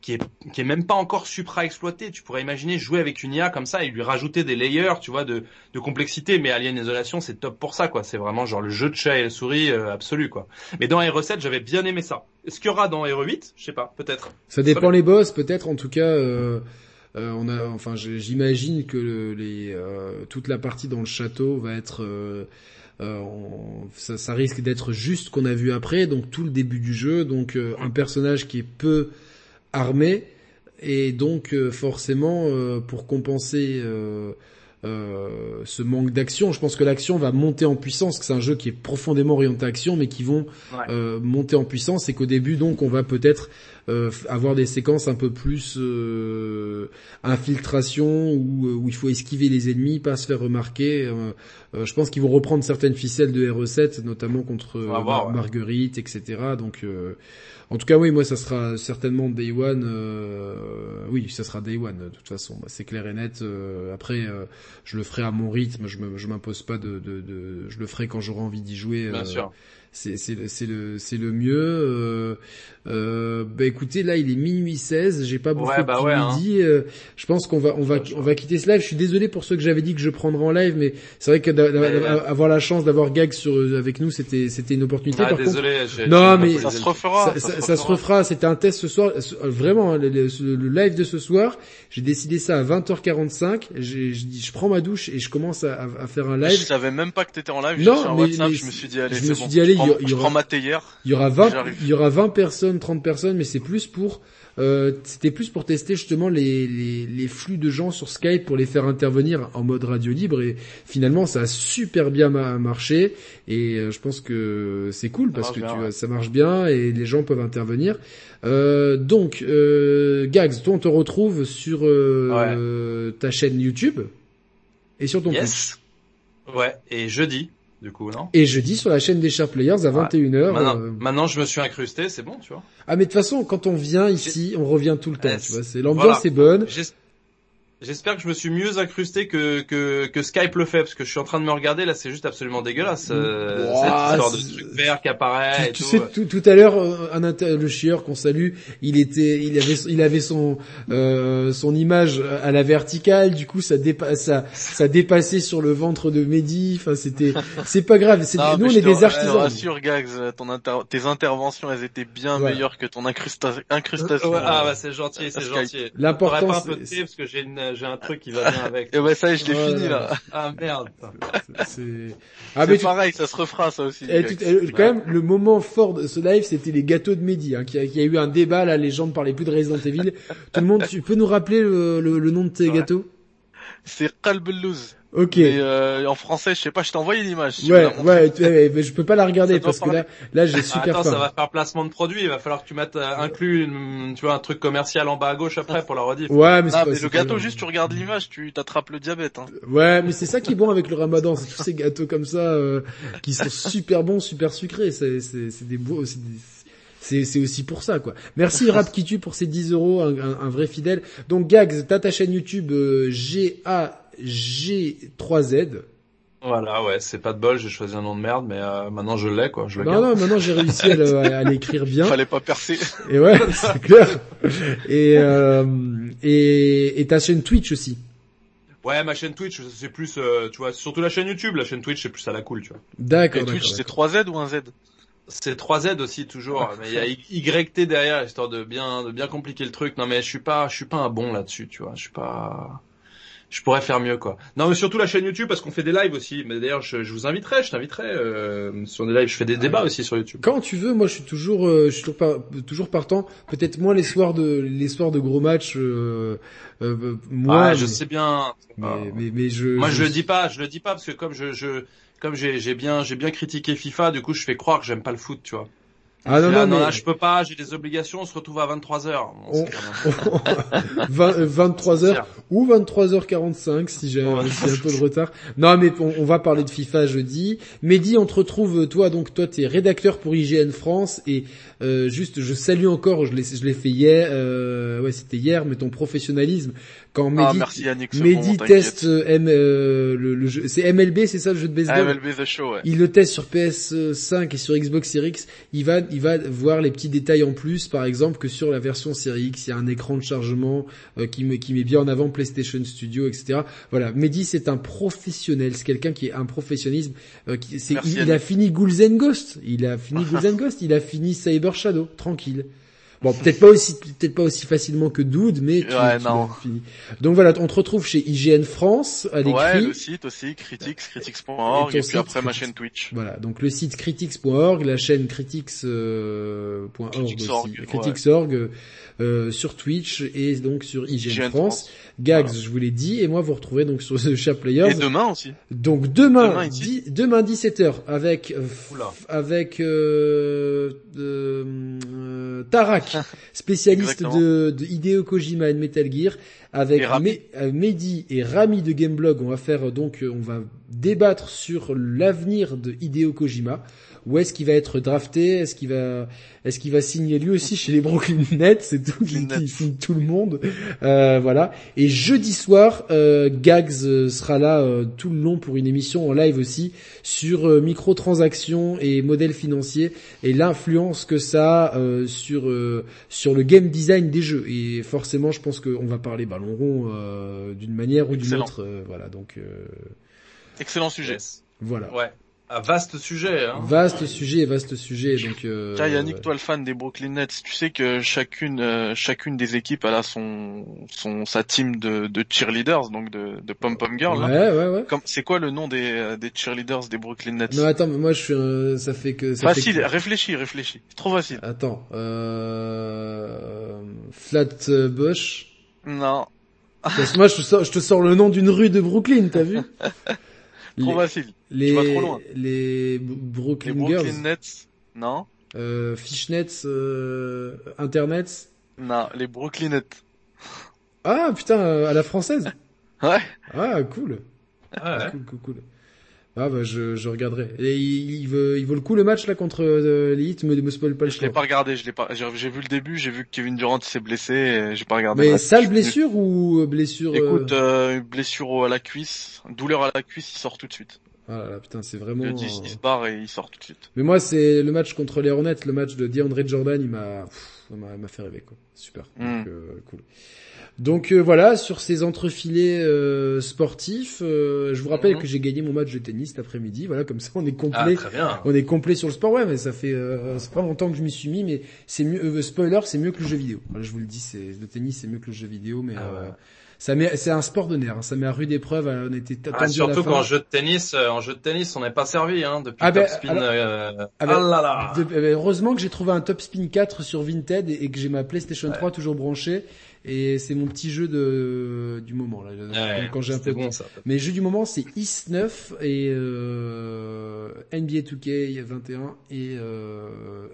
qui est, qui est même pas encore supra exploité. Tu pourrais imaginer jouer avec une IA comme ça et lui rajouter des layers, tu vois, de, de complexité. Mais Alien Isolation, c'est top pour ça, quoi. C'est vraiment genre le jeu de chat et la souris euh, absolu, quoi. Mais dans Hero 7, j'avais bien aimé ça. Est-ce qu'il y aura dans Hero 8 Je sais pas, peut-être. ça dépend les boss, peut-être. En tout cas, euh, euh, on a, enfin, j'imagine que le- les euh, toute la partie dans le château va être euh, on- ça, ça risque d'être juste qu'on a vu après, donc tout le début du jeu, donc euh, un personnage qui est peu armé et donc euh, forcément euh, pour compenser euh, ce manque d'action, je pense que l'action va monter en puissance, que c'est un jeu qui est profondément orienté action, mais qui vont Ouais. monter en puissance, et qu'au début donc on va peut-être euh, avoir des séquences un peu plus euh, infiltration où, où il faut esquiver les ennemis, pas se faire remarquer. Euh, je pense qu'ils vont reprendre certaines ficelles de RE7, notamment contre On va voir, Mar- ouais. Marguerite, etc. Donc, en tout cas, oui, moi, ça sera certainement Day One. euh, oui, ça sera Day One de toute façon. Bah, c'est clair et net. euh, après, euh, je le ferai à mon rythme. Je me, je m'impose pas de, de, de, je le ferai quand j'aurai envie d'y jouer. Bien euh, sûr. C'est c'est le c'est le c'est le mieux. Euh, euh, bah écoutez, là il est minuit 16, j'ai pas bouffé Ouais, bah ouais, hein. midi. euh, je pense qu'on va on va on va quitter ce live. Je suis désolé pour ceux que j'avais dit que je prendrais en live, mais c'est vrai que d'a- d'a- Mais- d'a- avoir la chance d'avoir Gag sur avec nous, c'était c'était une opportunité. Ah, Par contre, désolé. j'ai- Non, mais- Ça se refera. ça, ça- ça se refera. C'était un test ce soir. Euh, Vraiment, hein, le, le- le live de ce soir, j'ai décidé ça à 20h45. J'ai je dis je prends ma douche et je commence à, à- à faire un Je live. savais même pas que t'étais en live. Non, mais- WhatsApp, mais je me suis dit allez, je me bon. suis dit, allez, je prends, il y a- il y je aura- prends ma théière. Il y aura 20, J'arrive. il y aura 20 personnes, 30 personnes, mais c'est plus pour, euh, c'était plus pour tester justement les, les, les flux de gens sur Skype pour les faire intervenir en mode radio libre et finalement ça a super bien ma- marché et euh, je pense que c'est cool parce que bien, tu, ouais. ça marche bien et les gens peuvent intervenir. Euh, donc, euh, Gags, toi on te retrouve sur euh, ta chaîne YouTube et sur ton. Yes. Ouais. Et jeudi, du coup, non Et jeudi sur la chaîne des Sharp Players à 21h. Maintenant, euh, maintenant, je me suis incrusté, c'est bon, tu vois. Ah mais de toute façon, quand on vient ici, on revient tout le temps, Ouais, tu vois. C'est c'est- l'ambiance voilà. est bonne. J'es- J'espère que je me suis mieux incrusté que, que, que Skype le fait, parce que je suis en train de me regarder, là, c'est juste absolument dégueulasse. euh, Ouah, cette histoire de truc vert qui apparaît et Tu, tu tout. sais, tout, tout à l'heure, euh, un inter- le chieur qu'on salue, il était, il avait, il avait son, euh, son image à la verticale. Du coup, ça dépa ça, ça dépassait sur le ventre de Mehdi. Enfin, c'était, c'est pas grave. C'est, Non, nous, on je est des artisans. rassure, Gags, euh, ton inter- tes interventions, elles étaient bien Voilà. meilleures que ton incrusta- incrustation. Ouais, ah bah c'est gentil, c'est gentil. L'important, c'est- parce que j'ai une, j'ai un truc qui va bien avec. Et ouais, ça y est, je l'ai Voilà. fini là. Ah merde. c'est, ah, mais c'est tu, pareil, ça se refera ça aussi. eh, tu- eh, quand même, le moment fort de ce live, c'était les gâteaux de Mehdi, hein, qui a, qui a eu un débat, là, les gens ne parlaient plus de Resident Evil. Tout le monde, tu peux nous rappeler le, le, le nom de tes Ouais. gâteaux? C'est Qalbelouz. Ok. Mais euh, en français, je sais pas, je t'ai envoyé l'image. si Ouais, ouais, mais je peux pas la regarder parce que là, là, j'ai super Attends, peur. ça va faire placement de produit. Il va falloir que tu mettes euh, inclus, une- tu vois, un truc commercial en bas à gauche après pour la rediff. Ouais, mais c'est Ah, pas mais c'est le pas gâteau, juste tu regardes l'image, tu t'attrapes le diabète. Hein. Ouais, mais c'est ça qui est bon avec le ramadan, c'est tous ces gâteaux comme ça, euh, qui sont super bons, super sucrés, c'est, c'est, c'est des beaux, c'est c'est, aussi pour ça, quoi. Merci Rap qui tue pour ces 10 euros, un, un- un vrai fidèle. Donc Gags, t'as ta chaîne YouTube euh, G-A-G-3-Z. Voilà, ouais, c'est pas de bol. J'ai choisi un nom de merde, mais euh, maintenant je l'ai, quoi. Je le Non, garde. non, maintenant j'ai réussi à, le- à l'écrire bien. Fallait pas percer. Et ouais, c'est clair. Et, euh, et, et ta chaîne Twitch aussi. Ouais, ma chaîne Twitch, c'est plus, euh, tu vois, surtout la chaîne YouTube. La chaîne Twitch, c'est plus à la cool, tu vois. D'accord, Et d'accord. Twitch, c'est d'accord. 3Z ou un Z C'est 3Z aussi toujours, mais il y a YT derrière histoire de bien de bien compliquer le truc. Non mais je suis pas je suis pas un bon là-dessus, tu vois. Je suis pas je pourrais faire mieux quoi. Non mais surtout la chaîne YouTube parce qu'on fait des lives aussi. Mais d'ailleurs je, je vous inviterai, je t'inviterai euh, sur des lives. Je fais des débats aussi sur YouTube. Quand tu veux, moi je suis toujours, euh, je suis toujours, par- toujours partant. Peut-être moins les soirs de, les soirs de gros matchs. Euh, euh, moi, Ah, je mais, sais bien. mais, Ah. mais, mais je. Moi je le je- dis pas, je le dis pas parce que comme je je comme j'ai j'ai bien j'ai bien critiqué FIFA, du coup je fais croire que j'aime pas le foot, tu vois. Ah non Là, non, mais là, je peux pas, j'ai des obligations, on se retrouve à 23h. On- 20, euh, 23 heures ou 23h45 si j'ai Ouais. si j'ai un peu de retard. Non mais on, on va parler de FIFA jeudi. Mehdi, on te retrouve toi donc toi t'es rédacteur pour IGN France et euh, juste je salue encore, je l'ai je l'ai fait hier, euh, ouais c'était hier, mais ton professionnalisme quand Ah, Mehdi merci Yannick, Mehdi bon, teste euh, M, euh, le, le jeu, c'est MLB, c'est ça le jeu de baseball? MLB The Show, ouais. Il le teste sur PS5 et sur Xbox Series X. Il va, il va voir les petits détails en plus, par exemple que sur la version Series X, il y a un écran de chargement euh, qui, met, qui met bien en avant PlayStation Studio, etc. Voilà, Mehdi c'est un professionnel, c'est quelqu'un qui est un professionnalisme. euh, qui, c'est, Merci, il, a fini Ghouls and Ghost, il a fini Ghouls and Ghost, il a fini Cyber Shadow, tranquille. Bon, peut-être pas aussi, peut-être pas aussi facilement que Dude, mais tu, Ouais, tu non. fini. Donc voilà, on te retrouve chez IGN France à l'écrit. Ouais, le site aussi, critiques, critiques.org, Et et, puis après ma Critics. chaîne Twitch. Voilà, donc le site critics.org, la chaîne critics.org euh, Critics.org, critics.org euh, sur Twitch et donc sur IGN IGN France. France. Gags, Voilà. je vous l'ai dit, et moi vous retrouvez donc sur The Chat Players. Et demain aussi. Donc demain, Demain, ici. dix- demain 17h avec euh, avec euh, euh, Tarak, spécialiste de, de Hideo Kojima et de Metal Gear, avec Et Mehdi et Rami de Gameblog. On va faire donc, on va débattre sur l'avenir de Hideo Kojima. Où est-ce qu'il va être drafté Est-ce qu'il va, est-ce qu'il va signer lui aussi chez les Brooklyn Nets C'est tout, il, il signe tout le monde. Euh, voilà. Et jeudi soir, euh, Gags euh, sera là euh, tout le long pour une émission en live aussi sur euh, microtransactions et modèles financiers et l'influence que ça a euh, sur euh, sur le game design des jeux. Et forcément, je pense qu'on va parler ballon rond euh, d'une manière ou d'une autre. voilà. Donc euh, Excellent sujet. Voilà. Ouais. Un vaste sujet, hein. Vaste sujet, vaste sujet. Donc euh, Tiens Yannick, ouais. toi le fan des Brooklyn Nets, tu sais que chacune euh, chacune des équipes elle a son son sa team de, de cheerleaders, donc de, de pom pom girls. là. Ouais, ouais, ouais. Comme c'est quoi le nom des euh, des cheerleaders des Brooklyn Nets? Non, attends, mais moi je suis, un- ça fait que ça fait Facile, que- réfléchis, réfléchis. Trop facile. Attends, euh... Flatbush. Non, Parce que moi, je te, sors, je te sors le nom d'une rue de Brooklyn, t'as vu? trop les, facile. les, vas trop loin. les B- Les Brooklyn, Brooklyn Girls, Nets. Non, euh, Fishnets, euh, Internets. non, les Brooklyn Nets. Ah putain, euh, à la française. Ouais. Ah cool, Ouais. cool, cool, cool. Ah bah je, je regarderai. Et il, il, veut, il vaut le coup le match là contre euh, l'élite, me, me spoil pas le Je l'ai pas regardé, je l'ai pas. J'ai vu le début, j'ai vu que Kevin Durant il s'est blessé, j'ai pas regardé. Mais sale blessure ou blessure euh, Écoute, euh, blessure à la cuisse, douleur à la cuisse, il sort tout de suite. Ah là là, putain, c'est vraiment. Le 10, il se barre et il sort tout de suite. Mais moi, c'est le match contre les Hornets, le match de DeAndre Jordan, il m'a, m'a fait rêver quoi. Super, donc, Mm. euh, cool. Donc euh, voilà, sur ces entrefilés euh, sportifs, euh, je vous rappelle Mhm. que j'ai gagné mon match de tennis cet après-midi. Voilà, comme ça, on est Ah, complet. bien. on est complet sur le sport, ouais, mais ça fait euh, c'est pas longtemps que je m'y suis mis, mais c'est mieux. euh, spoiler, c'est mieux que le jeu vidéo. Voilà, je vous le dis, c'est le tennis, c'est mieux que le jeu vidéo, mais Ah euh, ouais. ça met, c'est un sport de nerfs. hein, ça met à rude épreuve. euh, On était Ah, surtout qu'en jeu de tennis, euh, en jeu de tennis, on n'est pas servi, hein, depuis Ah ben, Top Spin. alors- euh, ah ben, ah là là. De- euh, heureusement que j'ai trouvé un Top Spin 4 sur Vinted et, et que j'ai ma PlayStation 3 toujours branchée. Et c'est mon petit jeu de du moment là. Ouais, quand j'ai un peu. bon ça. Mes jeux du moment c'est Is 9 et euh, NBA 2K 21 et euh,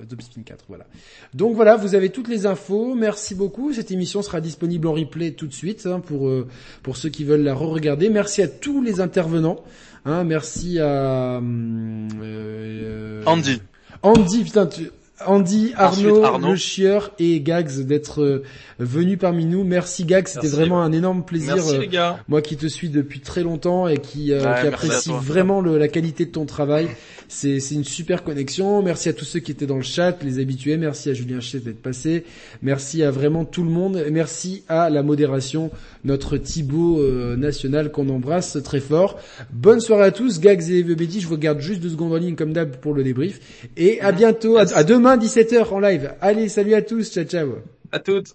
Top Spin 4. Voilà. Donc voilà, vous avez toutes les infos. Merci beaucoup. Cette émission sera disponible en replay tout de suite hein, pour euh, pour ceux qui veulent la re-regarder. Merci à tous les intervenants. Hein, merci à hum, euh, Andy. Andy, putain, tu... Andy, Arnaud, Ensuite, Arnaud. le chieur et Gags d'être euh, venus parmi nous. Merci Gags, c'était vraiment un énorme plaisir. Merci euh, les gars. moi qui te suis depuis très longtemps et qui, euh, Ouais, qui merci apprécie vraiment le- la qualité de ton travail, c'est une super connexion. Merci à tous ceux qui étaient dans le chat, les habitués. Merci à Julien Chet d'être passé. Merci à vraiment tout le monde. Merci à la modération, notre Thibaut euh, national qu'on embrasse très fort. Bonne soirée à tous. Gags et Evebedi, je vous garde juste deux secondes en ligne comme d'hab pour le débrief. Et à bientôt, à, à demain 17h en live. Allez, salut à tous. Ciao, ciao. À toutes.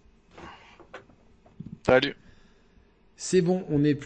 Salut. C'est bon, on est